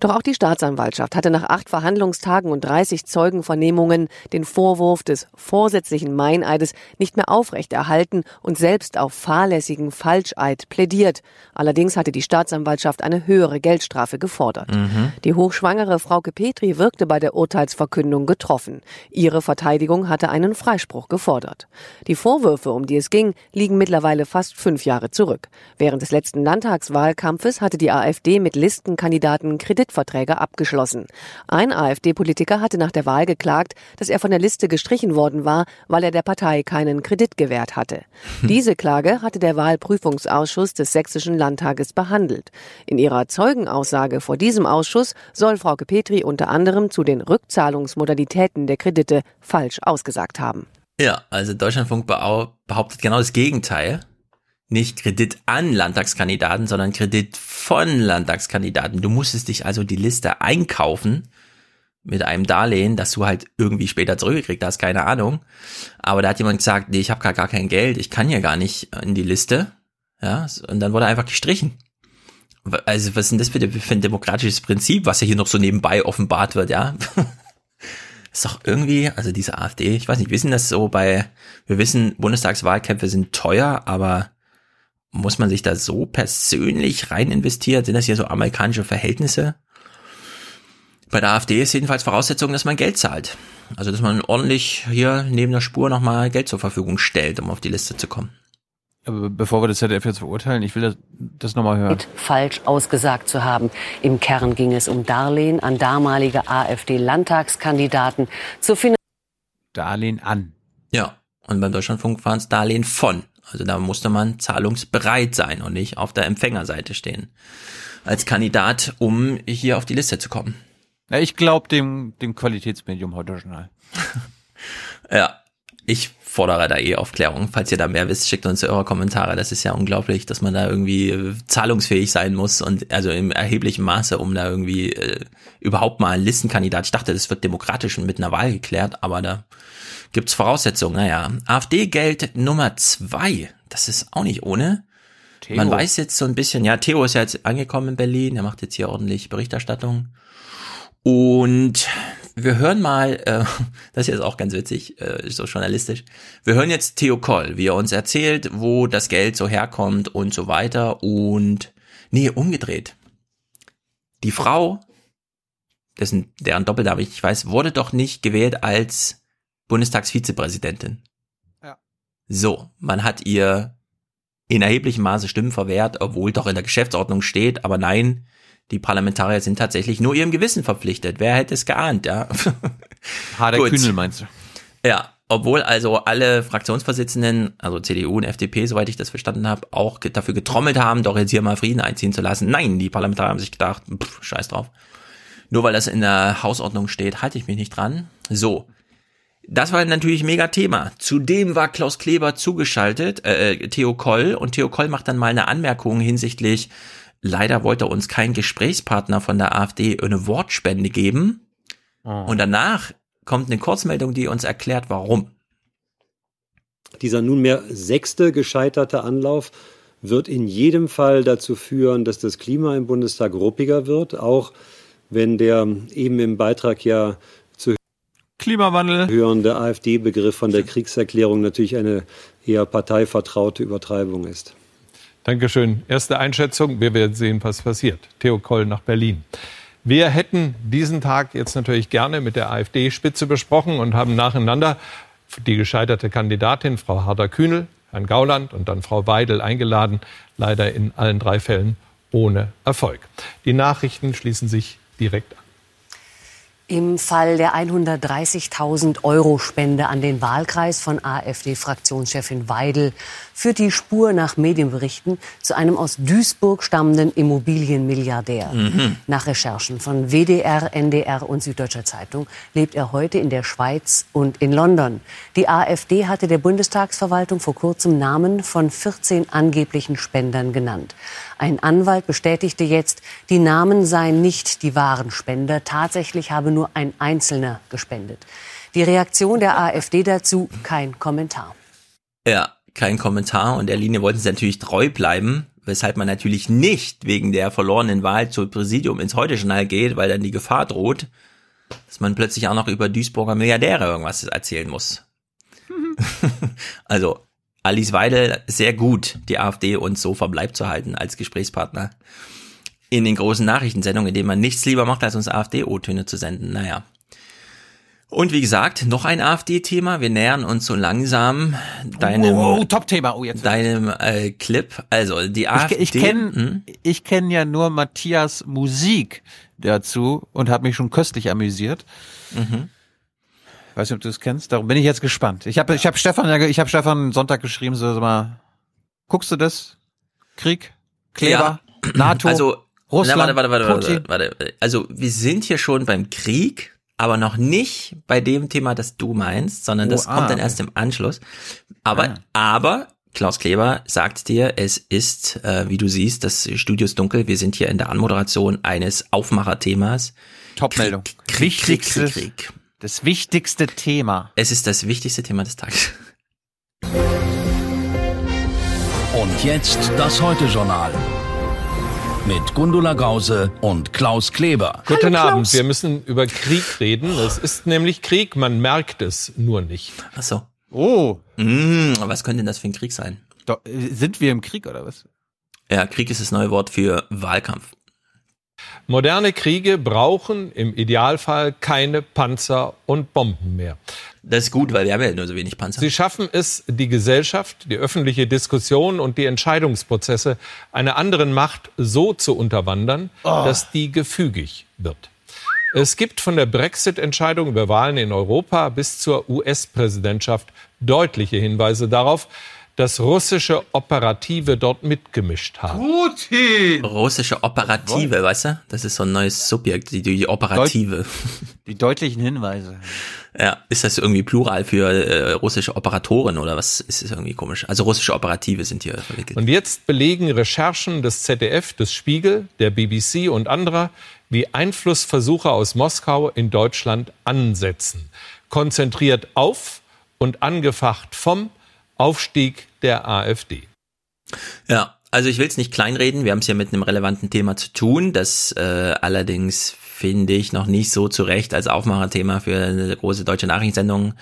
Speaker 80: Doch auch die Staatsanwaltschaft hatte nach acht Verhandlungstagen und 30 Zeugenvernehmungen den Vorwurf des vorsätzlichen Meineides nicht mehr aufrechterhalten und selbst auf fahrlässigen Falscheid plädiert. Allerdings hatte die Staatsanwaltschaft eine höhere Geldstrafe gefordert. Mhm. Die hochschwangere Frauke Petri wirkte bei der Urteilsverkündung getroffen. Ihre Verteidigung hatte einen Freispruch gefordert. Die Vorwürfe, um die es ging, liegen mittlerweile fast fünf Jahre zurück. Während des letzten Landtagswahlkampfes hatte die AfD mit Listenkandidaten Kredit Kreditverträge abgeschlossen. Ein AfD-Politiker hatte nach der Wahl geklagt, dass er von der Liste gestrichen worden war, weil er der Partei keinen Kredit gewährt hatte. Hm. Diese Klage hatte der Wahlprüfungsausschuss des Sächsischen Landtages behandelt. In ihrer Zeugenaussage vor diesem Ausschuss soll Frauke Petri unter anderem zu den Rückzahlungsmodalitäten der Kredite falsch ausgesagt haben.
Speaker 3: Ja, also Deutschlandfunk behauptet genau das Gegenteil nicht Kredit an Landtagskandidaten, sondern Kredit von Landtagskandidaten. Du musstest dich also die Liste einkaufen mit einem Darlehen, das du halt irgendwie später zurückgekriegt hast, keine Ahnung. Aber da hat jemand gesagt, nee, ich habe gar, kein Geld, ich kann ja gar nicht in die Liste. Ja, und dann wurde einfach gestrichen. Also was ist denn das für ein demokratisches Prinzip, was ja hier noch so nebenbei offenbart wird, ja? ist doch irgendwie, also diese AfD, ich weiß nicht, wissen das so bei, wir wissen, Bundestagswahlkämpfe sind teuer, aber muss man sich da so persönlich rein investieren? Sind das hier so amerikanische Verhältnisse? Bei der AfD ist jedenfalls Voraussetzung, dass man Geld zahlt. Also, dass man ordentlich hier neben der Spur nochmal Geld zur Verfügung stellt, um auf die Liste zu kommen.
Speaker 1: Aber bevor wir das ZDF jetzt verurteilen, ich will das, das nochmal hören.
Speaker 80: Falsch ausgesagt zu haben. Im Kern ging es um Darlehen an damalige AfD-Landtagskandidaten zu.
Speaker 1: Darlehen an.
Speaker 3: Ja. Und beim Deutschlandfunk waren es Darlehen von. Also da musste man zahlungsbereit sein und nicht auf der Empfängerseite stehen. Als Kandidat, um hier auf die Liste zu kommen.
Speaker 1: Ja, ich glaube dem, dem Qualitätsmedium heute Journal.
Speaker 3: ja, ich fordere da eh Aufklärung. Falls ihr da mehr wisst, schickt uns eure Kommentare. Das ist ja unglaublich, dass man da irgendwie äh, zahlungsfähig sein muss und also im erheblichen Maße, um da irgendwie äh, überhaupt mal ein Listenkandidat. Ich dachte, das wird demokratisch und mit einer Wahl geklärt, aber da gibt's Voraussetzungen. Naja, AfD-Geld Nummer zwei, das ist auch nicht ohne. Theo. Man weiß jetzt so ein bisschen, ja, Theo ist ja jetzt angekommen in Berlin, er macht jetzt hier ordentlich Berichterstattung. Und wir hören mal, äh, das ist jetzt auch ganz witzig, äh, so journalistisch. Wir hören jetzt Theo Koll, wie er uns erzählt, wo das Geld so herkommt und so weiter. Und nee, umgedreht. Die Frau, dessen, deren Doppelname ich nicht weiß, wurde doch nicht gewählt als Bundestagsvizepräsidentin. Ja. So, man hat ihr in erheblichem Maße Stimmen verwehrt, obwohl doch in der Geschäftsordnung steht, aber nein, die Parlamentarier sind tatsächlich nur ihrem Gewissen verpflichtet. Wer hätte es geahnt, ja?
Speaker 1: Hader Kühnel meinst du?
Speaker 3: Ja, obwohl also alle Fraktionsvorsitzenden, also CDU und FDP, soweit ich das verstanden habe, auch dafür getrommelt haben, doch jetzt hier mal Frieden einziehen zu lassen. Nein, die Parlamentarier haben sich gedacht, pff, scheiß drauf. Nur weil das in der Hausordnung steht, halte ich mich nicht dran. So, das war natürlich mega Thema. Zudem war Klaus Kleber zugeschaltet, äh, äh, Theo Koll, und Theo Koll macht dann mal eine Anmerkung hinsichtlich leider wollte uns kein Gesprächspartner von der AfD eine Wortspende geben. Oh. Und danach kommt eine Kurzmeldung, die uns erklärt, warum.
Speaker 81: Dieser nunmehr sechste gescheiterte Anlauf wird in jedem Fall dazu führen, dass das Klima im Bundestag ruppiger wird, auch wenn der eben im Beitrag ja
Speaker 1: Klimawandel
Speaker 81: hörende AfD-Begriff von der Kriegserklärung natürlich eine eher parteivertraute Übertreibung ist.
Speaker 59: Dankeschön. Erste Einschätzung. Wir werden sehen, was passiert. Theo Koll nach Berlin. Wir hätten diesen Tag jetzt natürlich gerne mit der AfD-Spitze besprochen und haben nacheinander die gescheiterte Kandidatin, Frau Harder-Kühnel, Herrn Gauland und dann Frau Weidel eingeladen. Leider in allen drei Fällen ohne Erfolg. Die Nachrichten schließen sich direkt an.
Speaker 80: Im Fall der 130.000 Euro Spende an den Wahlkreis von AfD-Fraktionschefin Weidel führt die Spur nach Medienberichten zu einem aus Duisburg stammenden Immobilienmilliardär. Mhm. Nach Recherchen von WDR, NDR und Süddeutscher Zeitung lebt er heute in der Schweiz und in London. Die AfD hatte der Bundestagsverwaltung vor kurzem Namen von 14 angeblichen Spendern genannt. Ein Anwalt bestätigte jetzt, die Namen seien nicht die wahren Spender. Tatsächlich habe nur ein Einzelner gespendet. Die Reaktion der AfD dazu kein Kommentar.
Speaker 3: Ja, kein Kommentar. Und der Linie wollten sie natürlich treu bleiben, weshalb man natürlich nicht wegen der verlorenen Wahl zum Präsidium ins Heute-Journal geht, weil dann die Gefahr droht, dass man plötzlich auch noch über Duisburger Milliardäre irgendwas erzählen muss. also Alice Weidel sehr gut, die AfD uns so verbleibt zu halten als Gesprächspartner in den großen Nachrichtensendungen, in denen man nichts lieber macht, als uns AfD-O-Töne zu senden. Naja. Und wie gesagt, noch ein AfD-Thema. Wir nähern uns so langsam deinem,
Speaker 1: oh, Top-Thema. Oh, jetzt
Speaker 3: deinem äh, Clip. Also die AfD.
Speaker 1: Ich, ich kenne hm? ich kenn ja nur Matthias Musik dazu und habe mich schon köstlich amüsiert. Mhm. Weiß nicht, ob du das kennst. Darum bin ich jetzt gespannt. Ich habe ich hab Stefan, ich habe Stefan Sonntag geschrieben, so sag mal, guckst du das? Krieg, Kleber, ja. NATO,
Speaker 3: also,
Speaker 1: Russland,
Speaker 3: na, warte, warte, warte, warte, warte. Also wir sind hier schon beim Krieg, aber noch nicht bei dem Thema, das du meinst, sondern das oh, ah, kommt dann erst im Anschluss. Aber, ah. aber Klaus Kleber sagt dir, es ist, äh, wie du siehst, das Studio ist dunkel. Wir sind hier in der Anmoderation eines Aufmacherthemas.
Speaker 1: Topmeldung.
Speaker 3: Krieg, Krieg, Krieg, Krieg, Krieg.
Speaker 1: Das wichtigste Thema.
Speaker 3: Es ist das wichtigste Thema des Tages.
Speaker 82: Und jetzt das Heute-Journal. Mit Gundula Gause und Klaus Kleber.
Speaker 59: Guten Hallo, Abend. Wir müssen über Krieg reden. Es ist nämlich Krieg, man merkt es nur nicht.
Speaker 3: Ach so.
Speaker 1: Oh.
Speaker 3: Mm, was könnte denn das für ein Krieg sein?
Speaker 1: Doch, sind wir im Krieg oder was?
Speaker 3: Ja, Krieg ist das neue Wort für Wahlkampf.
Speaker 59: Moderne Kriege brauchen im Idealfall keine Panzer und Bomben mehr.
Speaker 3: Das ist gut, weil wir haben ja nur so wenig Panzer.
Speaker 59: Sie schaffen es, die Gesellschaft, die öffentliche Diskussion und die Entscheidungsprozesse einer anderen Macht so zu unterwandern, oh. dass die gefügig wird. Es gibt von der Brexit-Entscheidung über Wahlen in Europa bis zur US-Präsidentschaft deutliche Hinweise darauf, dass russische Operative dort mitgemischt haben.
Speaker 1: Putin!
Speaker 3: Russische Operative, What? weißt du? Das ist so ein neues Subjekt, die, die Operative. Deut
Speaker 1: die deutlichen Hinweise.
Speaker 3: Ja, ist das irgendwie Plural für äh, russische Operatoren oder was ist das irgendwie komisch? Also russische Operative sind hier verwickelt.
Speaker 59: Und jetzt belegen Recherchen des ZDF, des Spiegel, der BBC und anderer, wie Einflussversuche aus Moskau in Deutschland ansetzen. Konzentriert auf und angefacht vom Aufstieg der AfD.
Speaker 3: Ja, also ich will es nicht kleinreden, wir haben es ja mit einem relevanten Thema zu tun, das äh, allerdings finde ich noch nicht so zurecht als Aufmacherthema für eine große deutsche Nachrichtensendung.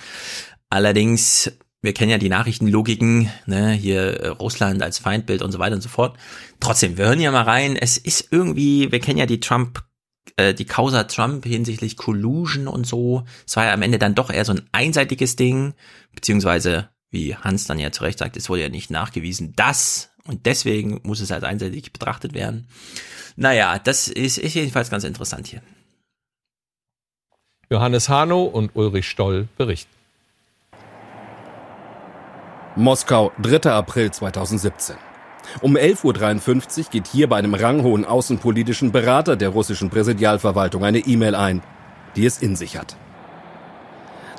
Speaker 3: Allerdings, wir kennen ja die Nachrichtenlogiken, ne, hier Russland als Feindbild und so weiter und so fort. Trotzdem, wir hören ja mal rein, es ist irgendwie, wir kennen ja die Trump äh, die Causa Trump hinsichtlich Collusion und so. Es war ja am Ende dann doch eher so ein einseitiges Ding, beziehungsweise wie Hans dann ja zu Recht sagt, es wurde ja nicht nachgewiesen, dass und deswegen muss es als einseitig betrachtet werden. Naja, das ist, ist jedenfalls ganz interessant hier.
Speaker 59: Johannes Hano und Ulrich Stoll berichten.
Speaker 83: Moskau, 3. April 2017. Um 11.53 Uhr geht hier bei einem ranghohen außenpolitischen Berater der russischen Präsidialverwaltung eine E-Mail ein, die es in sich hat.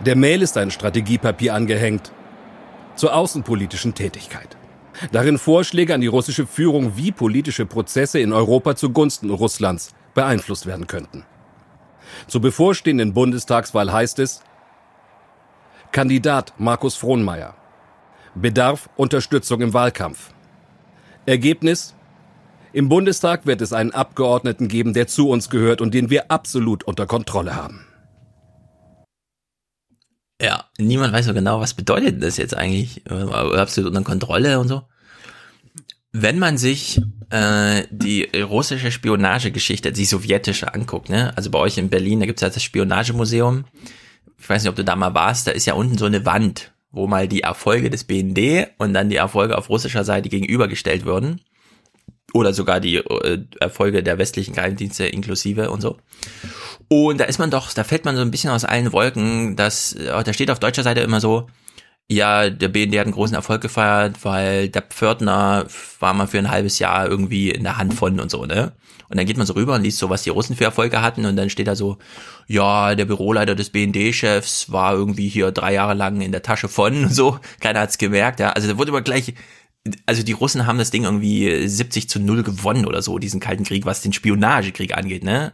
Speaker 83: Der Mail ist ein Strategiepapier angehängt zur außenpolitischen Tätigkeit. Darin Vorschläge an die russische Führung, wie politische Prozesse in Europa zugunsten Russlands beeinflusst werden könnten. Zur bevorstehenden Bundestagswahl heißt es, Kandidat Markus Frohnmeier. Bedarf Unterstützung im Wahlkampf. Ergebnis? Im Bundestag wird es einen Abgeordneten geben, der zu uns gehört und den wir absolut unter Kontrolle haben.
Speaker 3: Ja, niemand weiß so genau, was bedeutet das jetzt eigentlich. Absolut unter Kontrolle und so. Wenn man sich äh, die russische Spionagegeschichte, die sowjetische anguckt, ne? Also bei euch in Berlin, da gibt's ja das Spionagemuseum. Ich weiß nicht, ob du da mal warst, da ist ja unten so eine Wand, wo mal die Erfolge des BND und dann die Erfolge auf russischer Seite gegenübergestellt würden. Oder sogar die äh, Erfolge der westlichen Geheimdienste inklusive und so. Und da ist man doch, da fällt man so ein bisschen aus allen Wolken, dass, äh, da steht auf deutscher Seite immer so, ja, der BND hat einen großen Erfolg gefeiert, weil der Pförtner war mal für ein halbes Jahr irgendwie in der Hand von und so, ne? Und dann geht man so rüber und liest so, was die Russen für Erfolge hatten und dann steht da so, ja, der Büroleiter des BND-Chefs war irgendwie hier drei Jahre lang in der Tasche von und so, keiner hat's gemerkt, ja. Also da wurde immer gleich, also die Russen haben das Ding irgendwie 70 zu 0 gewonnen oder so, diesen Kalten Krieg, was den Spionagekrieg angeht, ne?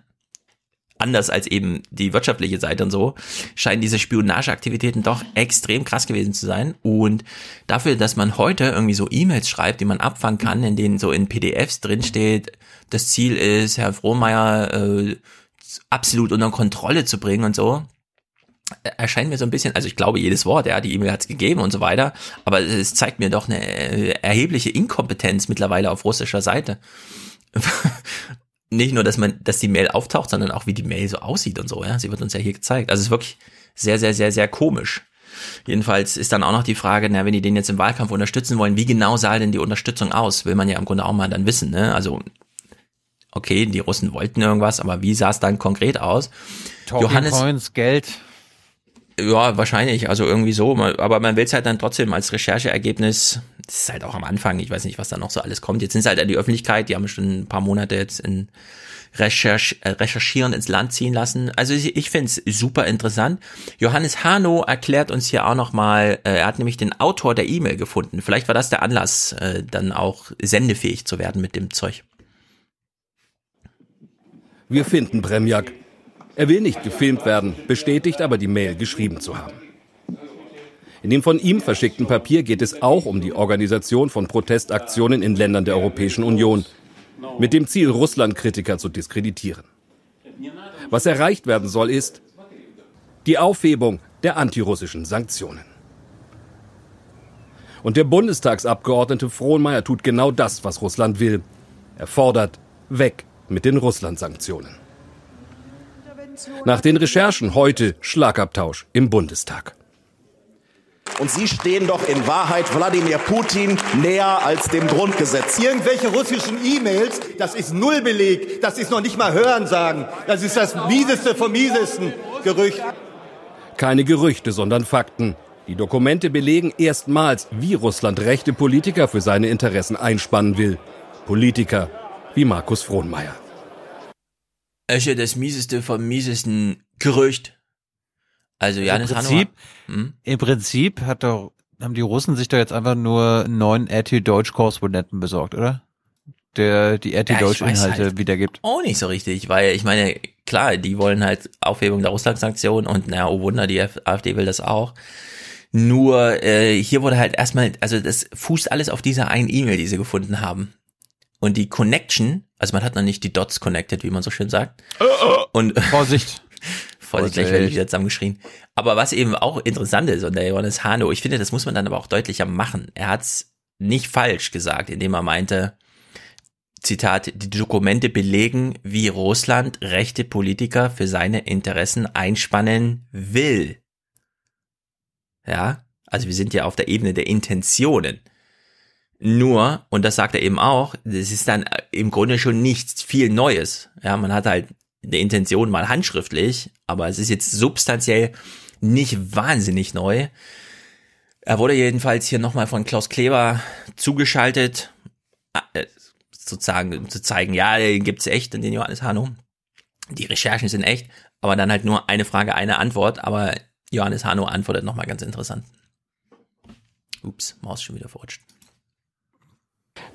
Speaker 3: anders als eben die wirtschaftliche Seite und so, scheinen diese Spionageaktivitäten doch extrem krass gewesen zu sein. Und dafür, dass man heute irgendwie so E-Mails schreibt, die man abfangen kann, in denen so in PDFs drinsteht, das Ziel ist, Herr Frohmeier äh, absolut unter Kontrolle zu bringen und so, erscheint mir so ein bisschen, also ich glaube jedes Wort, ja, die E-Mail hat es gegeben und so weiter, aber es zeigt mir doch eine erhebliche Inkompetenz mittlerweile auf russischer Seite nicht nur, dass man, dass die Mail auftaucht, sondern auch wie die Mail so aussieht und so, ja. Sie wird uns ja hier gezeigt. Also es ist wirklich sehr, sehr, sehr, sehr komisch. Jedenfalls ist dann auch noch die Frage, na, wenn die den jetzt im Wahlkampf unterstützen wollen, wie genau sah denn die Unterstützung aus? Will man ja im Grunde auch mal dann wissen, ne? Also, okay, die Russen wollten irgendwas, aber wie sah es dann konkret aus?
Speaker 1: Talking Johannes, Points, Geld.
Speaker 3: Ja, wahrscheinlich, also irgendwie so, aber man will es halt dann trotzdem als Rechercheergebnis, das ist halt auch am Anfang, ich weiß nicht, was da noch so alles kommt. Jetzt sind es halt an die Öffentlichkeit, die haben schon ein paar Monate jetzt in Recherch, äh, recherchieren ins Land ziehen lassen. Also ich, ich finde es super interessant. Johannes Hano erklärt uns hier auch nochmal, äh, er hat nämlich den Autor der E-Mail gefunden. Vielleicht war das der Anlass, äh, dann auch sendefähig zu werden mit dem Zeug.
Speaker 83: Wir finden Bremjak. Er will nicht gefilmt werden, bestätigt aber die Mail geschrieben zu haben. In dem von ihm verschickten Papier geht es auch um die Organisation von Protestaktionen in Ländern der Europäischen Union, mit dem Ziel, Russland-Kritiker zu diskreditieren. Was erreicht werden soll, ist die Aufhebung der antirussischen Sanktionen. Und der Bundestagsabgeordnete Frohnmeier tut genau das, was Russland will. Er fordert weg mit den Russland-Sanktionen. Nach den Recherchen heute Schlagabtausch im Bundestag.
Speaker 77: Und Sie stehen doch in Wahrheit Wladimir Putin näher als dem Grundgesetz.
Speaker 84: Irgendwelche russischen E-Mails, das ist Nullbeleg, das ist noch nicht mal Hörensagen. Das ist das mieseste vom miesesten Gerücht.
Speaker 83: Keine Gerüchte, sondern Fakten. Die Dokumente belegen erstmals, wie Russland rechte Politiker für seine Interessen einspannen will. Politiker wie Markus Frohnmeier.
Speaker 3: Ist ja das mieseste vom miesesten Gerücht. Also Janis
Speaker 1: Im Prinzip, hm? im Prinzip hat doch, haben die Russen sich da jetzt einfach nur neun RT-Deutsch-Korrespondenten besorgt, oder? Der die RT-Deutsch-Inhalte halt wiedergibt.
Speaker 3: Auch nicht so richtig, weil ich meine, klar, die wollen halt Aufhebung der Russland-Sanktionen und naja, oh Wunder, die AfD will das auch. Nur äh, hier wurde halt erstmal, also das fußt alles auf dieser einen E-Mail, die sie gefunden haben. Und die Connection, also man hat noch nicht die Dots connected, wie man so schön sagt. Und
Speaker 1: Vorsicht.
Speaker 3: Vorsicht, gleich werde ich wieder zusammengeschrien. Aber was eben auch interessant ist, und der Johannes Hano, ich finde, das muss man dann aber auch deutlicher machen. Er hat es nicht falsch gesagt, indem er meinte, Zitat, die Dokumente belegen, wie Russland rechte Politiker für seine Interessen einspannen will. Ja, also wir sind ja auf der Ebene der Intentionen. Nur, und das sagt er eben auch, das ist dann im Grunde schon nichts viel Neues. Ja, man hat halt eine Intention mal handschriftlich, aber es ist jetzt substanziell nicht wahnsinnig neu. Er wurde jedenfalls hier nochmal von Klaus Kleber zugeschaltet, äh, sozusagen um zu zeigen, ja, den gibt's echt, den Johannes Hano. Die Recherchen sind echt, aber dann halt nur eine Frage, eine Antwort, aber Johannes Hano antwortet nochmal ganz interessant. Ups, Maus schon wieder verrutscht.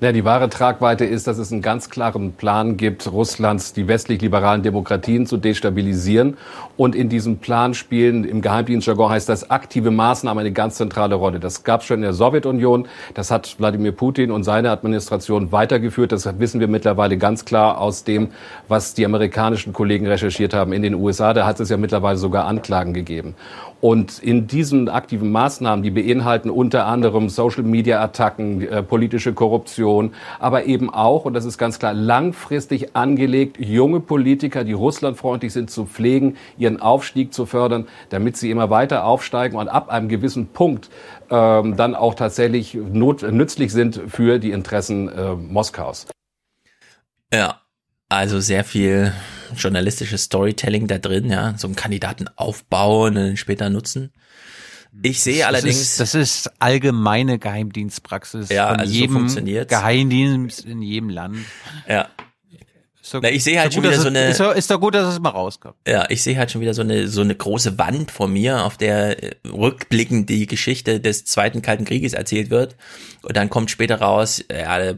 Speaker 83: Na, die wahre Tragweite ist, dass es einen ganz klaren Plan gibt, Russlands, die westlich-liberalen Demokratien zu destabilisieren. Und in diesem Plan spielen, im Geheimdienstjargon heißt das, aktive Maßnahmen eine ganz zentrale Rolle. Das gab es schon in der Sowjetunion. Das hat Wladimir Putin und seine Administration weitergeführt. Das wissen wir mittlerweile ganz klar aus dem, was die amerikanischen Kollegen recherchiert haben in den USA. Da hat es ja mittlerweile sogar Anklagen gegeben. Und in diesen aktiven Maßnahmen, die beinhalten unter anderem Social-Media-Attacken, äh, politische Korruption, aber eben auch, und das ist ganz klar, langfristig angelegt, junge Politiker, die russlandfreundlich sind, zu pflegen, ihren Aufstieg zu fördern, damit sie immer weiter aufsteigen und ab einem gewissen Punkt ähm, dann auch tatsächlich not, nützlich sind für die Interessen äh, Moskaus.
Speaker 3: Ja, also sehr viel journalistisches Storytelling da drin, ja, so einen Kandidaten aufbauen und später nutzen. Ich sehe
Speaker 1: das
Speaker 3: allerdings.
Speaker 1: Ist, das ist allgemeine Geheimdienstpraxis
Speaker 3: ja,
Speaker 1: von
Speaker 3: also
Speaker 1: jedem
Speaker 3: so
Speaker 1: Geheimdienst in jedem Land.
Speaker 3: Ja.
Speaker 1: Ist doch,
Speaker 3: Na, ich sehe halt schon wieder so
Speaker 1: dass
Speaker 3: eine.
Speaker 1: es- Ist doch, ist doch gut, dass es mal rauskommt.
Speaker 3: Ja, ich sehe halt schon wieder so eine so eine große Wand vor mir, auf der äh, rückblickend die Geschichte des Zweiten Kalten Krieges erzählt wird. Und dann kommt später raus, ja,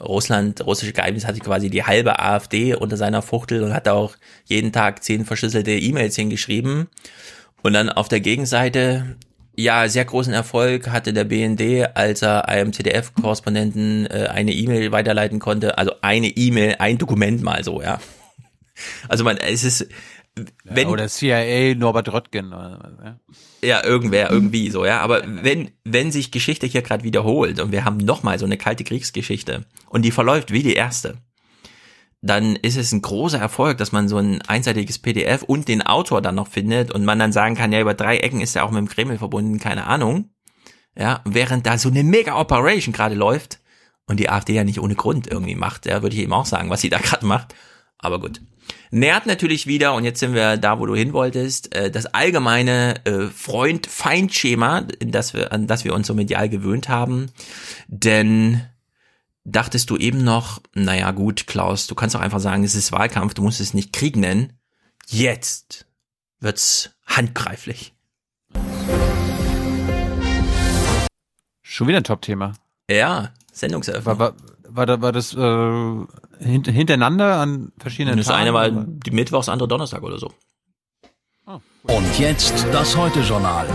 Speaker 3: Russland, russische Geheimdienst hatte quasi die halbe AfD unter seiner Fuchtel und hat auch jeden Tag zehn verschlüsselte E-Mails hingeschrieben. Und dann auf der Gegenseite, ja, sehr großen Erfolg hatte der BND, als er einem ZDF-Korrespondenten äh, eine E-Mail weiterleiten konnte. Also eine E-Mail, ein Dokument mal so, ja. Also man, es ist, wenn,
Speaker 1: ja, oder CIA, Norbert Röttgen. Oder, ja.
Speaker 3: ja, irgendwer, irgendwie so, ja. Aber wenn, wenn sich Geschichte hier gerade wiederholt und wir haben nochmal so eine kalte Kriegsgeschichte und die verläuft wie die erste, dann ist es ein großer Erfolg, dass man so ein einseitiges PDF und den Autor dann noch findet und man dann sagen kann, ja, über drei Ecken ist er auch mit dem Kreml verbunden, keine Ahnung. Ja, während da so eine Mega-Operation gerade läuft und die AfD ja nicht ohne Grund irgendwie macht, ja, würde ich eben auch sagen, was sie da gerade macht. Aber gut. Nährt natürlich wieder, und jetzt sind wir da, wo du hin wolltest, äh, das allgemeine äh, Freund-Feind-Schema, in das wir, an das wir uns so medial gewöhnt haben. Denn dachtest du eben noch, naja gut, Klaus, du kannst auch einfach sagen, es ist Wahlkampf, du musst es nicht Krieg nennen. Jetzt wird's handgreiflich.
Speaker 1: Schon wieder ein Top-Thema.
Speaker 3: Ja, Sendungseröffnung.
Speaker 1: War, war, war, da- war das äh, hint, hintereinander an verschiedenen
Speaker 3: das
Speaker 1: Tagen?
Speaker 3: eine war die Mittwoch, das andere Donnerstag oder so.
Speaker 82: Und jetzt das Heute-Journal.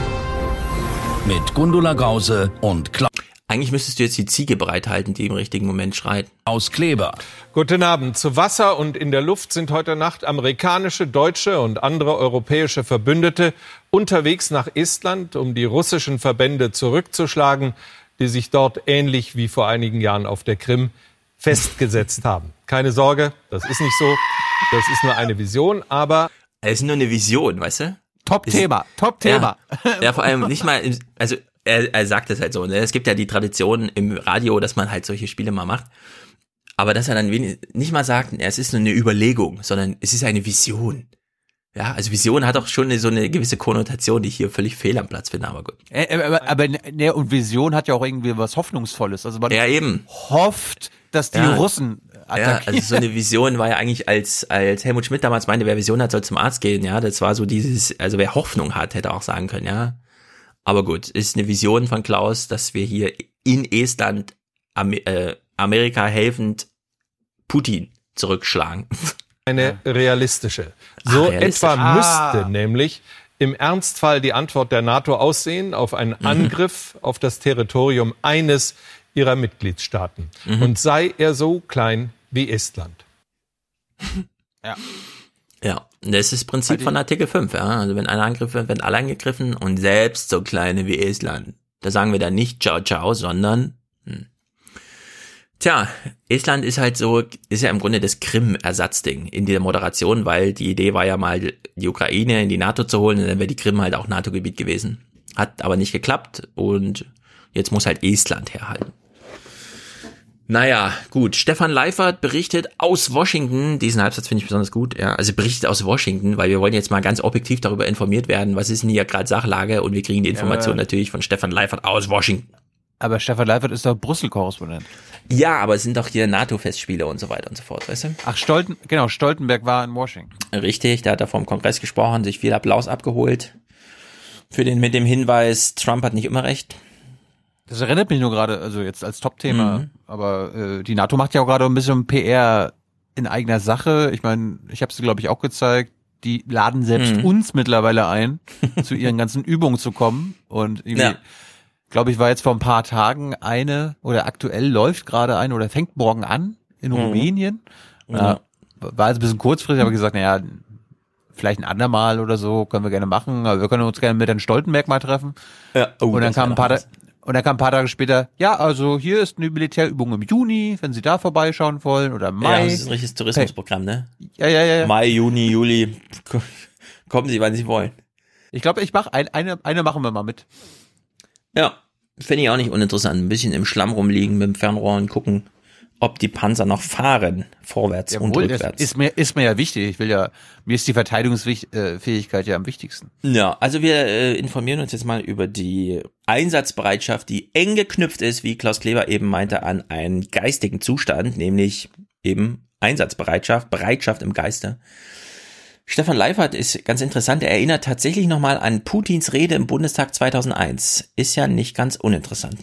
Speaker 82: Mit Gundula Gause und Klaus
Speaker 3: Eigentlich müsstest du jetzt die Ziege bereithalten, die im richtigen Moment schreit.
Speaker 82: Kleber.
Speaker 59: Guten Abend. Zu Wasser und in der Luft sind heute Nacht amerikanische, deutsche und andere europäische Verbündete unterwegs nach Estland, um die russischen Verbände zurückzuschlagen, die sich dort ähnlich wie vor einigen Jahren auf der Krim festgesetzt haben. Keine Sorge, das ist nicht so. Das ist nur eine Vision, aber
Speaker 3: Es ist nur eine Vision, weißt du?
Speaker 1: Top-Thema, Top-Thema.
Speaker 3: Ja, ja, vor allem nicht mal, im- also er, er sagt es halt so, ne? Es gibt ja die Tradition im Radio, dass man halt solche Spiele mal macht. Aber dass er dann wenig, nicht mal sagt, es ist nur eine Überlegung, sondern es ist eine Vision. Ja, also Vision hat auch schon eine, so eine gewisse Konnotation, die ich hier völlig fehl am Platz finde, aber gut.
Speaker 1: Äh, äh, aber, aber ne, und Vision hat ja auch irgendwie was Hoffnungsvolles. Also man
Speaker 3: Ja, eben.
Speaker 1: hofft, dass die
Speaker 3: Ja.
Speaker 1: Russen
Speaker 3: Ja,
Speaker 1: attackieren.
Speaker 3: also so eine Vision war ja eigentlich, als, als Helmut Schmidt damals meinte, wer Vision hat, soll zum Arzt gehen, ja. Das war so dieses, also wer Hoffnung hat, hätte auch sagen können, ja. Aber gut, ist eine Vision von Klaus, dass wir hier in Estland Am äh, Amerika helfend Putin zurückschlagen.
Speaker 59: eine realistische. So
Speaker 3: realistisch.
Speaker 59: etwa
Speaker 3: Ah.
Speaker 59: müsste nämlich im Ernstfall die Antwort der NATO aussehen auf einen
Speaker 3: Mhm.
Speaker 59: Angriff auf das Territorium eines ihrer Mitgliedstaaten.
Speaker 3: Mhm.
Speaker 59: Und sei er so klein wie Estland.
Speaker 1: Ja.
Speaker 3: Ja, das ist das Prinzip von Artikel 5, ja. Also wenn einer angegriffen wird, werden alle angegriffen und selbst so kleine wie Estland. Da sagen wir dann nicht ciao ciao, sondern hm. Tja, Estland ist halt so, ist ja im Grunde das Krim-Ersatzding in der Moderation, weil die Idee war ja mal, die Ukraine in die NATO zu holen und dann wäre die Krim halt auch NATO-Gebiet gewesen. Hat aber nicht geklappt und jetzt muss halt Estland herhalten. Naja, gut. Stefan Leifert berichtet aus Washington. Diesen Halbsatz finde ich besonders gut. Ja, also berichtet aus Washington, weil wir wollen jetzt mal ganz objektiv darüber informiert werden, was ist denn hier gerade Sachlage und wir kriegen die Information
Speaker 1: aber-
Speaker 3: natürlich von Stefan Leifert aus Washington.
Speaker 1: Aber Stefan Leifert ist doch Brüssel-Korrespondent.
Speaker 3: Ja, aber es sind doch hier NATO-Festspiele und so weiter und so fort, weißt du?
Speaker 1: Ach, Stolten, genau, Stoltenberg war in Washington.
Speaker 3: Richtig, da hat er vom Kongress gesprochen, sich viel Applaus abgeholt. Für den mit dem Hinweis, Trump hat nicht immer recht.
Speaker 1: Das erinnert mich nur gerade, also jetzt als Top-Thema, mhm. aber äh, die NATO macht ja auch gerade ein bisschen PR in eigener Sache. Ich meine, ich habe es glaube ich auch gezeigt. Die laden selbst mhm. uns mittlerweile ein, zu ihren ganzen Übungen zu kommen und irgendwie. Ja glaube ich, war jetzt vor ein paar Tagen eine oder aktuell läuft gerade eine oder fängt morgen an in mhm. Rumänien. Mhm. Äh, war jetzt ein bisschen kurzfristig, aber gesagt, naja, vielleicht ein andermal oder so können wir gerne machen, aber wir können uns gerne mit Herrn Stoltenberg mal treffen. Ja, oh, und dann kam ein paar und dann kam ein paar Tage später, ja, also hier ist eine Militärübung im Juni, wenn Sie da vorbeischauen wollen oder Mai.
Speaker 3: Ja, das ist ein richtiges Tourismusprogramm, ne?
Speaker 1: Ja, ja, ja. ja.
Speaker 3: Mai, Juni, Juli. Kommen Sie, wann Sie wollen.
Speaker 1: Ich glaube, ich mache ein, eine, eine machen wir mal mit.
Speaker 3: Ja, finde ich auch nicht uninteressant. Ein bisschen im Schlamm rumliegen mit dem Fernrohr und gucken, ob die Panzer noch fahren, vorwärts Jawohl, und rückwärts.
Speaker 1: Ist mir, ist mir ja wichtig. Ich will ja, mir ist die Verteidigungsfähigkeit ja am wichtigsten.
Speaker 3: Ja, also wir äh, informieren uns jetzt mal über die Einsatzbereitschaft, die eng geknüpft ist, wie Klaus Kleber eben meinte, an einen geistigen Zustand, nämlich eben Einsatzbereitschaft, Bereitschaft im Geiste. Stefan Leifert ist ganz interessant. Er erinnert tatsächlich nochmal an Putins Rede im Bundestag 2001. Ist ja nicht ganz uninteressant.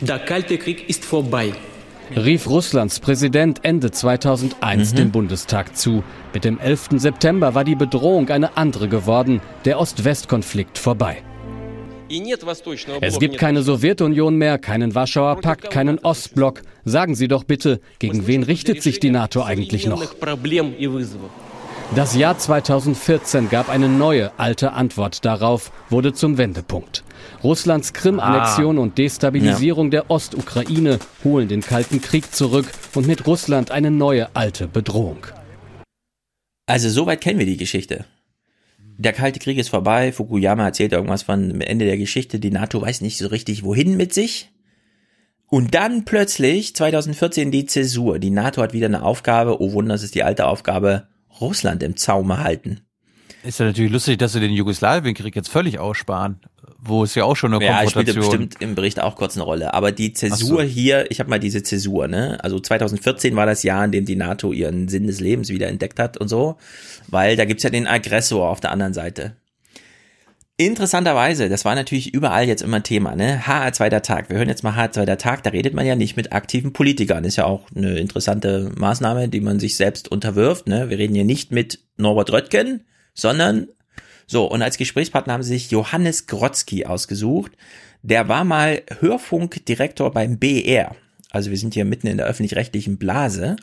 Speaker 85: Der Kalte Krieg ist vorbei.
Speaker 86: Rief Russlands Präsident Ende 2001 mhm. dem Bundestag zu. Mit dem 11. September war die Bedrohung eine andere geworden. Der Ost-West-Konflikt vorbei. Es gibt keine Sowjetunion mehr, keinen Warschauer Pakt, keinen Ostblock. Sagen Sie doch bitte, gegen wen richtet sich die NATO eigentlich noch? Das Jahr 2014 gab eine neue, alte Antwort darauf, wurde zum Wendepunkt. Russlands Krim-Annexion ah. und Destabilisierung ja. der Ostukraine holen den Kalten Krieg zurück und mit Russland eine neue, alte Bedrohung.
Speaker 3: Also soweit kennen wir die Geschichte. Der Kalte Krieg ist vorbei, Fukuyama erzählt irgendwas von Ende der Geschichte, die NATO weiß nicht so richtig wohin mit sich. Und dann plötzlich 2014 die Zäsur. Die NATO hat wieder eine Aufgabe, oh Wunder, es ist die alte Aufgabe, Russland im Zaume halten.
Speaker 1: Ist ja natürlich lustig, dass sie den Jugoslawienkrieg jetzt völlig aussparen, wo es ja auch schon eine ja, Konfrontation...
Speaker 3: Ja, spielt bestimmt im Bericht auch kurz eine Rolle. Aber die Zäsur so. hier, ich habe mal diese Zäsur, ne? Also 2014 war das Jahr, in dem die NATO ihren Sinn des Lebens wieder entdeckt hat und so, weil da gibt's ja den Aggressor auf der anderen Seite. Interessanterweise, das war natürlich überall jetzt immer Thema, ne? HR zweiter Tag. Wir hören jetzt mal HR zweiter Tag, da redet man ja nicht mit aktiven Politikern. Ist ja auch eine interessante Maßnahme, die man sich selbst unterwirft, ne? Wir reden hier nicht mit Norbert Röttgen, sondern so, und als Gesprächspartner haben sie sich Johannes Grotzky ausgesucht. Der war mal Hörfunkdirektor beim BR. Also wir sind hier mitten in der öffentlich-rechtlichen Blase.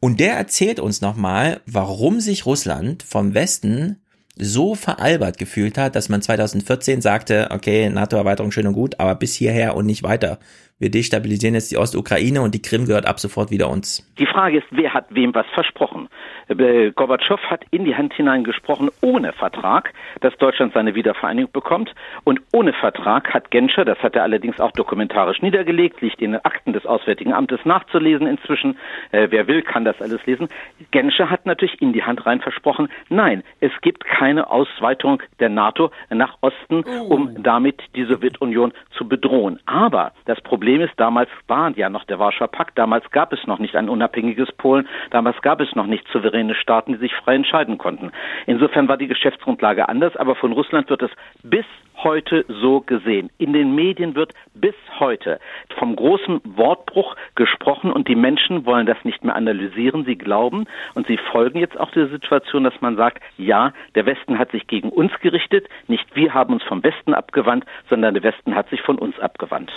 Speaker 3: Und der erzählt uns nochmal, warum sich Russland vom Westen so veralbert gefühlt hat, dass man 2014 sagte, okay, NATO-Erweiterung schön und gut, aber bis hierher und nicht weiter. Wir destabilisieren jetzt die Ostukraine und die Krim gehört ab sofort wieder uns.
Speaker 87: Die Frage ist, wer hat wem was versprochen? Äh, Gorbatschow hat in die Hand hineingesprochen, ohne Vertrag, dass Deutschland seine Wiedervereinigung bekommt. Und ohne Vertrag hat Genscher, das hat er allerdings auch dokumentarisch niedergelegt, liegt in den Akten des Auswärtigen Amtes nachzulesen inzwischen. Äh, wer will, kann das alles lesen. Genscher hat natürlich in die Hand rein versprochen, nein, es gibt keine Ausweitung der NATO nach Osten, um oh. damit die Sowjetunion zu bedrohen. Aber das Problem ist, damals war ja noch der Warschauer Pakt, damals gab es noch nicht ein unabhängiges Polen, damals gab es noch nicht souverän souveräne Staaten, die sich frei entscheiden konnten. Insofern war die Geschäftsgrundlage anders, aber von Russland wird es bis heute so gesehen. In den Medien wird bis heute vom großen Wortbruch gesprochen und die Menschen wollen das nicht mehr analysieren. Sie glauben und sie folgen jetzt auch der Situation, dass man sagt, ja, der Westen hat sich gegen uns gerichtet, nicht wir haben uns vom Westen abgewandt, sondern der Westen hat sich von uns abgewandt.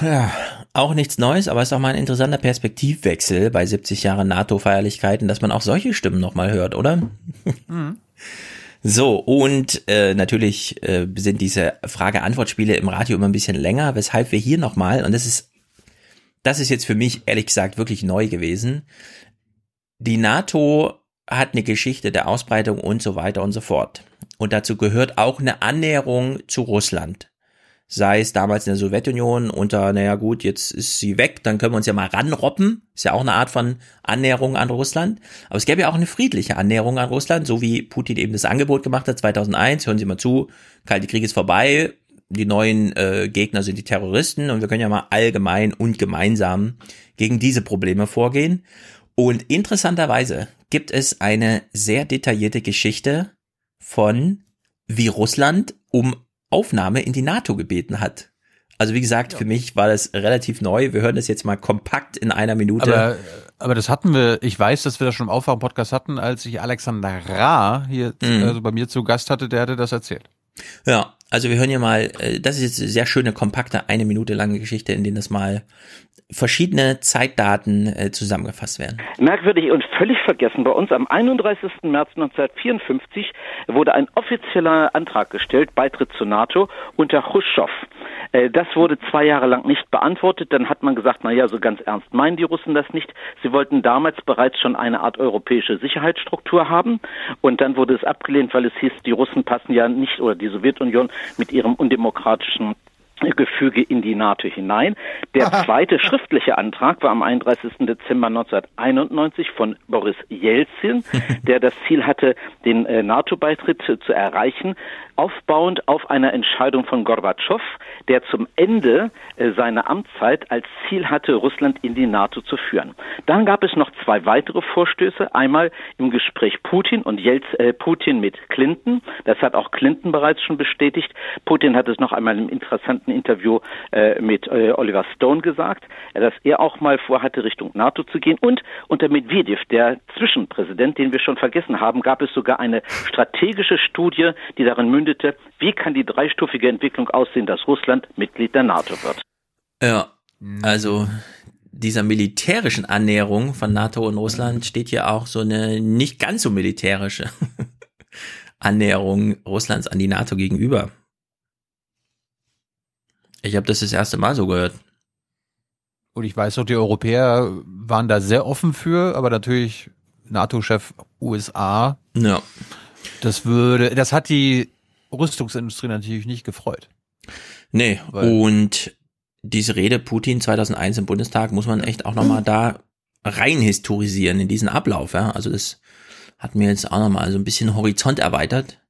Speaker 3: Ja, auch nichts Neues, aber es ist auch mal ein interessanter Perspektivwechsel bei 70 Jahren NATO-Feierlichkeiten, dass man auch solche Stimmen nochmal hört, oder? Mhm. So, und äh, natürlich äh, sind diese Frage-Antwort-Spiele im Radio immer ein bisschen länger, weshalb wir hier nochmal, und das ist, das ist jetzt für mich ehrlich gesagt wirklich neu gewesen, die NATO hat eine Geschichte der Ausbreitung und so weiter und so fort. Und dazu gehört auch eine Annäherung zu Russland sei es damals in der Sowjetunion unter, naja gut, jetzt ist sie weg, dann können wir uns ja mal ranroppen. Ist ja auch eine Art von Annäherung an Russland. Aber es gäbe ja auch eine friedliche Annäherung an Russland, so wie Putin eben das Angebot gemacht hat 2001. Hören Sie mal zu, Kalte Krieg ist vorbei, die neuen äh, Gegner sind die Terroristen und wir können ja mal allgemein und gemeinsam gegen diese Probleme vorgehen. Und interessanterweise gibt es eine sehr detaillierte Geschichte von wie Russland um Aufnahme in die NATO gebeten hat. Also wie gesagt, für mich war das relativ neu. Wir hören das jetzt mal kompakt in einer Minute.
Speaker 1: Aber, aber das hatten wir, ich weiß, dass wir das schon im Aufwachen-Podcast hatten, als ich Alexander Ra hier
Speaker 3: Mhm.
Speaker 1: also bei mir zu Gast hatte, der hatte das erzählt.
Speaker 3: Ja, also wir hören hier mal, äh, das ist jetzt eine sehr schöne, kompakte, eine Minute lange Geschichte, in denen das mal verschiedene Zeitdaten äh, zusammengefasst werden.
Speaker 87: Merkwürdig und völlig vergessen, bei uns am 31. März 1954 wurde ein offizieller Antrag gestellt, Beitritt zur NATO unter Khrushchev. Äh, Das wurde zwei Jahre lang nicht beantwortet. Dann hat man gesagt, na ja, so ganz ernst meinen die Russen das nicht. Sie wollten damals bereits schon eine Art europäische Sicherheitsstruktur haben. Und dann wurde es abgelehnt, weil es hieß, die Russen passen ja nicht oder die Sowjetunion mit ihrem undemokratischen Gefüge in die NATO hinein. Der zweite schriftliche Antrag war am 31. Dezember 1991 von Boris Jelzin, der das Ziel hatte, den äh, NATO-Beitritt zu, zu erreichen, aufbauend auf einer Entscheidung von Gorbatschow, der zum Ende äh, seiner Amtszeit als Ziel hatte, Russland in die NATO zu führen. Dann gab es noch zwei weitere Vorstöße, einmal im Gespräch Putin und Jelz, äh, Putin mit Clinton. Das hat auch Clinton bereits schon bestätigt. Putin hat es noch einmal im interessanten Interview äh, mit äh, Oliver Stone gesagt, dass er auch mal vorhatte, Richtung NATO zu gehen. Und unter Medvedev, der Zwischenpräsident, den wir schon vergessen haben, gab es sogar eine strategische Studie, die darin mündete, wie kann die dreistufige Entwicklung aussehen, dass Russland Mitglied der NATO wird.
Speaker 3: Ja, also dieser militärischen Annäherung von NATO und Russland steht hier auch so eine nicht ganz so militärische Annäherung Russlands an die NATO gegenüber. Ich habe das das erste Mal so gehört.
Speaker 1: Und ich weiß auch, die Europäer waren da sehr offen für, aber natürlich NATO-Chef USA.
Speaker 3: Ja.
Speaker 1: Das würde, das hat die Rüstungsindustrie natürlich nicht gefreut.
Speaker 3: Nee,
Speaker 1: Weil-
Speaker 3: und diese Rede Putin 2001 im Bundestag muss man echt auch nochmal da rein historisieren in diesen Ablauf. Ja? Also das hat mir jetzt auch nochmal so ein bisschen Horizont erweitert.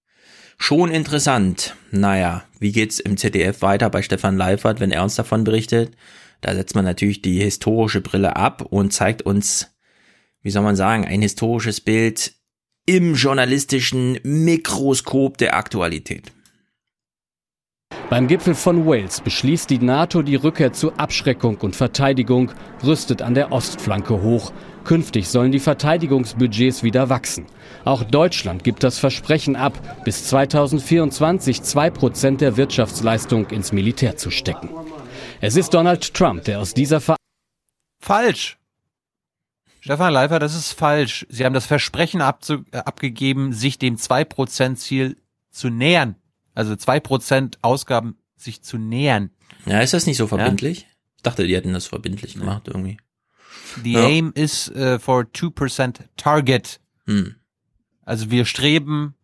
Speaker 3: Schon interessant. Naja, wie geht's im ZDF weiter bei Stefan Leifert, wenn er uns davon berichtet? Da setzt man natürlich die historische Brille ab und zeigt uns, wie soll man sagen, ein historisches Bild im journalistischen Mikroskop der Aktualität.
Speaker 86: Beim Gipfel von Wales beschließt die NATO die Rückkehr zu Abschreckung und Verteidigung, rüstet an der Ostflanke hoch. Künftig sollen die Verteidigungsbudgets wieder wachsen. Auch Deutschland gibt das Versprechen ab, bis 2024 zwei Prozent der Wirtschaftsleistung ins Militär zu stecken. Es ist Donald Trump, der aus dieser Ver
Speaker 1: Falsch. Stefan Leifer, das ist falsch. Sie haben das Versprechen abzu äh, abgegeben, sich dem 2%-Ziel zu nähern. Also 2% Ausgaben sich zu nähern.
Speaker 3: Ja, ist das nicht so verbindlich? Ich dachte, die hätten das verbindlich gemacht irgendwie.
Speaker 1: The
Speaker 3: Ja.
Speaker 1: aim is uh, for 2% target.
Speaker 3: Hm.
Speaker 1: Also wir streben,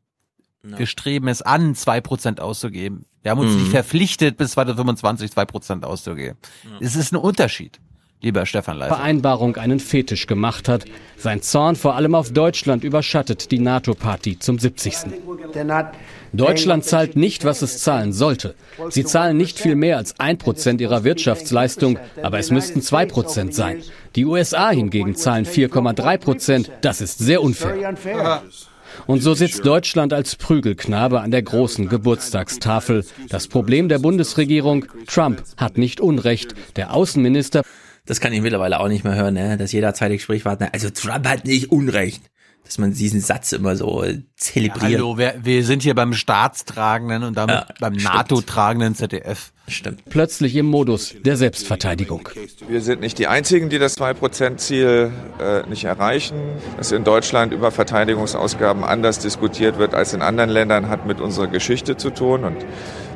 Speaker 1: wir streben es an, 2% auszugeben. Wir haben uns
Speaker 3: Mhm.
Speaker 1: nicht verpflichtet, bis 2025 2% auszugeben. Es ist ein Unterschied, lieber Stefan Leifer.
Speaker 86: Vereinbarung einen Fetisch gemacht hat. Sein Zorn vor allem auf Deutschland überschattet die NATO-Party zum 70. Deutschland zahlt nicht, was es zahlen sollte. Sie zahlen nicht viel mehr als ein Prozent ihrer Wirtschaftsleistung, aber es müssten zwei Prozent sein. Die USA hingegen zahlen 4,3 Prozent. Das ist sehr unfair. Und so sitzt Deutschland als Prügelknabe an der großen Geburtstagstafel. Das Problem der Bundesregierung, Trump hat nicht Unrecht. Der Außenminister
Speaker 3: Das kann ich mittlerweile auch nicht mehr hören, ne? dass jeder zweite Gesprächspartner, also Trump hat nicht Unrecht. Dass man diesen Satz immer so zelebriert.
Speaker 1: Hallo, wir, wir sind hier beim staatstragenden und damit
Speaker 3: Ja,
Speaker 1: beim. NATO-tragenden ZDF.
Speaker 3: Stimmt.
Speaker 86: plötzlich im Modus der Selbstverteidigung.
Speaker 88: Wir sind nicht die Einzigen, die das 2%-Ziel äh, nicht erreichen. Dass in Deutschland über Verteidigungsausgaben anders diskutiert wird als in anderen Ländern, hat mit unserer Geschichte zu tun. Und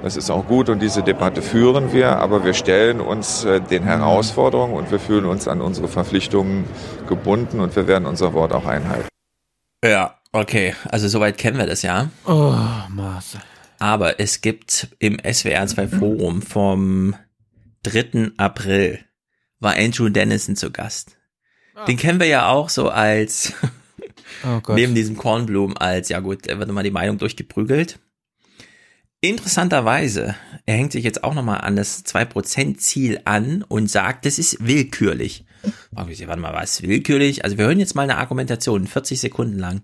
Speaker 88: das ist auch gut und diese Debatte führen wir. Aber wir stellen uns äh, den Herausforderungen und wir fühlen uns an unsere Verpflichtungen gebunden und wir werden unser Wort auch einhalten.
Speaker 3: Ja, okay. Also soweit kennen wir das ja.
Speaker 1: Oh, Marcel.
Speaker 3: Aber es gibt im SWR 2 Forum vom 3. April war Andrew Dennison zu Gast. Den kennen wir ja auch so als,
Speaker 1: Oh Gott.
Speaker 3: neben diesem Kornblumen als, ja gut, er wird nochmal die Meinung durchgeprügelt. Interessanterweise, er hängt sich jetzt auch nochmal an das 2%-Ziel an und sagt, das ist willkürlich. Warte mal, was willkürlich? Also wir hören jetzt mal eine Argumentation, 40 Sekunden lang.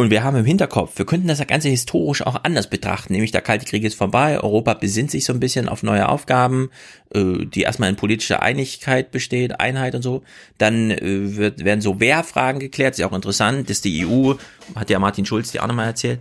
Speaker 3: Und wir haben im Hinterkopf, wir könnten das Ganze historisch auch anders betrachten, nämlich der Kalte Krieg ist vorbei, Europa besinnt sich so ein bisschen auf neue Aufgaben, äh, die erstmal in politischer Einigkeit besteht, Einheit und so. Dann äh, wird, werden so Wehrfragen geklärt, ist ja auch interessant, dass die EU, hat ja Martin Schulz dir auch nochmal erzählt,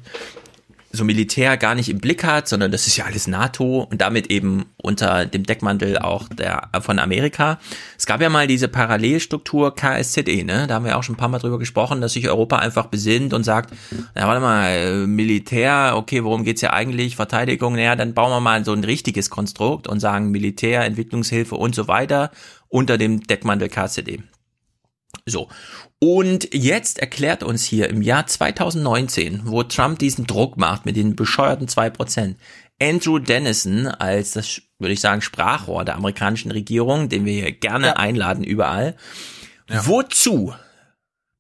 Speaker 3: so Militär gar nicht im Blick hat, sondern das ist ja alles NATO und damit eben unter dem Deckmantel auch der von Amerika. Es gab ja mal diese Parallelstruktur KSZE, ne? Da haben wir auch schon ein paar Mal drüber gesprochen, dass sich Europa einfach besinnt und sagt, na warte mal, Militär, okay, worum geht's ja eigentlich? Verteidigung, naja, dann bauen wir mal so ein richtiges Konstrukt und sagen Militär, Entwicklungshilfe und so weiter unter dem Deckmantel KSZE. So. Und jetzt erklärt uns hier im Jahr 2019, wo Trump diesen Druck macht mit den bescheuerten zwei Prozent, Andrew Dennison als das, würde ich sagen, Sprachrohr der amerikanischen Regierung, den wir hier gerne ja. einladen überall. Ja. Wozu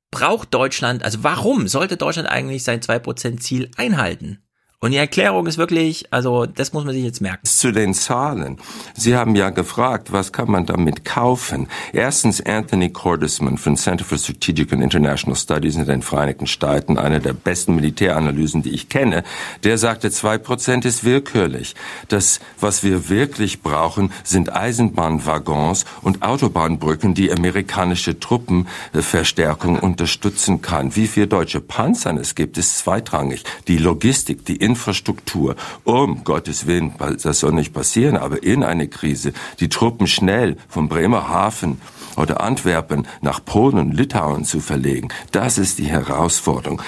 Speaker 3: braucht Deutschland, also warum sollte Deutschland eigentlich sein 2% Ziel einhalten? Und die Erklärung ist wirklich, also das muss man sich jetzt merken.
Speaker 89: Zu den Zahlen. Sie haben ja gefragt, was kann man damit kaufen? Erstens Anthony Cordesman von Center for Strategic and International Studies in den Vereinigten Staaten, eine der besten Militäranalysen, die ich kenne, der sagte, zwei Prozent ist willkürlich. Das, was wir wirklich brauchen, sind Eisenbahnwaggons und Autobahnbrücken, die amerikanische Truppenverstärkung unterstützen kann. Wie viel deutsche Panzern es gibt, ist zweitrangig. Die Logistik, die Infrastruktur. Um Gottes Willen, das soll nicht passieren, aber in eine Krise die Truppen schnell vom Bremerhaven oder Antwerpen nach Polen und Litauen zu verlegen, das ist die Herausforderung.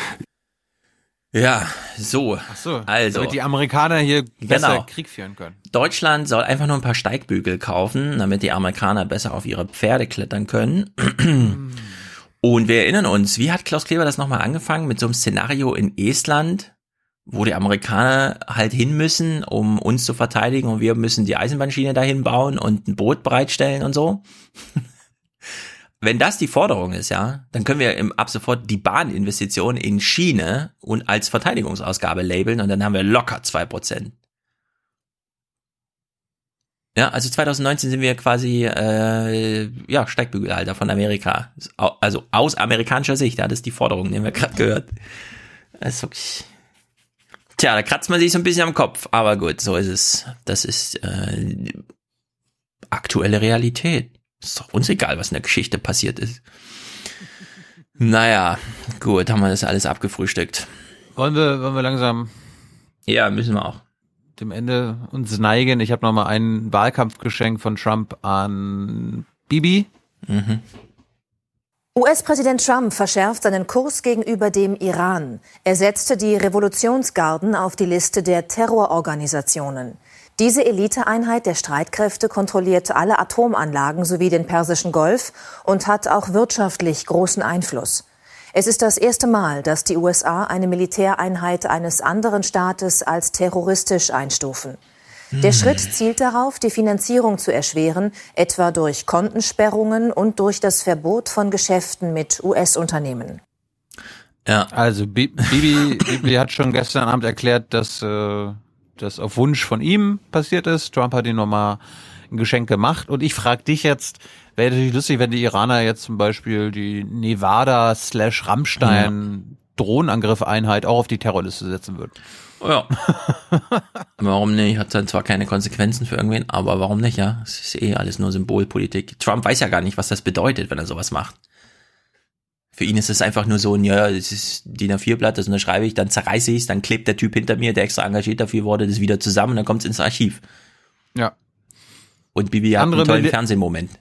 Speaker 3: Ja, so.
Speaker 1: Ach so,
Speaker 3: also
Speaker 1: damit die Amerikaner hier besser genau. Krieg führen können.
Speaker 3: Deutschland soll einfach nur ein paar Steigbügel kaufen, damit die Amerikaner besser auf ihre Pferde klettern können. Und wir erinnern uns, wie hat Klaus Kleber das nochmal angefangen mit so einem Szenario in Estland? Wo die Amerikaner halt hin müssen, um uns zu verteidigen und wir müssen die Eisenbahnschiene dahin bauen und ein Boot bereitstellen und so. Wenn das die Forderung ist, ja, dann können wir im, ab sofort die Bahninvestition in Schiene und als Verteidigungsausgabe labeln und dann haben wir locker zwei Prozent. Ja, also 2019 sind wir quasi äh, ja Steigbügelhalter von Amerika. Also aus amerikanischer Sicht, ja, das ist die Forderung, die wir gerade gehört. Das ist wirklich Tja, da kratzt man sich so ein bisschen am Kopf, aber gut, so ist es. Das ist äh, aktuelle Realität. Ist doch uns egal, was in der Geschichte passiert ist. Naja, gut, haben wir das alles abgefrühstückt.
Speaker 1: Wollen wir, wollen wir langsam.
Speaker 3: Ja, müssen wir auch.
Speaker 1: Dem Ende uns neigen. Ich habe noch mal ein Wahlkampfgeschenk von Trump an Bibi. Mhm.
Speaker 90: US-Präsident Trump verschärft seinen Kurs gegenüber dem Iran. Er setzte die Revolutionsgarden auf die Liste der Terrororganisationen. Diese Eliteeinheit der Streitkräfte kontrolliert alle Atomanlagen sowie den Persischen Golf und hat auch wirtschaftlich großen Einfluss. Es ist das erste Mal, dass die USA eine Militäreinheit eines anderen Staates als terroristisch einstufen. Der Schritt zielt darauf, die Finanzierung zu erschweren, etwa durch Kontensperrungen und durch das Verbot von Geschäften mit US-Unternehmen.
Speaker 1: Ja. Also Bibi, Bibi hat schon gestern Abend erklärt, dass äh, das auf Wunsch von ihm passiert ist. Trump hat ihm nochmal ein Geschenk gemacht. Und ich frage dich jetzt, wäre natürlich lustig, wenn die Iraner jetzt zum Beispiel die Nevada slash Rammstein Drohnenangriff-Einheit auch auf die Terrorliste setzen würden.
Speaker 3: Ja. warum nicht? Hat dann zwar keine Konsequenzen für irgendwen, aber warum nicht, ja? Es ist eh alles nur Symbolpolitik. Trump weiß ja gar nicht, was das bedeutet, wenn er sowas macht. Für ihn ist es einfach nur so ein, ja, das ist DIN A4-Blatt, das unterschreibe ich, dann zerreiße ich es, dann klebt der Typ hinter mir, der extra engagiert dafür wurde, das wieder zusammen dann kommt es ins Archiv.
Speaker 1: Ja.
Speaker 3: Und Bibi hat Andere einen tollen Mil Fernsehmoment.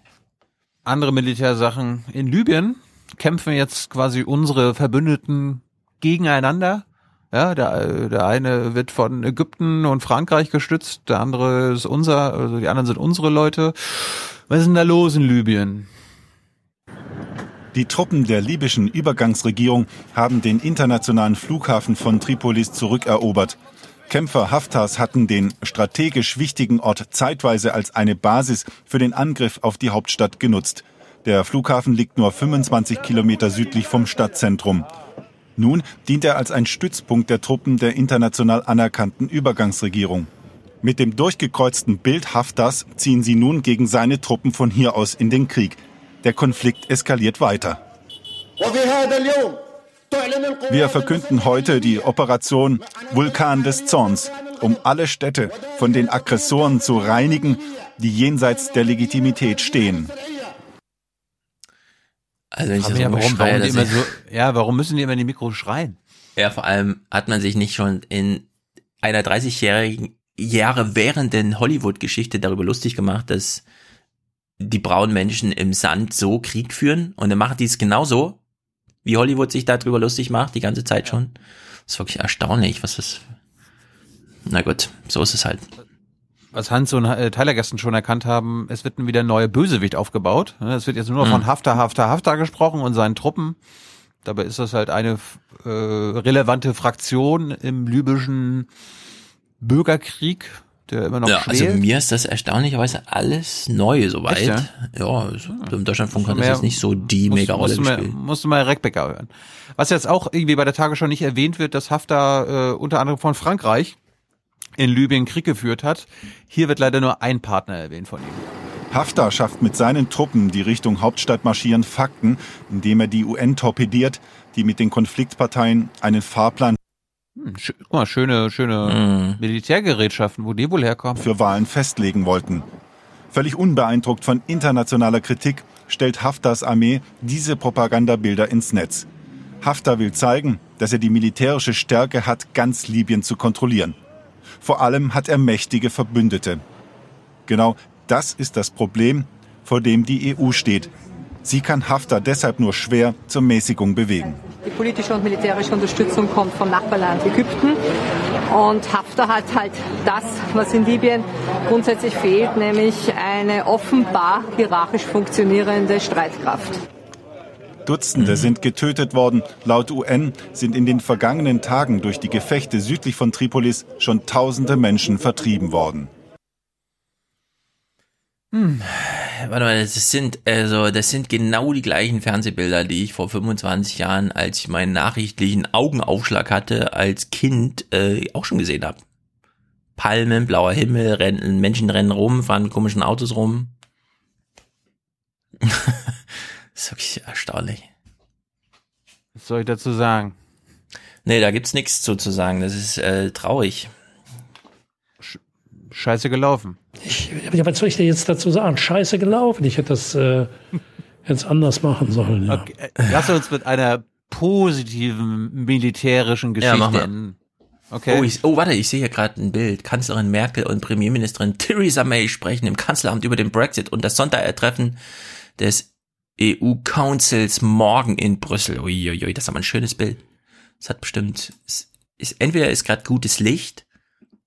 Speaker 1: Andere Militärsachen. In Libyen kämpfen jetzt quasi unsere Verbündeten gegeneinander. Ja, der, der eine wird von Ägypten und Frankreich gestützt, der andere ist unser, also die anderen sind unsere Leute. Was ist denn da los in Libyen?
Speaker 91: Die Truppen der libyschen Übergangsregierung haben den internationalen Flughafen von Tripolis zurückerobert. Kämpfer Haftars hatten den strategisch wichtigen Ort zeitweise als eine Basis für den Angriff auf die Hauptstadt genutzt. Der Flughafen liegt nur 25 Kilometer südlich vom Stadtzentrum. Nun dient er als ein Stützpunkt der Truppen der international anerkannten Übergangsregierung. Mit dem durchgekreuzten Bild Haftars ziehen sie nun gegen seine Truppen von hier aus in den Krieg. Der Konflikt eskaliert weiter. Wir verkünden heute die Operation Vulkan des Zorns, um alle Städte von den Aggressoren zu reinigen, die jenseits der Legitimität stehen.
Speaker 3: Also wenn ich das
Speaker 1: ja, warum,
Speaker 3: beschreie,
Speaker 1: warum immer
Speaker 3: ich-
Speaker 1: so, ja, warum müssen die immer in die Mikro schreien?
Speaker 3: Ja, vor allem hat man sich nicht schon in einer 30-jährigen Jahre währenden Hollywood-Geschichte darüber lustig gemacht, dass die braunen Menschen im Sand so Krieg führen und dann machen die es genauso, wie Hollywood sich darüber lustig macht, die ganze Zeit schon. Das ist wirklich erstaunlich, was das. Na gut, so ist es halt.
Speaker 1: Was Hans und äh, Tyler gestern schon erkannt haben, es wird wieder ein neuer Bösewicht aufgebaut. Ne, Es wird jetzt nur noch
Speaker 3: Mhm.
Speaker 1: von Haftar, Haftar, Haftar gesprochen und seinen Truppen. Dabei ist das halt eine äh, relevante Fraktion im libyschen Bürgerkrieg, der immer noch
Speaker 3: Ja, also
Speaker 1: schwelt.
Speaker 3: mir ist das erstaunlicherweise alles neu soweit.
Speaker 1: Echt,
Speaker 3: ja, so, im Deutschlandfunk hat das jetzt nicht so die
Speaker 1: musst-
Speaker 3: mega Rolle
Speaker 1: musst mal-. Musst du mal Reckbecker hören. Was jetzt auch irgendwie bei der Tagesschau nicht erwähnt wird, dass Haftar äh, unter anderem von Frankreich in Libyen Krieg geführt hat. Hier wird leider nur ein Partner erwähnt von ihm.
Speaker 91: Haftar schafft mit seinen Truppen, die Richtung Hauptstadt marschieren, Fakten, indem er die UN torpediert, die mit den Konfliktparteien einen Fahrplan
Speaker 1: Hm, guck mal, schöne, schöne Militärgerätschaften, wo die wohl herkommen.
Speaker 91: für Wahlen festlegen wollten. Völlig unbeeindruckt von internationaler Kritik stellt Haftars Armee diese Propagandabilder ins Netz. Haftar will zeigen, dass er die militärische Stärke hat, ganz Libyen zu kontrollieren. Vor allem hat er mächtige Verbündete. Genau das ist das Problem, vor dem die EU steht. Sie kann Haftar deshalb nur schwer zur Mäßigung bewegen.
Speaker 92: Die politische und militärische Unterstützung kommt vom Nachbarland Ägypten. Und Haftar hat halt das, was in Libyen grundsätzlich fehlt, nämlich eine offenbar hierarchisch funktionierende Streitkraft.
Speaker 91: Dutzende sind getötet worden. Laut UN sind in den vergangenen Tagen durch die Gefechte südlich von Tripolis schon tausende Menschen vertrieben worden.
Speaker 3: Hm. Warte mal, das sind, also, das sind genau die gleichen Fernsehbilder, die ich vor 25 Jahren, als ich meinen nachrichtlichen Augenaufschlag hatte, als Kind äh, auch schon gesehen habe. Palmen, blauer Himmel, rennen, Menschen rennen rum, fahren komischen Autos rum. das ist wirklich erstaunlich.
Speaker 1: Was soll ich dazu sagen?
Speaker 3: Nee, da gibt's nichts zu, zu sagen. Das ist äh, traurig.
Speaker 1: Scheiße gelaufen.
Speaker 93: Ja, was soll ich dir jetzt dazu sagen? Scheiße gelaufen. Ich hätte das äh, jetzt anders machen sollen. Ja.
Speaker 1: Okay, äh, lass uns mit einer positiven militärischen
Speaker 3: Ja, mach
Speaker 1: Geschichte
Speaker 3: mal.
Speaker 1: enden. Okay.
Speaker 3: Oh, ich, oh, warte, ich sehe hier gerade ein Bild. Kanzlerin Merkel und Premierministerin Theresa May sprechen im Kanzleramt über den Brexit und das Sondertreffen des EU-Councils morgen in Brüssel. Uiuiui, das ist aber ein schönes Bild. Das hat bestimmt, es ist, entweder ist gerade gutes Licht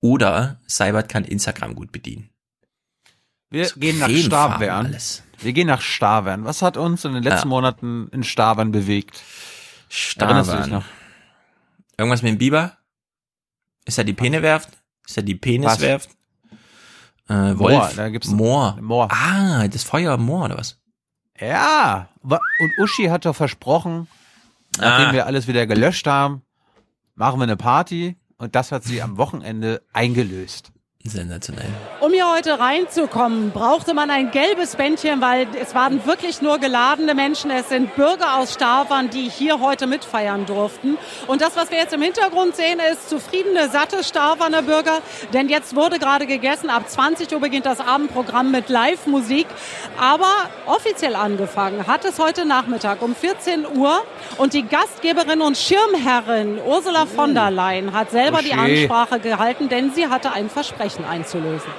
Speaker 3: oder Cybert kann Instagram gut bedienen.
Speaker 1: Wir
Speaker 3: So
Speaker 1: gehen nach Stavern.
Speaker 3: alles.
Speaker 1: Wir gehen nach Stavern. Was hat uns in den letzten
Speaker 3: Ja.
Speaker 1: Monaten in Stavern bewegt?
Speaker 3: Stavern. Irgendwas mit dem Biber? Ist da die Penewerft? Ist da die Peniswerft? Äh, Wolf?
Speaker 1: Moor, da gibt's
Speaker 3: Moor.
Speaker 1: Moor.
Speaker 3: Ah, das Feuer Moor oder was?
Speaker 1: Ja. Und Uschi hat doch versprochen, nachdem
Speaker 3: Ah.
Speaker 1: wir alles wieder gelöscht haben, machen wir eine Party. Und das hat sie am Wochenende eingelöst.
Speaker 3: Sensationell.
Speaker 94: Um hier heute reinzukommen, brauchte man ein gelbes Bändchen, weil es waren wirklich nur geladene Menschen. Es sind Bürger aus Stavern, die hier heute mitfeiern durften. Und das, was wir jetzt im Hintergrund sehen, ist zufriedene, satte Staverner Bürger. Denn jetzt wurde gerade gegessen. Ab 20 Uhr beginnt das Abendprogramm mit Live-Musik. Aber offiziell angefangen hat es heute Nachmittag um 14 Uhr. Und die Gastgeberin und Schirmherrin Ursula von der Leyen hat selber die
Speaker 95: Oje.
Speaker 94: Ansprache gehalten, denn sie hatte ein Versprechen einzulösen.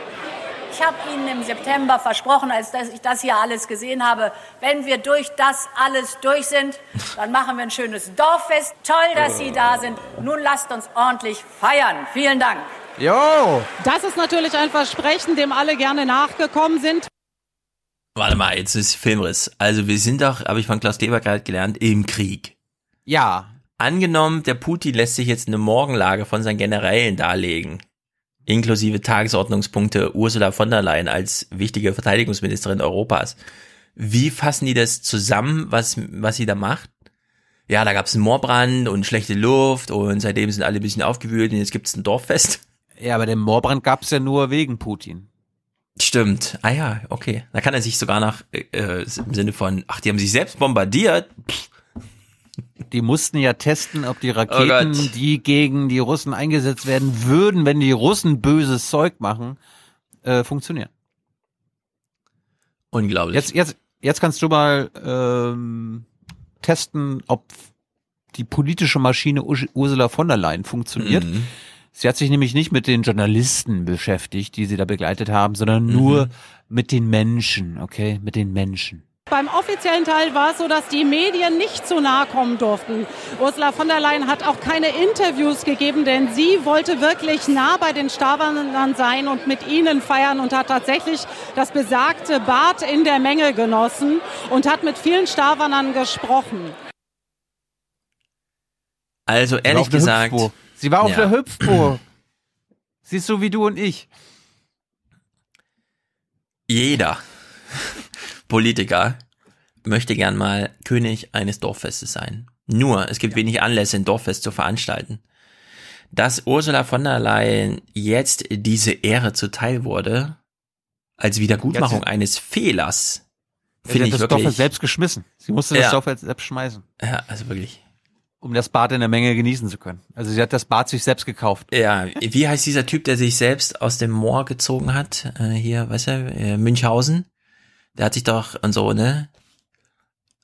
Speaker 95: Ich habe Ihnen im September versprochen, als dass ich das hier alles gesehen habe, wenn wir durch das alles durch sind, dann machen wir ein schönes Dorffest. Toll, dass Sie da sind. Nun lasst uns ordentlich feiern. Vielen Dank.
Speaker 1: Jo!
Speaker 94: Das ist natürlich ein Versprechen, dem alle gerne nachgekommen sind.
Speaker 3: Warte mal, jetzt ist Filmriss. Also wir sind doch, habe ich von Klaus Deber gerade gelernt, im Krieg.
Speaker 1: Ja.
Speaker 3: Angenommen, der Putin lässt sich jetzt eine Morgenlage von seinen Generälen darlegen. Inklusive Tagesordnungspunkte Ursula von der Leyen als wichtige Verteidigungsministerin Europas. Wie fassen die das zusammen, was, was sie da macht? Ja, da gab es einen Moorbrand und schlechte Luft und seitdem sind alle ein bisschen aufgewühlt und jetzt gibt es ein Dorffest.
Speaker 1: Ja, aber den Moorbrand gab's ja nur wegen Putin.
Speaker 3: Stimmt. Ah ja, okay. Da kann er sich sogar nach, äh, im Sinne von, ach, die haben sich selbst bombardiert. Pff.
Speaker 1: Die mussten ja testen, ob die Raketen,
Speaker 3: Oh
Speaker 1: die gegen die Russen eingesetzt werden würden, wenn die Russen böses Zeug machen, äh, funktionieren.
Speaker 3: Unglaublich.
Speaker 1: Jetzt, jetzt, jetzt kannst du mal ähm, testen, ob die politische Maschine Urs- Ursula von der Leyen funktioniert.
Speaker 3: Mhm.
Speaker 1: Sie hat sich nämlich nicht mit den Journalisten beschäftigt, die sie da begleitet haben, sondern nur
Speaker 3: Mhm.
Speaker 1: mit den Menschen, okay, mit den Menschen.
Speaker 94: Beim offiziellen Teil war es so, dass die Medien nicht zu nahe kommen durften. Ursula von der Leyen hat auch keine Interviews gegeben, denn sie wollte wirklich nah bei den Stavanern sein und mit ihnen feiern und hat tatsächlich das besagte Bad in der Menge genossen und hat mit vielen Stavanern gesprochen.
Speaker 3: Also
Speaker 1: Sie
Speaker 3: ehrlich
Speaker 1: der
Speaker 3: gesagt.
Speaker 1: Hüpfburg. Sie war auf
Speaker 3: Ja.
Speaker 1: der Hüpfburg. Sie ist so wie du und ich.
Speaker 3: Jeder Politiker möchte gern mal König eines Dorffestes sein. Nur, es gibt wenig Anlässe, ein Dorffest zu veranstalten. Dass Ursula von der Leyen jetzt diese Ehre zuteil wurde, als Wiedergutmachung
Speaker 1: Ja, sie-
Speaker 3: eines Fehlers,
Speaker 1: Sie
Speaker 3: finde ich
Speaker 1: das
Speaker 3: wirklich.
Speaker 1: Dorf selbst geschmissen. Sie musste das
Speaker 3: Ja.
Speaker 1: Dorf selbst schmeißen.
Speaker 3: Ja, also wirklich.
Speaker 1: Um das Bad in der Menge genießen zu können. Also sie hat das Bad sich selbst gekauft.
Speaker 3: Ja, wie heißt dieser Typ, der sich selbst aus dem Moor gezogen hat? Äh, hier, weißt du, äh, Münchhausen? Der hat sich doch und so, ne?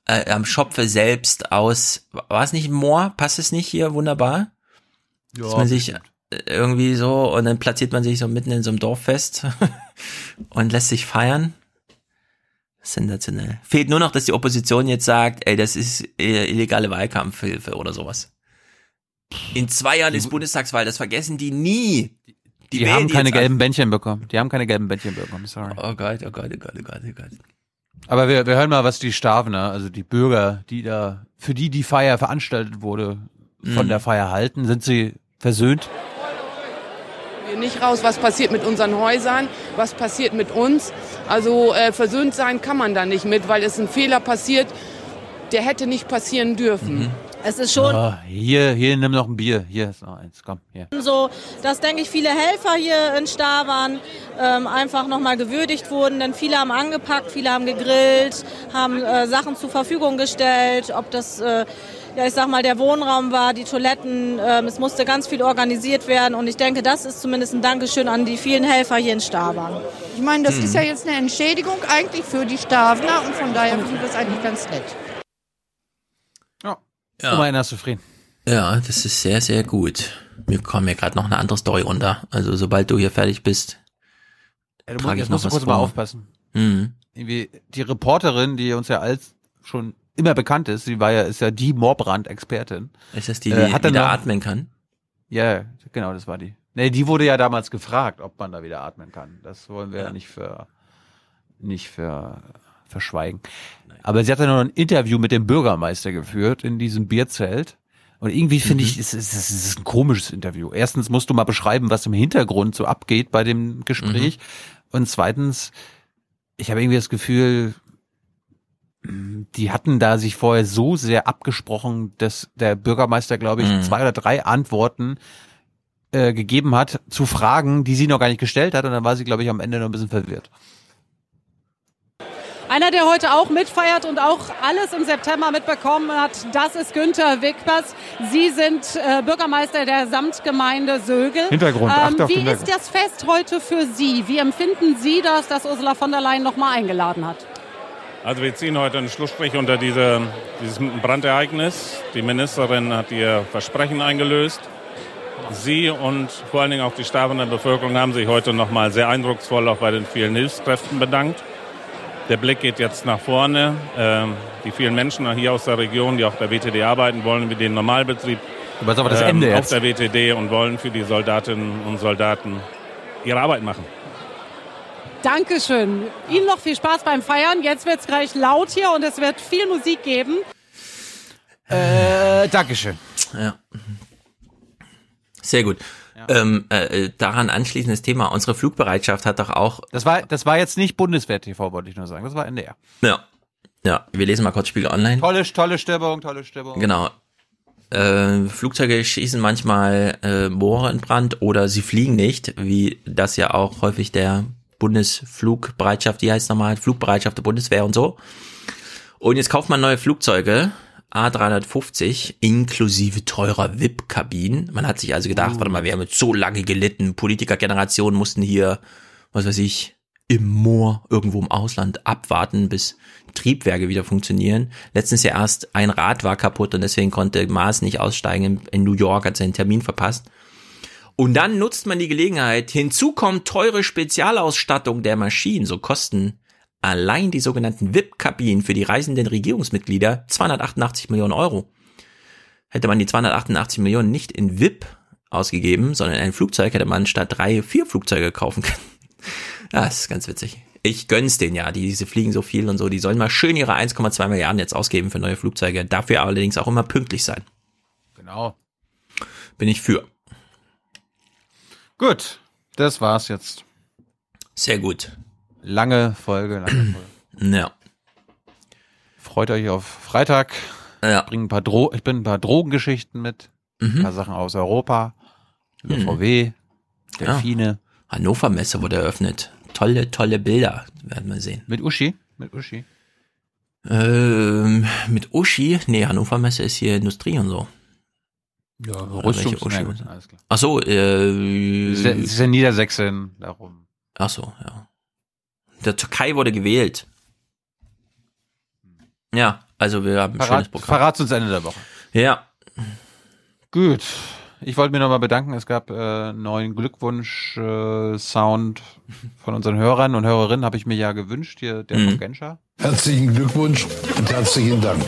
Speaker 3: Äh, am Schopfe selbst aus, war es nicht Moor? Passt es nicht hier wunderbar?
Speaker 1: Ja,
Speaker 3: Dass man sich äh, irgendwie so, und dann platziert man sich so mitten in so einem Dorf fest und lässt sich feiern. Sensationell. Fehlt nur noch, dass die Opposition jetzt sagt, ey, das ist äh, illegale Wahlkampfhilfe oder sowas. In zwei Jahren ist Bundestagswahl, das vergessen die nie.
Speaker 1: Die, haben
Speaker 3: die
Speaker 1: keine
Speaker 3: jetzt an.
Speaker 1: gelben Bändchen bekommen. Die haben keine gelben Bändchen bekommen, sorry.
Speaker 3: Oh Gott, oh Gott, oh Gott, oh Gott, oh Gott.
Speaker 1: Aber wir, wir hören mal, was die Stavener, also die Bürger, die da, für die die Feier veranstaltet wurde, von
Speaker 96: Mhm.
Speaker 1: der Feier halten. Sind sie versöhnt?
Speaker 96: Wir nicht raus, was passiert mit unseren Häusern, was passiert mit uns. Also äh, versöhnt sein kann man da nicht mit, weil es ein Fehler passiert, der hätte nicht passieren dürfen.
Speaker 97: Es ist schon
Speaker 1: Ah, hier, hier, nimm noch ein Bier. Hier ist noch eins, komm, hier.
Speaker 97: so, dass, denke ich, viele Helfer hier in Stavan ähm, einfach nochmal gewürdigt wurden, denn viele haben angepackt, viele haben gegrillt, haben äh, Sachen zur Verfügung gestellt, ob das, äh, ja, ich sag mal, der Wohnraum war, die Toiletten, ähm, es musste ganz viel organisiert werden und ich denke, das ist zumindest ein Dankeschön an die vielen Helfer hier in Stavan.
Speaker 98: Ich meine, das
Speaker 97: Hm.
Speaker 98: ist ja jetzt eine Entschädigung eigentlich für die Stavner und von daher finde ich das eigentlich ganz nett.
Speaker 3: Ja.
Speaker 1: Hast du Frieden.
Speaker 3: Ja, das ist sehr, sehr gut. Mir kommt mir gerade noch eine andere Story unter. Also sobald du hier fertig bist,
Speaker 1: Ja, du musst,
Speaker 3: ich
Speaker 1: musst du kurz
Speaker 3: vor.
Speaker 1: mal aufpassen.
Speaker 3: Mhm.
Speaker 1: Irgendwie die Reporterin, die uns ja als schon immer bekannt ist, sie war ja, ist ja die Moorbrand-Expertin.
Speaker 3: Ist das die,
Speaker 1: Äh,
Speaker 3: die
Speaker 1: hat dann
Speaker 3: wieder
Speaker 1: noch-
Speaker 3: atmen kann?
Speaker 1: Ja, genau, das war die. Nee, die wurde ja damals gefragt, ob man da wieder atmen kann. Das wollen wir ja. nicht für, nicht für verschweigen. Aber sie hat dann noch ein Interview mit dem Bürgermeister geführt in diesem Bierzelt. Und irgendwie finde ich, es ist, es ist ein komisches Interview. Erstens musst du mal beschreiben, was im Hintergrund so abgeht bei dem Gespräch. Und zweitens, ich habe irgendwie das Gefühl, die hatten da sich vorher so sehr abgesprochen, dass der Bürgermeister, glaube ich,
Speaker 3: Mhm.
Speaker 1: zwei oder drei Antworten äh, gegeben hat zu Fragen, die sie noch gar nicht gestellt hat. Und dann war sie, glaube ich, am Ende noch ein bisschen verwirrt.
Speaker 94: Einer, der heute auch mitfeiert und auch alles im September mitbekommen hat, das ist Günther Wickpers. Sie sind äh, Bürgermeister der Samtgemeinde Sögel.
Speaker 1: Hintergrund, auf
Speaker 94: wie
Speaker 1: den
Speaker 94: ist
Speaker 1: Hintergrund.
Speaker 94: das Fest heute für Sie? Wie empfinden Sie das, dass Ursula von der Leyen nochmal eingeladen hat?
Speaker 99: Also wir ziehen heute einen Schlussstrich unter diese, dieses Brandereignis. Die Ministerin hat ihr Versprechen eingelöst. Sie und vor allen Dingen auch die Stavener Bevölkerung haben sich heute noch mal sehr eindrucksvoll auch bei den vielen Hilfskräften bedankt. Der Blick geht jetzt nach vorne. Ähm, die vielen Menschen hier aus der Region, die auch bei WTD arbeiten wollen, wie den Normalbetrieb
Speaker 1: aber das
Speaker 99: ähm,
Speaker 1: Ende
Speaker 99: auf
Speaker 1: jetzt.
Speaker 99: der WTD und wollen für die Soldatinnen und Soldaten ihre Arbeit machen.
Speaker 94: Dankeschön. Ihnen noch viel Spaß beim Feiern. Jetzt wird es gleich laut hier und es wird viel Musik geben.
Speaker 1: Äh, Dankeschön.
Speaker 3: Ja. Sehr gut. Ähm, äh, äh, daran anschließendes Thema. Unsere Flugbereitschaft hat doch auch.
Speaker 1: Das war, das war jetzt nicht Bundeswehr-TV, wollte ich nur sagen. Das war NDR.
Speaker 3: Ja. Ja, wir lesen mal kurz Spiegel Online.
Speaker 1: Tolle, tolle Stimmung, tolle Stimmung.
Speaker 3: Genau. Äh, Flugzeuge schießen manchmal äh, Moore in Brand oder sie fliegen nicht, wie das ja auch häufig der Bundesflugbereitschaft, die heißt nochmal Flugbereitschaft der Bundeswehr und so. Und jetzt kauft man neue Flugzeuge, A350 inklusive teurer VIP-Kabinen. Man hat sich also gedacht,
Speaker 1: Uh.
Speaker 3: warte mal, wir haben jetzt so lange gelitten. Politikergenerationen mussten hier, was weiß ich, im Moor irgendwo im Ausland abwarten, bis Triebwerke wieder funktionieren. Letztens ja erst ein Rad war kaputt und deswegen konnte Maas nicht aussteigen. In New York hat seinen Termin verpasst. Und dann nutzt man die Gelegenheit. Hinzu kommt teure Spezialausstattung der Maschinen. So kosten allein die sogenannten VIP-Kabinen für die reisenden Regierungsmitglieder 288 Millionen Euro. Hätte man die 288 Millionen nicht in VIP ausgegeben, sondern in ein Flugzeug, hätte man statt drei, vier Flugzeuge kaufen können. Das ist ganz witzig. Ich gönn's denen ja, die, diese fliegen so viel und so, die sollen mal schön ihre 1,2 Milliarden jetzt ausgeben für neue Flugzeuge, dafür allerdings auch immer pünktlich sein.
Speaker 1: Genau.
Speaker 3: Bin ich für.
Speaker 1: Gut, das war's jetzt.
Speaker 3: Sehr gut.
Speaker 1: Lange Folge, lange Folge.
Speaker 3: Ja.
Speaker 1: Freut euch auf Freitag.
Speaker 3: Ja.
Speaker 1: Bring ein paar Dro ich bringe ein paar Drogengeschichten mit.
Speaker 3: Mhm.
Speaker 1: Ein paar Sachen aus Europa. Über
Speaker 3: Mhm.
Speaker 1: VW. Delfine.
Speaker 3: Hannover Messe wurde eröffnet. Tolle, tolle Bilder werden wir sehen.
Speaker 1: Mit Uschi? Mit Uschi?
Speaker 3: Ähm, mit Uschi? Nee, Hannover Messe ist hier Industrie und so.
Speaker 1: Ja, Rüstungs-
Speaker 3: Uschi?
Speaker 1: gut, alles klar.
Speaker 3: Ach so, äh,
Speaker 1: ist ja- ist ja Niedersächsin, darum.
Speaker 3: Ach so, ja. Der Türkei wurde gewählt. Ja, also wir haben ein schönes
Speaker 1: Verrat,
Speaker 3: Programm.
Speaker 1: verrat's uns Ende der Woche.
Speaker 3: Ja.
Speaker 1: Gut. Ich wollte mir nochmal bedanken. Es gab äh, einen neuen Glückwunsch-Sound von unseren Hörern und Hörerinnen, habe ich mir ja gewünscht, hier der
Speaker 3: Mhm.
Speaker 1: von Genscher.
Speaker 100: Herzlichen Glückwunsch und herzlichen Dank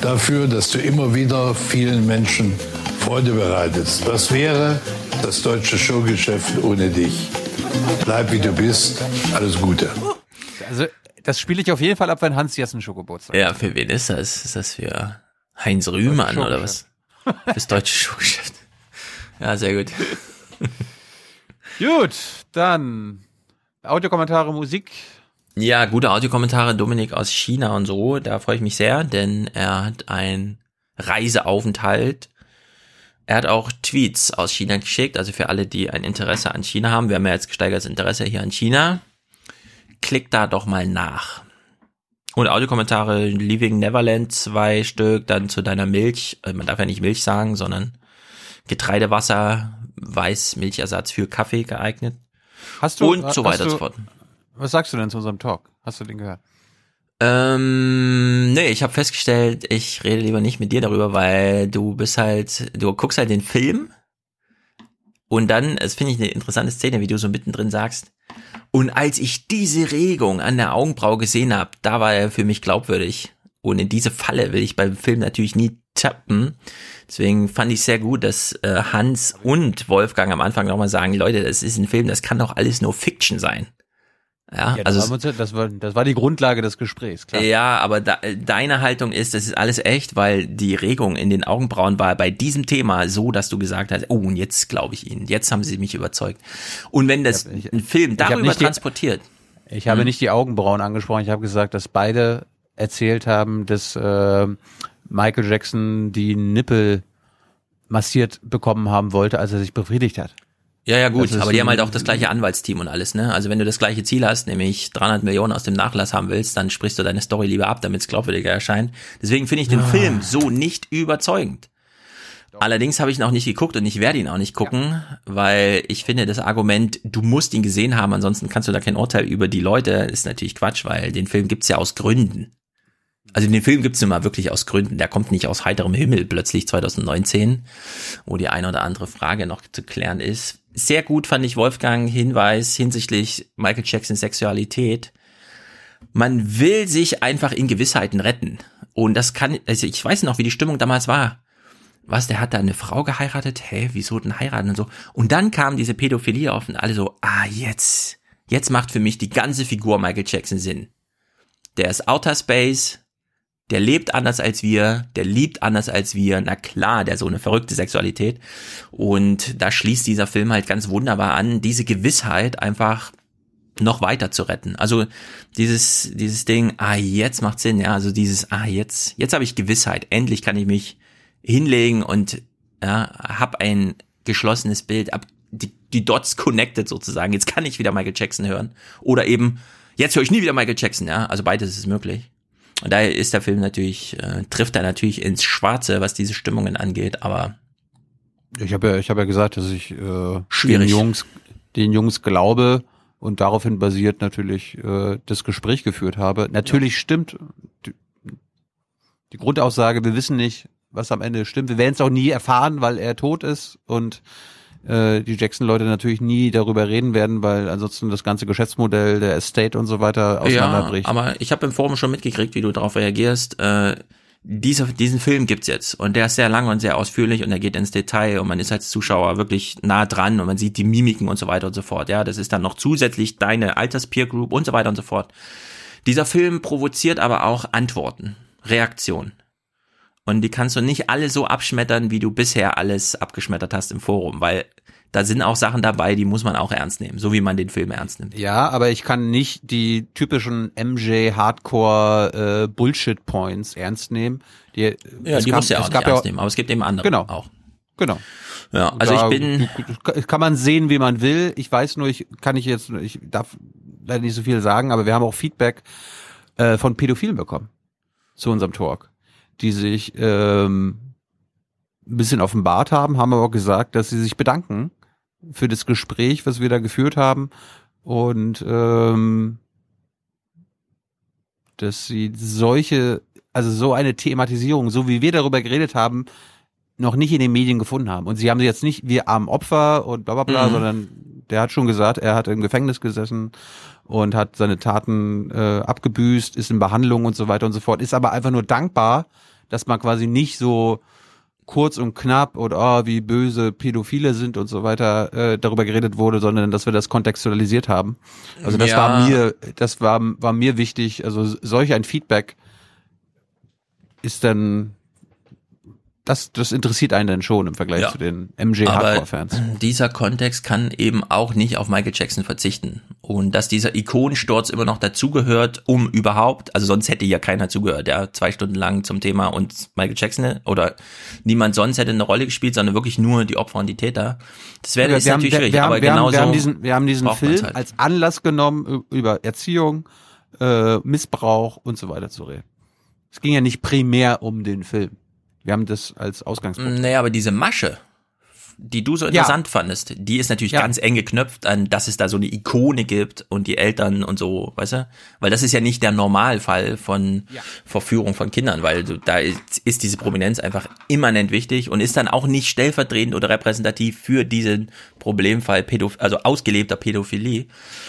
Speaker 100: dafür, dass du immer wieder vielen Menschen Freude bereitest. Was wäre das deutsche Showgeschäft ohne dich? Bleib wie du bist. Alles Gute.
Speaker 1: Also, das spiele ich auf jeden Fall ab, wenn Hans Jessen Schokobotsag
Speaker 3: Ja, für wen ist das? Ist das für Heinz Rühmann oder was? Fürs deutsche Showgeschäft. Ja, sehr gut.
Speaker 1: Gut, dann Audiokommentare, Musik.
Speaker 3: Ja, gute Audiokommentare, Dominik aus China und so, da freue ich mich sehr, denn er hat einen Reiseaufenthalt. Er hat auch Tweets aus China geschickt, also für alle, die ein Interesse an China haben. Wir haben ja jetzt gesteigertes Interesse hier an China. Klickt da doch mal nach. Und Audiokommentare, Leaving Neverland, zwei Stück, dann zu deiner Milch, äh, man darf ja nicht Milch sagen, sondern Getreidewasser, Weißmilchersatz für Kaffee geeignet.
Speaker 1: Hast du,
Speaker 3: und so weiter und so fort.
Speaker 1: Was sagst du denn zu unserem Talk? Hast du den gehört?
Speaker 3: Ähm, nee, ich habe festgestellt, ich rede lieber nicht mit dir darüber, weil du bist halt, du guckst halt den Film und dann, das finde ich eine interessante Szene, wie du so mittendrin sagst. Und als ich diese Regung an der Augenbraue gesehen habe, da war er für mich glaubwürdig. Und in diese Falle will ich beim Film natürlich nie tappen. Deswegen fand ich sehr gut, dass äh, Hans und Wolfgang am Anfang nochmal sagen, Leute, das ist ein Film, das kann doch alles nur Fiction sein. Ja,
Speaker 1: Ja,
Speaker 3: also
Speaker 1: das, war, uns- das, war, das war die Grundlage des Gesprächs, klar.
Speaker 3: ja, aber da, deine Haltung ist, das ist alles echt, weil die Regung in den Augenbrauen war bei diesem Thema so, dass du gesagt hast, oh, und jetzt glaube ich ihnen, jetzt haben sie mich überzeugt. Und wenn das ein Film darüber
Speaker 1: nicht die-
Speaker 3: transportiert,
Speaker 1: Ich habe
Speaker 3: Hm.
Speaker 1: nicht die Augenbrauen angesprochen, ich habe gesagt, dass beide erzählt haben, dass äh, Michael Jackson die Nippel massiert bekommen haben wollte, als er sich befriedigt hat.
Speaker 3: Ja, ja gut, aber die haben halt auch das gleiche Anwaltsteam und alles, ne? Also wenn du das gleiche Ziel hast, nämlich 300 Millionen aus dem Nachlass haben willst, dann sprichst du deine Story lieber ab, damit es glaubwürdiger erscheint. Deswegen finde ich den
Speaker 1: Ah.
Speaker 3: Film so nicht überzeugend. Allerdings habe ich ihn auch nicht geguckt und ich werde ihn auch nicht gucken, weil ich finde das Argument, du musst ihn gesehen haben, ansonsten kannst du da kein Urteil über die Leute, ist natürlich Quatsch, weil den Film gibt's ja aus Gründen. Also den Film gibt's nun mal wirklich aus Gründen. Der kommt nicht aus heiterem Himmel plötzlich 2019, wo die eine oder andere Frage noch zu klären ist. Sehr gut fand ich Wolfgang Hinweis hinsichtlich Michael Jacksons Sexualität. Man will sich einfach in Gewissheiten retten. Und das kann, also ich weiß noch, wie die Stimmung damals war was, der hat da eine Frau geheiratet? Hä, wieso denn heiraten und so? Und dann kam diese Pädophilie auf und alle so, ah, jetzt, jetzt macht für mich die ganze Figur Michael Jackson Sinn. Der ist Outer Space, der lebt anders als wir, der liebt anders als wir, na klar, der so eine verrückte Sexualität. Und da schließt dieser Film halt ganz wunderbar an, diese Gewissheit einfach noch weiter zu retten. Also dieses, dieses Ding, ah, jetzt macht Sinn, ja, also dieses, ah, jetzt, jetzt habe ich Gewissheit, endlich kann ich mich hinlegen und ja, hab ein geschlossenes Bild, ab die, die Dots connected sozusagen. Jetzt kann ich wieder Michael Jackson hören. Oder eben, jetzt höre ich nie wieder Michael Jackson, ja. Also beides ist möglich. Und daher ist der Film natürlich, äh, trifft er natürlich ins Schwarze, was diese Stimmungen angeht, aber
Speaker 1: Ich habe ja, ich habe ja gesagt, dass ich äh, den. Jungs, den Jungs glaube und daraufhin basiert natürlich äh, das Gespräch geführt habe. Natürlich stimmt die, die Grundaussage, wir wissen nicht, was am Ende stimmt. Wir werden es auch nie erfahren, weil er tot ist und äh, die Jackson-Leute natürlich nie darüber reden werden, weil ansonsten das ganze Geschäftsmodell der Estate und so weiter auseinanderbricht.
Speaker 3: Ja, aber ich habe im Forum schon mitgekriegt, wie du darauf reagierst. Äh, dieser, diesen Film gibt's jetzt und der ist sehr lang und sehr ausführlich und er geht ins Detail und man ist als Zuschauer wirklich nah dran und man sieht die Mimiken und so weiter und so fort. Ja, das ist dann noch zusätzlich deine Alters-Peer Group und so weiter und so fort. Dieser Film provoziert aber auch Antworten, Reaktionen. Und die kannst du nicht alle so abschmettern, wie du bisher alles abgeschmettert hast im Forum, weil da sind auch Sachen dabei, die muss man auch ernst nehmen, so wie man den Film ernst nimmt.
Speaker 1: Ja, aber ich kann nicht die typischen MJ Hardcore äh, Bullshit Points ernst nehmen. Die,
Speaker 3: Ja,
Speaker 1: es
Speaker 3: die
Speaker 1: gab-
Speaker 3: musst du ja auch nicht ernst nehmen, aber es gibt eben andere
Speaker 1: Genau.
Speaker 3: auch.
Speaker 1: Genau.
Speaker 3: Ja, also
Speaker 1: Da
Speaker 3: ich bin,
Speaker 1: kann man sehen, wie man will. Ich weiß nur, ich kann ich jetzt, ich darf leider nicht so viel sagen, aber wir haben auch Feedback äh, von Pädophilen bekommen zu unserem Talk, die sich ähm, ein bisschen offenbart haben, haben aber auch gesagt, dass sie sich bedanken für das Gespräch, was wir da geführt haben und ähm, dass sie solche, also so eine Thematisierung, so wie wir darüber geredet haben, noch nicht in den Medien gefunden haben. Und sie haben sie jetzt nicht wir armen Opfer und bla bla bla,
Speaker 3: Mhm.
Speaker 1: sondern der hat schon gesagt, er hat im Gefängnis gesessen und hat seine Taten äh, abgebüßt, ist in Behandlung und so weiter und so fort, ist aber einfach nur dankbar, dass man quasi nicht so kurz und knapp oder oh, wie böse Pädophile sind und so weiter äh, darüber geredet wurde, sondern dass wir das kontextualisiert haben. Also das
Speaker 3: Ja.
Speaker 1: war mir, das war, war mir wichtig. Also solch ein Feedback ist dann das, das interessiert einen dann schon im Vergleich
Speaker 3: Ja.
Speaker 1: zu den MJ
Speaker 3: aber
Speaker 1: Hardcore-Fans.
Speaker 3: dieser Kontext kann eben auch nicht auf Michael Jackson verzichten. Und dass dieser Ikonensturz immer noch dazugehört, um überhaupt, also sonst hätte ja keiner zugehört, ja, zwei Stunden lang zum Thema und Michael Jackson oder niemand sonst hätte eine Rolle gespielt, sondern wirklich nur die Opfer und die Täter. Das wäre
Speaker 1: haben,
Speaker 3: natürlich
Speaker 1: wir,
Speaker 3: schwierig, aber
Speaker 1: haben, wir,
Speaker 3: genauso
Speaker 1: haben, wir haben diesen, wir haben diesen Film
Speaker 3: halt.
Speaker 1: als Anlass genommen, über Erziehung, äh, Missbrauch und so weiter zu reden. Es ging ja nicht primär um den Film. Wir haben das als Ausgangspunkt.
Speaker 3: Naja, aber diese Masche, die du so
Speaker 1: Ja.
Speaker 3: interessant fandest, die ist natürlich
Speaker 1: Ja.
Speaker 3: ganz eng geknöpft an, dass es da so eine Ikone gibt und die Eltern und so, weißt du? Weil das ist ja nicht der Normalfall von Verführung von Kindern, weil da ist, ist diese Prominenz einfach immanent wichtig und ist dann auch nicht stellvertretend oder repräsentativ für diesen Problemfall, Pädoph also ausgelebter Pädophilie.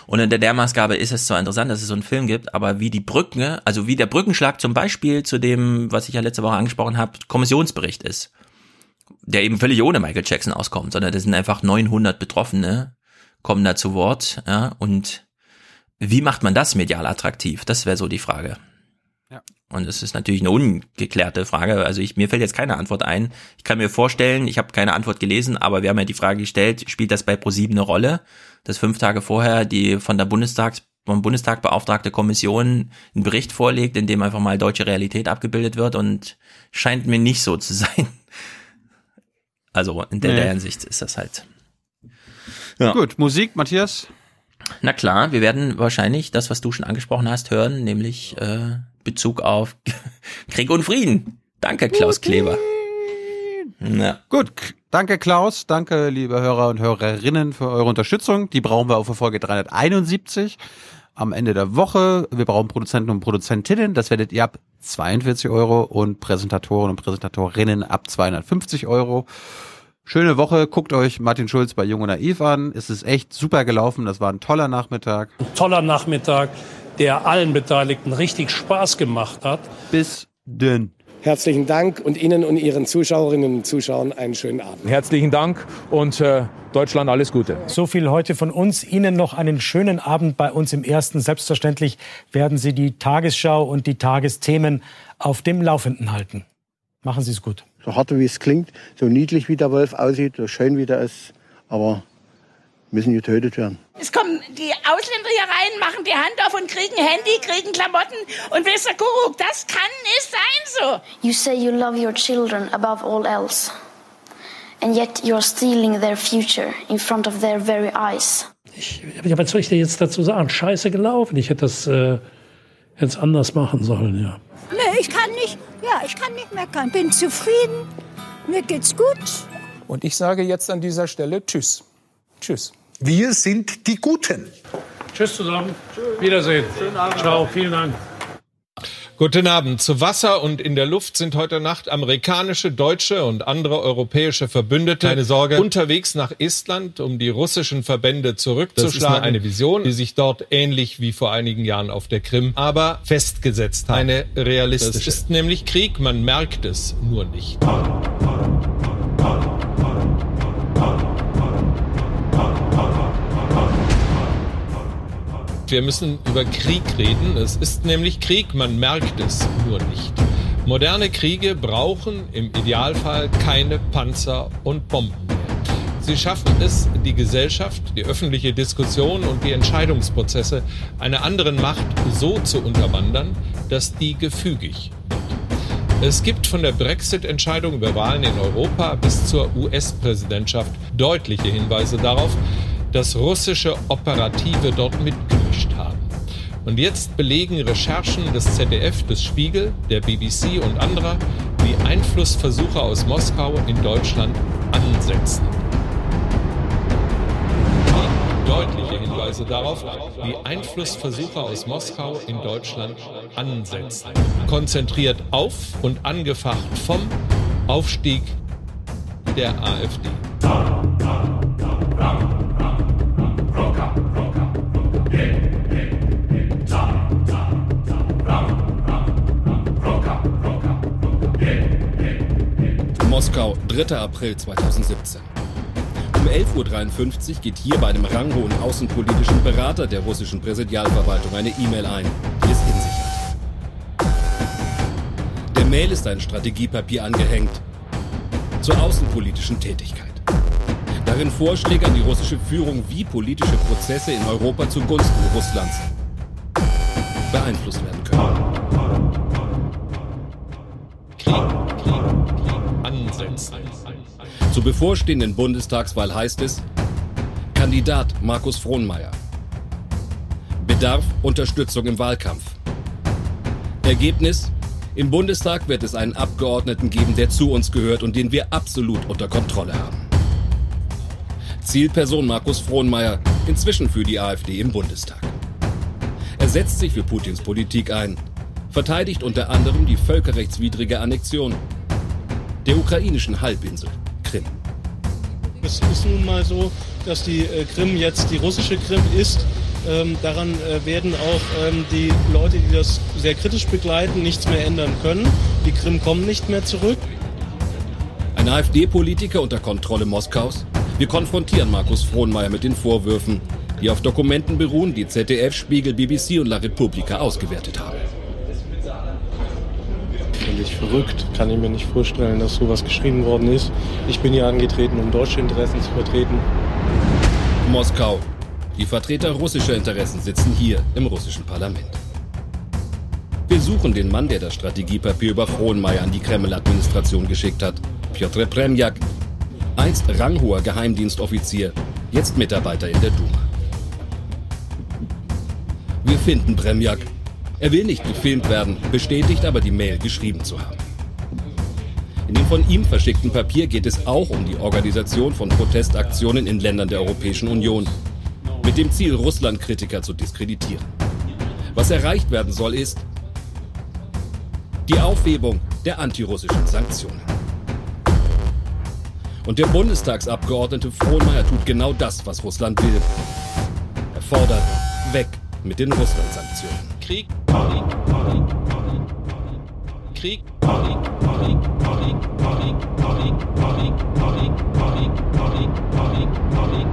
Speaker 3: Und unter der Maßgabe ist es zwar interessant, dass es so einen Film gibt, aber wie die Brücke, also wie der Brückenschlag zum Beispiel zu dem, was ich ja letzte Woche angesprochen habe, Kommissionsbericht ist der eben völlig ohne Michael Jackson auskommt, sondern das sind einfach 900 Betroffene, kommen da zu Wort, ja, und wie macht man das medial attraktiv? Das wäre so die Frage.
Speaker 1: Ja.
Speaker 3: Und es ist natürlich eine ungeklärte Frage. Also ich, mir fällt jetzt keine Antwort ein. Ich kann mir vorstellen, ich habe keine Antwort gelesen, aber wir haben ja die Frage gestellt, spielt das bei ProSieben eine Rolle, dass fünf Tage vorher die von der Bundestags vom Bundestag beauftragte Kommission einen Bericht vorlegt, in dem einfach mal deutsche Realität abgebildet wird und scheint mir nicht so zu sein. Also in der,
Speaker 1: Nee.
Speaker 3: der Hinsicht ist das halt. Ja.
Speaker 1: Gut, Musik, Matthias.
Speaker 3: Na klar, wir werden wahrscheinlich das, was du schon angesprochen hast, hören, nämlich äh, Bezug auf Krieg und Frieden. Danke, Klaus Kleber. Ja.
Speaker 1: Gut, danke Klaus, danke liebe Hörer und Hörerinnen für eure Unterstützung. Die brauchen wir auch für Folge 371 am Ende der Woche. Wir brauchen Produzenten und Produzentinnen, das werdet ihr ab 42 Euro und Präsentatoren und Präsentatorinnen ab 250 Euro. Schöne Woche, guckt euch Martin Schulz bei Jung und Naiv an. Es ist echt super gelaufen, das war ein toller Nachmittag.
Speaker 93: Toller Nachmittag, der allen Beteiligten richtig Spaß gemacht hat.
Speaker 1: Bis denn.
Speaker 101: Herzlichen Dank und Ihnen und Ihren Zuschauerinnen und Zuschauern einen schönen Abend.
Speaker 102: Herzlichen Dank und äh, Deutschland alles Gute.
Speaker 103: So viel heute von uns. Ihnen noch einen schönen Abend bei uns im Ersten. Selbstverständlich werden Sie die Tagesschau und die Tagesthemen auf dem Laufenden halten. Machen Sie es gut.
Speaker 104: So hart wie es klingt, so niedlich wie der Wolf aussieht, so schön wie der ist, aber müssen getötet werden.
Speaker 105: Es kommen die Ausländer hier rein, machen die Hand auf und kriegen Handy, kriegen Klamotten und ihr, Kuckuck, das kann nicht sein so.
Speaker 106: You say you love your children above all else, and yet you're stealing their future in front of their very eyes.
Speaker 93: Ja, was soll ich dir jetzt dazu sagen? Scheiße gelaufen. Ich hätte das, äh,
Speaker 107: es anders machen sollen, ja.
Speaker 108: Nee, ich kann nicht, ja, ich kann nicht meckern. Bin zufrieden. Mir geht's gut.
Speaker 109: Und ich sage jetzt an dieser Stelle Tschüss. Tschüss.
Speaker 110: Wir sind die Guten.
Speaker 107: Tschüss zusammen. Wiedersehen.
Speaker 109: Schönen Abend.
Speaker 107: Ciao, vielen Dank.
Speaker 59: Guten Abend. Zu Wasser und in der Luft sind heute Nacht amerikanische, deutsche und andere europäische Verbündete keine Sorge unterwegs nach Estland, um die russischen Verbände zurückzuschlagen. Das ist eine Vision, die sich dort ähnlich wie vor einigen Jahren auf der Krim, aber festgesetzt hat. Eine realistische. Das ist nämlich Krieg, man merkt es nur nicht. Wir müssen über Krieg reden. Es ist nämlich Krieg, man merkt es nur nicht. Moderne Kriege brauchen im Idealfall keine Panzer und Bomben mehr. Sie schaffen es, die Gesellschaft, die öffentliche Diskussion und die Entscheidungsprozesse einer anderen Macht so zu unterwandern, dass die gefügig wird. Es gibt von der Brexit-Entscheidung über Wahlen in Europa bis zur US-Präsidentschaft deutliche Hinweise darauf, dass russische Operative dort mitgemischt haben. Und jetzt belegen Recherchen des ZDF, des Spiegel, der BBC und anderer, wie Einflussversuche aus Moskau in Deutschland ansetzen. Deutliche Hinweise darauf, wie Einflussversuche aus Moskau in Deutschland ansetzen. Konzentriert auf und angefacht vom Aufstieg der AfD.
Speaker 83: Moskau, 3. April 2017. Um 11.53 Uhr geht hier bei einem ranghohen außenpolitischen Berater der russischen Präsidialverwaltung eine E-Mail ein, die es in sich. Der Mail ist ein Strategiepapier angehängt zur außenpolitischen Tätigkeit. Darin Vorschläge an die russische Führung, wie politische Prozesse in Europa zugunsten Russlands beeinflusst werden können. Zur bevorstehenden Bundestagswahl heißt es, Kandidat Markus Frohnmeier. Bedarf Unterstützung im Wahlkampf. Ergebnis, im Bundestag wird es einen Abgeordneten geben, der zu uns gehört und den wir absolut unter Kontrolle haben. Zielperson Markus Frohnmeier, inzwischen für die AfD im Bundestag. Er setzt sich für Putins Politik ein, verteidigt unter anderem die völkerrechtswidrige Annexion der ukrainischen Halbinsel Krim.
Speaker 111: Es ist nun mal so, dass die äh, Krim jetzt die russische Krim ist. Ähm, daran äh, werden auch ähm, die Leute, die das sehr kritisch begleiten, nichts mehr ändern können. Die Krim kommen nicht mehr zurück.
Speaker 83: Ein AfD-Politiker unter Kontrolle Moskaus? Wir konfrontieren Markus Frohnmeier mit den Vorwürfen, die auf Dokumenten beruhen, die ZDF, Spiegel, BBC und La Repubblica ausgewertet haben.
Speaker 111: Völlig verrückt. Kann ich mir nicht vorstellen, dass sowas geschrieben worden ist. Ich bin hier angetreten, um deutsche Interessen zu vertreten.
Speaker 83: Moskau. Die Vertreter russischer Interessen sitzen hier im russischen Parlament. Wir suchen den Mann, der das Strategiepapier über Frohnmeier an die Kreml-Administration geschickt hat. Piotr Premjak, einst ranghoher Geheimdienstoffizier, jetzt Mitarbeiter in der Duma. Wir finden Premjak. Er will nicht gefilmt werden, bestätigt aber die Mail geschrieben zu haben. In dem von ihm verschickten Papier geht es auch um die Organisation von Protestaktionen in Ländern der Europäischen Union, mit dem Ziel, Russland-Kritiker zu diskreditieren. Was erreicht werden soll, ist die Aufhebung der antirussischen Sanktionen. Und der Bundestagsabgeordnete Frohnmeier tut genau das, was Russland will. Er fordert weg mit den Russland-Sanktionen.
Speaker 59: Krieg, Krieg, Krieg, Krieg, Krieg, Krieg, Krieg, Krieg, Krieg, Krieg, Krieg, Krieg, Krieg, Krieg, Krieg, Krieg,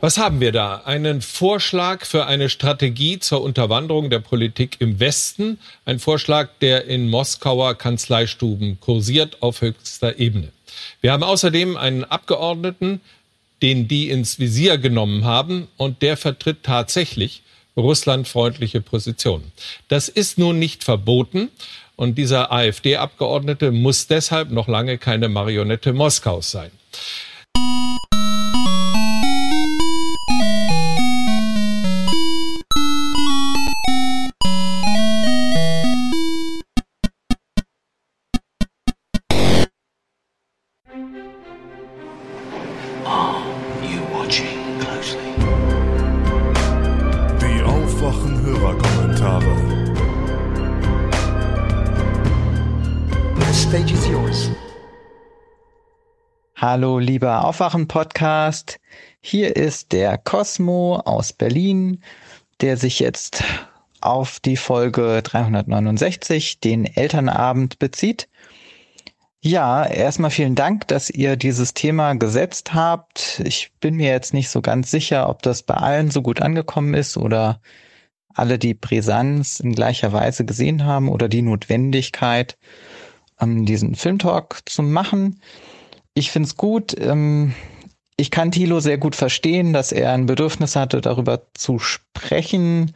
Speaker 59: Was haben wir da? Einen Vorschlag für eine Strategie zur Unterwanderung der Politik im Westen. Ein Vorschlag, der in Moskauer Kanzleistuben kursiert auf höchster Ebene. Wir haben außerdem einen Abgeordneten, den die ins Visier genommen haben, und der vertritt tatsächlich russlandfreundliche Positionen. Das ist nun nicht verboten, und dieser AfD-Abgeordnete muss deshalb noch lange keine Marionette Moskaus sein.
Speaker 112: Hallo, lieber Aufwachen-Podcast. Hier ist der Cosmo aus Berlin, der sich jetzt auf die Folge 369, den Elternabend, bezieht. Ja, erstmal vielen Dank, dass ihr dieses Thema gesetzt habt. Ich bin mir jetzt nicht so ganz sicher, ob das bei allen so gut angekommen ist oder alle die Brisanz in gleicher Weise gesehen haben oder die Notwendigkeit, ähm, diesen Filmtalk zu machen. Ich finde es gut. Ähm, ich kann Thilo sehr gut verstehen, dass er ein Bedürfnis hatte, darüber zu sprechen.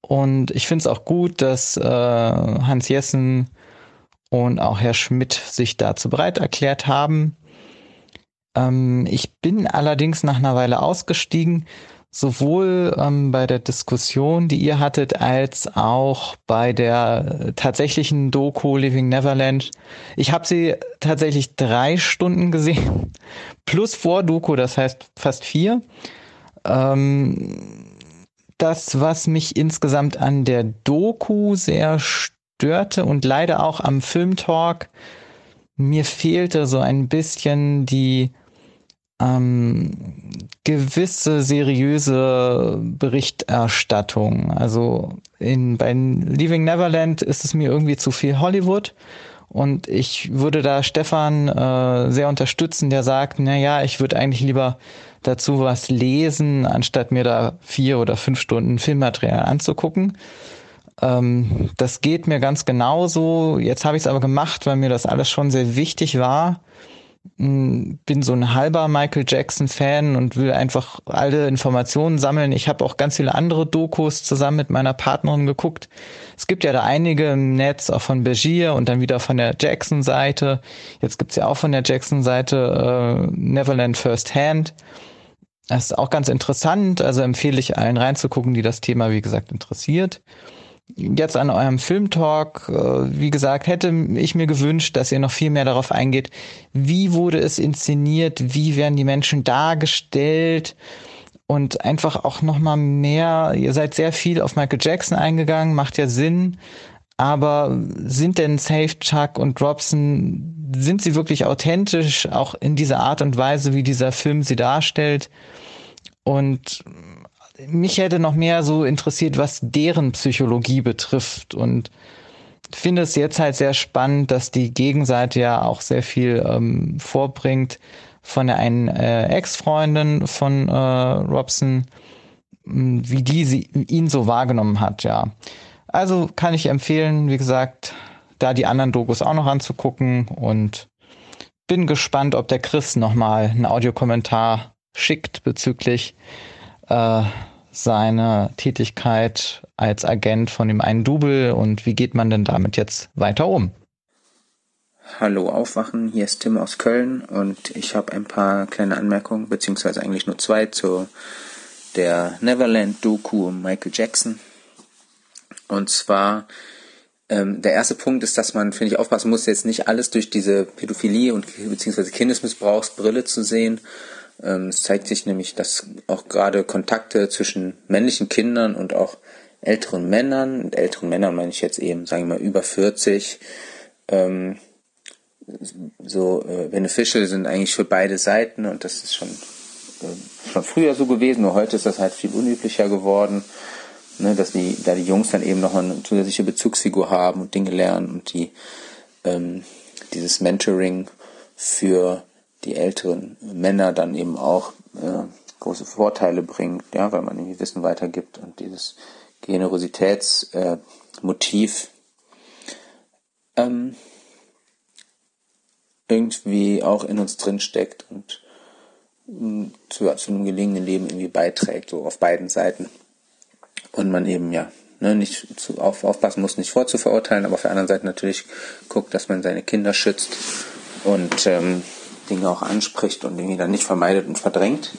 Speaker 112: Und ich finde es auch gut, dass äh, Hans Jessen und auch Herr Schmidt sich dazu bereit erklärt haben. Ähm, ich bin allerdings nach einer Weile ausgestiegen, sowohl ähm, bei der Diskussion, die ihr hattet, als auch bei der tatsächlichen Doku Living Neverland. Ich habe sie tatsächlich drei Stunden gesehen, plus Vor-Doku, das heißt fast vier. Ähm, das, was mich insgesamt an der Doku sehr störte und leider auch am Filmtalk, mir fehlte so ein bisschen die ähm, gewisse seriöse Berichterstattung. Also in, bei Leaving Neverland ist es mir irgendwie zu viel Hollywood. Und ich würde da Stefan äh, sehr unterstützen, der sagt, na ja, ich würde eigentlich lieber dazu was lesen, anstatt mir da vier oder fünf Stunden Filmmaterial anzugucken. Ähm, das geht mir ganz genauso. Jetzt habe ich es aber gemacht, weil mir das alles schon sehr wichtig war. Hm, bin so ein halber Michael Jackson Fan und will einfach alle Informationen sammeln. Ich habe auch ganz viele andere Dokus zusammen mit meiner Partnerin geguckt. Es gibt ja da einige im Netz, auch von Begier und dann wieder von der Jackson Seite. Jetzt gibt's ja auch von der Jackson Seite äh, Neverland First Hand. Das ist auch ganz interessant, also empfehle ich allen reinzugucken, die das Thema, wie gesagt, interessiert jetzt an eurem Filmtalk, äh, wie gesagt, hätte ich mir gewünscht, dass ihr noch viel mehr darauf eingeht, wie wurde es inszeniert, wie werden die Menschen dargestellt und einfach auch noch mal mehr, ihr seid sehr viel auf Michael Jackson eingegangen, macht ja Sinn, aber sind denn Safe Chuck und Robson, sind sie wirklich authentisch, auch in dieser Art und Weise, wie dieser Film sie darstellt? Und mich hätte noch mehr so interessiert, was deren Psychologie betrifft und finde es jetzt halt sehr spannend, dass die Gegenseite ja auch sehr viel ähm, vorbringt von der einen äh, Ex-Freundin von äh, Robson, wie die sie, ihn so wahrgenommen hat, ja. Also kann ich empfehlen, wie gesagt, da die anderen Dokus auch noch anzugucken und bin gespannt, ob der Chris nochmal einen Audiokommentar schickt bezüglich äh, seine Tätigkeit als Agent von dem einen Double und wie geht man denn damit jetzt weiter um?
Speaker 113: Hallo Aufwachen, hier ist Tim aus Köln und ich habe ein paar kleine Anmerkungen, beziehungsweise eigentlich nur zwei zu der Neverland-Doku Michael Jackson. Und zwar, ähm, der erste Punkt ist, dass man, finde ich, aufpassen muss, jetzt nicht alles durch diese Pädophilie und beziehungsweise Kindesmissbrauchsbrille zu sehen, es zeigt sich nämlich, dass auch gerade Kontakte zwischen männlichen Kindern und auch älteren Männern, und älteren Männern meine ich jetzt eben, sagen wir mal, über 40, ähm, so äh, beneficial sind eigentlich für beide Seiten und das ist schon, äh, schon früher so gewesen, nur heute ist das halt viel unüblicher geworden, ne, dass die, da die Jungs dann eben noch eine zusätzliche Bezugsfigur haben und Dinge lernen und die ähm, dieses Mentoring für die älteren Männer dann eben auch äh, große Vorteile bringt, ja, weil man irgendwie Wissen weitergibt und dieses Generositätsmotiv äh, ähm, irgendwie auch in uns drin steckt und mh, zu, zu einem gelingenden Leben irgendwie beiträgt, so auf beiden Seiten. Und man eben ja ne, nicht zu, auf, aufpassen muss, nicht vorzuverurteilen, aber auf der anderen Seite natürlich guckt, dass man seine Kinder schützt und ähm, Dinge auch anspricht und irgendwie dann nicht vermeidet und verdrängt.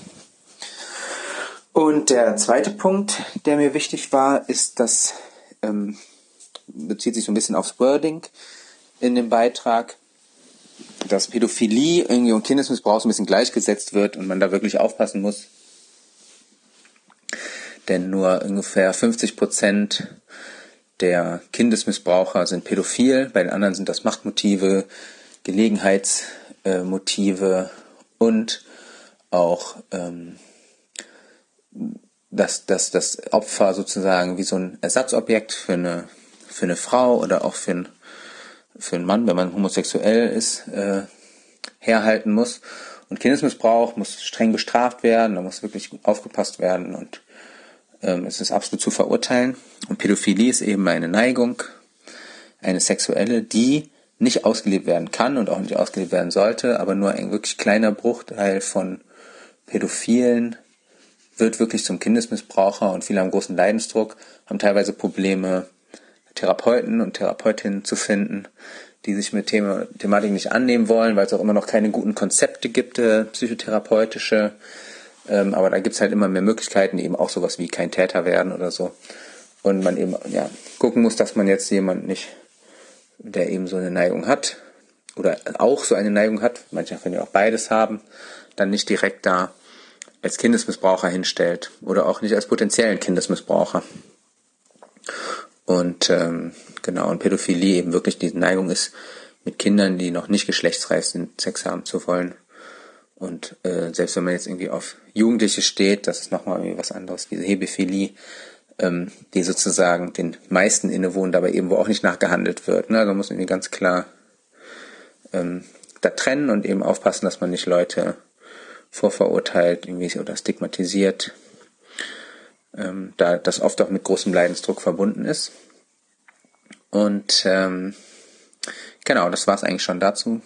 Speaker 113: Und der zweite Punkt, der mir wichtig war, ist, dass ähm, bezieht sich so ein bisschen aufs Wording in dem Beitrag, dass Pädophilie irgendwie und Kindesmissbrauch so ein bisschen gleichgesetzt wird und man da wirklich aufpassen muss. Denn nur ungefähr 50 Prozent der Kindesmissbraucher sind pädophil, bei den anderen sind das Machtmotive, Gelegenheitsmotive und auch ähm, dass, dass das Opfer sozusagen wie so ein Ersatzobjekt für eine, für eine Frau oder auch für, ein, für einen Mann, wenn man homosexuell ist, äh, herhalten muss. Und Kindesmissbrauch muss streng bestraft werden, da muss wirklich aufgepasst werden und ähm, es ist absolut zu verurteilen. Und Pädophilie ist eben eine Neigung, eine sexuelle, die nicht ausgelebt werden kann und auch nicht ausgelebt werden sollte, aber nur ein wirklich kleiner Bruchteil von Pädophilen wird wirklich zum Kindesmissbraucher und viele haben großen Leidensdruck, haben teilweise Probleme, Therapeuten und Therapeutinnen zu finden, die sich mit Thema, Thematik nicht annehmen wollen, weil es auch immer noch keine guten Konzepte gibt, äh, psychotherapeutische. Ähm, aber da gibt's halt immer mehr Möglichkeiten, eben auch sowas wie kein Täter werden oder so. Und man eben ja gucken muss, dass man jetzt jemand nicht, der eben so eine Neigung hat oder auch so eine Neigung hat, manche können ja auch beides haben, dann nicht direkt da als Kindesmissbraucher hinstellt oder auch nicht als potenziellen Kindesmissbraucher. Und ähm, genau, und Pädophilie eben wirklich die Neigung ist, mit Kindern, die noch nicht geschlechtsreif sind, Sex haben zu wollen. Und äh, selbst wenn man jetzt irgendwie auf Jugendliche steht, das ist nochmal irgendwie was anderes, diese Hebephilie, ähm, die sozusagen den meisten innewohnt, aber eben wo auch nicht nachgehandelt wird. Ne? Da muss man irgendwie ganz klar ähm, da trennen und eben aufpassen, dass man nicht Leute vorverurteilt irgendwie oder stigmatisiert, ähm, da das oft auch mit großem Leidensdruck verbunden ist. Und ähm, genau, das war es eigentlich schon dazu.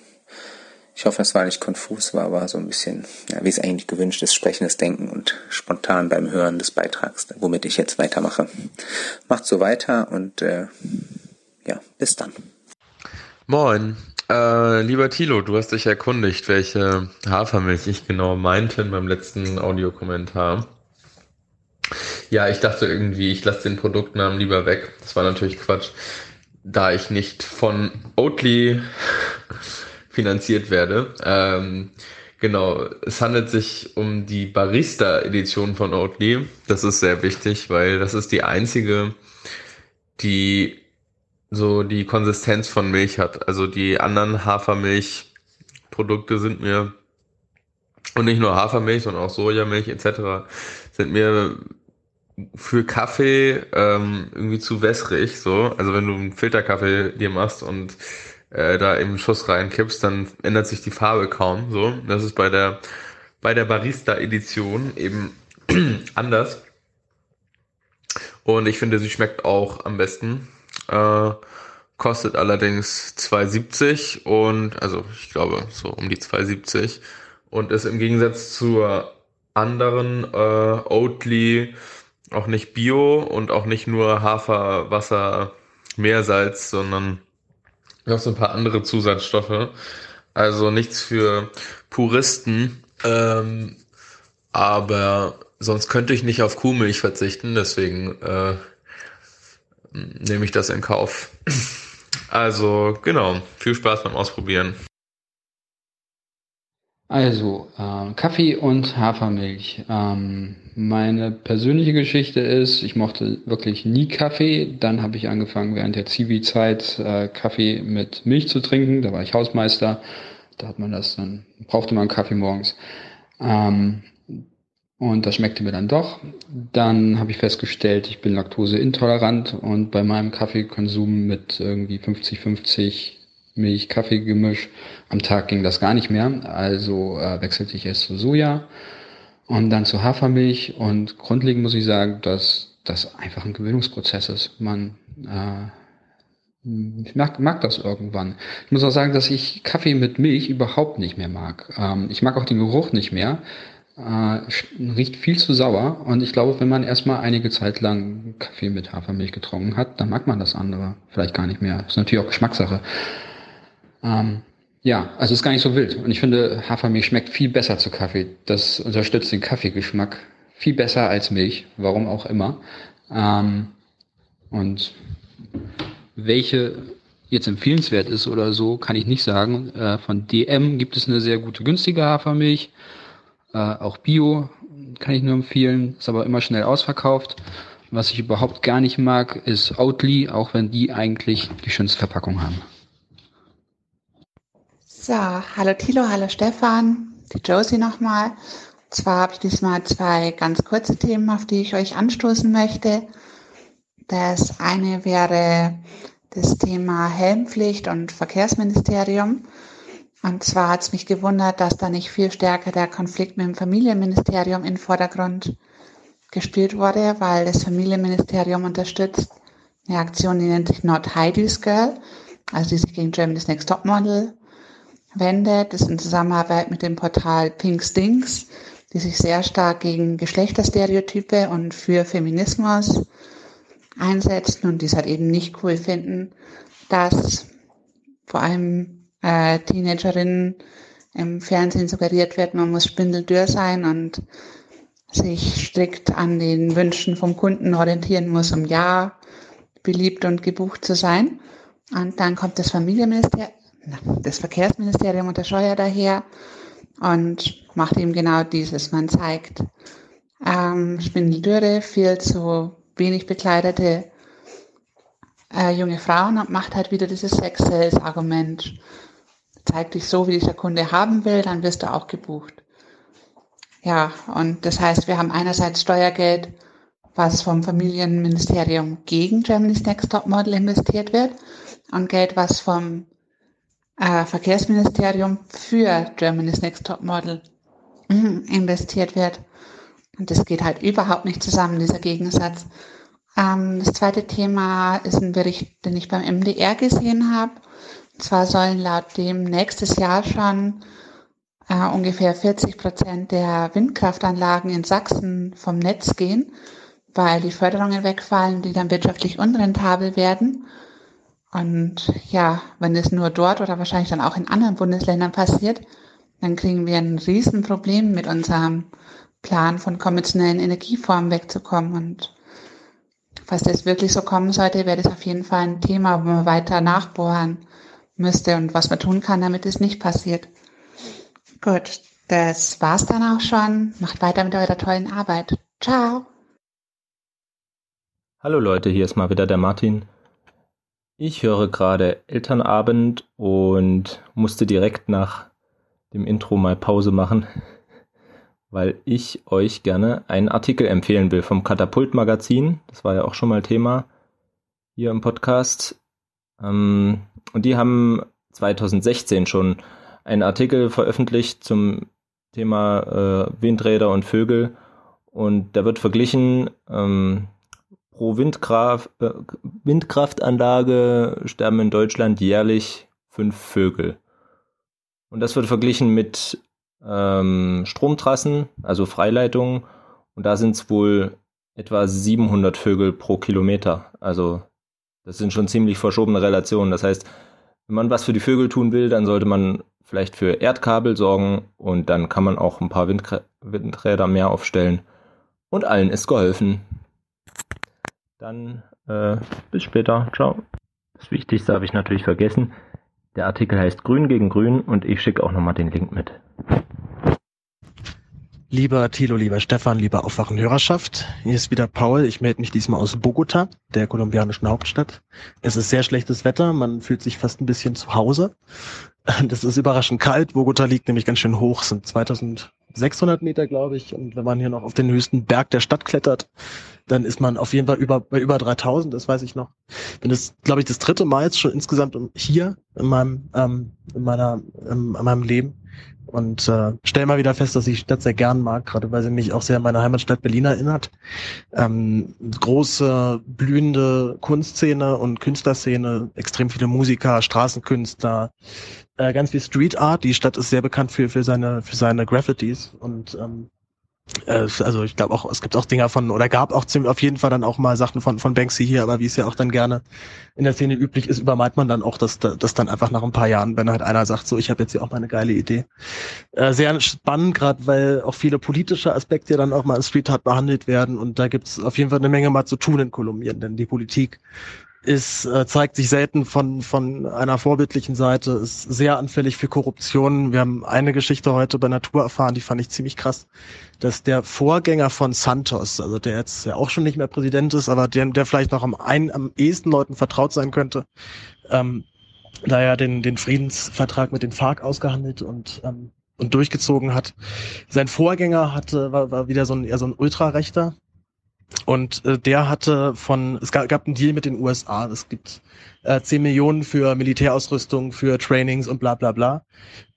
Speaker 113: Ich hoffe, es war nicht konfus, war aber so ein bisschen, ja, wie es eigentlich gewünscht ist, sprechendes Denken und spontan beim Hören des Beitrags, womit ich jetzt weitermache. Macht so weiter und äh, ja, bis dann.
Speaker 114: Moin, äh, lieber Thilo, du hast dich erkundigt, welche Hafermilch ich genau meinte in meinem letzten Audiokommentar. Ja, ich dachte irgendwie, ich lasse den Produktnamen lieber weg. Das war natürlich Quatsch, da ich nicht von Oatly finanziert werde. Ähm, genau, es handelt sich um die Barista-Edition von Oatly. Das ist sehr wichtig, weil das ist die einzige, die so die Konsistenz von Milch hat. Also die anderen Hafermilchprodukte sind mir und nicht nur Hafermilch, sondern auch Sojamilch etc. sind mir für Kaffee ähm, irgendwie zu wässrig. So, also wenn du einen Filterkaffee dir machst und äh, da eben Schuss reinkippst, dann ändert sich die Farbe kaum. So, das ist bei der bei der Barista Edition eben anders. Und ich finde, sie schmeckt auch am besten. Äh, kostet allerdings 2,70 und, also ich glaube so um die 2,70 und ist im Gegensatz zur anderen äh, Oatly auch nicht Bio und auch nicht nur Hafer, Wasser, Meersalz, sondern noch so ein paar andere Zusatzstoffe. Also nichts für Puristen. Ähm, aber sonst könnte ich nicht auf Kuhmilch verzichten, deswegen äh, nehme ich das in Kauf. Also genau, viel Spaß beim Ausprobieren.
Speaker 115: Also, äh, Kaffee und Hafermilch. Ähm, meine persönliche Geschichte ist, ich mochte wirklich nie Kaffee. Dann habe ich angefangen, während der Zivi-Zeit äh, Kaffee mit Milch zu trinken. Da war ich Hausmeister. Da hat man das dann, brauchte man Kaffee morgens. Ähm, und das schmeckte mir dann doch. Dann habe ich festgestellt, ich bin laktoseintolerant und bei meinem Kaffeekonsum mit irgendwie 50-50 Milch-Kaffee-Gemisch am Tag ging das gar nicht mehr. Also äh, wechselte ich erst zu Soja und dann zu Hafermilch. Und grundlegend muss ich sagen, dass das einfach ein Gewöhnungsprozess ist. Man äh, ich mag, mag das irgendwann. Ich muss auch sagen, dass ich Kaffee mit Milch überhaupt nicht mehr mag. Ähm, ich mag auch den Geruch nicht mehr äh, riecht viel zu sauer. Und ich glaube, wenn man erstmal einige Zeit lang Kaffee mit Hafermilch getrunken hat, dann mag man das andere vielleicht gar nicht mehr. ist natürlich auch Geschmackssache. Ähm, ja, also ist gar nicht so wild. Und ich finde, Hafermilch schmeckt viel besser zu Kaffee. Das unterstützt den Kaffeegeschmack viel besser als Milch, warum auch immer. Ähm, und welche jetzt empfehlenswert ist oder so, kann ich nicht sagen. Äh, von DM gibt es eine sehr gute günstige Hafermilch. Äh, auch Bio kann ich nur empfehlen, ist aber immer schnell ausverkauft. Was ich überhaupt gar nicht mag, ist Oatly, auch wenn die eigentlich die schönste Verpackung haben.
Speaker 116: So, hallo Thilo, hallo Stefan, die Josie nochmal. Zwar habe ich diesmal zwei ganz kurze Themen, auf die ich euch anstoßen möchte. Das eine wäre das Thema Helmpflicht und Verkehrsministerium. Und zwar hat es mich gewundert, dass da nicht viel stärker der Konflikt mit dem Familienministerium in Vordergrund gespielt wurde, weil das Familienministerium unterstützt eine Aktion, die nennt sich Not Heidi's Girl, also die sich gegen Germany's Next Top Model wendet. Ist in Zusammenarbeit mit dem Portal Pink Stinks, die sich sehr stark gegen Geschlechterstereotype und für Feminismus einsetzen und die es halt eben nicht cool finden, dass vor allem äh, Teenagerinnen im Fernsehen suggeriert wird, man muss spindeldürr sein und sich strikt an den Wünschen vom Kunden orientieren muss, um ja beliebt und gebucht zu sein. Und dann kommt das Familienministerium, das Verkehrsministerium und der Scheuer daher und macht eben genau dieses. Man zeigt ähm, Spindeldürre, viel zu wenig bekleidete äh, junge Frauen und macht halt wieder dieses Sex-Sales-Argument. Zeig dich so, wie dich der Kunde haben will, dann wirst du auch gebucht. Ja, und das heißt, wir haben einerseits Steuergeld, was vom Familienministerium gegen Germany's Next Top Model investiert wird und Geld, was vom äh, Verkehrsministerium für Germany's Next Top Model mm, investiert wird. Und das geht halt überhaupt nicht zusammen, dieser Gegensatz. Ähm, das zweite Thema ist ein Bericht, den ich beim MDR gesehen habe. Und zwar sollen laut dem nächstes Jahr schon äh, ungefähr 40 Prozent der Windkraftanlagen in Sachsen vom Netz gehen, weil die Förderungen wegfallen, die dann wirtschaftlich unrentabel werden. Und ja, wenn es nur dort oder wahrscheinlich dann auch in anderen Bundesländern passiert, dann kriegen wir ein Riesenproblem mit unserem Plan von konventionellen Energieformen wegzukommen. Und falls das wirklich so kommen sollte, wäre das auf jeden Fall ein Thema, wo man weiter nachbohren müsste und was man tun kann, damit es nicht passiert. Gut, das war's dann auch schon. Macht weiter mit eurer tollen Arbeit. Ciao.
Speaker 117: Hallo Leute, hier ist mal wieder der Martin. Ich höre gerade Elternabend und musste direkt nach dem Intro mal Pause machen, weil ich euch gerne einen Artikel empfehlen will vom Katapult Magazin. Das war ja auch schon mal Thema hier im Podcast. Ähm, und die haben 2016 schon einen Artikel veröffentlicht zum Thema äh, Windräder und Vögel und da wird verglichen, ähm, pro Windkraft, äh, Windkraftanlage sterben in Deutschland jährlich fünf Vögel. Und das wird verglichen mit ähm, Stromtrassen, also Freileitungen. Und da sind es wohl etwa 700 Vögel pro Kilometer. Also das sind schon ziemlich verschobene Relationen. Das heißt, wenn man was für die Vögel tun will, dann sollte man vielleicht für Erdkabel sorgen und dann kann man auch ein paar Windkrä Windräder mehr aufstellen. Und allen ist geholfen. Dann äh, bis später. Ciao. Das Wichtigste habe ich natürlich vergessen. Der Artikel heißt Grün gegen Grün und ich schicke auch nochmal den Link mit.
Speaker 114: Lieber Thilo, lieber Stefan, lieber Aufwachen-Hörerschaft, hier ist wieder Paul. Ich melde mich diesmal aus Bogota, der kolumbianischen Hauptstadt. Es ist sehr schlechtes Wetter, man fühlt sich fast ein bisschen zu Hause. Das ist überraschend kalt. Bogota liegt nämlich ganz schön hoch, sind 2600 Meter, glaube ich. Und wenn man hier noch auf den höchsten Berg der Stadt klettert, dann ist man auf jeden Fall über, bei über 3000, das weiß ich noch. Bin das, glaube ich, das dritte Mal jetzt schon insgesamt hier in meinem, ähm, in meiner, ähm, in meinem Leben und äh, stelle mal wieder fest, dass ich die Stadt sehr gern mag, gerade weil sie mich auch sehr an meine Heimatstadt Berlin erinnert. Ähm, große, blühende Kunstszene und Künstlerszene, extrem viele Musiker, Straßenkünstler, äh, ganz viel Street Art. Die Stadt ist sehr bekannt für, für seine für seine Graffitis und ähm, äh, also ich glaube auch, es gibt auch Dinger von, oder gab auch ziemlich, auf jeden Fall dann auch mal Sachen von, von Banksy hier, aber wie es ja auch dann gerne in der Szene üblich ist, übermeint man dann auch das, das dann einfach nach ein paar Jahren, wenn halt einer sagt, so, ich habe jetzt hier auch mal eine geile Idee. Äh, sehr spannend, gerade weil auch viele politische Aspekte dann auch mal in Street Art behandelt werden und da gibt's auf jeden Fall eine Menge mal zu tun in Kolumbien, denn die Politik ist, äh, zeigt sich selten von, von einer vorbildlichen Seite, ist sehr anfällig für Korruption. Wir haben eine Geschichte heute bei Natur erfahren, die fand ich ziemlich krass, dass der Vorgänger von Santos, also der jetzt ja auch schon nicht mehr Präsident ist, aber der, der vielleicht noch am, ein, am ehesten Leuten vertraut sein könnte, ähm, da er den, den Friedensvertrag mit den FARC ausgehandelt und ähm, und durchgezogen hat. Sein Vorgänger hatte war, war wieder so ein eher so ein Ultrarechter, und äh, der hatte von, es gab, gab einen Deal mit den USA. Es gibt äh, 10 Millionen für Militärausrüstung, für Trainings und bla bla bla.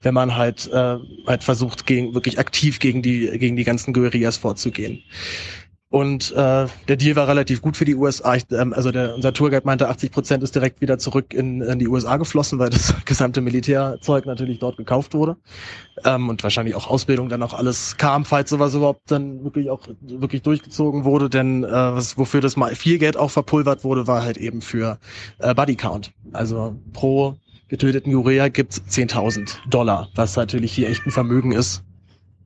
Speaker 114: Wenn man halt, äh, halt versucht, gegen, wirklich aktiv gegen die, gegen die ganzen Guerillas vorzugehen. Und äh, der Deal war relativ gut für die USA. Ich, ähm, also der, unser Tourguide meinte, 80 Prozent ist direkt wieder zurück in, in die USA geflossen, weil das gesamte Militärzeug natürlich dort gekauft wurde. Ähm, und wahrscheinlich auch Ausbildung dann auch alles kam, falls sowas überhaupt dann wirklich auch wirklich durchgezogen wurde. Denn äh, was, wofür das mal viel Geld auch verpulvert wurde, war halt eben für äh, Body Count. Also pro getöteten Urea gibt's 10.000 Dollar, was natürlich hier echt ein Vermögen ist.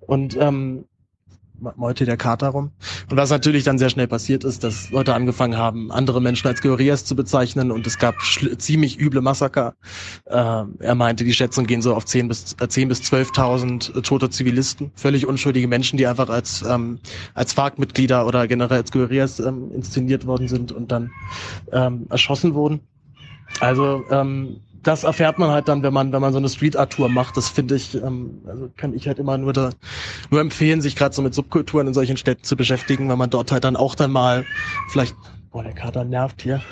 Speaker 114: Und ähm, Meute der Kater rum. Und was natürlich dann sehr schnell passiert ist, dass Leute angefangen haben, andere Menschen als Guerillas zu bezeichnen und es gab ziemlich üble Massaker. Äh, er meinte, die Schätzungen gehen so auf 10 bis, äh, 10 bis 12.000 äh, tote Zivilisten, völlig unschuldige Menschen, die einfach als, ähm, als FARC-Mitglieder oder generell als Guerillas ähm, inszeniert worden sind und dann ähm, erschossen wurden. Also ähm, das erfährt man halt dann, wenn man, wenn man so eine Street Art Tour macht. Das finde ich, ähm, also kann ich halt immer nur da, nur empfehlen, sich gerade so mit Subkulturen in solchen Städten zu beschäftigen, weil man dort halt dann auch dann mal vielleicht, boah, der Kater nervt hier,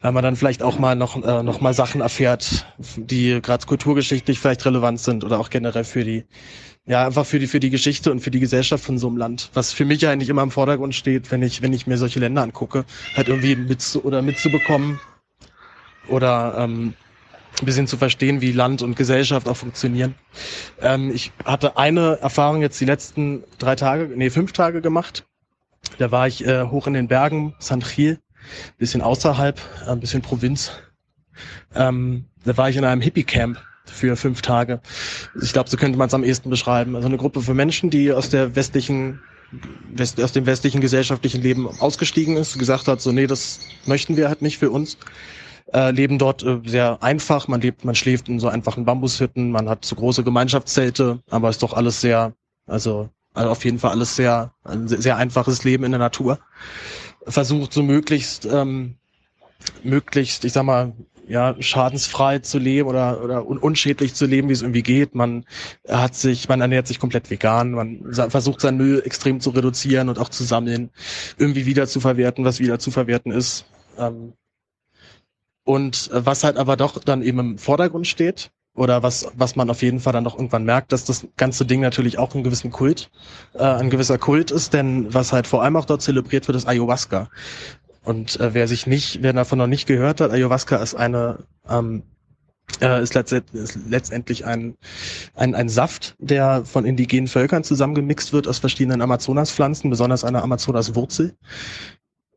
Speaker 114: weil man dann vielleicht auch mal noch, äh, noch mal Sachen erfährt, die gerade kulturgeschichtlich vielleicht relevant sind oder auch generell für die, ja, einfach für die, für die Geschichte und für die Gesellschaft von so einem Land. Was für mich eigentlich immer im Vordergrund steht, wenn ich, wenn ich mir solche Länder angucke, halt irgendwie mit oder mitzubekommen oder ähm, ein bisschen zu verstehen, wie Land und Gesellschaft auch funktionieren. Ähm, ich hatte eine Erfahrung jetzt die letzten drei Tage, nee, fünf Tage gemacht. Da war ich äh, hoch in den Bergen, San Gil, bisschen außerhalb, äh, ein bisschen Provinz. Ähm, da war ich in einem Hippie-Camp für fünf Tage. Ich glaube, so könnte man es am ehesten beschreiben. Also eine Gruppe von Menschen, die aus der westlichen West, aus dem westlichen gesellschaftlichen Leben ausgestiegen ist, gesagt hat, so nee, das möchten wir halt nicht für uns äh, leben dort äh, sehr einfach. Man lebt, man schläft in so einfachen Bambushütten, man hat so große Gemeinschaftszelte, aber ist doch alles sehr, also, also auf jeden Fall alles sehr, ein sehr einfaches Leben in der Natur. Versucht so möglichst, ähm, möglichst, ich sag mal, ja, schadensfrei zu leben oder, oder un unschädlich zu leben, wie es irgendwie geht. Man hat sich, man ernährt sich komplett vegan, man versucht seinen Müll extrem zu reduzieren und auch zu sammeln, irgendwie wieder zu verwerten, was wieder zu verwerten ist. Ähm, und äh, was halt aber doch dann eben im Vordergrund steht, oder was, was man auf jeden Fall dann doch irgendwann merkt, dass das ganze Ding natürlich auch einen gewissen Kult, äh, ein gewisser Kult ist, denn was halt vor allem auch dort zelebriert wird, ist Ayahuasca. Und äh, wer sich nicht, wer davon noch nicht gehört hat, Ayahuasca ist eine, ähm, äh, ist, letztendlich, ist letztendlich ein, ein, ein Saft, der von indigenen Völkern zusammengemixt wird aus verschiedenen Amazonaspflanzen, besonders einer Amazonaswurzel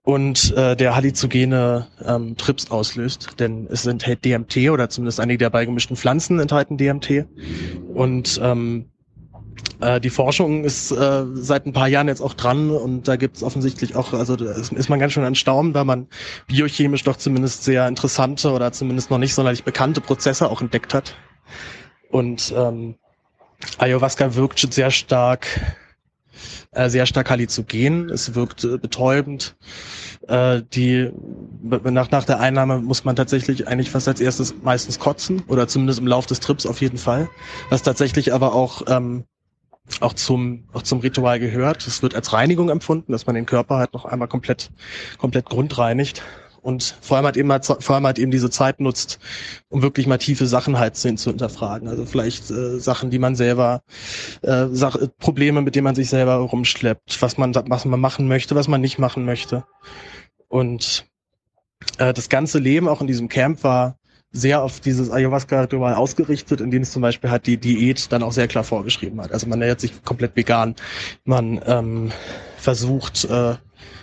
Speaker 114: und äh, der halluzogene ähm, Trips auslöst, denn es enthält DMT oder zumindest einige der beigemischten Pflanzen enthalten DMT und ähm, äh, die Forschung ist äh, seit ein paar Jahren jetzt auch dran. Und da gibt es offensichtlich auch, also ist, man ganz schön erstaunt, weil man biochemisch doch zumindest sehr interessante oder zumindest noch nicht sonderlich bekannte Prozesse auch entdeckt hat. Und ähm, Ayahuasca wirkt sehr stark äh, sehr stark halizogen. Es wirkt äh, betäubend. Äh, die nach, nach der Einnahme muss man tatsächlich eigentlich fast als erstes meistens kotzen oder zumindest im Lauf des Trips auf jeden Fall. Was tatsächlich aber auch ähm, auch zum auch zum Ritual gehört. Es wird als Reinigung empfunden, dass man den Körper halt noch einmal komplett komplett grundreinigt und vor allem halt eben vor allem halt eben diese Zeit nutzt, um wirklich mal tiefe Sachen halt zu, zu hinterfragen. Also vielleicht äh, Sachen, die man selber, äh, Sach Probleme, mit denen man sich selber rumschleppt, was man, was man machen möchte, was man nicht machen möchte. Und äh, das ganze Leben auch in diesem Camp war sehr auf dieses Ayahuasca-Ritual ausgerichtet, in dem es zum Beispiel halt die Diät dann auch sehr klar vorgeschrieben hat. Also man ernährt sich komplett vegan. Man ähm, versucht, äh,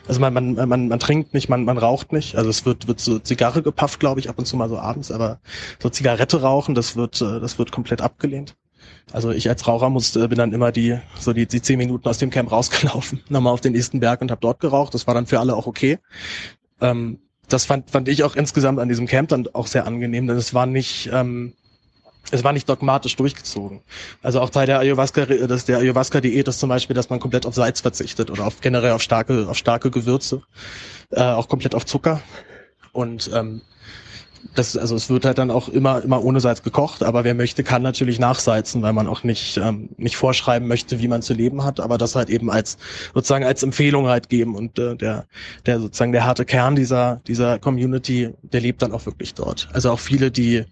Speaker 114: also man, man, man, man trinkt nicht, man, man raucht nicht. Also es wird, wird so Zigarre gepafft, glaube ich, ab und zu mal so abends, aber so Zigarette rauchen, das wird, äh, das wird komplett abgelehnt. Also ich als Raucher musste, bin dann immer die, so die, die zehn Minuten aus dem Camp rausgelaufen, nochmal auf den nächsten Berg und habe dort geraucht. Das war dann für alle auch okay. Ähm, das fand, fand ich auch insgesamt an diesem Camp dann auch sehr angenehm, denn es war nicht, ähm, es war nicht dogmatisch durchgezogen. Also auch Teil der Ayahuasca, dass der Ayahuasca-Diät ist zum Beispiel, dass man komplett auf Salz verzichtet oder auf generell auf starke, auf starke Gewürze, äh, auch komplett auf Zucker. Und ähm, das, also es wird halt dann auch immer, immer ohne Salz gekocht, aber wer möchte, kann natürlich nachsalzen, weil man auch nicht, ähm, nicht vorschreiben möchte, wie man zu leben hat, aber das halt eben als, sozusagen als Empfehlung halt geben und äh, der, der sozusagen der harte Kern dieser, dieser Community, der lebt dann auch wirklich dort. Also auch viele, die,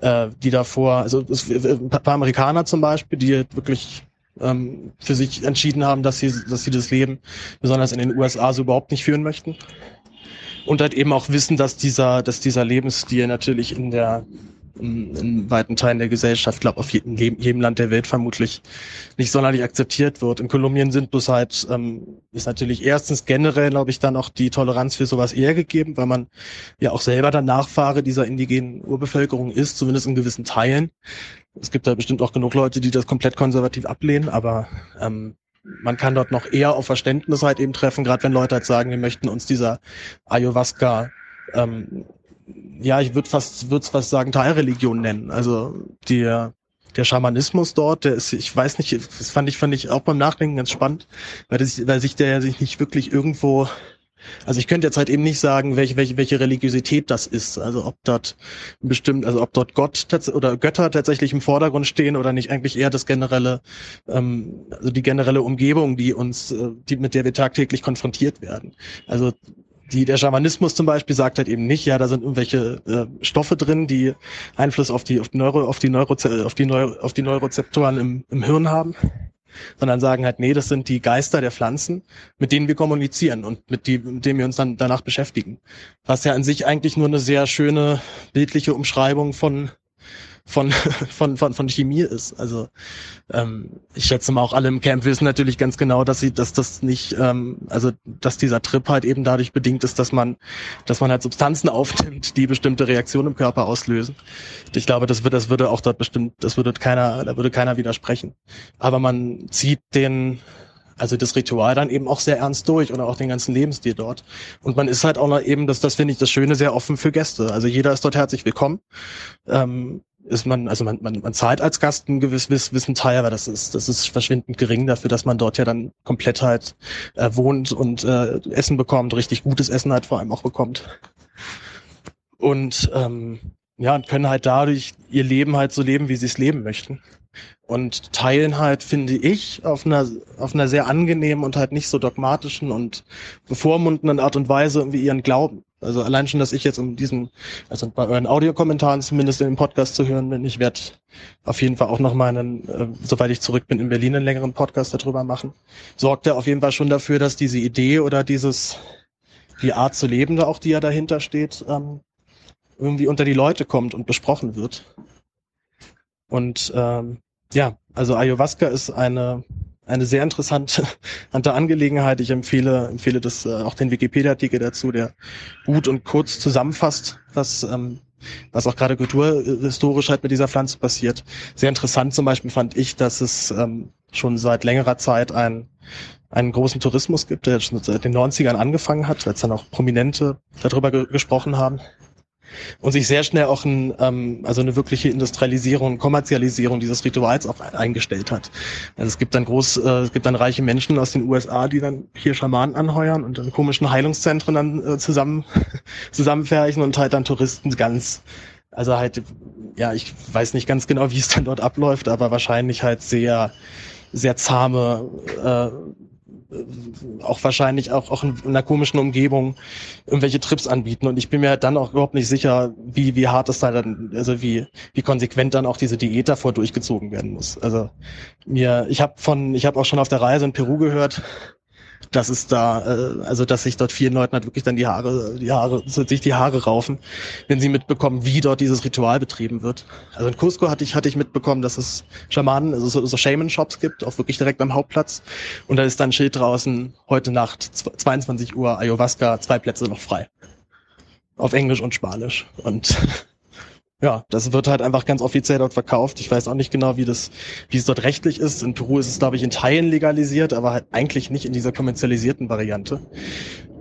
Speaker 114: äh, die davor, also es, ein paar Amerikaner zum Beispiel, die wirklich ähm, für sich entschieden haben, dass sie, dass sie das Leben besonders in den USA so überhaupt nicht führen möchten und halt eben auch wissen, dass dieser, dass dieser Lebensstil natürlich in der in, weiten Teilen der Gesellschaft, glaube auf jedem, jedem Land der Welt vermutlich nicht sonderlich akzeptiert wird. In Kolumbien sind bloß halt, ähm, ist natürlich erstens generell, glaube ich, dann auch die Toleranz für sowas eher gegeben, weil man ja auch selber dann Nachfahre dieser indigenen Urbevölkerung ist, zumindest in gewissen Teilen. Es gibt da bestimmt auch genug Leute, die das komplett konservativ ablehnen, aber ähm, man kann dort noch eher auf Verständnis halt eben treffen, gerade wenn Leute halt sagen, wir möchten uns dieser Ayahuasca, ähm, ja, ich würde fast, würde fast sagen, Teilreligion nennen. Also der, der Schamanismus dort, der ist, ich weiß nicht, das fand ich, fand ich auch beim Nachdenken ganz spannend, weil, das, weil sich der sich nicht wirklich irgendwo also ich könnte jetzt halt eben nicht sagen, welche, welche, welche Religiosität das ist. Also ob dort bestimmt, also ob dort Gott oder Götter tatsächlich im Vordergrund stehen oder nicht eigentlich eher das generelle, ähm, also die generelle Umgebung, die uns, äh, die, mit der wir tagtäglich konfrontiert werden. Also die, der Schamanismus zum Beispiel sagt halt eben nicht, ja, da sind irgendwelche äh, Stoffe drin, die Einfluss auf die, auf die Neuro, auf die Neuro, auf die Neuro, auf die Neurozeptoren im, im Hirn haben sondern sagen halt, nee, das sind die Geister der Pflanzen, mit denen wir kommunizieren und mit, die, mit denen wir uns dann danach beschäftigen. Was ja an sich eigentlich nur eine sehr schöne bildliche Umschreibung von von, von, von, von Chemie ist. Also ähm, ich schätze mal auch alle im Camp wissen natürlich ganz genau, dass sie, dass das nicht, ähm, also dass dieser Trip halt eben dadurch bedingt ist, dass man, dass man halt Substanzen aufnimmt, die bestimmte Reaktionen im Körper auslösen. Ich glaube, das würde, das würde auch dort bestimmt, das würde keiner, da würde keiner widersprechen. Aber man zieht den also das Ritual dann eben auch sehr ernst durch oder auch den ganzen Lebensstil dort. Und man ist halt auch noch eben, das, das finde ich das Schöne, sehr offen für Gäste. Also jeder ist dort herzlich willkommen. Ähm, ist man, also man, man, man zahlt als Gast einen gewissen, gewissen Teil, aber das ist, das ist verschwindend gering dafür, dass man dort ja dann komplett halt äh, wohnt und äh, Essen bekommt, richtig gutes Essen halt vor allem auch bekommt. Und ähm, ja, und können halt dadurch ihr Leben halt so leben, wie sie es leben möchten. Und teilen halt, finde ich, auf einer, auf einer sehr angenehmen und halt nicht so dogmatischen und bevormundenden Art und Weise irgendwie ihren Glauben. Also allein schon, dass ich jetzt um diesen, also bei euren Audiokommentaren zumindest in dem Podcast zu hören bin, ich werde auf jeden Fall auch noch mal einen, äh, soweit ich zurück bin, in Berlin einen längeren Podcast darüber machen. Sorgt er auf jeden Fall schon dafür, dass diese Idee oder dieses, die Art zu leben, da auch die ja dahinter steht, ähm, irgendwie unter die Leute kommt und besprochen wird. Und ähm, ja, also Ayahuasca ist eine eine sehr interessante Angelegenheit. Ich empfehle, empfehle das äh, auch den Wikipedia-Artikel dazu, der gut und kurz zusammenfasst, was, ähm, was auch gerade kulturhistorisch halt mit dieser Pflanze passiert. Sehr interessant zum Beispiel fand ich, dass es ähm, schon seit längerer Zeit ein, einen großen Tourismus gibt, der schon seit den 90ern angefangen hat, als dann auch Prominente darüber ge gesprochen haben und sich sehr schnell auch ein, ähm, also eine wirkliche Industrialisierung, Kommerzialisierung dieses Rituals auch eingestellt hat. Also es gibt dann groß, äh, es gibt dann reiche Menschen aus den USA, die dann hier Schamanen anheuern und dann komischen Heilungszentren dann äh, zusammen zusammenfärchen und halt dann Touristen ganz also halt, ja, ich weiß nicht ganz genau, wie es dann dort abläuft, aber wahrscheinlich halt sehr, sehr zahme äh, auch wahrscheinlich auch, auch in einer komischen Umgebung irgendwelche Trips anbieten. Und ich bin mir dann auch überhaupt nicht sicher, wie, wie hart es da dann, also wie, wie konsequent dann auch diese Diät davor durchgezogen werden muss. Also mir, ich habe von, ich habe auch schon auf der Reise in Peru gehört, dass es da, äh, also dass sich dort vielen Leuten halt wirklich dann die Haare, die Haare, sich die Haare raufen, wenn sie mitbekommen, wie dort dieses Ritual betrieben wird. Also in Cusco hatte ich, hatte ich mitbekommen, dass es Schamanen, also so, so Shaman-Shops gibt, auch wirklich direkt am Hauptplatz. Und da ist dann ein Schild draußen, heute Nacht, 22 Uhr, Ayahuasca, zwei Plätze noch frei. Auf Englisch und Spanisch. Und ja, das wird halt einfach ganz offiziell dort verkauft. Ich weiß auch nicht genau, wie das, wie es dort rechtlich ist. In Peru ist es, glaube ich, in Teilen legalisiert, aber halt eigentlich nicht in dieser kommerzialisierten Variante.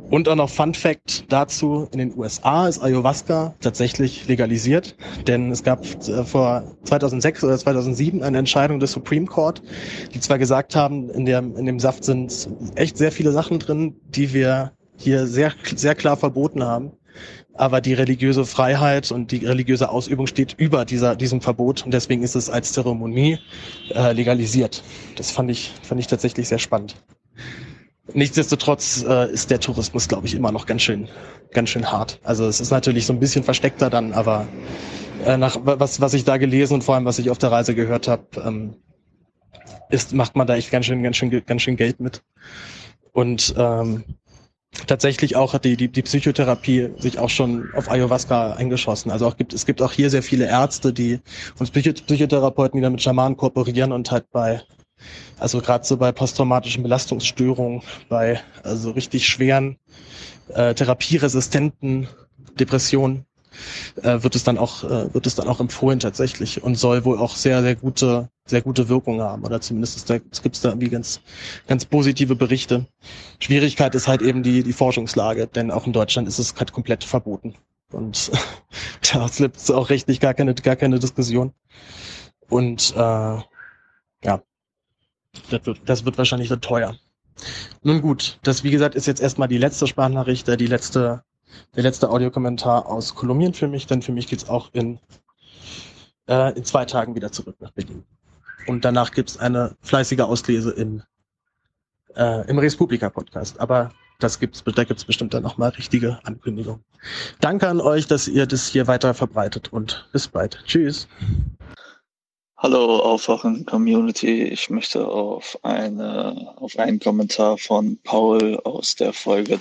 Speaker 114: Und auch noch Fun Fact dazu, in den USA ist Ayahuasca tatsächlich legalisiert, denn es gab äh, vor 2006 oder 2007 eine Entscheidung des Supreme Court, die zwar gesagt haben, in, der, in dem Saft sind echt sehr viele Sachen drin, die wir hier sehr, sehr klar verboten haben, aber die religiöse Freiheit und die religiöse Ausübung steht über dieser, diesem Verbot und deswegen ist es als Zeremonie äh, legalisiert. Das fand ich, fand ich tatsächlich sehr spannend. Nichtsdestotrotz äh, ist der Tourismus, glaube ich, immer noch ganz schön, ganz schön hart. Also es ist natürlich so ein bisschen versteckter dann, aber äh, nach was, was ich da gelesen und vor allem was ich auf der Reise gehört habe, ähm, macht man da echt ganz schön, ganz schön, ganz schön Geld mit. Und ähm, tatsächlich auch hat die, die, die Psychotherapie sich auch schon auf Ayahuasca eingeschossen. Also auch gibt, es gibt auch hier sehr viele Ärzte, die und Psychotherapeuten, die dann mit Schamanen kooperieren und halt bei also gerade so bei posttraumatischen Belastungsstörungen, bei also richtig schweren äh, therapieresistenten Depressionen äh, wird es dann auch äh, wird es dann auch empfohlen tatsächlich und soll wohl auch sehr sehr gute sehr gute Wirkung haben oder zumindest gibt es da irgendwie ganz ganz positive Berichte. Schwierigkeit ist halt eben die die Forschungslage, denn auch in Deutschland ist es halt komplett verboten und da gibt es auch rechtlich gar keine gar keine Diskussion und äh, ja das wird, das wird wahrscheinlich so teuer. Nun gut, das wie gesagt ist jetzt erstmal die letzte Sprachnachricht, äh, die letzte, der letzte Audiokommentar aus Kolumbien für mich, denn für mich geht's auch in, äh, in zwei Tagen wieder zurück nach Berlin. Und danach gibt's eine fleißige Auslese in, äh, im Respublika Podcast. Aber das gibt's, da gibt's bestimmt dann nochmal richtige Ankündigungen. Danke an euch, dass ihr das hier weiter verbreitet und bis bald. Tschüss.
Speaker 118: Hallo Aufwachen Community, ich möchte auf eine auf einen Kommentar von Paul aus der Folge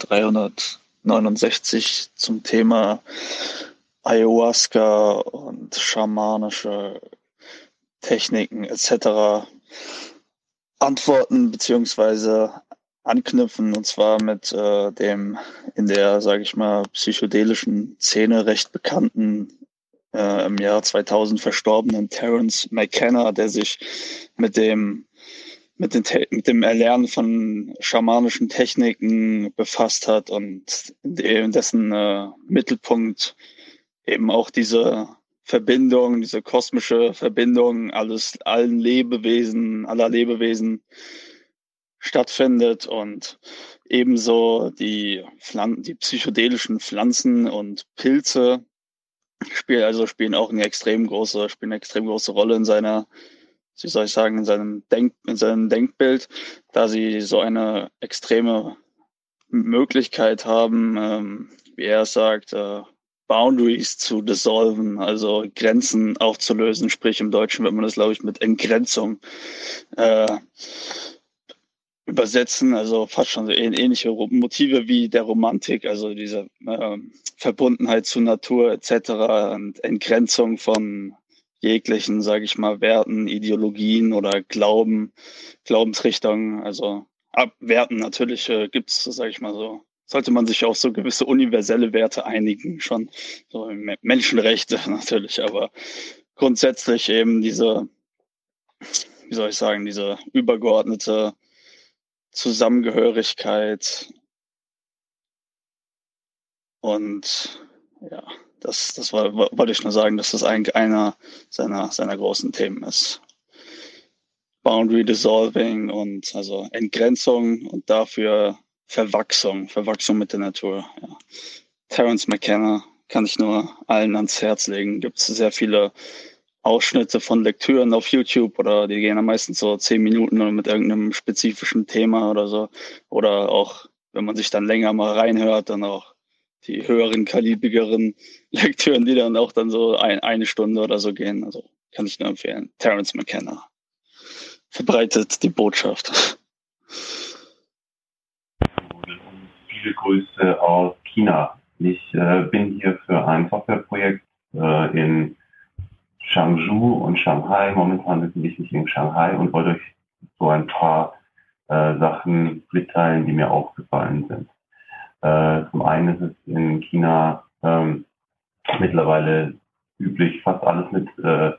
Speaker 118: 369 zum Thema Ayahuasca und schamanische Techniken etc. antworten beziehungsweise anknüpfen und zwar mit äh, dem in der sage ich mal psychedelischen Szene recht bekannten äh, im Jahr 2000 verstorbenen Terence McKenna, der sich mit dem mit, den, mit dem Erlernen von schamanischen Techniken befasst hat und in dessen äh, Mittelpunkt eben auch diese Verbindung, diese kosmische Verbindung alles, allen Lebewesen, aller Lebewesen stattfindet und ebenso die, Pflanzen, die psychedelischen Pflanzen und Pilze spielen also spielen auch eine extrem große, spielen eine extrem große Rolle in seiner, wie soll ich sagen, in seinem Denk, in seinem Denkbild, da sie so eine extreme Möglichkeit haben, ähm, wie er sagt, äh, Boundaries zu dissolven, also Grenzen aufzulösen. Sprich im Deutschen wird man das, glaube ich, mit Entgrenzung äh, übersetzen, also fast schon so ähnliche Motive wie der Romantik, also diese äh, Verbundenheit zur Natur etc. und Entgrenzung von jeglichen, sage ich mal, Werten, Ideologien oder Glauben, Glaubensrichtungen, also abwerten natürlich äh, gibt es, sage ich mal so, sollte man sich auf so gewisse universelle Werte einigen, schon so Menschenrechte natürlich, aber grundsätzlich eben diese, wie soll ich sagen, diese übergeordnete Zusammengehörigkeit. Und ja, das, das war, wollte ich nur sagen, dass das eigentlich einer seiner, seiner großen Themen ist. Boundary Dissolving und also Entgrenzung und dafür Verwachsung, Verwachsung mit der Natur. Ja. Terence McKenna kann ich nur allen ans Herz legen. Gibt es sehr viele Ausschnitte von Lektüren auf YouTube oder die gehen dann meistens so zehn Minuten mit irgendeinem spezifischen Thema oder so. Oder auch, wenn man sich dann länger mal reinhört, dann auch die höheren, kalibrigeren Lektüren, die dann auch dann so ein, eine Stunde oder so gehen. Also kann ich nur empfehlen. Terence McKenna verbreitet die Botschaft.
Speaker 119: Viele Grüße aus China. Ich äh, bin hier für ein Softwareprojekt äh, in Changzhou und Shanghai. Momentan befinde ich mich in Shanghai und wollte euch so ein paar äh, Sachen mitteilen, die mir aufgefallen sind. Äh, zum einen ist es in China ähm, mittlerweile üblich, fast alles mit, äh,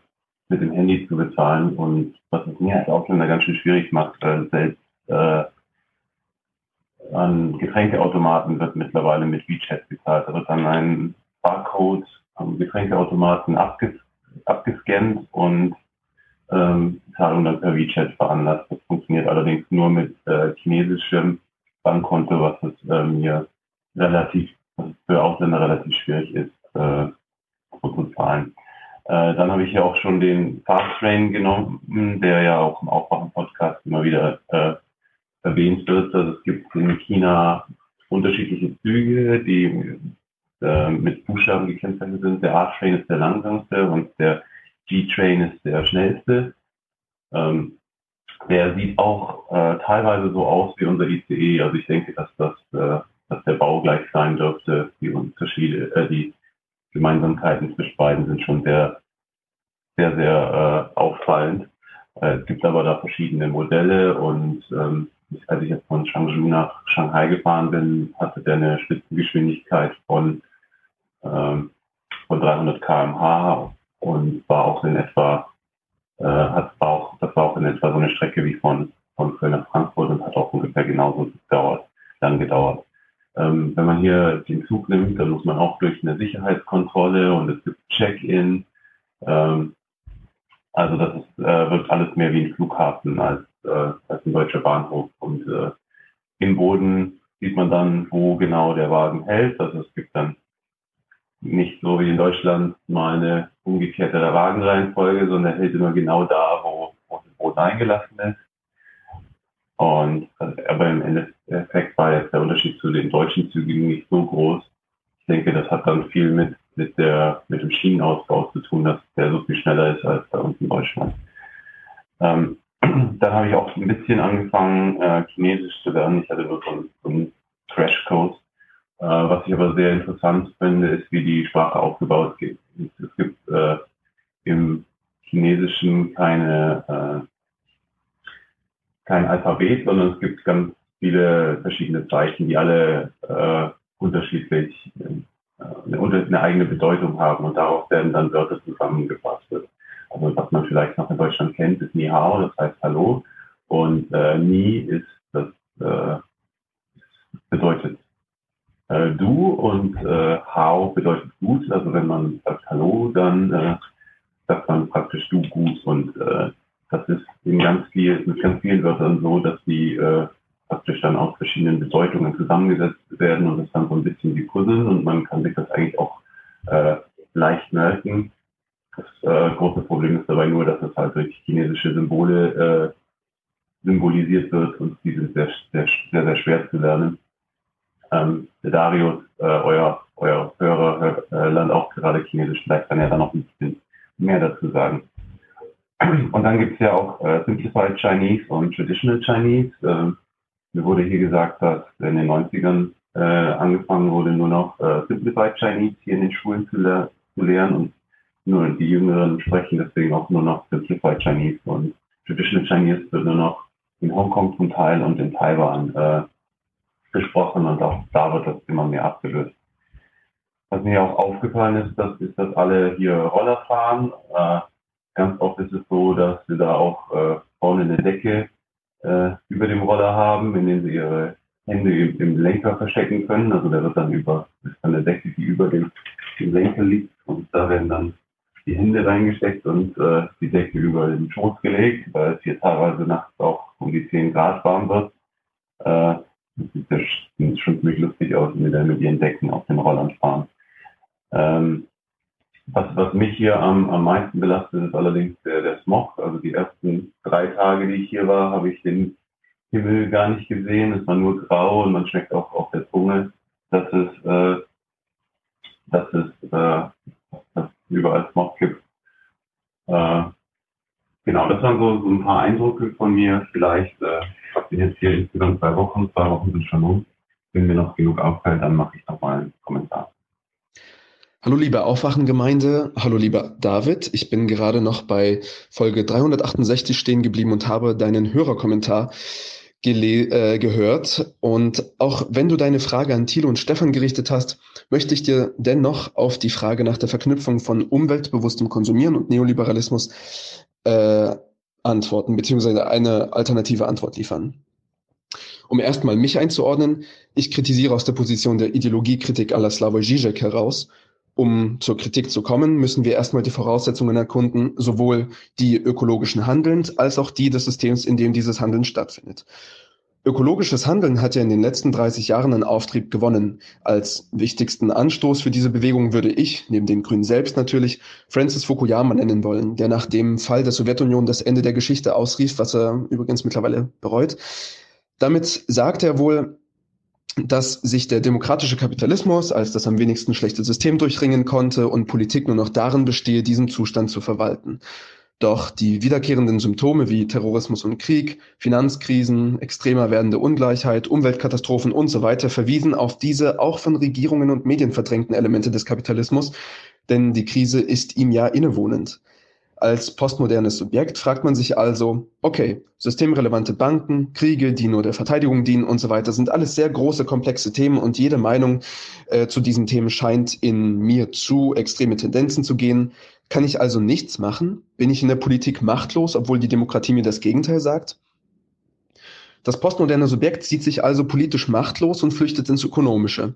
Speaker 119: mit dem Handy zu bezahlen und was es mir als Ausländer ganz schön schwierig macht, äh, selbst äh, an Getränkeautomaten wird mittlerweile mit WeChat gezahlt. Da wird dann ein Barcode am Getränkeautomaten abges abgescannt und ähm, Zahlung dann per WeChat veranlasst. Das funktioniert allerdings nur mit äh, chinesischem Bankkonto, was es äh, mir relativ, für Ausländer relativ schwierig ist, äh, zu zahlen. Äh, dann habe ich ja auch schon den Fast Train genommen, der ja auch im Aufwachen-Podcast immer wieder äh, erwähnt wird. Also es gibt in China unterschiedliche Züge, die äh, mit Buchstaben gekennzeichnet sind. Der A-Train ist der langsamste und der G-Train ist der schnellste. Ähm, der sieht auch äh, teilweise so aus wie unser ICE. Also ich denke, dass das, äh, dass der Bau gleich sein dürfte. Die Unterschiede, äh, die Gemeinsamkeiten zwischen beiden sind schon sehr, sehr, sehr äh, auffallend. Äh, es gibt aber da verschiedene Modelle und ähm, als ich jetzt von Changzhou nach Shanghai gefahren bin, hatte der eine Spitzengeschwindigkeit von, ähm, von 300 km/h und war auch in etwa, äh, hat, auch, das war auch in etwa so eine Strecke wie von, von Köln nach Frankfurt und hat auch ungefähr genauso gedauert, lang gedauert. Ähm, wenn man hier den Zug nimmt, dann muss man auch durch eine Sicherheitskontrolle und es gibt Check-in. Ähm, also das ist, äh, wird alles mehr wie ein Flughafen als, äh, als ein deutscher Bahnhof. Und äh, im Boden sieht man dann, wo genau der Wagen hält. Also es gibt dann nicht so wie in Deutschland mal eine umgekehrte Wagenreihenfolge, sondern er hält immer genau da, wo, wo das Boot eingelassen ist. Und also, aber im Endeffekt war jetzt der Unterschied zu den deutschen Zügen nicht so groß. Ich denke, das hat dann viel mit, mit, der, mit dem Schienenausbau zu tun, dass der so viel schneller ist als bei uns in Deutschland. Ähm, dann habe ich auch ein bisschen angefangen, äh, Chinesisch zu lernen. Ich hatte nur so, so einen Crashcode. Äh, was ich aber sehr interessant finde, ist, wie die Sprache aufgebaut ist. Es gibt äh, im Chinesischen keine äh, kein Alphabet, sondern es gibt ganz viele verschiedene Zeichen, die alle äh, unterschiedlich äh, eine, eine, eigene Bedeutung haben und darauf werden dann Wörter zusammengefasst. Also was man vielleicht noch in Deutschland kennt, ist Ni Hao, das heißt Hallo und äh, Ni ist das äh, bedeutet äh, du und Hao bedeutet gut. Also wenn man sagt Hallo, dann sagt man praktisch du gut und das ist in ganz viel, mit ganz vielen Wörtern so, dass die äh, praktisch dann aus verschiedenen Bedeutungen zusammengesetzt werden und es dann so ein bisschen wie Puzzeln und man kann sich das eigentlich auch äh, leicht merken. Das äh, große Problem ist dabei nur, dass es halt durch chinesische Symbole äh, symbolisiert wird und die sind sehr, sehr, sehr, sehr schwer zu lernen. Ähm, der Darius, äh, euer, euer Hörer, äh, lernt auch gerade Chinesisch, vielleicht kann er da noch ein bisschen mehr dazu sagen. Und dann gibt es ja auch äh, Simplified Chinese und Traditional Chinese. Ähm, mir wurde hier gesagt, dass in den 90ern äh, angefangen wurde, nur noch äh, Simplified Chinese hier in den Schulen zu, le zu lernen und nur die Jüngeren sprechen deswegen auch nur noch Simplified Chinese und Traditional Chinese wird nur noch in Hongkong zum Teil und in Taiwan äh, gesprochen und auch da wird das immer mehr abgelöst. Was mir auch aufgefallen ist, dass, ist, dass alle hier Roller fahren. Äh, Ganz oft ist es so, dass sie da auch äh, vorne eine Decke äh, über dem Roller haben, in dem sie ihre Hände im, im Lenker verstecken können. Also da wird dann über, ist dann eine Decke, die über dem, dem Lenker liegt und da werden dann die Hände reingesteckt und äh, die Decke über den Schoß gelegt, weil es hier teilweise nachts auch um die 10 Grad warm wird. Äh, das sieht ja schon ziemlich lustig aus, wenn wir dann mit ihren Decken auf den Rollern fahren. Ähm, was, was mich hier am, am meisten belastet, ist allerdings der, der Smog. Also die ersten drei Tage, die ich hier war, habe ich den Himmel gar nicht gesehen. Es war nur grau und man schmeckt auch auf der Zunge, dass es, äh, dass es, äh, dass überall Smog gibt. Äh, genau, das waren so, so ein paar Eindrücke von mir. Vielleicht, äh, bin jetzt hier insgesamt zwei Wochen, zwei Wochen sind schon um. Wenn mir noch genug auffällt, dann mache ich noch mal einen Kommentar.
Speaker 120: Hallo liebe Aufwachengemeinde, hallo lieber David. Ich bin gerade noch bei Folge 368 stehen geblieben und habe deinen Hörerkommentar äh, gehört. Und auch wenn du deine Frage an Thilo und Stefan gerichtet hast, möchte ich dir dennoch auf die Frage nach der Verknüpfung von umweltbewusstem Konsumieren und Neoliberalismus äh, antworten, beziehungsweise eine alternative Antwort liefern. Um erstmal mich einzuordnen, ich kritisiere aus der Position der Ideologiekritik la Slavoj Žižek heraus. Um zur Kritik zu kommen, müssen wir erstmal die Voraussetzungen erkunden, sowohl die ökologischen Handelns als auch die des Systems, in dem dieses Handeln stattfindet. Ökologisches Handeln hat ja in den letzten 30 Jahren an Auftrieb gewonnen. Als wichtigsten Anstoß für diese Bewegung würde ich, neben den Grünen selbst natürlich, Francis Fukuyama nennen wollen, der nach dem Fall der Sowjetunion das Ende der Geschichte ausrief, was er übrigens mittlerweile bereut. Damit sagt er wohl, dass sich der demokratische Kapitalismus als das am wenigsten schlechte System durchringen konnte und Politik nur noch darin bestehe, diesen Zustand zu verwalten. Doch die wiederkehrenden Symptome wie Terrorismus und Krieg, Finanzkrisen, extremer werdende Ungleichheit, Umweltkatastrophen und so weiter verwiesen auf diese auch von Regierungen und Medien verdrängten Elemente des Kapitalismus, denn die Krise ist ihm ja innewohnend. Als postmodernes Subjekt fragt man sich also, okay, systemrelevante Banken, Kriege, die nur der Verteidigung dienen und so weiter, sind alles sehr große, komplexe Themen und jede Meinung äh, zu diesen Themen scheint in mir zu extreme Tendenzen zu gehen. Kann ich also nichts machen? Bin ich in der Politik machtlos, obwohl die Demokratie mir das Gegenteil sagt? Das postmoderne Subjekt sieht sich also politisch machtlos und flüchtet ins Ökonomische.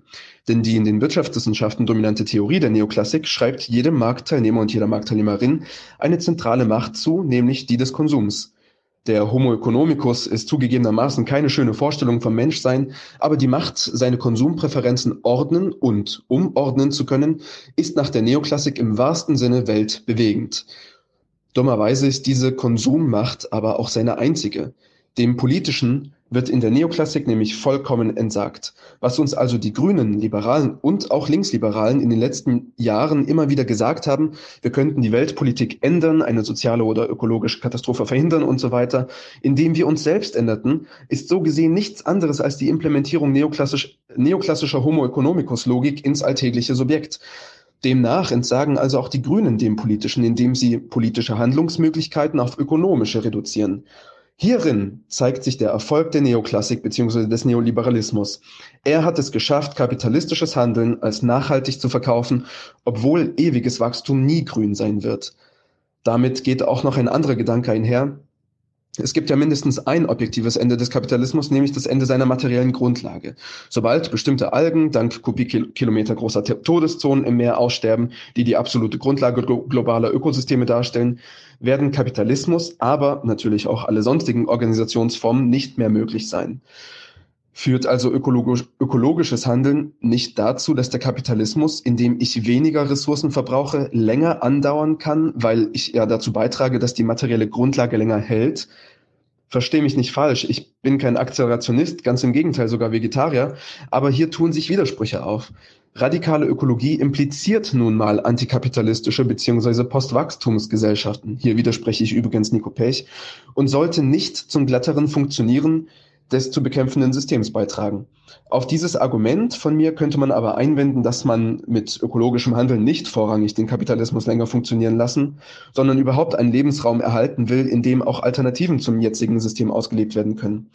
Speaker 120: Denn die in den Wirtschaftswissenschaften dominante Theorie der Neoklassik schreibt jedem Marktteilnehmer und jeder Marktteilnehmerin eine zentrale Macht zu, nämlich die des Konsums. Der Homo economicus ist zugegebenermaßen keine schöne Vorstellung vom Menschsein, aber die Macht, seine Konsumpräferenzen ordnen und umordnen zu können, ist nach der Neoklassik im wahrsten Sinne weltbewegend. Dummerweise ist diese Konsummacht aber auch seine einzige. Dem Politischen wird in der Neoklassik nämlich vollkommen entsagt. Was uns also die Grünen, Liberalen und auch Linksliberalen in den letzten Jahren immer wieder gesagt haben, wir könnten die Weltpolitik ändern, eine soziale oder ökologische Katastrophe verhindern und so weiter, indem wir uns selbst änderten, ist so gesehen nichts anderes als die Implementierung neoklassisch, neoklassischer Homo economicus Logik ins alltägliche Subjekt. Demnach entsagen also auch die Grünen dem Politischen, indem sie politische Handlungsmöglichkeiten auf ökonomische reduzieren. Hierin zeigt sich der Erfolg der Neoklassik bzw. des Neoliberalismus. Er hat es geschafft, kapitalistisches Handeln als nachhaltig zu verkaufen, obwohl ewiges Wachstum nie grün sein wird. Damit geht auch noch ein anderer Gedanke einher, es gibt ja mindestens ein objektives Ende des Kapitalismus, nämlich das Ende seiner materiellen Grundlage. Sobald bestimmte Algen dank Kubikkilometer großer Todeszonen im Meer aussterben, die die absolute Grundlage globaler Ökosysteme darstellen, werden Kapitalismus, aber natürlich auch alle sonstigen Organisationsformen nicht mehr möglich sein. Führt also ökologisch, ökologisches Handeln nicht dazu, dass der Kapitalismus, indem ich weniger Ressourcen verbrauche, länger andauern kann, weil ich ja dazu beitrage, dass die materielle Grundlage länger hält? Verstehe mich nicht falsch, ich bin kein Akzelerationist, ganz im Gegenteil sogar Vegetarier, aber hier tun sich Widersprüche auf. Radikale Ökologie impliziert nun mal antikapitalistische bzw. Postwachstumsgesellschaften. Hier widerspreche ich übrigens Nico Pech und sollte nicht zum glatteren Funktionieren des zu bekämpfenden Systems beitragen. Auf dieses Argument von mir könnte man aber einwenden, dass man mit ökologischem Handeln nicht vorrangig den Kapitalismus länger funktionieren lassen, sondern überhaupt einen Lebensraum erhalten will, in dem auch Alternativen zum jetzigen System ausgelebt werden können.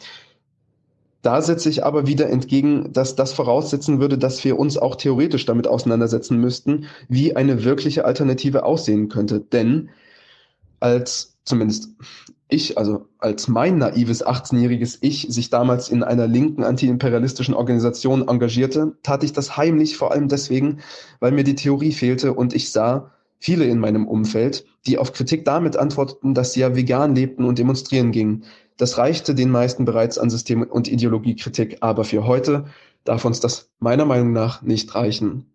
Speaker 120: Da setze ich aber wieder entgegen, dass das voraussetzen würde, dass wir uns auch theoretisch damit auseinandersetzen müssten, wie eine wirkliche Alternative aussehen könnte. Denn als zumindest ich, also als mein naives 18-jähriges Ich, sich damals in einer linken antiimperialistischen Organisation engagierte, tat ich das heimlich, vor allem deswegen, weil mir die Theorie fehlte und ich sah viele in meinem Umfeld, die auf Kritik damit antworteten, dass sie ja vegan lebten und demonstrieren gingen. Das reichte den meisten bereits an System- und Ideologiekritik, aber für heute darf uns das meiner Meinung nach nicht reichen.